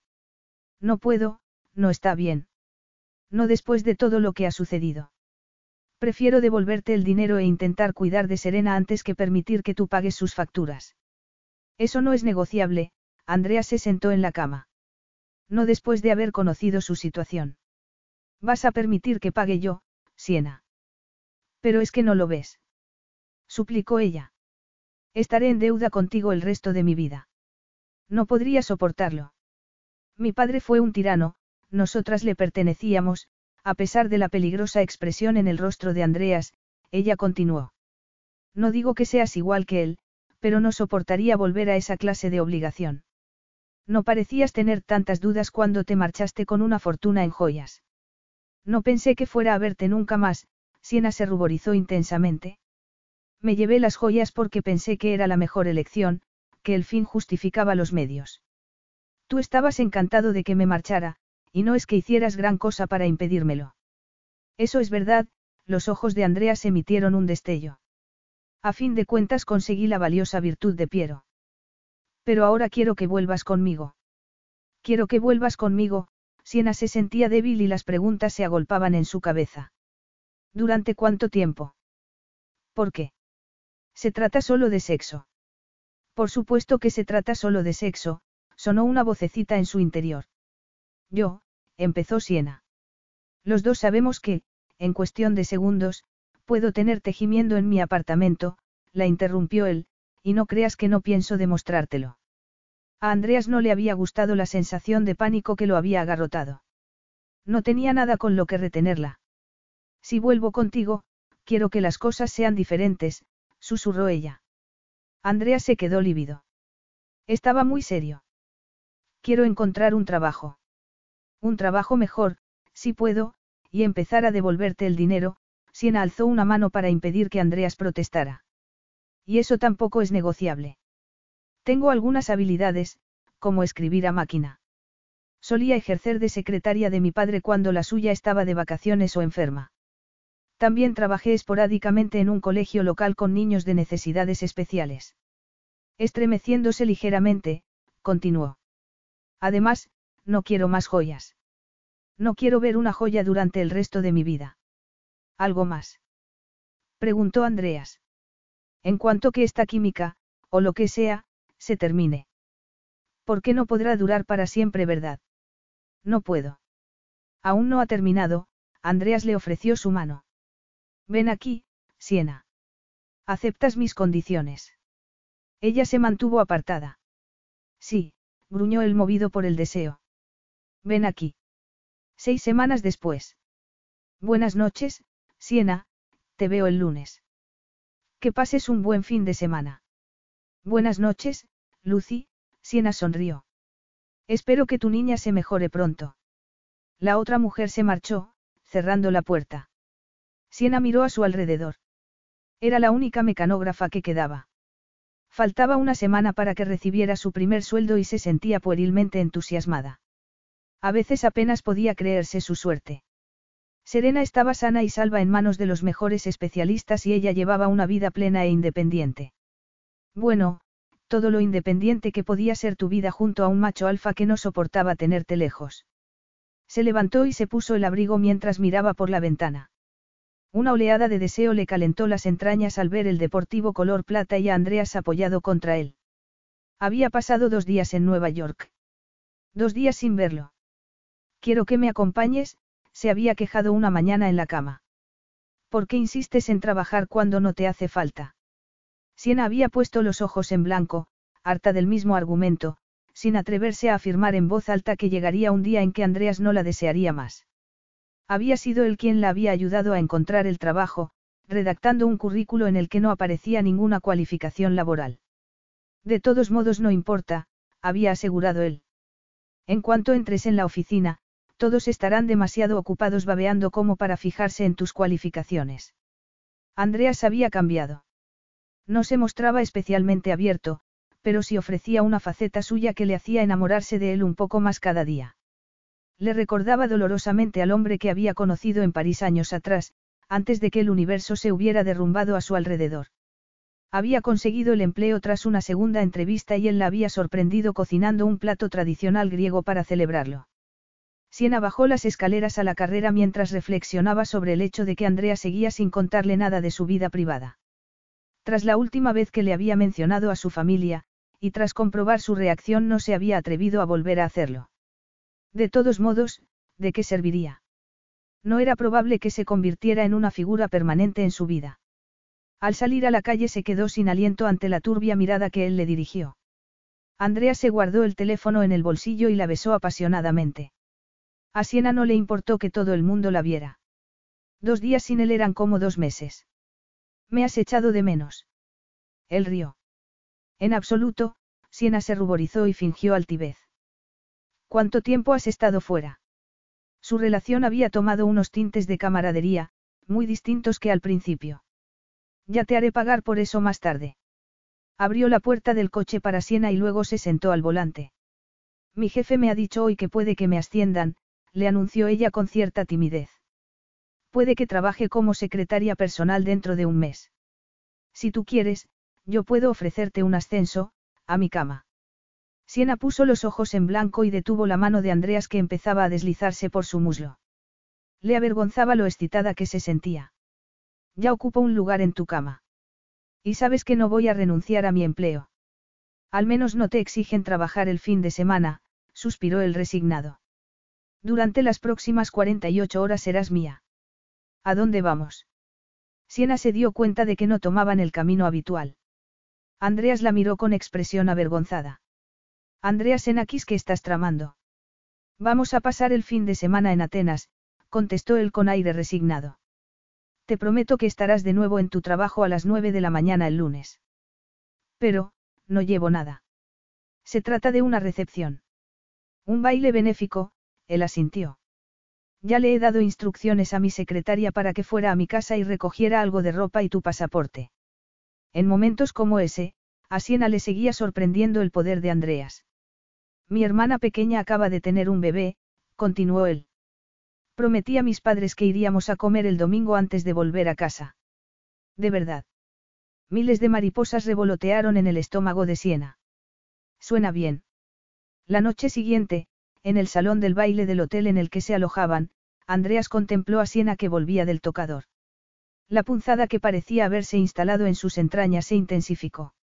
No puedo, no está bien. No después de todo lo que ha sucedido. Prefiero devolverte el dinero e intentar cuidar de Serena antes que permitir que tú pagues sus facturas. Eso no es negociable, Andrea se sentó en la cama. No después de haber conocido su situación. Vas a permitir que pague yo, Siena. Pero es que no lo ves. Suplicó ella. Estaré en deuda contigo el resto de mi vida. No podría soportarlo. Mi padre fue un tirano, nosotras le pertenecíamos, a pesar de la peligrosa expresión en el rostro de Andreas, ella continuó. No digo que seas igual que él, pero no soportaría volver a esa clase de obligación. No parecías tener tantas dudas cuando te marchaste con una fortuna en joyas. No pensé que fuera a verte nunca más, Siena se ruborizó intensamente. Me llevé las joyas porque pensé que era la mejor elección, que el fin justificaba los medios. Tú estabas encantado de que me marchara, y no es que hicieras gran cosa para impedírmelo. Eso es verdad, los ojos de Andreas emitieron un destello. A fin de cuentas conseguí la valiosa virtud de Piero. Pero ahora quiero que vuelvas conmigo. Quiero que vuelvas conmigo, Siena se sentía débil y las preguntas se agolpaban en su cabeza. ¿Durante cuánto tiempo? ¿Por qué? Se trata solo de sexo. Por supuesto que se trata solo de sexo, sonó una vocecita en su interior. Yo, empezó Siena. Los dos sabemos que, en cuestión de segundos, puedo tenerte gimiendo en mi apartamento, la interrumpió él, y no creas que no pienso demostrártelo. A Andreas no le había gustado la sensación de pánico que lo había agarrotado. No tenía nada con lo que retenerla. Si vuelvo contigo, quiero que las cosas sean diferentes, susurró ella. Andreas se quedó lívido. Estaba muy serio. Quiero encontrar un trabajo. Un trabajo mejor, si puedo, y empezar a devolverte el dinero, Siena alzó una mano para impedir que Andreas protestara. Y eso tampoco es negociable. Tengo algunas habilidades, como escribir a máquina. Solía ejercer de secretaria de mi padre cuando la suya estaba de vacaciones o enferma. También trabajé esporádicamente en un colegio local con niños de necesidades especiales. Estremeciéndose ligeramente, continuó. Además, no quiero más joyas. No quiero ver una joya durante el resto de mi vida. ¿Algo más? Preguntó Andreas. En cuanto que esta química, o lo que sea, se termine. ¿Por qué no podrá durar para siempre, verdad? No puedo. Aún no ha terminado, Andreas le ofreció su mano. Ven aquí, Siena. ¿Aceptas mis condiciones? Ella se mantuvo apartada. Sí, gruñó el movido por el deseo. Ven aquí. Seis semanas después. Buenas noches, Siena, te veo el lunes. Que pases un buen fin de semana. Buenas noches, Lucy, Siena sonrió. Espero que tu niña se mejore pronto. La otra mujer se marchó, cerrando la puerta. Siena miró a su alrededor. Era la única mecanógrafa que quedaba. Faltaba una semana para que recibiera su primer sueldo y se sentía puerilmente entusiasmada. A veces apenas podía creerse su suerte. Serena estaba sana y salva en manos de los mejores especialistas y ella llevaba una vida plena e independiente. Bueno, todo lo independiente que podía ser tu vida junto a un macho alfa que no soportaba tenerte lejos. Se levantó y se puso el abrigo mientras miraba por la ventana. Una oleada de deseo le calentó las entrañas al ver el deportivo color plata y a Andreas apoyado contra él. Había pasado dos días en Nueva York. Dos días sin verlo. Quiero que me acompañes, se había quejado una mañana en la cama. ¿Por qué insistes en trabajar cuando no te hace falta? Siena había puesto los ojos en blanco, harta del mismo argumento, sin atreverse a afirmar en voz alta que llegaría un día en que Andreas no la desearía más. Había sido él quien la había ayudado a encontrar el trabajo, redactando un currículo en el que no aparecía ninguna cualificación laboral. De todos modos no importa, había asegurado él. En cuanto entres en la oficina, todos estarán demasiado ocupados babeando como para fijarse en tus cualificaciones. Andreas había cambiado. No se mostraba especialmente abierto, pero sí ofrecía una faceta suya que le hacía enamorarse de él un poco más cada día. Le recordaba dolorosamente al hombre que había conocido en París años atrás, antes de que el universo se hubiera derrumbado a su alrededor. Había conseguido el empleo tras una segunda entrevista y él la había sorprendido cocinando un plato tradicional griego para celebrarlo. Siena bajó las escaleras a la carrera mientras reflexionaba sobre el hecho de que Andrea seguía sin contarle nada de su vida privada. Tras la última vez que le había mencionado a su familia, y tras comprobar su reacción no se había atrevido a volver a hacerlo. De todos modos, ¿de qué serviría? No era probable que se convirtiera en una figura permanente en su vida. Al salir a la calle se quedó sin aliento ante la turbia mirada que él le dirigió. Andrea se guardó el teléfono en el bolsillo y la besó apasionadamente. A Siena no le importó que todo el mundo la viera. Dos días sin él eran como dos meses. Me has echado de menos. Él rió. En absoluto, Siena se ruborizó y fingió altivez. ¿Cuánto tiempo has estado fuera? Su relación había tomado unos tintes de camaradería, muy distintos que al principio. Ya te haré pagar por eso más tarde. Abrió la puerta del coche para Siena y luego se sentó al volante. Mi jefe me ha dicho hoy que puede que me asciendan, le anunció ella con cierta timidez. Puede que trabaje como secretaria personal dentro de un mes. Si tú quieres, yo puedo ofrecerte un ascenso, a mi cama. Siena puso los ojos en blanco y detuvo la mano de Andreas que empezaba a deslizarse por su muslo. Le avergonzaba lo excitada que se sentía. Ya ocupo un lugar en tu cama. Y sabes que no voy a renunciar a mi empleo. Al menos no te exigen trabajar el fin de semana, suspiró el resignado. Durante las próximas 48 horas serás mía. ¿A dónde vamos? Siena se dio cuenta de que no tomaban el camino habitual. Andreas la miró con expresión avergonzada. Andreas Enakis, ¿qué estás tramando? Vamos a pasar el fin de semana en Atenas, contestó él con aire resignado. Te prometo que estarás de nuevo en tu trabajo a las nueve de la mañana el lunes. Pero, no llevo nada. Se trata de una recepción. Un baile benéfico, él asintió. Ya le he dado instrucciones a mi secretaria para que fuera a mi casa y recogiera algo de ropa y tu pasaporte. En momentos como ese, a Siena le seguía sorprendiendo el poder de Andreas. Mi hermana pequeña acaba de tener un bebé, continuó él. Prometí a mis padres que iríamos a comer el domingo antes de volver a casa. De verdad. Miles de mariposas revolotearon en el estómago de Siena. Suena bien. La noche siguiente, en el salón del baile del hotel en el que se alojaban, Andreas contempló a Siena que volvía del tocador. La punzada que parecía haberse instalado en sus entrañas se intensificó.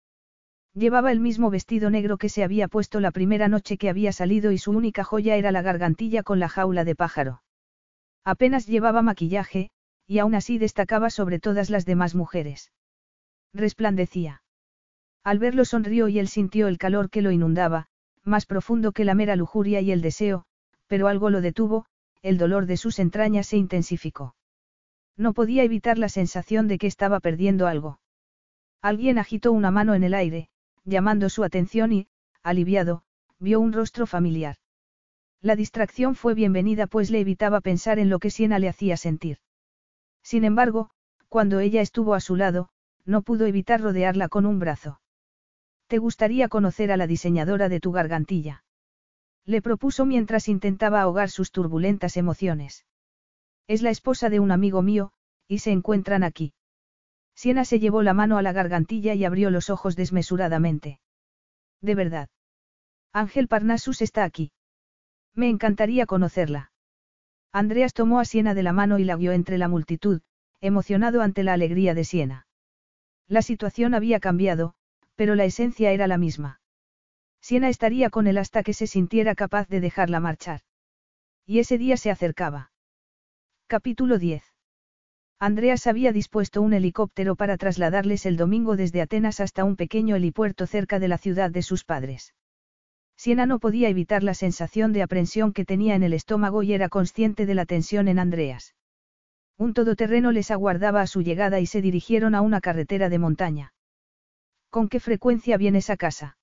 Llevaba el mismo vestido negro que se había puesto la primera noche que había salido y su única joya era la gargantilla con la jaula de pájaro. Apenas llevaba maquillaje, y aún así destacaba sobre todas las demás mujeres. Resplandecía. Al verlo sonrió y él sintió el calor que lo inundaba, más profundo que la mera lujuria y el deseo, pero algo lo detuvo, el dolor de sus entrañas se intensificó. No podía evitar la sensación de que estaba perdiendo algo. Alguien agitó una mano en el aire, llamando su atención y, aliviado, vio un rostro familiar. La distracción fue bienvenida pues le evitaba pensar en lo que Siena le hacía sentir. Sin embargo, cuando ella estuvo a su lado, no pudo evitar rodearla con un brazo. ¿Te gustaría conocer a la diseñadora de tu gargantilla? Le propuso mientras intentaba ahogar sus turbulentas emociones. Es la esposa de un amigo mío, y se encuentran aquí. Siena se llevó la mano a la gargantilla y abrió los ojos desmesuradamente. De verdad. Ángel Parnassus está aquí. Me encantaría conocerla. Andreas tomó a Siena de la mano y la guió entre la multitud, emocionado ante la alegría de Siena. La situación había cambiado, pero la esencia era la misma. Siena estaría con él hasta que se sintiera capaz de dejarla marchar. Y ese día se acercaba. Capítulo 10. Andreas había dispuesto un helicóptero para trasladarles el domingo desde Atenas hasta un pequeño helipuerto cerca de la ciudad de sus padres. Siena no podía evitar la sensación de aprensión que tenía en el estómago y era consciente de la tensión en Andreas. Un todoterreno les aguardaba a su llegada y se dirigieron a una carretera de montaña. ¿Con qué frecuencia vienes a casa?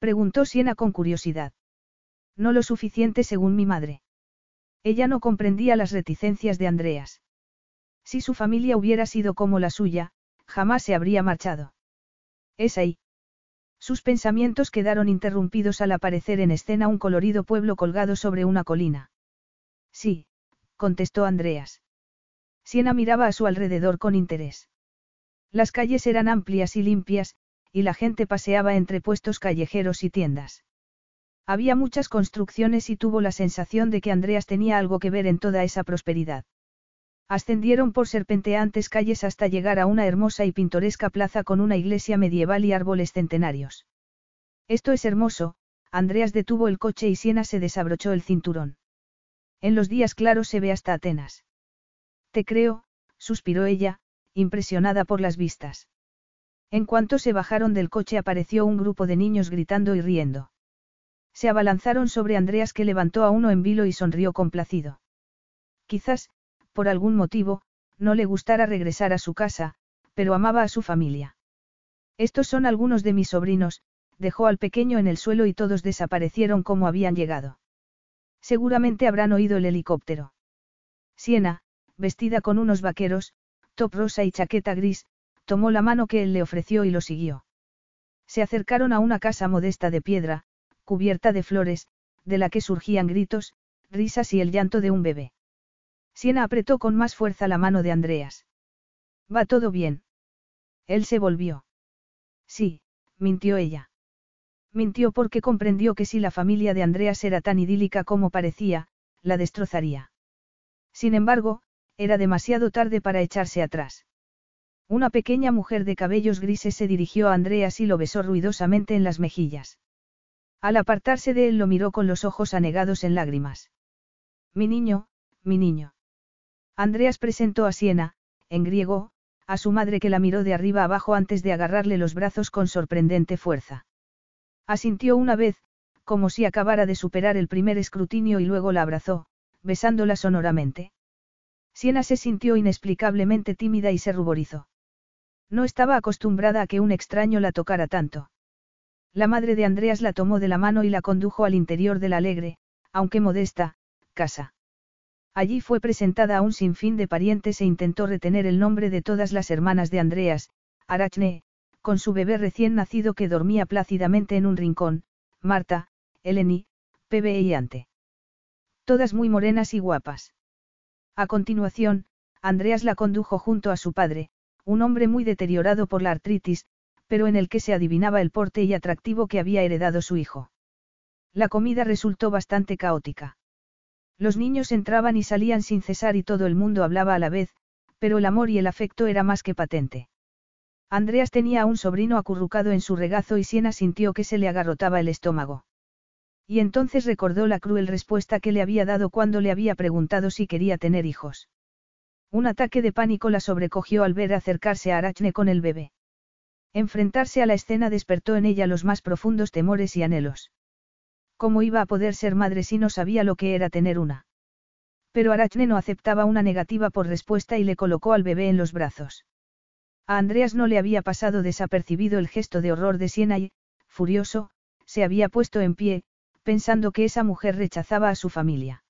Preguntó Siena con curiosidad. No lo suficiente según mi madre. Ella no comprendía las reticencias de Andreas. Si su familia hubiera sido como la suya, jamás se habría marchado. Es ahí. Sus pensamientos quedaron interrumpidos al aparecer en escena un colorido pueblo colgado sobre una colina. Sí, contestó Andreas. Siena miraba a su alrededor con interés. Las calles eran amplias y limpias, y la gente paseaba entre puestos callejeros y tiendas. Había muchas construcciones y tuvo la sensación de que Andreas tenía algo que ver en toda esa prosperidad. Ascendieron por serpenteantes calles hasta llegar a una hermosa y pintoresca plaza con una iglesia medieval y árboles centenarios. Esto es hermoso, Andreas detuvo el coche y Siena se desabrochó el cinturón. En los días claros se ve hasta Atenas. Te creo, suspiró ella, impresionada por las vistas. En cuanto se bajaron del coche apareció un grupo de niños gritando y riendo. Se abalanzaron sobre Andreas que levantó a uno en vilo y sonrió complacido. Quizás, por algún motivo, no le gustara regresar a su casa, pero amaba a su familia. Estos son algunos de mis sobrinos, dejó al pequeño en el suelo y todos desaparecieron como habían llegado. Seguramente habrán oído el helicóptero. Siena, vestida con unos vaqueros, rosa y chaqueta gris, tomó la mano que él le ofreció y lo siguió. Se acercaron a una casa modesta de piedra, cubierta de flores, de la que surgían gritos, risas y el llanto de un bebé. Siena apretó con más fuerza la mano de Andreas. ¿Va todo bien? Él se volvió. Sí, mintió ella. Mintió porque comprendió que si la familia de Andreas era tan idílica como parecía, la destrozaría. Sin embargo, era demasiado tarde para echarse atrás. Una pequeña mujer de cabellos grises se dirigió a Andreas y lo besó ruidosamente en las mejillas. Al apartarse de él lo miró con los ojos anegados en lágrimas. Mi niño, mi niño. Andreas presentó a Siena, en griego, a su madre que la miró de arriba abajo antes de agarrarle los brazos con sorprendente fuerza. Asintió una vez, como si acabara de superar el primer escrutinio y luego la abrazó, besándola sonoramente. Siena se sintió inexplicablemente tímida y se ruborizó. No estaba acostumbrada a que un extraño la tocara tanto. La madre de Andreas la tomó de la mano y la condujo al interior de la alegre, aunque modesta, casa. Allí fue presentada a un sinfín de parientes e intentó retener el nombre de todas las hermanas de Andreas, Arachne, con su bebé recién nacido que dormía plácidamente en un rincón, Marta, Eleni, Pebe y Ante. Todas muy morenas y guapas. A continuación, Andreas la condujo junto a su padre, un hombre muy deteriorado por la artritis, pero en el que se adivinaba el porte y atractivo que había heredado su hijo. La comida resultó bastante caótica. Los niños entraban y salían sin cesar y todo el mundo hablaba a la vez, pero el amor y el afecto era más que patente. Andreas tenía a un sobrino acurrucado en su regazo y Siena sintió que se le agarrotaba el estómago. Y entonces recordó la cruel respuesta que le había dado cuando le había preguntado si quería tener hijos. Un ataque de pánico la sobrecogió al ver acercarse a Arachne con el bebé. Enfrentarse a la escena despertó en ella los más profundos temores y anhelos. ¿Cómo iba a poder ser madre si no sabía lo que era tener una? Pero Arachne no aceptaba una negativa por respuesta y le colocó al bebé en los brazos. A Andreas no le había pasado desapercibido el gesto de horror de Siena y, furioso, se había puesto en pie, pensando que esa mujer rechazaba a su familia.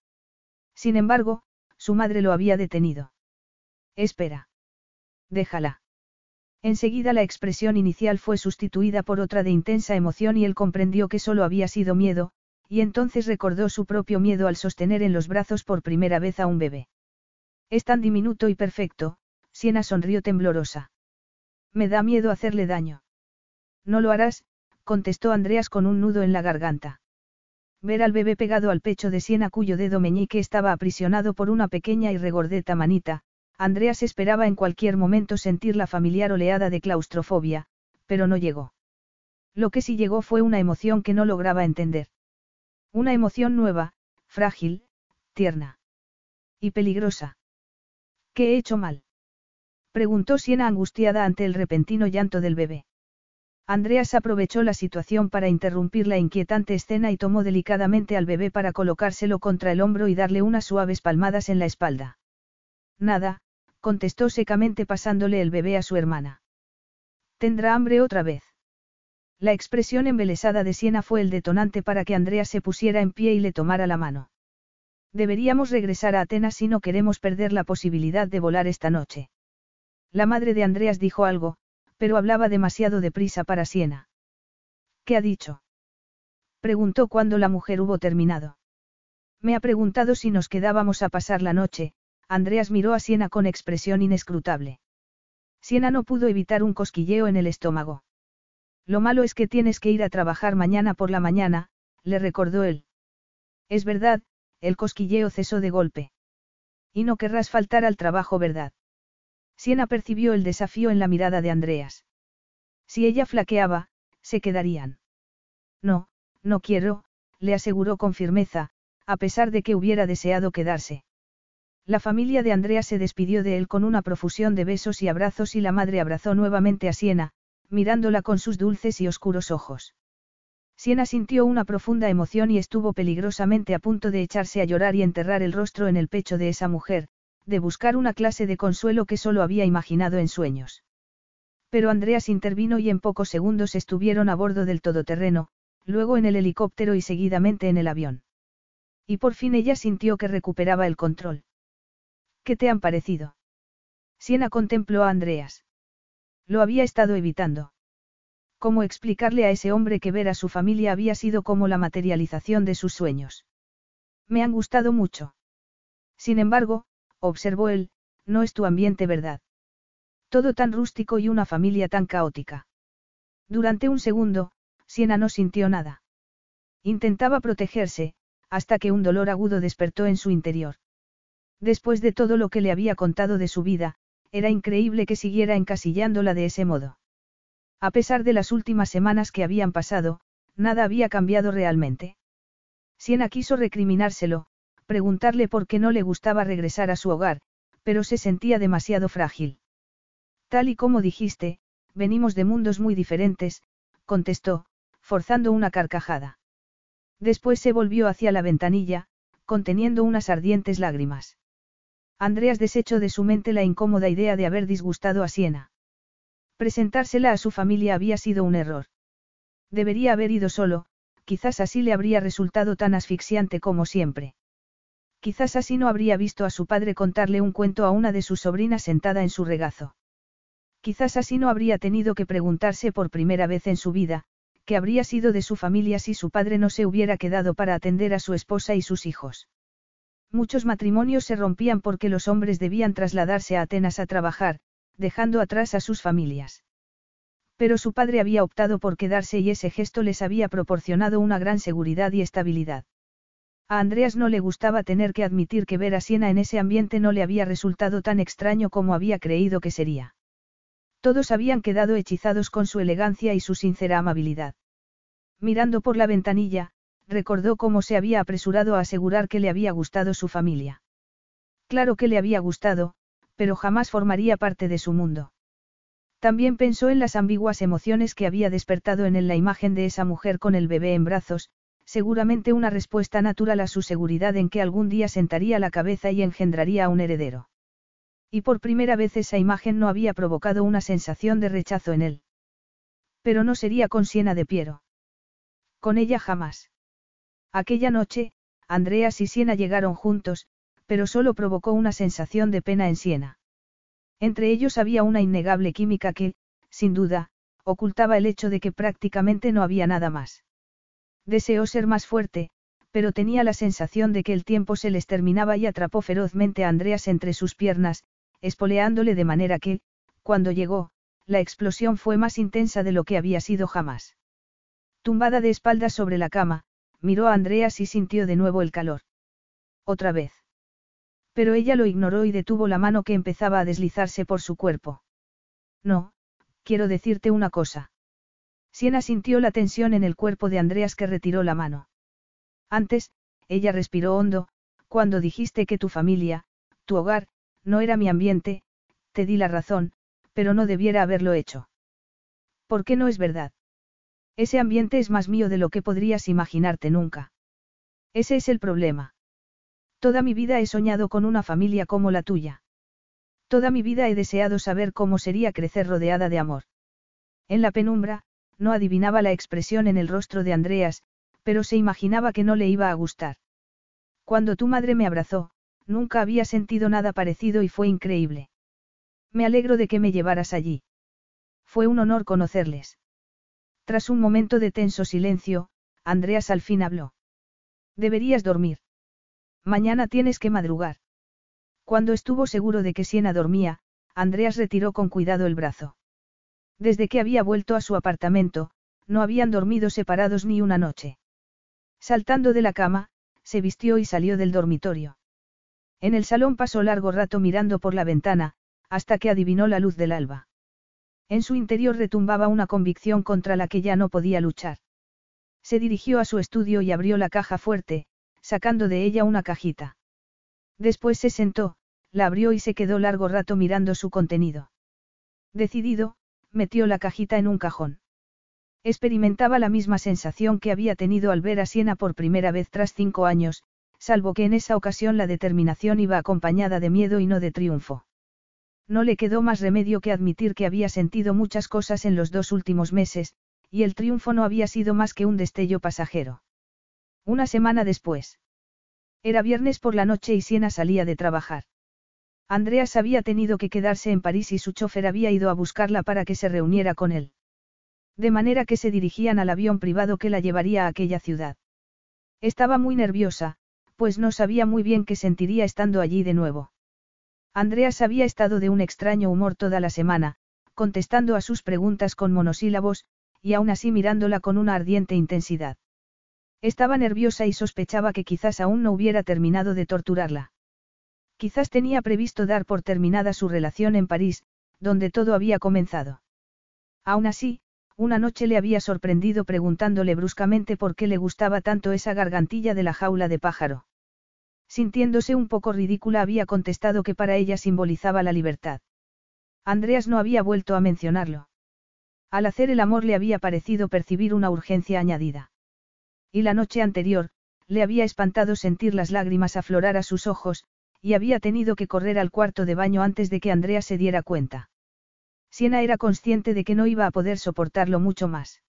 Sin embargo, su madre lo había detenido. Espera. Déjala. Enseguida la expresión inicial fue sustituida por otra de intensa emoción y él comprendió que solo había sido miedo, y entonces recordó su propio miedo al sostener en los brazos por primera vez a un bebé. Es tan diminuto y perfecto, Siena sonrió temblorosa. Me da miedo hacerle daño. No lo harás, contestó Andreas con un nudo en la garganta. Ver al bebé pegado al pecho de Siena cuyo dedo meñique estaba aprisionado por una pequeña y regordeta manita, Andreas esperaba en cualquier momento sentir la familiar oleada de claustrofobia, pero no llegó. Lo que sí llegó fue una emoción que no lograba entender. Una emoción nueva, frágil, tierna. Y peligrosa. ¿Qué he hecho mal? Preguntó Siena angustiada ante el repentino llanto del bebé. Andreas aprovechó la situación para interrumpir la inquietante escena y tomó delicadamente al bebé para colocárselo contra el hombro y darle unas suaves palmadas en la espalda. Nada, contestó secamente pasándole el bebé a su hermana. ¿Tendrá hambre otra vez? La expresión embelesada de Siena fue el detonante para que Andrea se pusiera en pie y le tomara la mano. Deberíamos regresar a Atenas si no queremos perder la posibilidad de volar esta noche. La madre de Andreas dijo algo, pero hablaba demasiado deprisa para Siena. ¿Qué ha dicho? Preguntó cuando la mujer hubo terminado. Me ha preguntado si nos quedábamos a pasar la noche, Andreas miró a Siena con expresión inescrutable. Siena no pudo evitar un cosquilleo en el estómago. Lo malo es que tienes que ir a trabajar mañana por la mañana, le recordó él. Es verdad, el cosquilleo cesó de golpe. Y no querrás faltar al trabajo, ¿verdad? Siena percibió el desafío en la mirada de Andreas. Si ella flaqueaba, se quedarían. No, no quiero, le aseguró con firmeza, a pesar de que hubiera deseado quedarse. La familia de Andreas se despidió de él con una profusión de besos y abrazos y la madre abrazó nuevamente a Siena, mirándola con sus dulces y oscuros ojos. Siena sintió una profunda emoción y estuvo peligrosamente a punto de echarse a llorar y enterrar el rostro en el pecho de esa mujer, de buscar una clase de consuelo que solo había imaginado en sueños. Pero Andreas intervino y en pocos segundos estuvieron a bordo del todoterreno, luego en el helicóptero y seguidamente en el avión. Y por fin ella sintió que recuperaba el control. ¿Qué te han parecido? Siena contempló a Andreas. Lo había estado evitando. ¿Cómo explicarle a ese hombre que ver a su familia había sido como la materialización de sus sueños? Me han gustado mucho. Sin embargo, observó él, no es tu ambiente verdad. Todo tan rústico y una familia tan caótica. Durante un segundo, Siena no sintió nada. Intentaba protegerse, hasta que un dolor agudo despertó en su interior. Después de todo lo que le había contado de su vida, era increíble que siguiera encasillándola de ese modo. A pesar de las últimas semanas que habían pasado, nada había cambiado realmente. Siena quiso recriminárselo, preguntarle por qué no le gustaba regresar a su hogar, pero se sentía demasiado frágil. Tal y como dijiste, venimos de mundos muy diferentes, contestó, forzando una carcajada. Después se volvió hacia la ventanilla, conteniendo unas ardientes lágrimas. Andreas desechó de su mente la incómoda idea de haber disgustado a Siena. Presentársela a su familia había sido un error. Debería haber ido solo, quizás así le habría resultado tan asfixiante como siempre. Quizás así no habría visto a su padre contarle un cuento a una de sus sobrinas sentada en su regazo. Quizás así no habría tenido que preguntarse por primera vez en su vida, qué habría sido de su familia si su padre no se hubiera quedado para atender a su esposa y sus hijos. Muchos matrimonios se rompían porque los hombres debían trasladarse a Atenas a trabajar, dejando atrás a sus familias. Pero su padre había optado por quedarse y ese gesto les había proporcionado una gran seguridad y estabilidad. A Andreas no le gustaba tener que admitir que ver a Siena en ese ambiente no le había resultado tan extraño como había creído que sería. Todos habían quedado hechizados con su elegancia y su sincera amabilidad. Mirando por la ventanilla, recordó cómo se había apresurado a asegurar que le había gustado su familia. Claro que le había gustado, pero jamás formaría parte de su mundo. También pensó en las ambiguas emociones que había despertado en él la imagen de esa mujer con el bebé en brazos, seguramente una respuesta natural a su seguridad en que algún día sentaría la cabeza y engendraría a un heredero. Y por primera vez esa imagen no había provocado una sensación de rechazo en él. Pero no sería con Siena de Piero. Con ella jamás. Aquella noche, Andreas y Siena llegaron juntos, pero solo provocó una sensación de pena en Siena. Entre ellos había una innegable química que, sin duda, ocultaba el hecho de que prácticamente no había nada más. Deseó ser más fuerte, pero tenía la sensación de que el tiempo se les terminaba y atrapó ferozmente a Andreas entre sus piernas, espoleándole de manera que, cuando llegó, la explosión fue más intensa de lo que había sido jamás. Tumbada de espaldas sobre la cama, miró a Andreas y sintió de nuevo el calor. Otra vez. Pero ella lo ignoró y detuvo la mano que empezaba a deslizarse por su cuerpo. No, quiero decirte una cosa. Siena sintió la tensión en el cuerpo de Andreas que retiró la mano. Antes, ella respiró hondo, cuando dijiste que tu familia, tu hogar, no era mi ambiente, te di la razón, pero no debiera haberlo hecho. ¿Por qué no es verdad? Ese ambiente es más mío de lo que podrías imaginarte nunca. Ese es el problema. Toda mi vida he soñado con una familia como la tuya. Toda mi vida he deseado saber cómo sería crecer rodeada de amor. En la penumbra, no adivinaba la expresión en el rostro de Andreas, pero se imaginaba que no le iba a gustar. Cuando tu madre me abrazó, nunca había sentido nada parecido y fue increíble. Me alegro de que me llevaras allí. Fue un honor conocerles. Tras un momento de tenso silencio, Andreas al fin habló. Deberías dormir. Mañana tienes que madrugar. Cuando estuvo seguro de que Siena dormía, Andreas retiró con cuidado el brazo. Desde que había vuelto a su apartamento, no habían dormido separados ni una noche. Saltando de la cama, se vistió y salió del dormitorio. En el salón pasó largo rato mirando por la ventana, hasta que adivinó la luz del alba. En su interior retumbaba una convicción contra la que ya no podía luchar. Se dirigió a su estudio y abrió la caja fuerte, sacando de ella una cajita. Después se sentó, la abrió y se quedó largo rato mirando su contenido. Decidido, metió la cajita en un cajón. Experimentaba la misma sensación que había tenido al ver a Siena por primera vez tras cinco años, salvo que en esa ocasión la determinación iba acompañada de miedo y no de triunfo. No le quedó más remedio que admitir que había sentido muchas cosas en los dos últimos meses, y el triunfo no había sido más que un destello pasajero. Una semana después. Era viernes por la noche y Siena salía de trabajar. Andreas había tenido que quedarse en París y su chofer había ido a buscarla para que se reuniera con él. De manera que se dirigían al avión privado que la llevaría a aquella ciudad. Estaba muy nerviosa, pues no sabía muy bien qué sentiría estando allí de nuevo. Andreas había estado de un extraño humor toda la semana, contestando a sus preguntas con monosílabos, y aún así mirándola con una ardiente intensidad. Estaba nerviosa y sospechaba que quizás aún no hubiera terminado de torturarla. Quizás tenía previsto dar por terminada su relación en París, donde todo había comenzado. Aún así, una noche le había sorprendido preguntándole bruscamente por qué le gustaba tanto esa gargantilla de la jaula de pájaro. Sintiéndose un poco ridícula había contestado que para ella simbolizaba la libertad. Andreas no había vuelto a mencionarlo. Al hacer el amor le había parecido percibir una urgencia añadida. Y la noche anterior, le había espantado sentir las lágrimas aflorar a sus ojos, y había tenido que correr al cuarto de baño antes de que Andrea se diera cuenta. Siena era consciente de que no iba a poder soportarlo mucho más.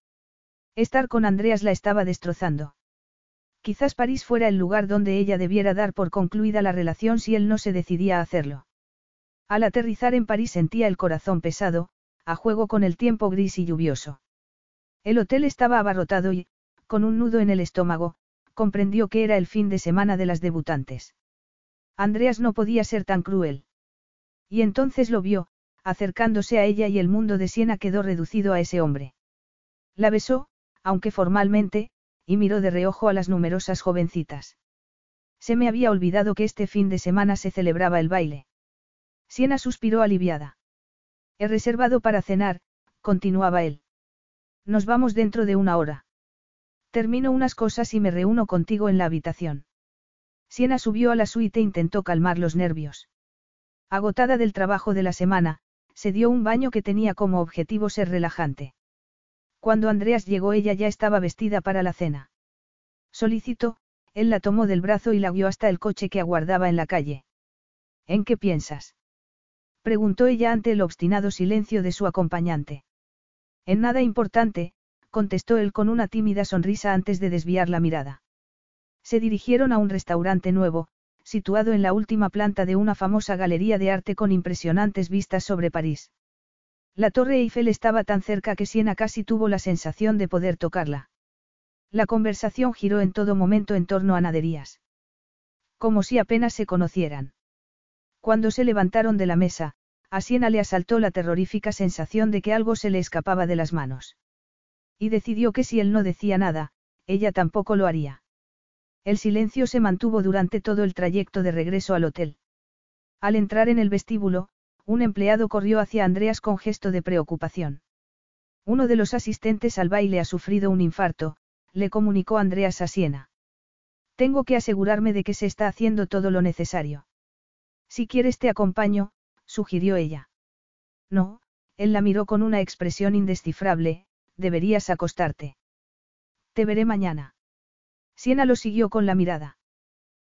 Estar con Andreas la estaba destrozando. Quizás París fuera el lugar donde ella debiera dar por concluida la relación si él no se decidía a hacerlo. Al aterrizar en París sentía el corazón pesado, a juego con el tiempo gris y lluvioso. El hotel estaba abarrotado y, con un nudo en el estómago, comprendió que era el fin de semana de las debutantes. Andreas no podía ser tan cruel. Y entonces lo vio, acercándose a ella y el mundo de Siena quedó reducido a ese hombre. La besó, aunque formalmente, y miró de reojo a las numerosas jovencitas. Se me había olvidado que este fin de semana se celebraba el baile. Siena suspiró aliviada. He reservado para cenar, continuaba él. Nos vamos dentro de una hora. Termino unas cosas y me reúno contigo en la habitación. Siena subió a la suite e intentó calmar los nervios. Agotada del trabajo de la semana, se dio un baño que tenía como objetivo ser relajante. Cuando Andreas llegó ella ya estaba vestida para la cena. Solicitó, él la tomó del brazo y la guió hasta el coche que aguardaba en la calle. ¿En qué piensas? preguntó ella ante el obstinado silencio de su acompañante. En nada importante, contestó él con una tímida sonrisa antes de desviar la mirada. Se dirigieron a un restaurante nuevo, situado en la última planta de una famosa galería de arte con impresionantes vistas sobre París. La torre Eiffel estaba tan cerca que Siena casi tuvo la sensación de poder tocarla. La conversación giró en todo momento en torno a naderías. Como si apenas se conocieran. Cuando se levantaron de la mesa, a Siena le asaltó la terrorífica sensación de que algo se le escapaba de las manos. Y decidió que si él no decía nada, ella tampoco lo haría. El silencio se mantuvo durante todo el trayecto de regreso al hotel. Al entrar en el vestíbulo, un empleado corrió hacia Andreas con gesto de preocupación. Uno de los asistentes al baile ha sufrido un infarto, le comunicó Andreas a Siena. Tengo que asegurarme de que se está haciendo todo lo necesario. Si quieres te acompaño, sugirió ella. No, él la miró con una expresión indescifrable, deberías acostarte. Te veré mañana. Siena lo siguió con la mirada.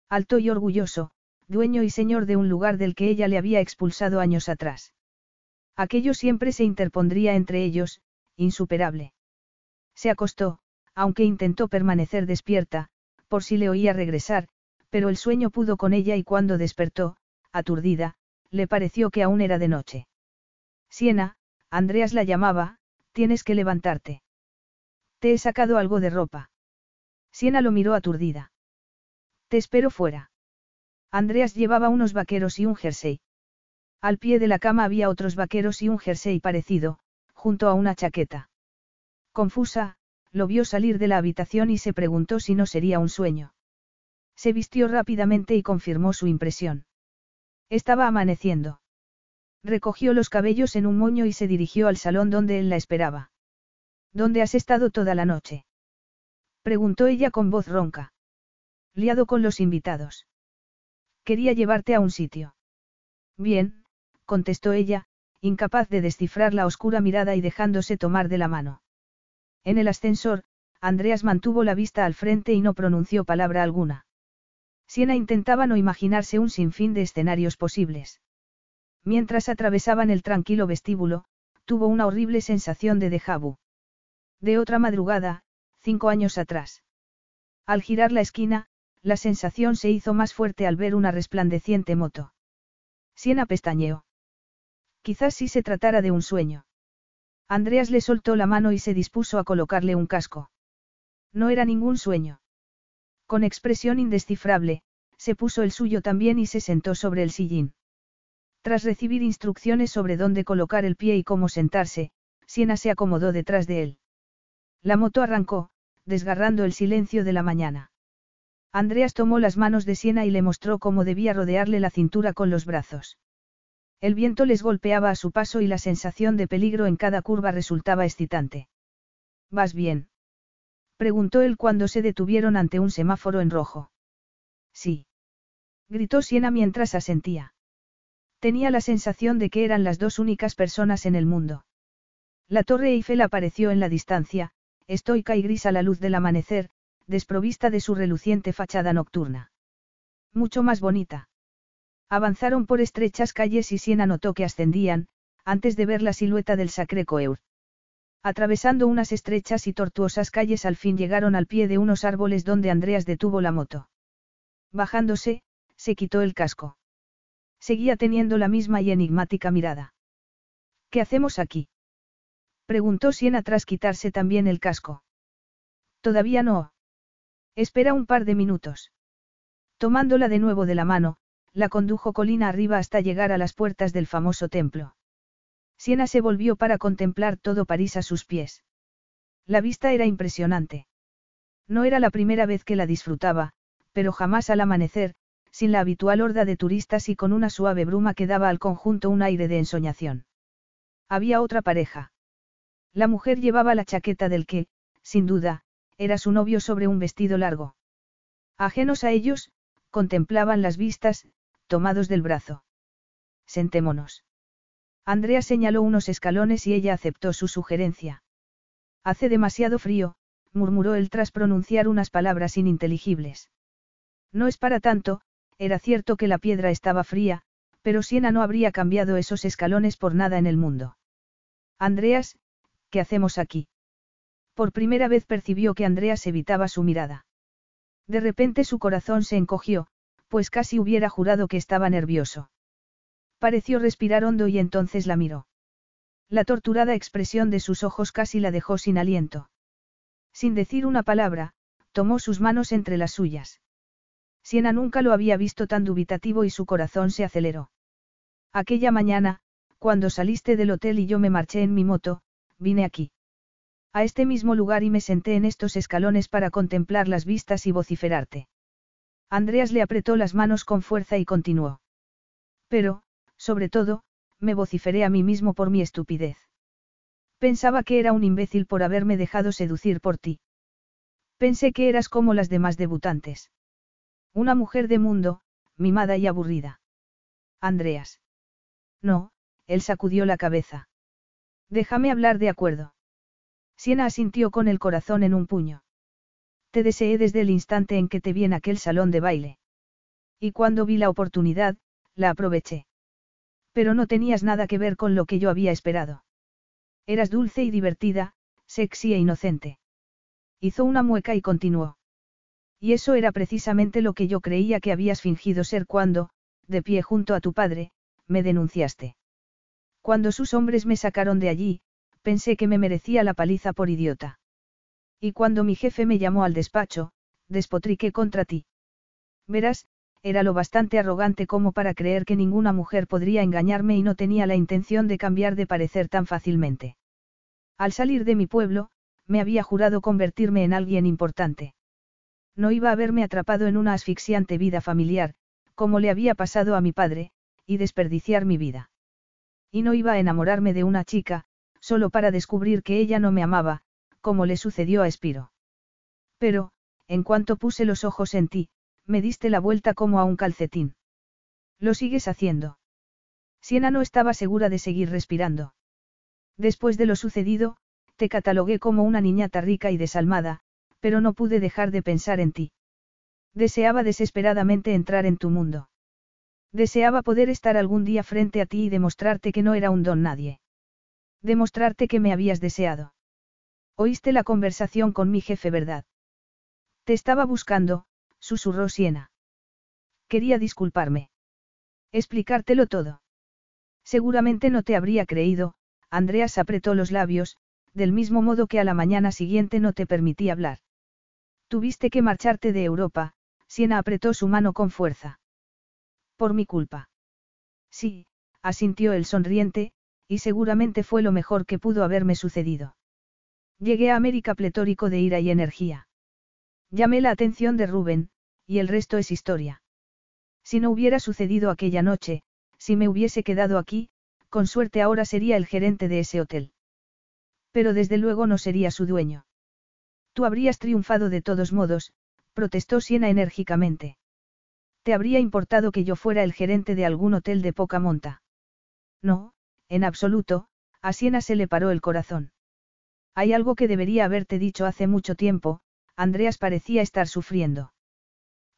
Alto y orgulloso, dueño y señor de un lugar del que ella le había expulsado años atrás. Aquello siempre se interpondría entre ellos, insuperable. Se acostó, aunque intentó permanecer despierta, por si le oía regresar, pero el sueño pudo con ella y cuando despertó, aturdida, le pareció que aún era de noche. Siena, Andreas la llamaba, tienes que levantarte. Te he sacado algo de ropa. Siena lo miró aturdida. Te espero fuera. Andreas llevaba unos vaqueros y un jersey. Al pie de la cama había otros vaqueros y un jersey parecido, junto a una chaqueta. Confusa, lo vio salir de la habitación y se preguntó si no sería un sueño. Se vistió rápidamente y confirmó su impresión. Estaba amaneciendo. Recogió los cabellos en un moño y se dirigió al salón donde él la esperaba. ¿Dónde has estado toda la noche? Preguntó ella con voz ronca. Liado con los invitados. Quería llevarte a un sitio. Bien, contestó ella, incapaz de descifrar la oscura mirada y dejándose tomar de la mano. En el ascensor, Andreas mantuvo la vista al frente y no pronunció palabra alguna. Siena intentaba no imaginarse un sinfín de escenarios posibles. Mientras atravesaban el tranquilo vestíbulo, tuvo una horrible sensación de déjà. De otra madrugada, cinco años atrás. Al girar la esquina, la sensación se hizo más fuerte al ver una resplandeciente moto. Siena pestañeó. Quizás si se tratara de un sueño. Andreas le soltó la mano y se dispuso a colocarle un casco. No era ningún sueño. Con expresión indescifrable, se puso el suyo también y se sentó sobre el sillín. Tras recibir instrucciones sobre dónde colocar el pie y cómo sentarse, Siena se acomodó detrás de él. La moto arrancó, desgarrando el silencio de la mañana. Andreas tomó las manos de Siena y le mostró cómo debía rodearle la cintura con los brazos. El viento les golpeaba a su paso y la sensación de peligro en cada curva resultaba excitante. ¿Vas bien? Preguntó él cuando se detuvieron ante un semáforo en rojo. Sí. Gritó Siena mientras asentía. Tenía la sensación de que eran las dos únicas personas en el mundo. La torre Eiffel apareció en la distancia, estoica y gris a la luz del amanecer, desprovista de su reluciente fachada nocturna. Mucho más bonita. Avanzaron por estrechas calles y Siena notó que ascendían, antes de ver la silueta del Sacré Coeur. Atravesando unas estrechas y tortuosas calles al fin llegaron al pie de unos árboles donde Andreas detuvo la moto. Bajándose, se quitó el casco. Seguía teniendo la misma y enigmática mirada. ¿Qué hacemos aquí? Preguntó Siena tras quitarse también el casco. Todavía no. Espera un par de minutos. Tomándola de nuevo de la mano, la condujo colina arriba hasta llegar a las puertas del famoso templo. Siena se volvió para contemplar todo París a sus pies. La vista era impresionante. No era la primera vez que la disfrutaba, pero jamás al amanecer, sin la habitual horda de turistas y con una suave bruma que daba al conjunto un aire de ensoñación. Había otra pareja. La mujer llevaba la chaqueta del que, sin duda, era su novio sobre un vestido largo. Ajenos a ellos, contemplaban las vistas, tomados del brazo. Sentémonos. Andrea señaló unos escalones y ella aceptó su sugerencia. Hace demasiado frío, murmuró él tras pronunciar unas palabras ininteligibles. No es para tanto, era cierto que la piedra estaba fría, pero Siena no habría cambiado esos escalones por nada en el mundo. Andreas, ¿qué hacemos aquí? Por primera vez percibió que Andreas evitaba su mirada. De repente su corazón se encogió, pues casi hubiera jurado que estaba nervioso. Pareció respirar hondo y entonces la miró. La torturada expresión de sus ojos casi la dejó sin aliento. Sin decir una palabra, tomó sus manos entre las suyas. Siena nunca lo había visto tan dubitativo y su corazón se aceleró. Aquella mañana, cuando saliste del hotel y yo me marché en mi moto, vine aquí. A este mismo lugar y me senté en estos escalones para contemplar las vistas y vociferarte. Andreas le apretó las manos con fuerza y continuó. Pero, sobre todo, me vociferé a mí mismo por mi estupidez. Pensaba que era un imbécil por haberme dejado seducir por ti. Pensé que eras como las demás debutantes. Una mujer de mundo, mimada y aburrida. Andreas. No, él sacudió la cabeza. Déjame hablar de acuerdo. Siena asintió con el corazón en un puño. Te deseé desde el instante en que te vi en aquel salón de baile. Y cuando vi la oportunidad, la aproveché. Pero no tenías nada que ver con lo que yo había esperado. Eras dulce y divertida, sexy e inocente. Hizo una mueca y continuó. Y eso era precisamente lo que yo creía que habías fingido ser cuando, de pie junto a tu padre, me denunciaste. Cuando sus hombres me sacaron de allí, pensé que me merecía la paliza por idiota. Y cuando mi jefe me llamó al despacho, despotriqué contra ti. Verás, era lo bastante arrogante como para creer que ninguna mujer podría engañarme y no tenía la intención de cambiar de parecer tan fácilmente. Al salir de mi pueblo, me había jurado convertirme en alguien importante. No iba a verme atrapado en una asfixiante vida familiar, como le había pasado a mi padre, y desperdiciar mi vida. Y no iba a enamorarme de una chica, solo para descubrir que ella no me amaba, como le sucedió a Espiro. Pero, en cuanto puse los ojos en ti, me diste la vuelta como a un calcetín. Lo sigues haciendo. Siena no estaba segura de seguir respirando. Después de lo sucedido, te catalogué como una niñata rica y desalmada, pero no pude dejar de pensar en ti. Deseaba desesperadamente entrar en tu mundo. Deseaba poder estar algún día frente a ti y demostrarte que no era un don nadie. Demostrarte que me habías deseado. Oíste la conversación con mi jefe, ¿verdad? Te estaba buscando, susurró Siena. Quería disculparme. Explicártelo todo. Seguramente no te habría creído, Andreas apretó los labios, del mismo modo que a la mañana siguiente no te permití hablar. Tuviste que marcharte de Europa, Siena apretó su mano con fuerza. Por mi culpa. Sí, asintió el sonriente, y seguramente fue lo mejor que pudo haberme sucedido. Llegué a América pletórico de ira y energía. Llamé la atención de Rubén, y el resto es historia. Si no hubiera sucedido aquella noche, si me hubiese quedado aquí, con suerte ahora sería el gerente de ese hotel. Pero desde luego no sería su dueño. Tú habrías triunfado de todos modos, protestó Siena enérgicamente. ¿Te habría importado que yo fuera el gerente de algún hotel de poca monta? No, en absoluto, a Siena se le paró el corazón. Hay algo que debería haberte dicho hace mucho tiempo, Andreas parecía estar sufriendo.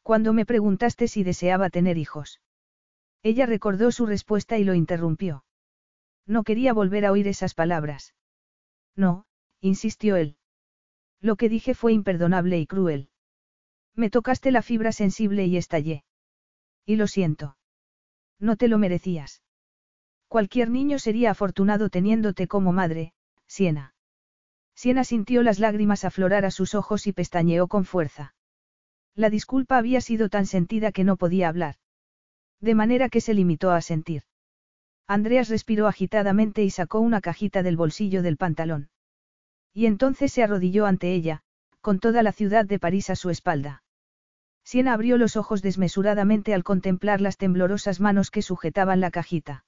Cuando me preguntaste si deseaba tener hijos. Ella recordó su respuesta y lo interrumpió. No quería volver a oír esas palabras. No, insistió él. Lo que dije fue imperdonable y cruel. Me tocaste la fibra sensible y estallé. Y lo siento. No te lo merecías. Cualquier niño sería afortunado teniéndote como madre, Siena. Siena sintió las lágrimas aflorar a sus ojos y pestañeó con fuerza. La disculpa había sido tan sentida que no podía hablar. De manera que se limitó a sentir. Andreas respiró agitadamente y sacó una cajita del bolsillo del pantalón. Y entonces se arrodilló ante ella, con toda la ciudad de París a su espalda. Siena abrió los ojos desmesuradamente al contemplar las temblorosas manos que sujetaban la cajita.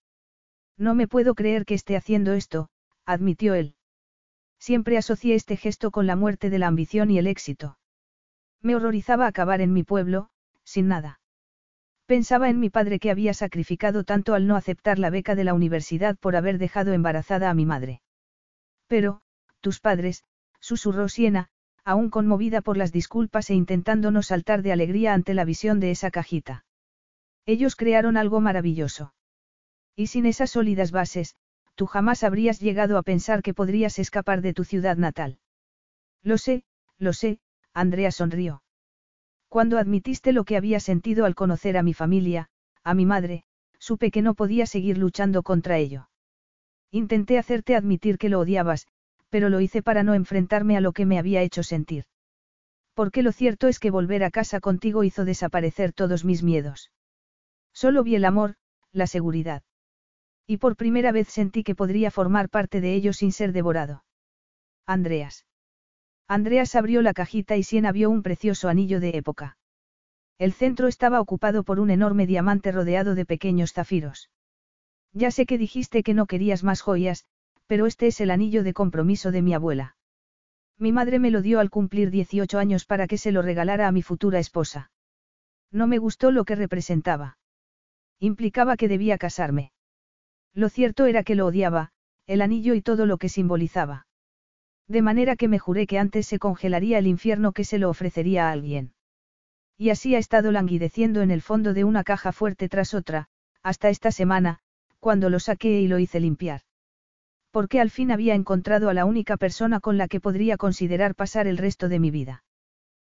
No me puedo creer que esté haciendo esto, admitió él. Siempre asocié este gesto con la muerte de la ambición y el éxito. Me horrorizaba acabar en mi pueblo, sin nada. Pensaba en mi padre que había sacrificado tanto al no aceptar la beca de la universidad por haber dejado embarazada a mi madre. Pero, tus padres, susurró Siena, aún conmovida por las disculpas e intentando no saltar de alegría ante la visión de esa cajita. Ellos crearon algo maravilloso. Y sin esas sólidas bases, tú jamás habrías llegado a pensar que podrías escapar de tu ciudad natal. Lo sé, lo sé, Andrea sonrió. Cuando admitiste lo que había sentido al conocer a mi familia, a mi madre, supe que no podía seguir luchando contra ello. Intenté hacerte admitir que lo odiabas, pero lo hice para no enfrentarme a lo que me había hecho sentir. Porque lo cierto es que volver a casa contigo hizo desaparecer todos mis miedos. Solo vi el amor, la seguridad. Y por primera vez sentí que podría formar parte de ello sin ser devorado. Andreas. Andreas abrió la cajita y Siena vio un precioso anillo de época. El centro estaba ocupado por un enorme diamante rodeado de pequeños zafiros. Ya sé que dijiste que no querías más joyas, pero este es el anillo de compromiso de mi abuela. Mi madre me lo dio al cumplir 18 años para que se lo regalara a mi futura esposa. No me gustó lo que representaba. Implicaba que debía casarme. Lo cierto era que lo odiaba, el anillo y todo lo que simbolizaba. De manera que me juré que antes se congelaría el infierno que se lo ofrecería a alguien. Y así ha estado languideciendo en el fondo de una caja fuerte tras otra, hasta esta semana, cuando lo saqué y lo hice limpiar. Porque al fin había encontrado a la única persona con la que podría considerar pasar el resto de mi vida.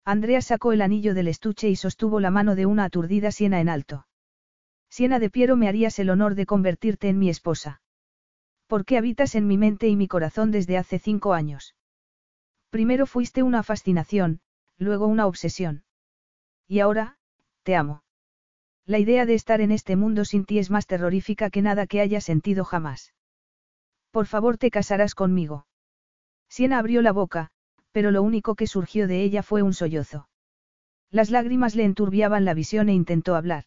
Andrea sacó el anillo del estuche y sostuvo la mano de una aturdida Siena en alto. Siena de Piero me harías el honor de convertirte en mi esposa. Porque habitas en mi mente y mi corazón desde hace cinco años. Primero fuiste una fascinación, luego una obsesión. Y ahora, te amo. La idea de estar en este mundo sin ti es más terrorífica que nada que haya sentido jamás. Por favor, te casarás conmigo. Siena abrió la boca, pero lo único que surgió de ella fue un sollozo. Las lágrimas le enturbiaban la visión e intentó hablar.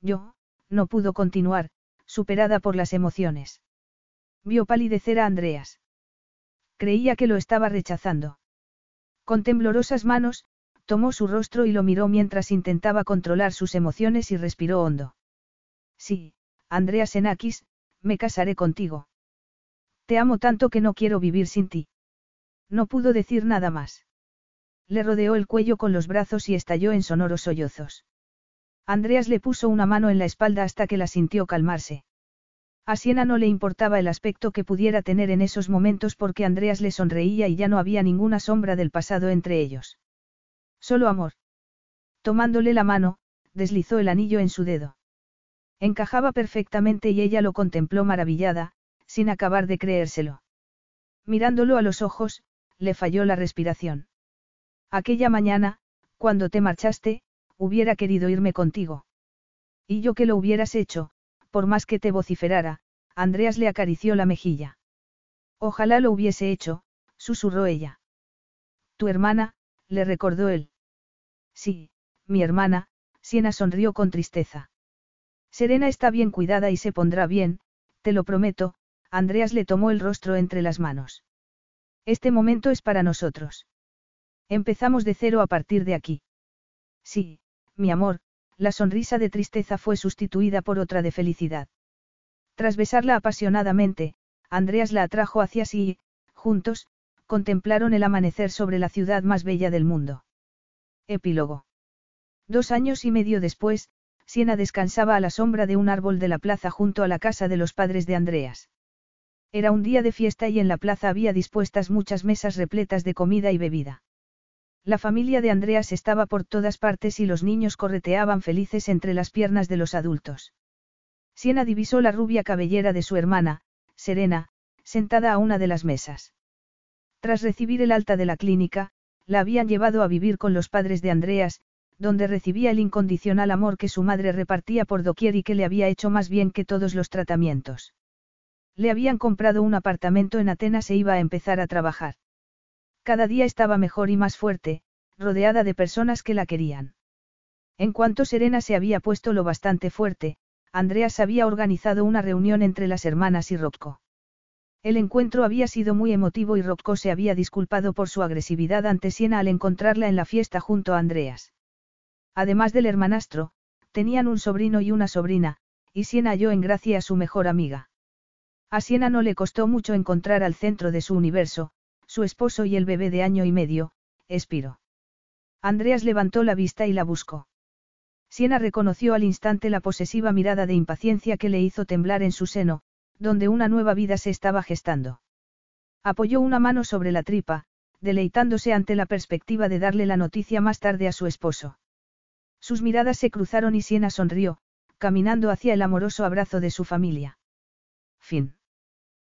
Yo, no pudo continuar, superada por las emociones. Vio palidecer a Andreas. Creía que lo estaba rechazando. Con temblorosas manos, tomó su rostro y lo miró mientras intentaba controlar sus emociones y respiró hondo. Sí, Andreas Enakis, me casaré contigo. Te amo tanto que no quiero vivir sin ti. No pudo decir nada más. Le rodeó el cuello con los brazos y estalló en sonoros sollozos. Andreas le puso una mano en la espalda hasta que la sintió calmarse. A Siena no le importaba el aspecto que pudiera tener en esos momentos porque Andreas le sonreía y ya no había ninguna sombra del pasado entre ellos. Solo amor. Tomándole la mano, deslizó el anillo en su dedo. Encajaba perfectamente y ella lo contempló maravillada, sin acabar de creérselo. Mirándolo a los ojos, le falló la respiración. Aquella mañana, cuando te marchaste, hubiera querido irme contigo. Y yo que lo hubieras hecho, por más que te vociferara, Andreas le acarició la mejilla. Ojalá lo hubiese hecho, susurró ella. Tu hermana, le recordó él. Sí, mi hermana, Siena sonrió con tristeza. Serena está bien cuidada y se pondrá bien, te lo prometo, Andreas le tomó el rostro entre las manos. Este momento es para nosotros. Empezamos de cero a partir de aquí. Sí, mi amor, la sonrisa de tristeza fue sustituida por otra de felicidad. Tras besarla apasionadamente, Andreas la atrajo hacia sí y, juntos, contemplaron el amanecer sobre la ciudad más bella del mundo. Epílogo. Dos años y medio después, Siena descansaba a la sombra de un árbol de la plaza junto a la casa de los padres de Andreas. Era un día de fiesta y en la plaza había dispuestas muchas mesas repletas de comida y bebida. La familia de Andreas estaba por todas partes y los niños correteaban felices entre las piernas de los adultos. Siena divisó la rubia cabellera de su hermana, Serena, sentada a una de las mesas. Tras recibir el alta de la clínica, la habían llevado a vivir con los padres de Andreas, donde recibía el incondicional amor que su madre repartía por doquier y que le había hecho más bien que todos los tratamientos. Le habían comprado un apartamento en Atenas e iba a empezar a trabajar. Cada día estaba mejor y más fuerte, rodeada de personas que la querían. En cuanto Serena se había puesto lo bastante fuerte, Andreas había organizado una reunión entre las hermanas y Rocco. El encuentro había sido muy emotivo y Rocco se había disculpado por su agresividad ante Siena al encontrarla en la fiesta junto a Andreas. Además del hermanastro, tenían un sobrino y una sobrina, y Siena halló en gracia a su mejor amiga. A Siena no le costó mucho encontrar al centro de su universo, su esposo y el bebé de año y medio, Espiro. Andreas levantó la vista y la buscó. Siena reconoció al instante la posesiva mirada de impaciencia que le hizo temblar en su seno, donde una nueva vida se estaba gestando. Apoyó una mano sobre la tripa, deleitándose ante la perspectiva de darle la noticia más tarde a su esposo. Sus miradas se cruzaron y Siena sonrió, caminando hacia el amoroso abrazo de su familia. Fin.